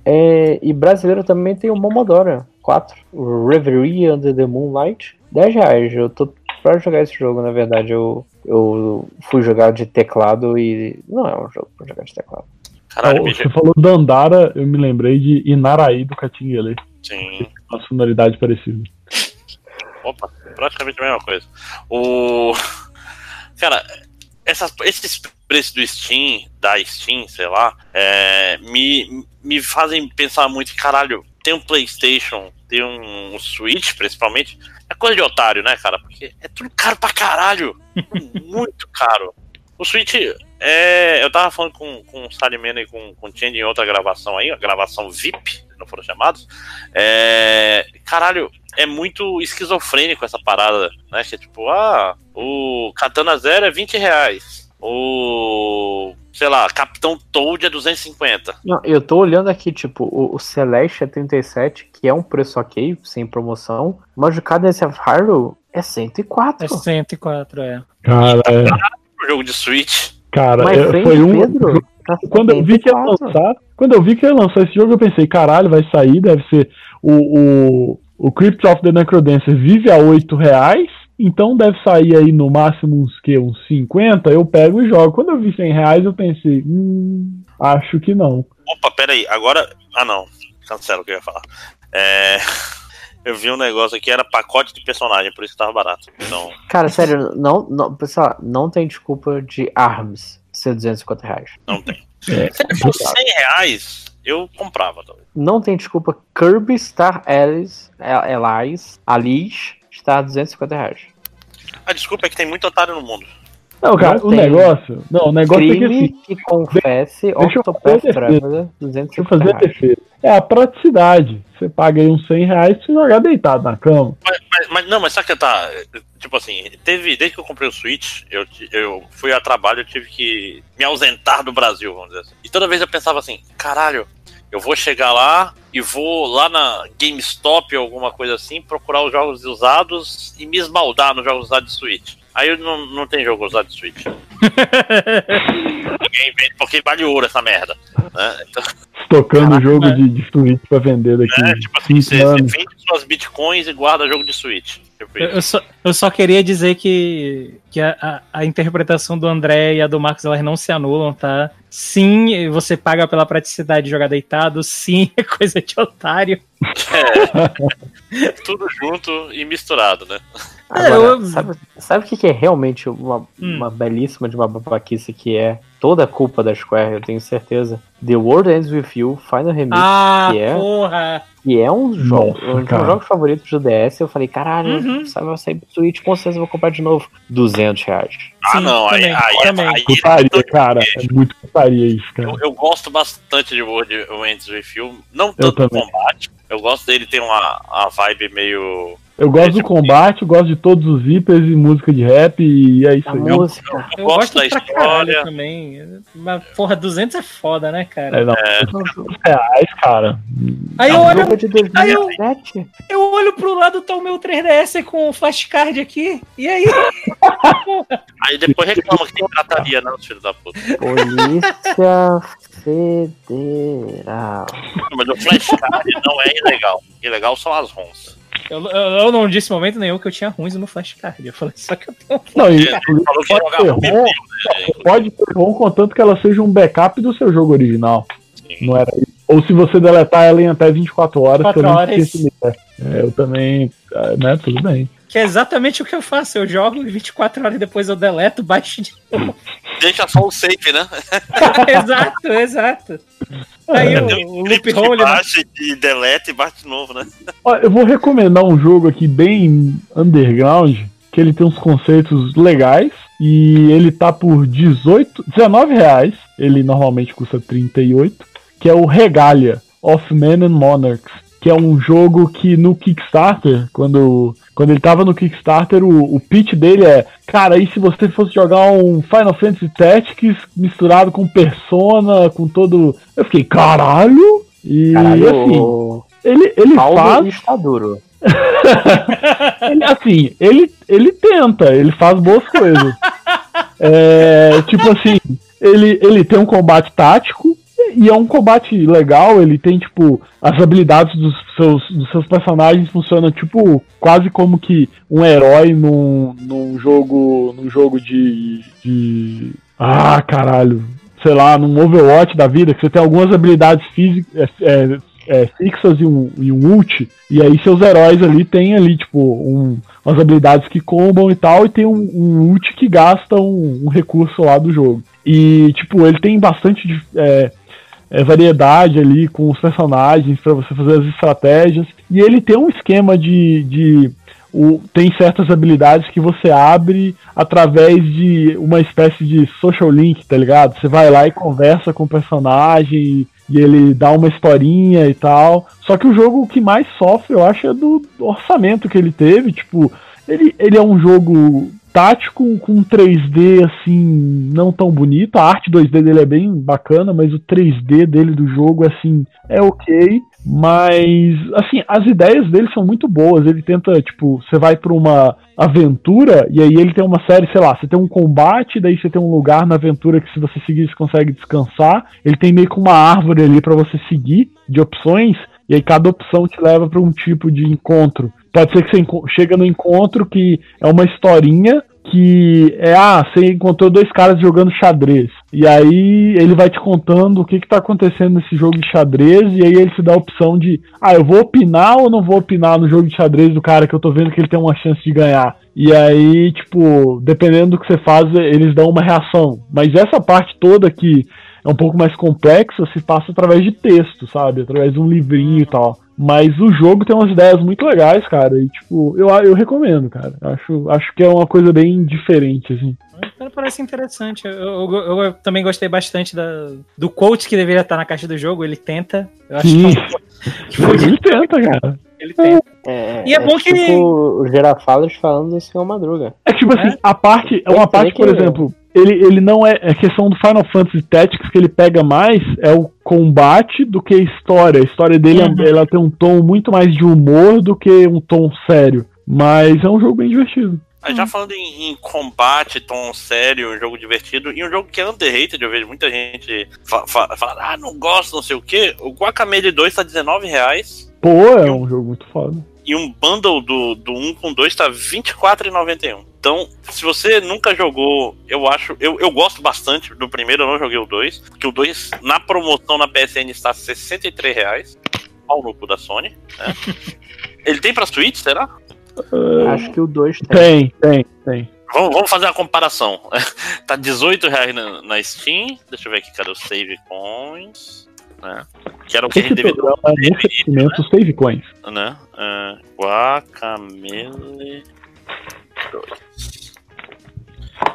Speaker 8: É, e brasileiro também tem o Momodora 4, o Reverie Under the Moonlight, 10 reais. Eu tô pra jogar esse jogo, na verdade. Eu, eu fui jogar de teclado e não é um jogo pra jogar de teclado.
Speaker 3: Caralho, bicho.
Speaker 12: você falou Dandara, eu me lembrei de Inaraí do Catinguele.
Speaker 3: Sim.
Speaker 12: Uma sonoridade parecida.
Speaker 3: Opa, praticamente a mesma coisa. O. Cara, essas, esses preços do Steam, da Steam, sei lá, é, me, me fazem pensar muito, caralho, tem um Playstation, tem um, Switch, principalmente, é coisa de otário, né, cara? Porque é tudo caro pra caralho. muito caro. O Switch, é, eu tava falando com, com o Salimena e com, com o Change em outra gravação aí, a gravação VIP, se não foram chamados. É, caralho, é muito esquizofrênico essa parada, né? Que é tipo, ah, o Katana Zero é 20 reais. O. Sei lá, Capitão Toad é 250.
Speaker 8: Não, eu tô olhando aqui, tipo, o, o Celeste é 37, que é um preço ok, sem promoção, mas o Cadence of Hyrule é 104.
Speaker 13: É 104, é.
Speaker 12: Cara,
Speaker 3: jogo de Switch.
Speaker 12: cara
Speaker 8: Mas
Speaker 12: é, foi um.
Speaker 8: Pedro, tá
Speaker 12: Quando eu vi que ia
Speaker 8: 74.
Speaker 12: lançar, quando eu vi que ia lançar esse jogo, eu pensei, caralho, vai sair, deve ser o, o, o Crypt of the Necrodancer vive a 8 reais, então deve sair aí no máximo uns que uns 50, eu pego e jogo. Quando eu vi 100 reais, eu pensei, hum, acho que não.
Speaker 3: Opa, peraí, agora. Ah, não. Cancela o que eu ia falar. É. Eu vi um negócio aqui, era pacote de personagem, por isso que tava barato. Então,
Speaker 8: Cara, sério, não, não, pessoal, não tem desculpa de ARMS ser 250 reais.
Speaker 3: não tem.
Speaker 12: É,
Speaker 3: Se ele fosse 100 reais, eu comprava, talvez.
Speaker 8: Não tem desculpa Kirby Star Allies, Allies, Alice está 250 reais.
Speaker 3: A desculpa é que tem muito otário no mundo.
Speaker 12: Não, cara,
Speaker 8: Não
Speaker 12: o
Speaker 8: tem.
Speaker 12: negócio. Não, o negócio é que
Speaker 8: Crime
Speaker 12: assim.
Speaker 8: que confesse
Speaker 12: deixa eu fazer a defesa.
Speaker 8: Traveler,
Speaker 12: Deixa eu
Speaker 8: 250
Speaker 12: fazer a
Speaker 8: reais.
Speaker 12: defesa. É a praticidade. Você paga aí uns 100 reais pra você jogar deitado na cama.
Speaker 3: Mas, Mas, mas- não, mas sabe que tá. Tipo assim, teve. Desde que eu comprei o Switch, eu, eu fui a trabalho, eu tive que me ausentar do Brasil, vamos dizer assim. E toda vez eu pensava assim, caralho, eu vou chegar lá e vou lá na GameStop ou alguma coisa assim, procurar os jogos usados e me esbaldar nos jogos usados de Switch. Aí não, não tem jogo usado de Switch. Ninguém vende porque vale ouro essa merda. Né? Então,
Speaker 12: Tocando jogo de, de Switch pra vender daqui.
Speaker 3: é, tipo assim, você, você vende suas bitcoins e guarda jogo de Switch. Tipo
Speaker 13: Eu, eu só, eu só queria dizer que, que a, a- a interpretação do André e a do Marcos elas não se anulam, tá? Sim, você paga pela praticidade de jogar deitado, sim, é coisa de otário.
Speaker 3: É. Tudo junto e misturado, né?
Speaker 8: Agora,
Speaker 13: eu-
Speaker 8: sabe, sabe o que é realmente uma, uma belíssima de uma babaquice que é toda a culpa da Square, eu tenho certeza? The World Ends With You, Final Remix,
Speaker 13: Ah,
Speaker 8: que é,
Speaker 13: porra!
Speaker 8: que é um jogo,
Speaker 12: Nossa,
Speaker 8: um dos meus jogos favoritos do DS, eu falei, caralho,
Speaker 13: Uhum.
Speaker 8: sabe, vai sair pro Switch, com certeza eu vou comprar de novo. 200 reais.
Speaker 3: Ah,
Speaker 13: Sim,
Speaker 3: não, aí,
Speaker 13: também,
Speaker 3: aí,
Speaker 13: também.
Speaker 3: aí,
Speaker 12: Putaria, cara. É muito putaria isso, cara.
Speaker 3: eu, eu gosto bastante de World Ends With You, não tanto do
Speaker 12: também.
Speaker 3: combate. Eu gosto dele ter uma, uma vibe meio.
Speaker 12: Eu gosto do combate, eu gosto de todos os zippers e música de rap, e é isso aí.
Speaker 8: música.
Speaker 3: Eu,
Speaker 13: Eu
Speaker 3: gosto
Speaker 13: gosto
Speaker 3: da história.
Speaker 13: também. Mas, porra, 200 é foda, né, cara?
Speaker 12: É, não,
Speaker 3: É,
Speaker 12: 200 reais, cara.
Speaker 13: Aí eu
Speaker 8: É
Speaker 13: olho, aí eu-
Speaker 8: 2007.
Speaker 13: eu olho pro lado, tá o meu 3DS com o flashcard aqui. E aí?
Speaker 3: Aí depois reclama que tem pirataria, não, filho da puta.
Speaker 8: Polícia Federal.
Speaker 3: Mas o flashcard não é ilegal. Ilegal são as ROMs.
Speaker 13: Eu, eu, eu não disse em momento nenhum que eu tinha ruins no flashcard. Eu falei só que eu tenho.
Speaker 12: Não, e
Speaker 3: Ele falou que ia
Speaker 12: pode
Speaker 3: ROM, né?
Speaker 12: pode ser ROM contanto que ela seja um backup do seu jogo original.
Speaker 3: Sim.
Speaker 12: Não era isso. Ou se você deletar ela em até 24 horas,
Speaker 13: 24
Speaker 12: pelo menos
Speaker 13: horas.
Speaker 12: nível. É, eu também, é, né, tudo bem.
Speaker 13: Que é exatamente o que eu faço. Eu jogo e 24 horas depois eu deleto, baixo de novo.
Speaker 3: Deixa só o save, né?
Speaker 13: exato, exato. Aí
Speaker 12: É.
Speaker 13: o, o loophole. né?
Speaker 3: baixa e deleta e bate de novo, né?
Speaker 12: Ó, eu vou recomendar um jogo aqui bem underground, que ele tem uns conceitos legais e ele tá por 18, 19 reais. Ele normalmente custa 38, que é o Regalia of Men and Monarchs, que é um jogo que no Kickstarter, quando quando ele tava no Kickstarter, o, o pitch dele é, cara, e se você fosse jogar um Final Fantasy Tactics misturado com Persona, com todo, eu fiquei, caralho. E
Speaker 8: Caralho,
Speaker 12: assim, ele ele
Speaker 8: Paulo
Speaker 12: faz
Speaker 8: está duro.
Speaker 12: ele, assim, ele, ele tenta, ele faz boas coisas. É, tipo assim, ele, ele tem um combate tático e é um combate legal, ele tem, tipo, as habilidades dos seus, dos seus personagens funcionam, tipo, quase como que um herói num, num jogo. num jogo de. de. Ah, caralho. Sei lá, num Overwatch da vida, que você tem algumas habilidades físicas. É, é, fixas e um, e um ult, e aí seus heróis ali tem ali, tipo, um, umas habilidades que combam e tal, e tem um, um ult que gasta um, um recurso lá do jogo. E, tipo, ele tem bastante é, é, variedade ali com os personagens para você fazer as estratégias, e ele tem um esquema de. de o, tem certas habilidades que você abre através de uma espécie de social link, tá ligado? Você vai lá e conversa com o personagem e ele dá uma historinha e tal. Só que o jogo que mais sofre, eu acho, é do orçamento que ele teve. Tipo, ele, ele é um jogo tático com 3D assim, não tão bonito. A arte 2D dele é bem bacana, mas o 3D dele do jogo, assim, é ok. Mas, assim, as ideias dele são muito boas. Ele tenta, tipo, você vai pra uma aventura e aí ele tem uma série, sei lá, você tem um combate, daí você tem um lugar na aventura que se você seguir você consegue descansar. Ele tem meio que uma árvore ali pra você seguir de opções e aí cada opção te leva pra um tipo de encontro. Pode ser que você chega no encontro que é uma historinha que é, ah, você encontrou dois caras jogando xadrez. E aí ele vai te contando o que que tá acontecendo nesse jogo de xadrez, e aí ele te dá a opção de, ah, eu vou opinar ou não vou opinar no jogo de xadrez do cara que eu tô vendo que ele tem uma chance de ganhar. E aí, tipo, dependendo do que você faz, eles dão uma reação. Mas essa parte toda que é um pouco mais complexa se passa através de texto, sabe? Através de um livrinho e tal. Mas o jogo tem umas ideias muito legais, cara. E, tipo, eu, eu recomendo, cara. Acho, acho que é uma coisa bem diferente, assim.
Speaker 13: Cara, Parece interessante. Eu, eu- eu- também gostei bastante da, do quote que deveria estar na caixa do jogo. Ele tenta. Eu acho
Speaker 12: Sim.
Speaker 13: que foi-
Speaker 12: Ele tenta, cara.
Speaker 13: Ele tem.
Speaker 8: É,
Speaker 13: E é bom que-
Speaker 8: Tipo o Girafalas falando do Senhor Madruga.
Speaker 12: É tipo assim, a parte, é uma parte, por exemplo, ele, ele não é. A questão do Final Fantasy Tactics que ele pega mais é o combate do que a história. A história dele
Speaker 13: Uhum.
Speaker 12: ela tem um tom muito mais de humor do que um tom sério. Mas é um jogo bem divertido.
Speaker 3: Aí já falando em, em combate, tom sério, um jogo divertido, e um jogo que é underrated, eu vejo muita gente fa fa falar, ah, não gosto, não sei o que. O Guacamele 2 tá R$19,00
Speaker 12: Pô, é um jogo muito foda.
Speaker 3: e um bundle do, do 1 com 2 tá R$24,91. Então, se você nunca jogou, eu acho. Eu, eu gosto bastante do primeiro, eu não joguei o 2, porque o 2 na promoção na PSN está R$63,00. Pau no cu da Sony. né? Ele tem pra Switch, será?
Speaker 8: Acho que o 2 tem.
Speaker 12: Tem, tem, tem.
Speaker 3: Vamos, vamos fazer uma comparação. tá R$18,00 na, na Steam. Deixa eu ver aqui, cadê o Save Coins? Né? Que era o que a
Speaker 12: Esse
Speaker 3: gente deveria
Speaker 12: é um oferecimento Save Coins.
Speaker 3: né? É, Guacamele 2.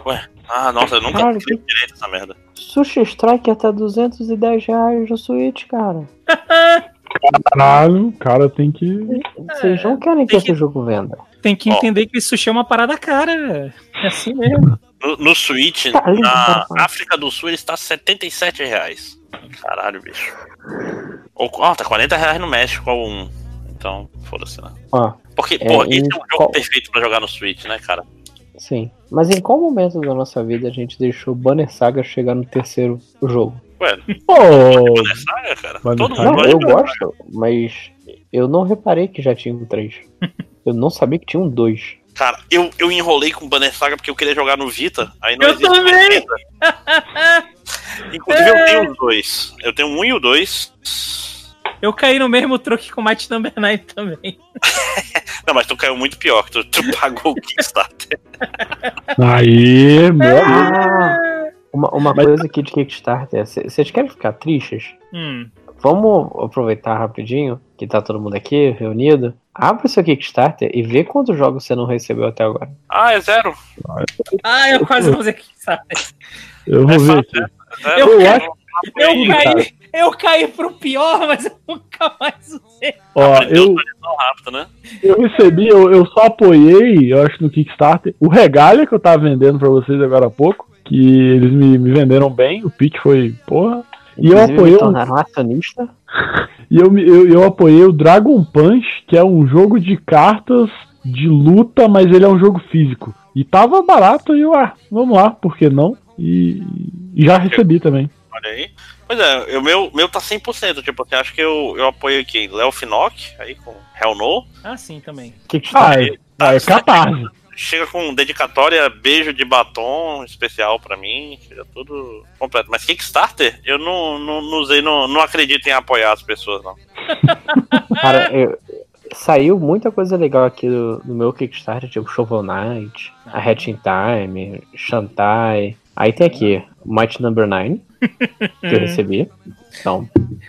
Speaker 3: Ué, ah, nossa, eu nunca
Speaker 8: Cara,
Speaker 3: fiz direito essa merda.
Speaker 8: Sushi Strike tá 210 reais no Switch, cara.
Speaker 12: Caralho, o cara tem que.
Speaker 8: Vocês não querem que esse jogo venda.
Speaker 13: Tem que entender que sushi é uma parada cara, velho. É assim mesmo.
Speaker 3: No, no Switch,
Speaker 8: Tá lindo,
Speaker 3: na
Speaker 8: cara.
Speaker 3: África do Sul, ele está 77 reais. Caralho, bicho. Ou, ó, tá 40 reais no México ao um. Então, foda-se, né?
Speaker 8: Ó,
Speaker 3: Porque,
Speaker 8: É,
Speaker 3: porra,
Speaker 8: em
Speaker 3: esse é um jogo
Speaker 8: qual-
Speaker 3: perfeito pra jogar no Switch, né, cara?
Speaker 8: sim. Mas em qual momento da nossa vida a gente deixou Banner Saga chegar no terceiro jogo?
Speaker 3: Ué,
Speaker 12: Pô,
Speaker 3: Banner Saga, cara?
Speaker 12: Banner
Speaker 3: Todo
Speaker 12: Saga.
Speaker 3: mundo
Speaker 8: Não, eu gosto, mas eu não reparei que já tinha um 3. Eu não sabia que tinha um 2.
Speaker 3: Cara, eu, eu enrolei com Banner Saga porque eu queria jogar no Vita. Aí não
Speaker 13: Eu
Speaker 3: existe
Speaker 13: também!
Speaker 3: Inclusive, eu tenho os dois. Eu tenho um e o dois.
Speaker 13: Eu caí no mesmo truque com Might Number 9 também.
Speaker 3: Não, mas tu caiu muito pior, que tu, tu pagou o Kickstarter.
Speaker 12: aí, meu.
Speaker 8: Ah, uma, uma coisa aqui de Kickstarter. Vocês querem ficar tristes?
Speaker 13: Hum.
Speaker 8: Vamos aproveitar rapidinho que tá todo mundo aqui reunido. Abre o seu Kickstarter e vê quantos jogos você não recebeu até agora.
Speaker 3: Ah, é zero.
Speaker 13: Ah, eu quase não usei Kickstarter.
Speaker 12: Eu vou ver aqui.
Speaker 3: É zero.
Speaker 13: Eu,
Speaker 12: Eu acho-
Speaker 13: eu, caí, eu caí pro pior, mas eu nunca mais usei.
Speaker 12: Ó, eu,
Speaker 3: rápido, né?
Speaker 12: eu recebi, eu, eu só apoiei, eu acho, no Kickstarter, o regalho que eu tava vendendo pra vocês agora há pouco, que eles me, me venderam bem, o pique foi, porra. E eu
Speaker 8: Inclusive,
Speaker 12: apoiei, um,
Speaker 8: acionista.
Speaker 12: e eu, me- eu, eu apoiei o Dragon Punch, que é um jogo de cartas de luta, mas ele é um jogo físico. E tava barato e eu, ah, vamos lá, por que não? E, e já recebi também.
Speaker 3: Olha aí. Pois é, o meu, meu tá 100%. Tipo, assim, acho que eu, eu apoio aqui Léo Finock, aí com Hell No.
Speaker 13: Ah, sim, também.
Speaker 8: Kickstarter.
Speaker 12: Ah, é, ah, é capaz.
Speaker 3: Chega com dedicatória, beijo de batom especial pra mim. Chega tudo completo. Mas Kickstarter, eu não, não, não usei, não, não acredito em apoiar as pessoas, não.
Speaker 8: Cara, eu- saiu muita coisa legal aqui do, do meu Kickstarter, tipo Shovel Knight, a Hatch in Time, Shantai. Aí tem aqui Might Number 9, que eu recebi. Então,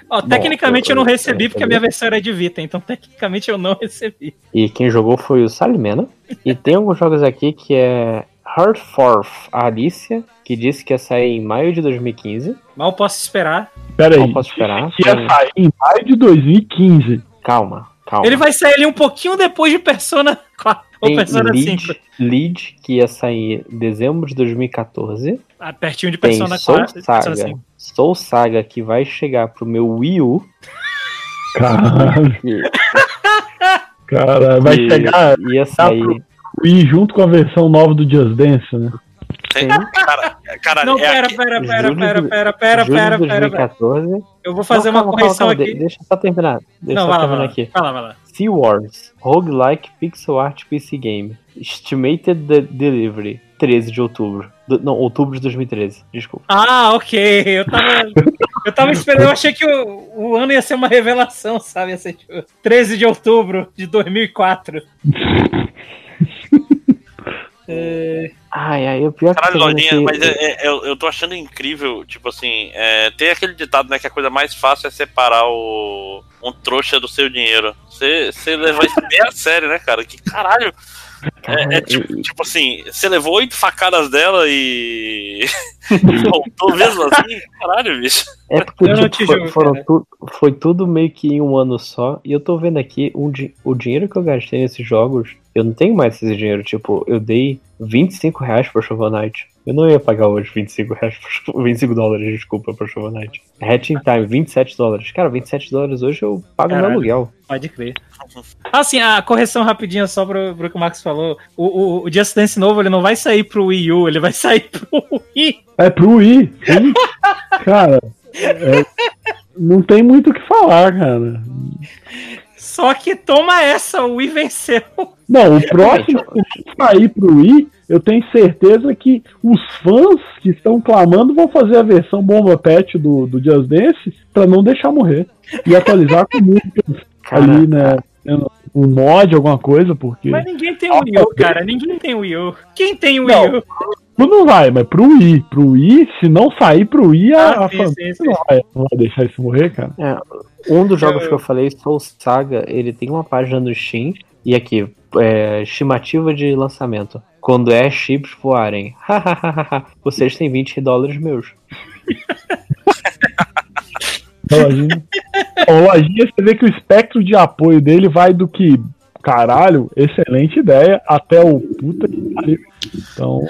Speaker 13: Ó,
Speaker 8: Bom,
Speaker 13: tecnicamente eu,
Speaker 8: eu-
Speaker 13: não
Speaker 8: eu
Speaker 13: recebi porque a minha versão era de Vita, então tecnicamente eu não recebi.
Speaker 8: e quem jogou foi o Salimena. E tem alguns jogos aqui que é Heartforth Alicia, que disse que ia sair em maio de 2015.
Speaker 13: Mal posso esperar.
Speaker 12: Pera aí,
Speaker 8: Não posso esperar.
Speaker 12: que ia sair em maio de 2015.
Speaker 8: Calma, calma.
Speaker 13: Ele vai sair ali um pouquinho depois de Persona 4 ou
Speaker 8: Tem
Speaker 13: Persona 5.
Speaker 8: Lead, Lead, que ia sair em dezembro de 2014.
Speaker 13: Pertinho de
Speaker 8: Tem
Speaker 13: Persona
Speaker 8: Soul
Speaker 13: 4 Persona
Speaker 8: Saga.
Speaker 13: 5.
Speaker 8: Soul Saga que vai chegar pro meu Wii U.
Speaker 12: Caralho, cara, vai
Speaker 8: que
Speaker 12: chegar
Speaker 8: ia sair.
Speaker 12: pro Wii junto com a versão nova do Just Dance, né?
Speaker 3: Tem- Cara, cara
Speaker 13: Não,
Speaker 3: é
Speaker 13: pera, pera, pera, pera, pera, pera, pera, pera, pera.
Speaker 8: 2014.
Speaker 13: Eu vou fazer
Speaker 8: Não,
Speaker 13: uma
Speaker 8: calma,
Speaker 13: correção
Speaker 8: calma,
Speaker 13: aqui.
Speaker 8: de- Deixa eu só terminar. Deixa
Speaker 13: Não,
Speaker 8: eu só
Speaker 13: vai
Speaker 8: terminar
Speaker 13: lá.
Speaker 8: aqui.
Speaker 13: Vai lá, vai lá.
Speaker 8: Sea Wars, Roguelike Pixel Art PC Game. Estimated de- Delivery, 13 de outubro. Do- não, outubro de 2013, desculpa.
Speaker 13: Ah, ok. Eu tava, eu tava esperando, eu achei que o, o ano ia ser uma revelação, sabe? Ia ser tipo 13 de outubro de 2004. É,
Speaker 8: Ai, ai, o pior que
Speaker 3: Caralho,
Speaker 8: eu
Speaker 3: Lojinha,
Speaker 8: aqui-
Speaker 3: mas é- é- eu, eu tô achando incrível, tipo assim, é, tem aquele ditado, né, que a coisa mais fácil é separar o, um trouxa do seu dinheiro. Você você leva isso bem a sério, né, cara? Que caralho. É, é tipo, tipo assim, você levou oito facadas dela e. e voltou mesmo assim? Caralho, bicho.
Speaker 8: É porque tipo, foi, foram tu- foi tudo meio que em um ano só. E eu tô vendo aqui um o dinheiro que eu gastei nesses jogos. Eu não tenho mais esse dinheiro. Tipo, eu dei 25 reais pro Shovel Knight. Eu não ia pagar hoje 25 reais pro Shovel- 25 dólares, desculpa, pro Shovel Knight. Hatching Time, 27 dólares. Cara, 27 dólares hoje eu pago meu
Speaker 13: Caralho.
Speaker 8: aluguel.
Speaker 13: Pode crer. Assim, a correção rapidinha só pro, pro que o Marcos falou. O, o, o Just Dance novo, ele não vai sair pro Wii U, ele vai sair pro Wii.
Speaker 12: É pro Wii. cara, é- não tem muito o que falar, cara.
Speaker 13: Só que toma essa, o Wii venceu.
Speaker 12: Não, o próximo que sair pro Wii, eu tenho certeza que os fãs que estão clamando vão fazer a versão bomba pet do, do Just Dance pra não deixar morrer. E atualizar com músicas ali, né? Um mod, alguma coisa, porque.
Speaker 13: Mas ninguém tem o Wii U, cara. Ninguém tem o Wii U. Quem tem o Wii
Speaker 12: Não.
Speaker 13: U?
Speaker 12: Tu não vai, mas pro Wii, pro Wii, se não sair pro Wii, a,
Speaker 13: Ah,
Speaker 12: a
Speaker 13: sim,
Speaker 12: fan-
Speaker 13: sim, sim.
Speaker 12: Não, vai, não vai deixar isso morrer, cara.
Speaker 8: É, um dos jogos que eu falei, Soul Saga, ele tem uma página no Steam. E aqui, é, estimativa de lançamento. Quando é chips voarem. Vocês têm 20 dólares meus.
Speaker 12: Lojinha. Você vê que o espectro de apoio dele vai do que, caralho, excelente ideia, até o puta que pariu. Então,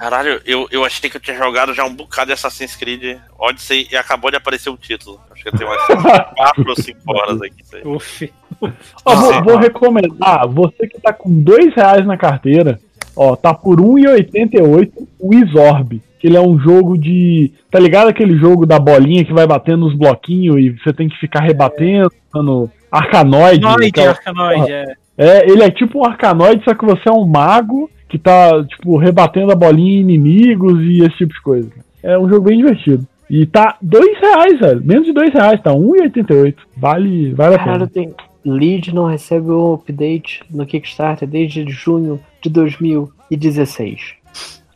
Speaker 3: Caralho, eu, eu achei que eu tinha jogado já um bocado de Assassin's Creed Odyssey e acabou de aparecer o título. Acho que eu tenho umas 4 ou 5 horas aqui.
Speaker 13: Uf.
Speaker 12: ó, vou, vou recomendar, você que tá com dois reais na carteira, ó, tá por R$1,88 o Isorb. Que ele é um jogo de. Tá ligado aquele jogo da bolinha que vai batendo nos bloquinhos e você tem que ficar rebatendo, dando arcanoide.
Speaker 13: Arcanoide,
Speaker 12: aquela-
Speaker 13: Arcanoide, é.
Speaker 12: É, ele é tipo um arcanoide, só que você é um mago que tá, tipo, rebatendo a bolinha em inimigos e esse tipo de coisa. É um jogo bem divertido. E tá dois reais, velho. Menos de dois reais, tá 1,88. Vale, vale a pena.
Speaker 8: tem. Lead não recebe o update no Kickstarter desde junho de 2016.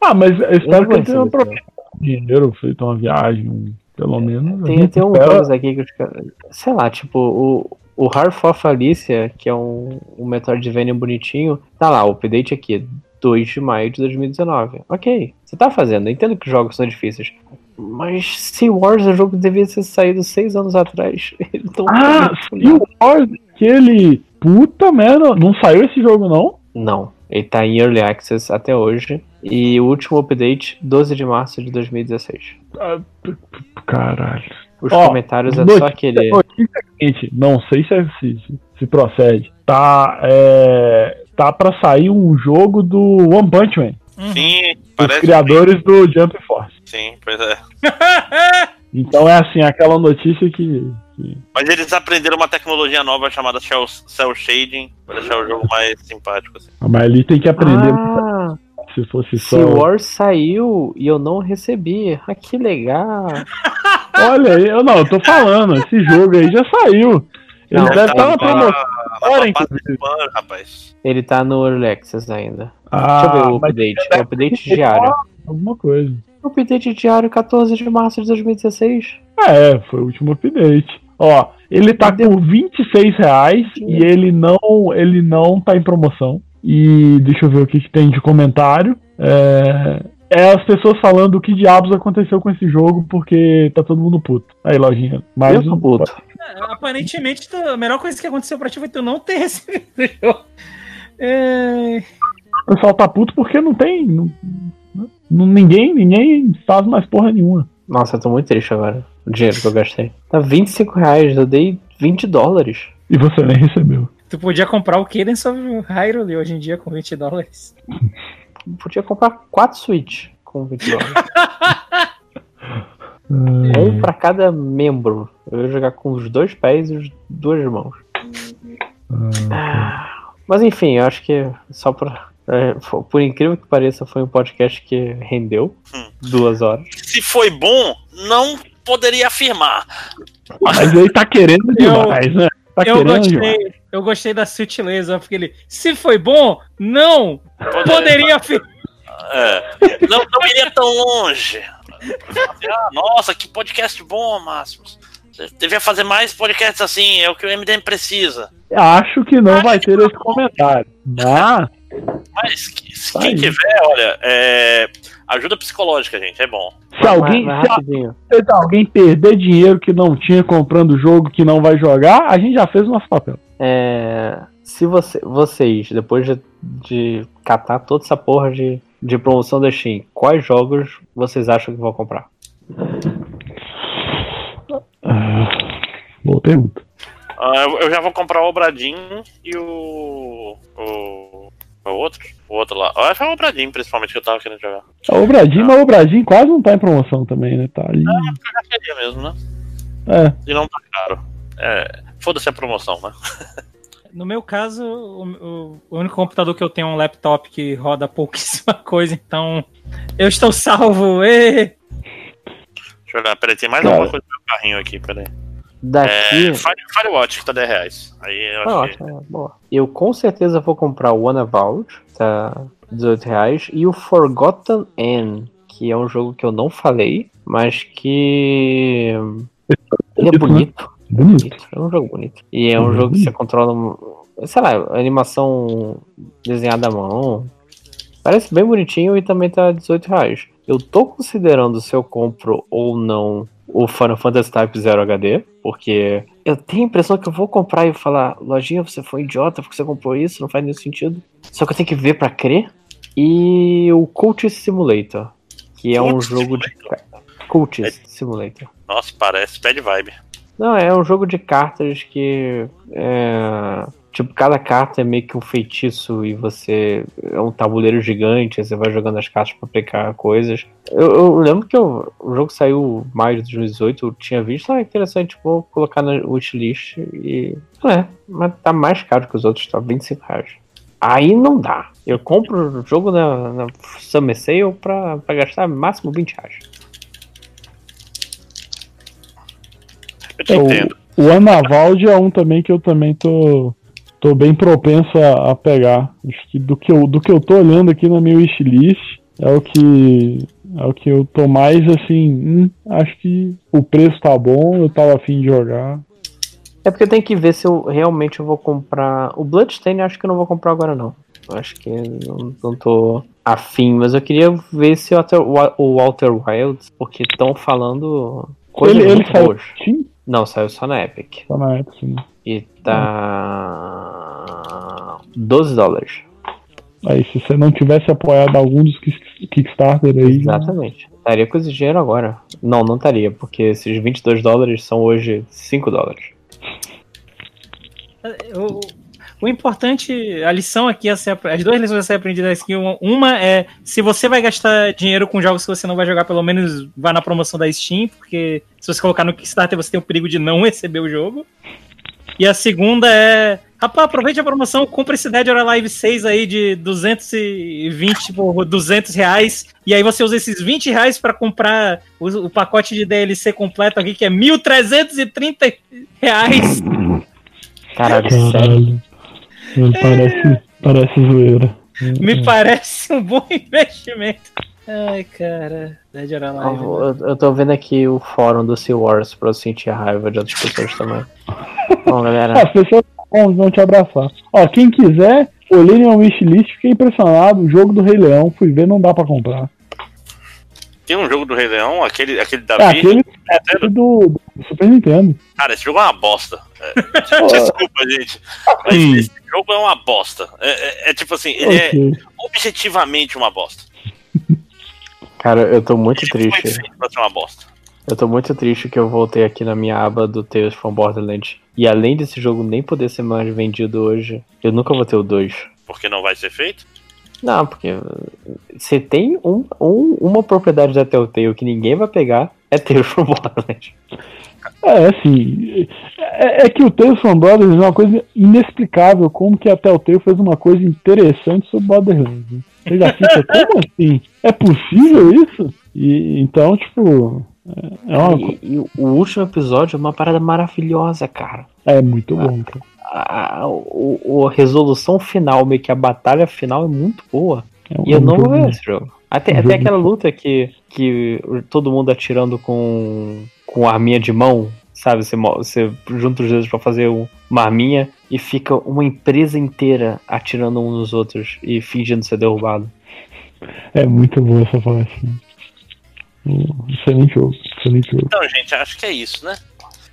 Speaker 12: Ah, mas eu espero
Speaker 8: Eu
Speaker 12: que ele tenha aproveitado o dinheiro, feito uma viagem, um- pelo menos. a
Speaker 8: Tem, tem uns
Speaker 12: espera-
Speaker 8: jogos aqui que os caras. Sei lá, tipo, o, o Hearth of Alicia, que é um, um Metroidvania bonitinho, tá lá, o update aqui, 2 de maio de 2019. Ok, você tá fazendo, eu entendo que os jogos são difíceis. Mas Sea Wars é um jogo que devia ter saído seis anos atrás. Então,
Speaker 12: Ah, o Wars, aquele. Puta merda, não saiu esse jogo não?
Speaker 8: Não, ele tá em Early Access até hoje. E o último update, 12 de março de 2016.
Speaker 12: Ah, Caralho.
Speaker 8: Os
Speaker 12: Ó,
Speaker 8: comentários é só aquele.
Speaker 12: notícia não sei se, é- se- se procede. Tá, é, tá pra sair um jogo do One Punch Man.
Speaker 3: Sim,
Speaker 12: Os
Speaker 3: parece.
Speaker 12: criadores do Jump Force.
Speaker 3: Sim, pois é.
Speaker 12: Então é assim, aquela notícia que. que-
Speaker 3: Mas eles aprenderam uma tecnologia nova chamada Cell, cell Shading pra deixar o jogo mais simpático. Assim.
Speaker 12: Mas ali tem que aprender.
Speaker 8: Ah,
Speaker 12: Se fosse só.
Speaker 8: Sea Wars saiu e eu não recebi. Ah, que legal.
Speaker 12: Olha aí, eu não, eu tô falando, esse jogo aí já saiu. Ele
Speaker 8: Não,
Speaker 12: deve
Speaker 8: tá
Speaker 12: estar na promoção.
Speaker 3: Mano, rapaz.
Speaker 8: Ele tá no Early Access ainda.
Speaker 12: Ah,
Speaker 8: Deixa eu ver o update. É o update diário.
Speaker 12: Alguma coisa.
Speaker 8: O update diário 14 de março de 2016.
Speaker 12: É, foi o último update. Ó, ele tá com 26 reais e ele não, ele não tá em promoção. E deixa eu ver o que, que tem de comentário. É, é as pessoas falando o que diabos aconteceu com esse jogo porque tá todo mundo puto. Aí, lojinha. Mais
Speaker 8: Eu
Speaker 12: um
Speaker 8: puto.
Speaker 13: É, Aparentemente, tu- a melhor coisa que aconteceu pra ti foi tu não ter recebido o jogo. É...
Speaker 12: O pessoal tá puto porque não tem. não- não- ninguém, ninguém faz mais porra nenhuma.
Speaker 8: Nossa, eu tô muito triste agora. O dinheiro que eu gastei. Tá 25 reais, eu dei 20 dólares.
Speaker 12: E você nem recebeu.
Speaker 13: Tu podia comprar o Cadence of Hyrule hoje em dia com 20 dólares.
Speaker 8: Podia comprar 4 Switch com 20 dólares.
Speaker 12: É.
Speaker 8: um pra cada membro. Eu ia jogar com os dois pés e as duas mãos. Ah, Mas enfim, eu acho que só pra. é, por incrível que pareça, foi um podcast que rendeu duas horas.
Speaker 3: Se foi bom, não poderia afirmar.
Speaker 12: Mas ele tá querendo demais, né? Tá
Speaker 13: eu,
Speaker 12: querendo demais.
Speaker 13: gostei, eu gostei da sutileza, porque ele. Se foi bom, não! Poderia afirmar.
Speaker 3: É, não, não iria tão longe. Ah, nossa, que podcast bom, Márcio. Você devia fazer mais podcasts assim, é o que o MDM precisa.
Speaker 12: Acho que não vai ter esse comentário.
Speaker 3: Mas que- se quem tiver, olha, é, ajuda psicológica, gente, é bom.
Speaker 12: se alguém,
Speaker 8: Mas- mas
Speaker 12: se a- se alguém perder dinheiro que não tinha comprando o jogo que não vai jogar, a gente já fez o nosso papel.
Speaker 8: É, se você, vocês, depois de, de catar toda essa porra de, de promoção da Steam, quais jogos vocês acham que vão comprar?
Speaker 12: Ah, boa pergunta.
Speaker 3: Ah, eu- eu já vou comprar o Obradinho e o. O. O outro? O outro lá. Eu acho que é o Obradinho, principalmente, que eu tava querendo jogar.
Speaker 12: É O Bradinho, mas o Bradinho quase não tá em promoção também, né? Tá ali.
Speaker 3: Eu já mesmo, né?
Speaker 12: É.
Speaker 3: E não tá caro. É. Foda-se a promoção, né?
Speaker 13: No meu caso, o, o- o único computador que eu tenho é um laptop que roda pouquíssima coisa, então eu estou salvo. ê!
Speaker 3: Deixa eu olhar, peraí, tem mais
Speaker 8: Cara.
Speaker 3: alguma coisa no meu carrinho aqui, peraí.
Speaker 8: Daqui.
Speaker 3: É, Fire, Firewatch, que tá 10 reais. Aí eu
Speaker 8: Ah,
Speaker 3: acho que.
Speaker 8: ótimo, é, boa. Eu com certeza vou comprar o One Vault, tá 18 reais, e o Forgotten N, que é um jogo que eu não falei, mas que ele é bonito.
Speaker 12: Bonito.
Speaker 8: É um jogo bonito. E é um
Speaker 12: Uhum.
Speaker 8: jogo que você controla, sei lá, animação desenhada à mão. Parece bem bonitinho e também tá 18 reais. Eu tô considerando se eu compro ou não o Final Fantasy Type 0 HD, porque eu tenho a impressão que eu vou comprar e falar, lojinha, você foi idiota porque você comprou isso, não faz nenhum sentido. Só que eu tenho que ver pra crer. E o Cult Simulator, que é um jogo de. Cult Simulator.
Speaker 3: Nossa, parece bad vibe.
Speaker 8: Não, é um jogo de cartas que. É, tipo, cada carta é meio que um feitiço e você. É um tabuleiro gigante, você vai jogando as cartas pra aplicar coisas. Eu, eu lembro que eu- o jogo saiu em maio de 2018, eu tinha visto, ah, interessante, vou colocar na wishlist e. É, mas tá mais caro que os outros, tá 25 reais. Aí não dá. Eu compro o jogo na, na Summer Sale pra, pra gastar máximo 20 reais.
Speaker 3: Eu te
Speaker 12: É,
Speaker 3: entendo.
Speaker 12: o, o Anavalde é um também que eu também tô, tô bem propenso a, a pegar. Acho que do que, eu, do que eu tô olhando aqui na minha wishlist é o que é o que eu tô mais assim. hum, acho que o preço tá bom, eu tava afim de jogar.
Speaker 8: É porque eu tenho que ver se eu realmente eu vou comprar. O Bloodstain acho que eu não vou comprar agora, não. Eu Acho que não, não tô afim, mas eu queria ver se o Walter, o Walter Wilds, porque estão falando coisas
Speaker 12: Ele- ele saiu
Speaker 8: boas. Não, saiu só na Epic.
Speaker 12: Só na época, sim.
Speaker 8: E tá. 12 dólares.
Speaker 12: Aí se você não tivesse apoiado algum dos Kick- Kickstarter aí.
Speaker 8: Exatamente. Estaria com esse dinheiro agora. Não, não estaria, porque esses 22 dólares são hoje 5 dólares.
Speaker 13: O, o importante, a lição aqui, a ser, as duas lições a ser aprendidas aqui, uma- uma é se você vai gastar dinheiro com jogos que você não vai jogar, pelo menos vá na promoção da Steam, porque se você colocar no Kickstarter você tem o perigo de não receber o jogo. E a segunda é, rapaz, aproveite a promoção, compre esse Dead or Alive 6 aí de 220 por 200 reais, e aí você usa esses 20 reais pra comprar o, o pacote de DLC completo aqui, que é 1.330 reais.
Speaker 8: Caralho, sério.
Speaker 12: Caralho. Parece, parece zoeira.
Speaker 13: Me parece um bom investimento. Ai, cara. Dead or Alive.
Speaker 8: Eu, eu- eu tô vendo aqui o fórum do Sea Wars pra eu sentir a raiva de outras pessoas também. Bom, galera.
Speaker 12: As pessoas vão, te abraçar. Ó, quem quiser, olhei minha wishlist, fiquei impressionado. O jogo do Rei Leão, fui ver, não dá pra comprar.
Speaker 3: Tem um jogo do Rei Leão, aquele, aquele da
Speaker 12: É
Speaker 3: Virgem.
Speaker 12: aquele, aquele do, do Super Nintendo.
Speaker 3: Cara, esse jogo é uma bosta. É, desculpa, gente. Mas
Speaker 12: Hum.
Speaker 3: esse jogo é uma bosta. É, é- é tipo assim, ele é objetivamente uma bosta.
Speaker 8: Cara, eu tô muito
Speaker 3: Foi
Speaker 8: triste.
Speaker 3: feito pra ser uma bosta.
Speaker 8: Eu tô muito triste que eu voltei aqui na minha aba do Tales from Borderlands. E além desse jogo nem poder ser mais vendido hoje, eu nunca vou ter o 2.
Speaker 3: Porque não vai ser feito.
Speaker 8: Não, porque você tem um, um- uma propriedade da Telltale que ninguém vai pegar, é Tales from Borderlands.
Speaker 12: É, assim. É, é que o Tales Brothers é uma coisa inexplicável. Como que a Telltale fez uma coisa interessante sobre Borderlands. né? Você já fica, como assim? É possível isso? E, então, tipo. É, é uma
Speaker 8: E, e o último episódio é uma parada maravilhosa, cara.
Speaker 12: É muito bom, cara.
Speaker 8: A, a, o- o- a resolução final, meio que a batalha final é muito boa.
Speaker 12: É um
Speaker 8: E eu não vou ver esse jogo. Até, até aquela luta que, que todo mundo atirando com, com arminha de mão
Speaker 14: sabe? Você, você junta os dedos pra fazer um- uma arminha e fica uma empresa inteira atirando um nos outros e fingindo ser derrubado.
Speaker 12: É muito boa essa parte. Excelente jogo, excelente jogo.
Speaker 3: Então, gente, acho que é isso, né?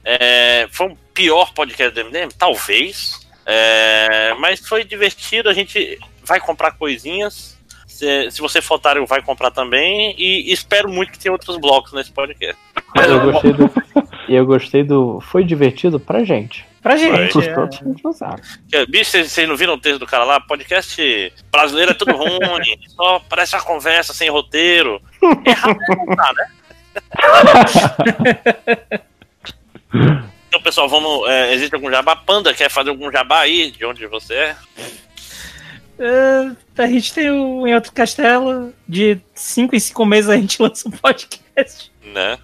Speaker 3: É, foi um pior podcast do MDM? Talvez. É, mas foi divertido. A gente vai comprar coisinhas. Se, se você for otário, vai comprar também. E espero muito que tenha outros blocos nesse podcast.
Speaker 14: Eu gostei do. E eu gostei do. Foi divertido pra gente.
Speaker 13: Pra
Speaker 3: gente, é. Que, Bicho, vocês não viram o texto do cara lá? Podcast brasileiro é tudo ruim. só parece uma conversa sem roteiro. Errado não tá, né? Então, pessoal, vamos. é, existe algum jabá? Panda quer fazer algum jabá aí de onde você é?
Speaker 13: É, a gente tem o Em Outro Castelo. De 5 em 5 meses a gente lança um podcast.
Speaker 3: Né?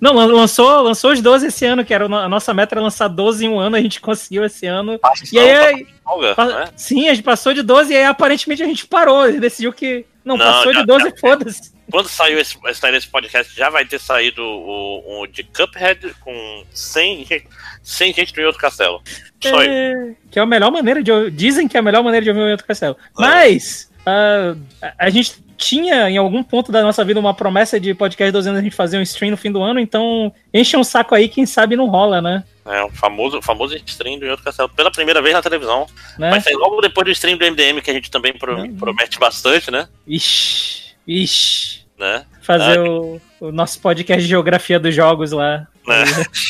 Speaker 13: Não, lan- lançou, lançou os 12 esse ano, que era a nossa meta era lançar 12 em um ano, a gente conseguiu esse ano. e aí,
Speaker 3: Folga,
Speaker 13: pa-
Speaker 3: né?
Speaker 13: sim, a gente passou de 12 e aí aparentemente a gente parou. A gente decidiu que. Não,
Speaker 3: Não,
Speaker 13: passou
Speaker 3: já-
Speaker 13: de 12
Speaker 3: já-
Speaker 13: foda-se.
Speaker 3: Quando saiu esse, sair esse podcast, já vai ter saído o, o de Cuphead com 100, gente- 100 gente no outro castelo. Só.
Speaker 13: É, que é a melhor maneira de Dizem que é a melhor maneira de ouvir o outro castelo. Mas ah, a, a gente tinha em algum ponto da nossa vida uma promessa de podcast 12 anos a gente fazer um stream no fim do ano, então enche um saco aí, quem sabe não rola, né?
Speaker 3: É o famoso, famoso stream do outro castelo. Pela primeira vez na televisão.
Speaker 13: Né?
Speaker 3: Vai sair logo depois do stream do MDM, que a gente também pro- promete bastante, né?
Speaker 13: Ixi, ixi.
Speaker 3: né?
Speaker 13: Fazer
Speaker 3: Ah,
Speaker 13: o, o nosso podcast de geografia dos jogos lá.
Speaker 3: né?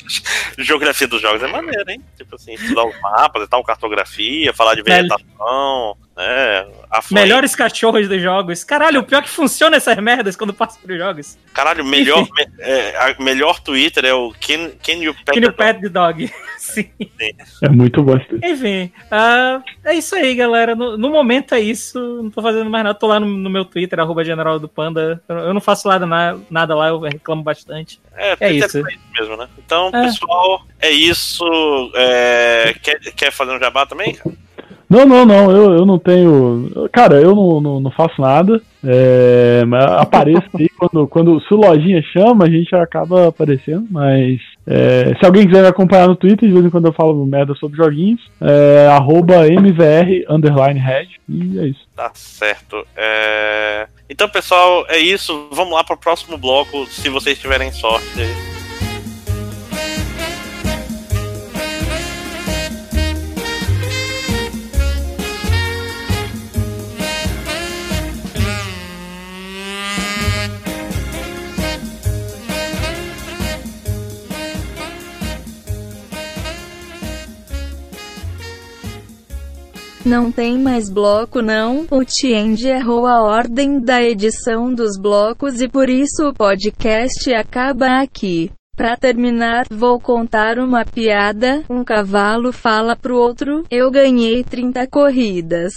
Speaker 3: Geografia dos jogos é maneiro, hein? Tipo assim, estudar os mapas e tal, cartografia, falar de vegetação, né? afluente.
Speaker 13: Melhores cachorros dos jogos. Caralho, o pior é que funciona essas merdas quando passa pros jogos.
Speaker 3: Caralho, melhor, me- é, a melhor Twitter é o Can, can You Pet
Speaker 13: Que
Speaker 3: the
Speaker 13: no pet the dog. Sim.
Speaker 12: É muito bom.
Speaker 13: Enfim, ah, é isso aí, galera. No, no momento é isso. Não tô fazendo mais nada. Tô lá no, no meu Twitter, arroba general do Panda. Eu, eu não faço nada, na- nada lá, eu reclamo bastante.
Speaker 3: É,
Speaker 13: É
Speaker 3: Twitter
Speaker 13: isso.
Speaker 3: é isso mesmo, né? Então,
Speaker 13: É.
Speaker 3: pessoal, é isso. É, quer, quer fazer um jabá também? cara?
Speaker 12: Não, não, não, eu, eu não tenho. Cara, eu não, não, não faço nada. É, mas apareço aí quando, quando. Se o Lojinha chama, a gente acaba aparecendo. Mas é, se alguém quiser me acompanhar no Twitter, de vez em quando eu falo merda sobre joguinhos, é arroba MVR underline head. E é isso.
Speaker 3: Tá certo. É, Então, pessoal, é isso. Vamos lá pro próximo bloco, se vocês tiverem sorte.
Speaker 15: Não tem mais bloco não, o Tiend errou a ordem da edição dos blocos e por isso o podcast acaba aqui. Pra terminar, vou contar uma piada. Um cavalo fala pro outro: Eu ganhei 30 corridas.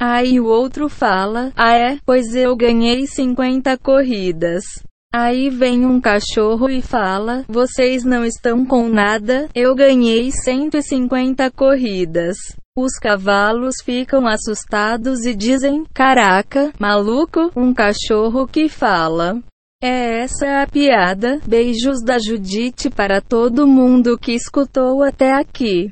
Speaker 15: Aí o outro fala: Ah, é? Pois eu ganhei 50 corridas. Aí vem um cachorro e fala: Vocês não estão com nada, eu ganhei 150 corridas. Os cavalos ficam assustados e dizem: Caraca, maluco, um cachorro que fala. É essa a piada. Beijos da Judite para todo mundo que escutou até aqui.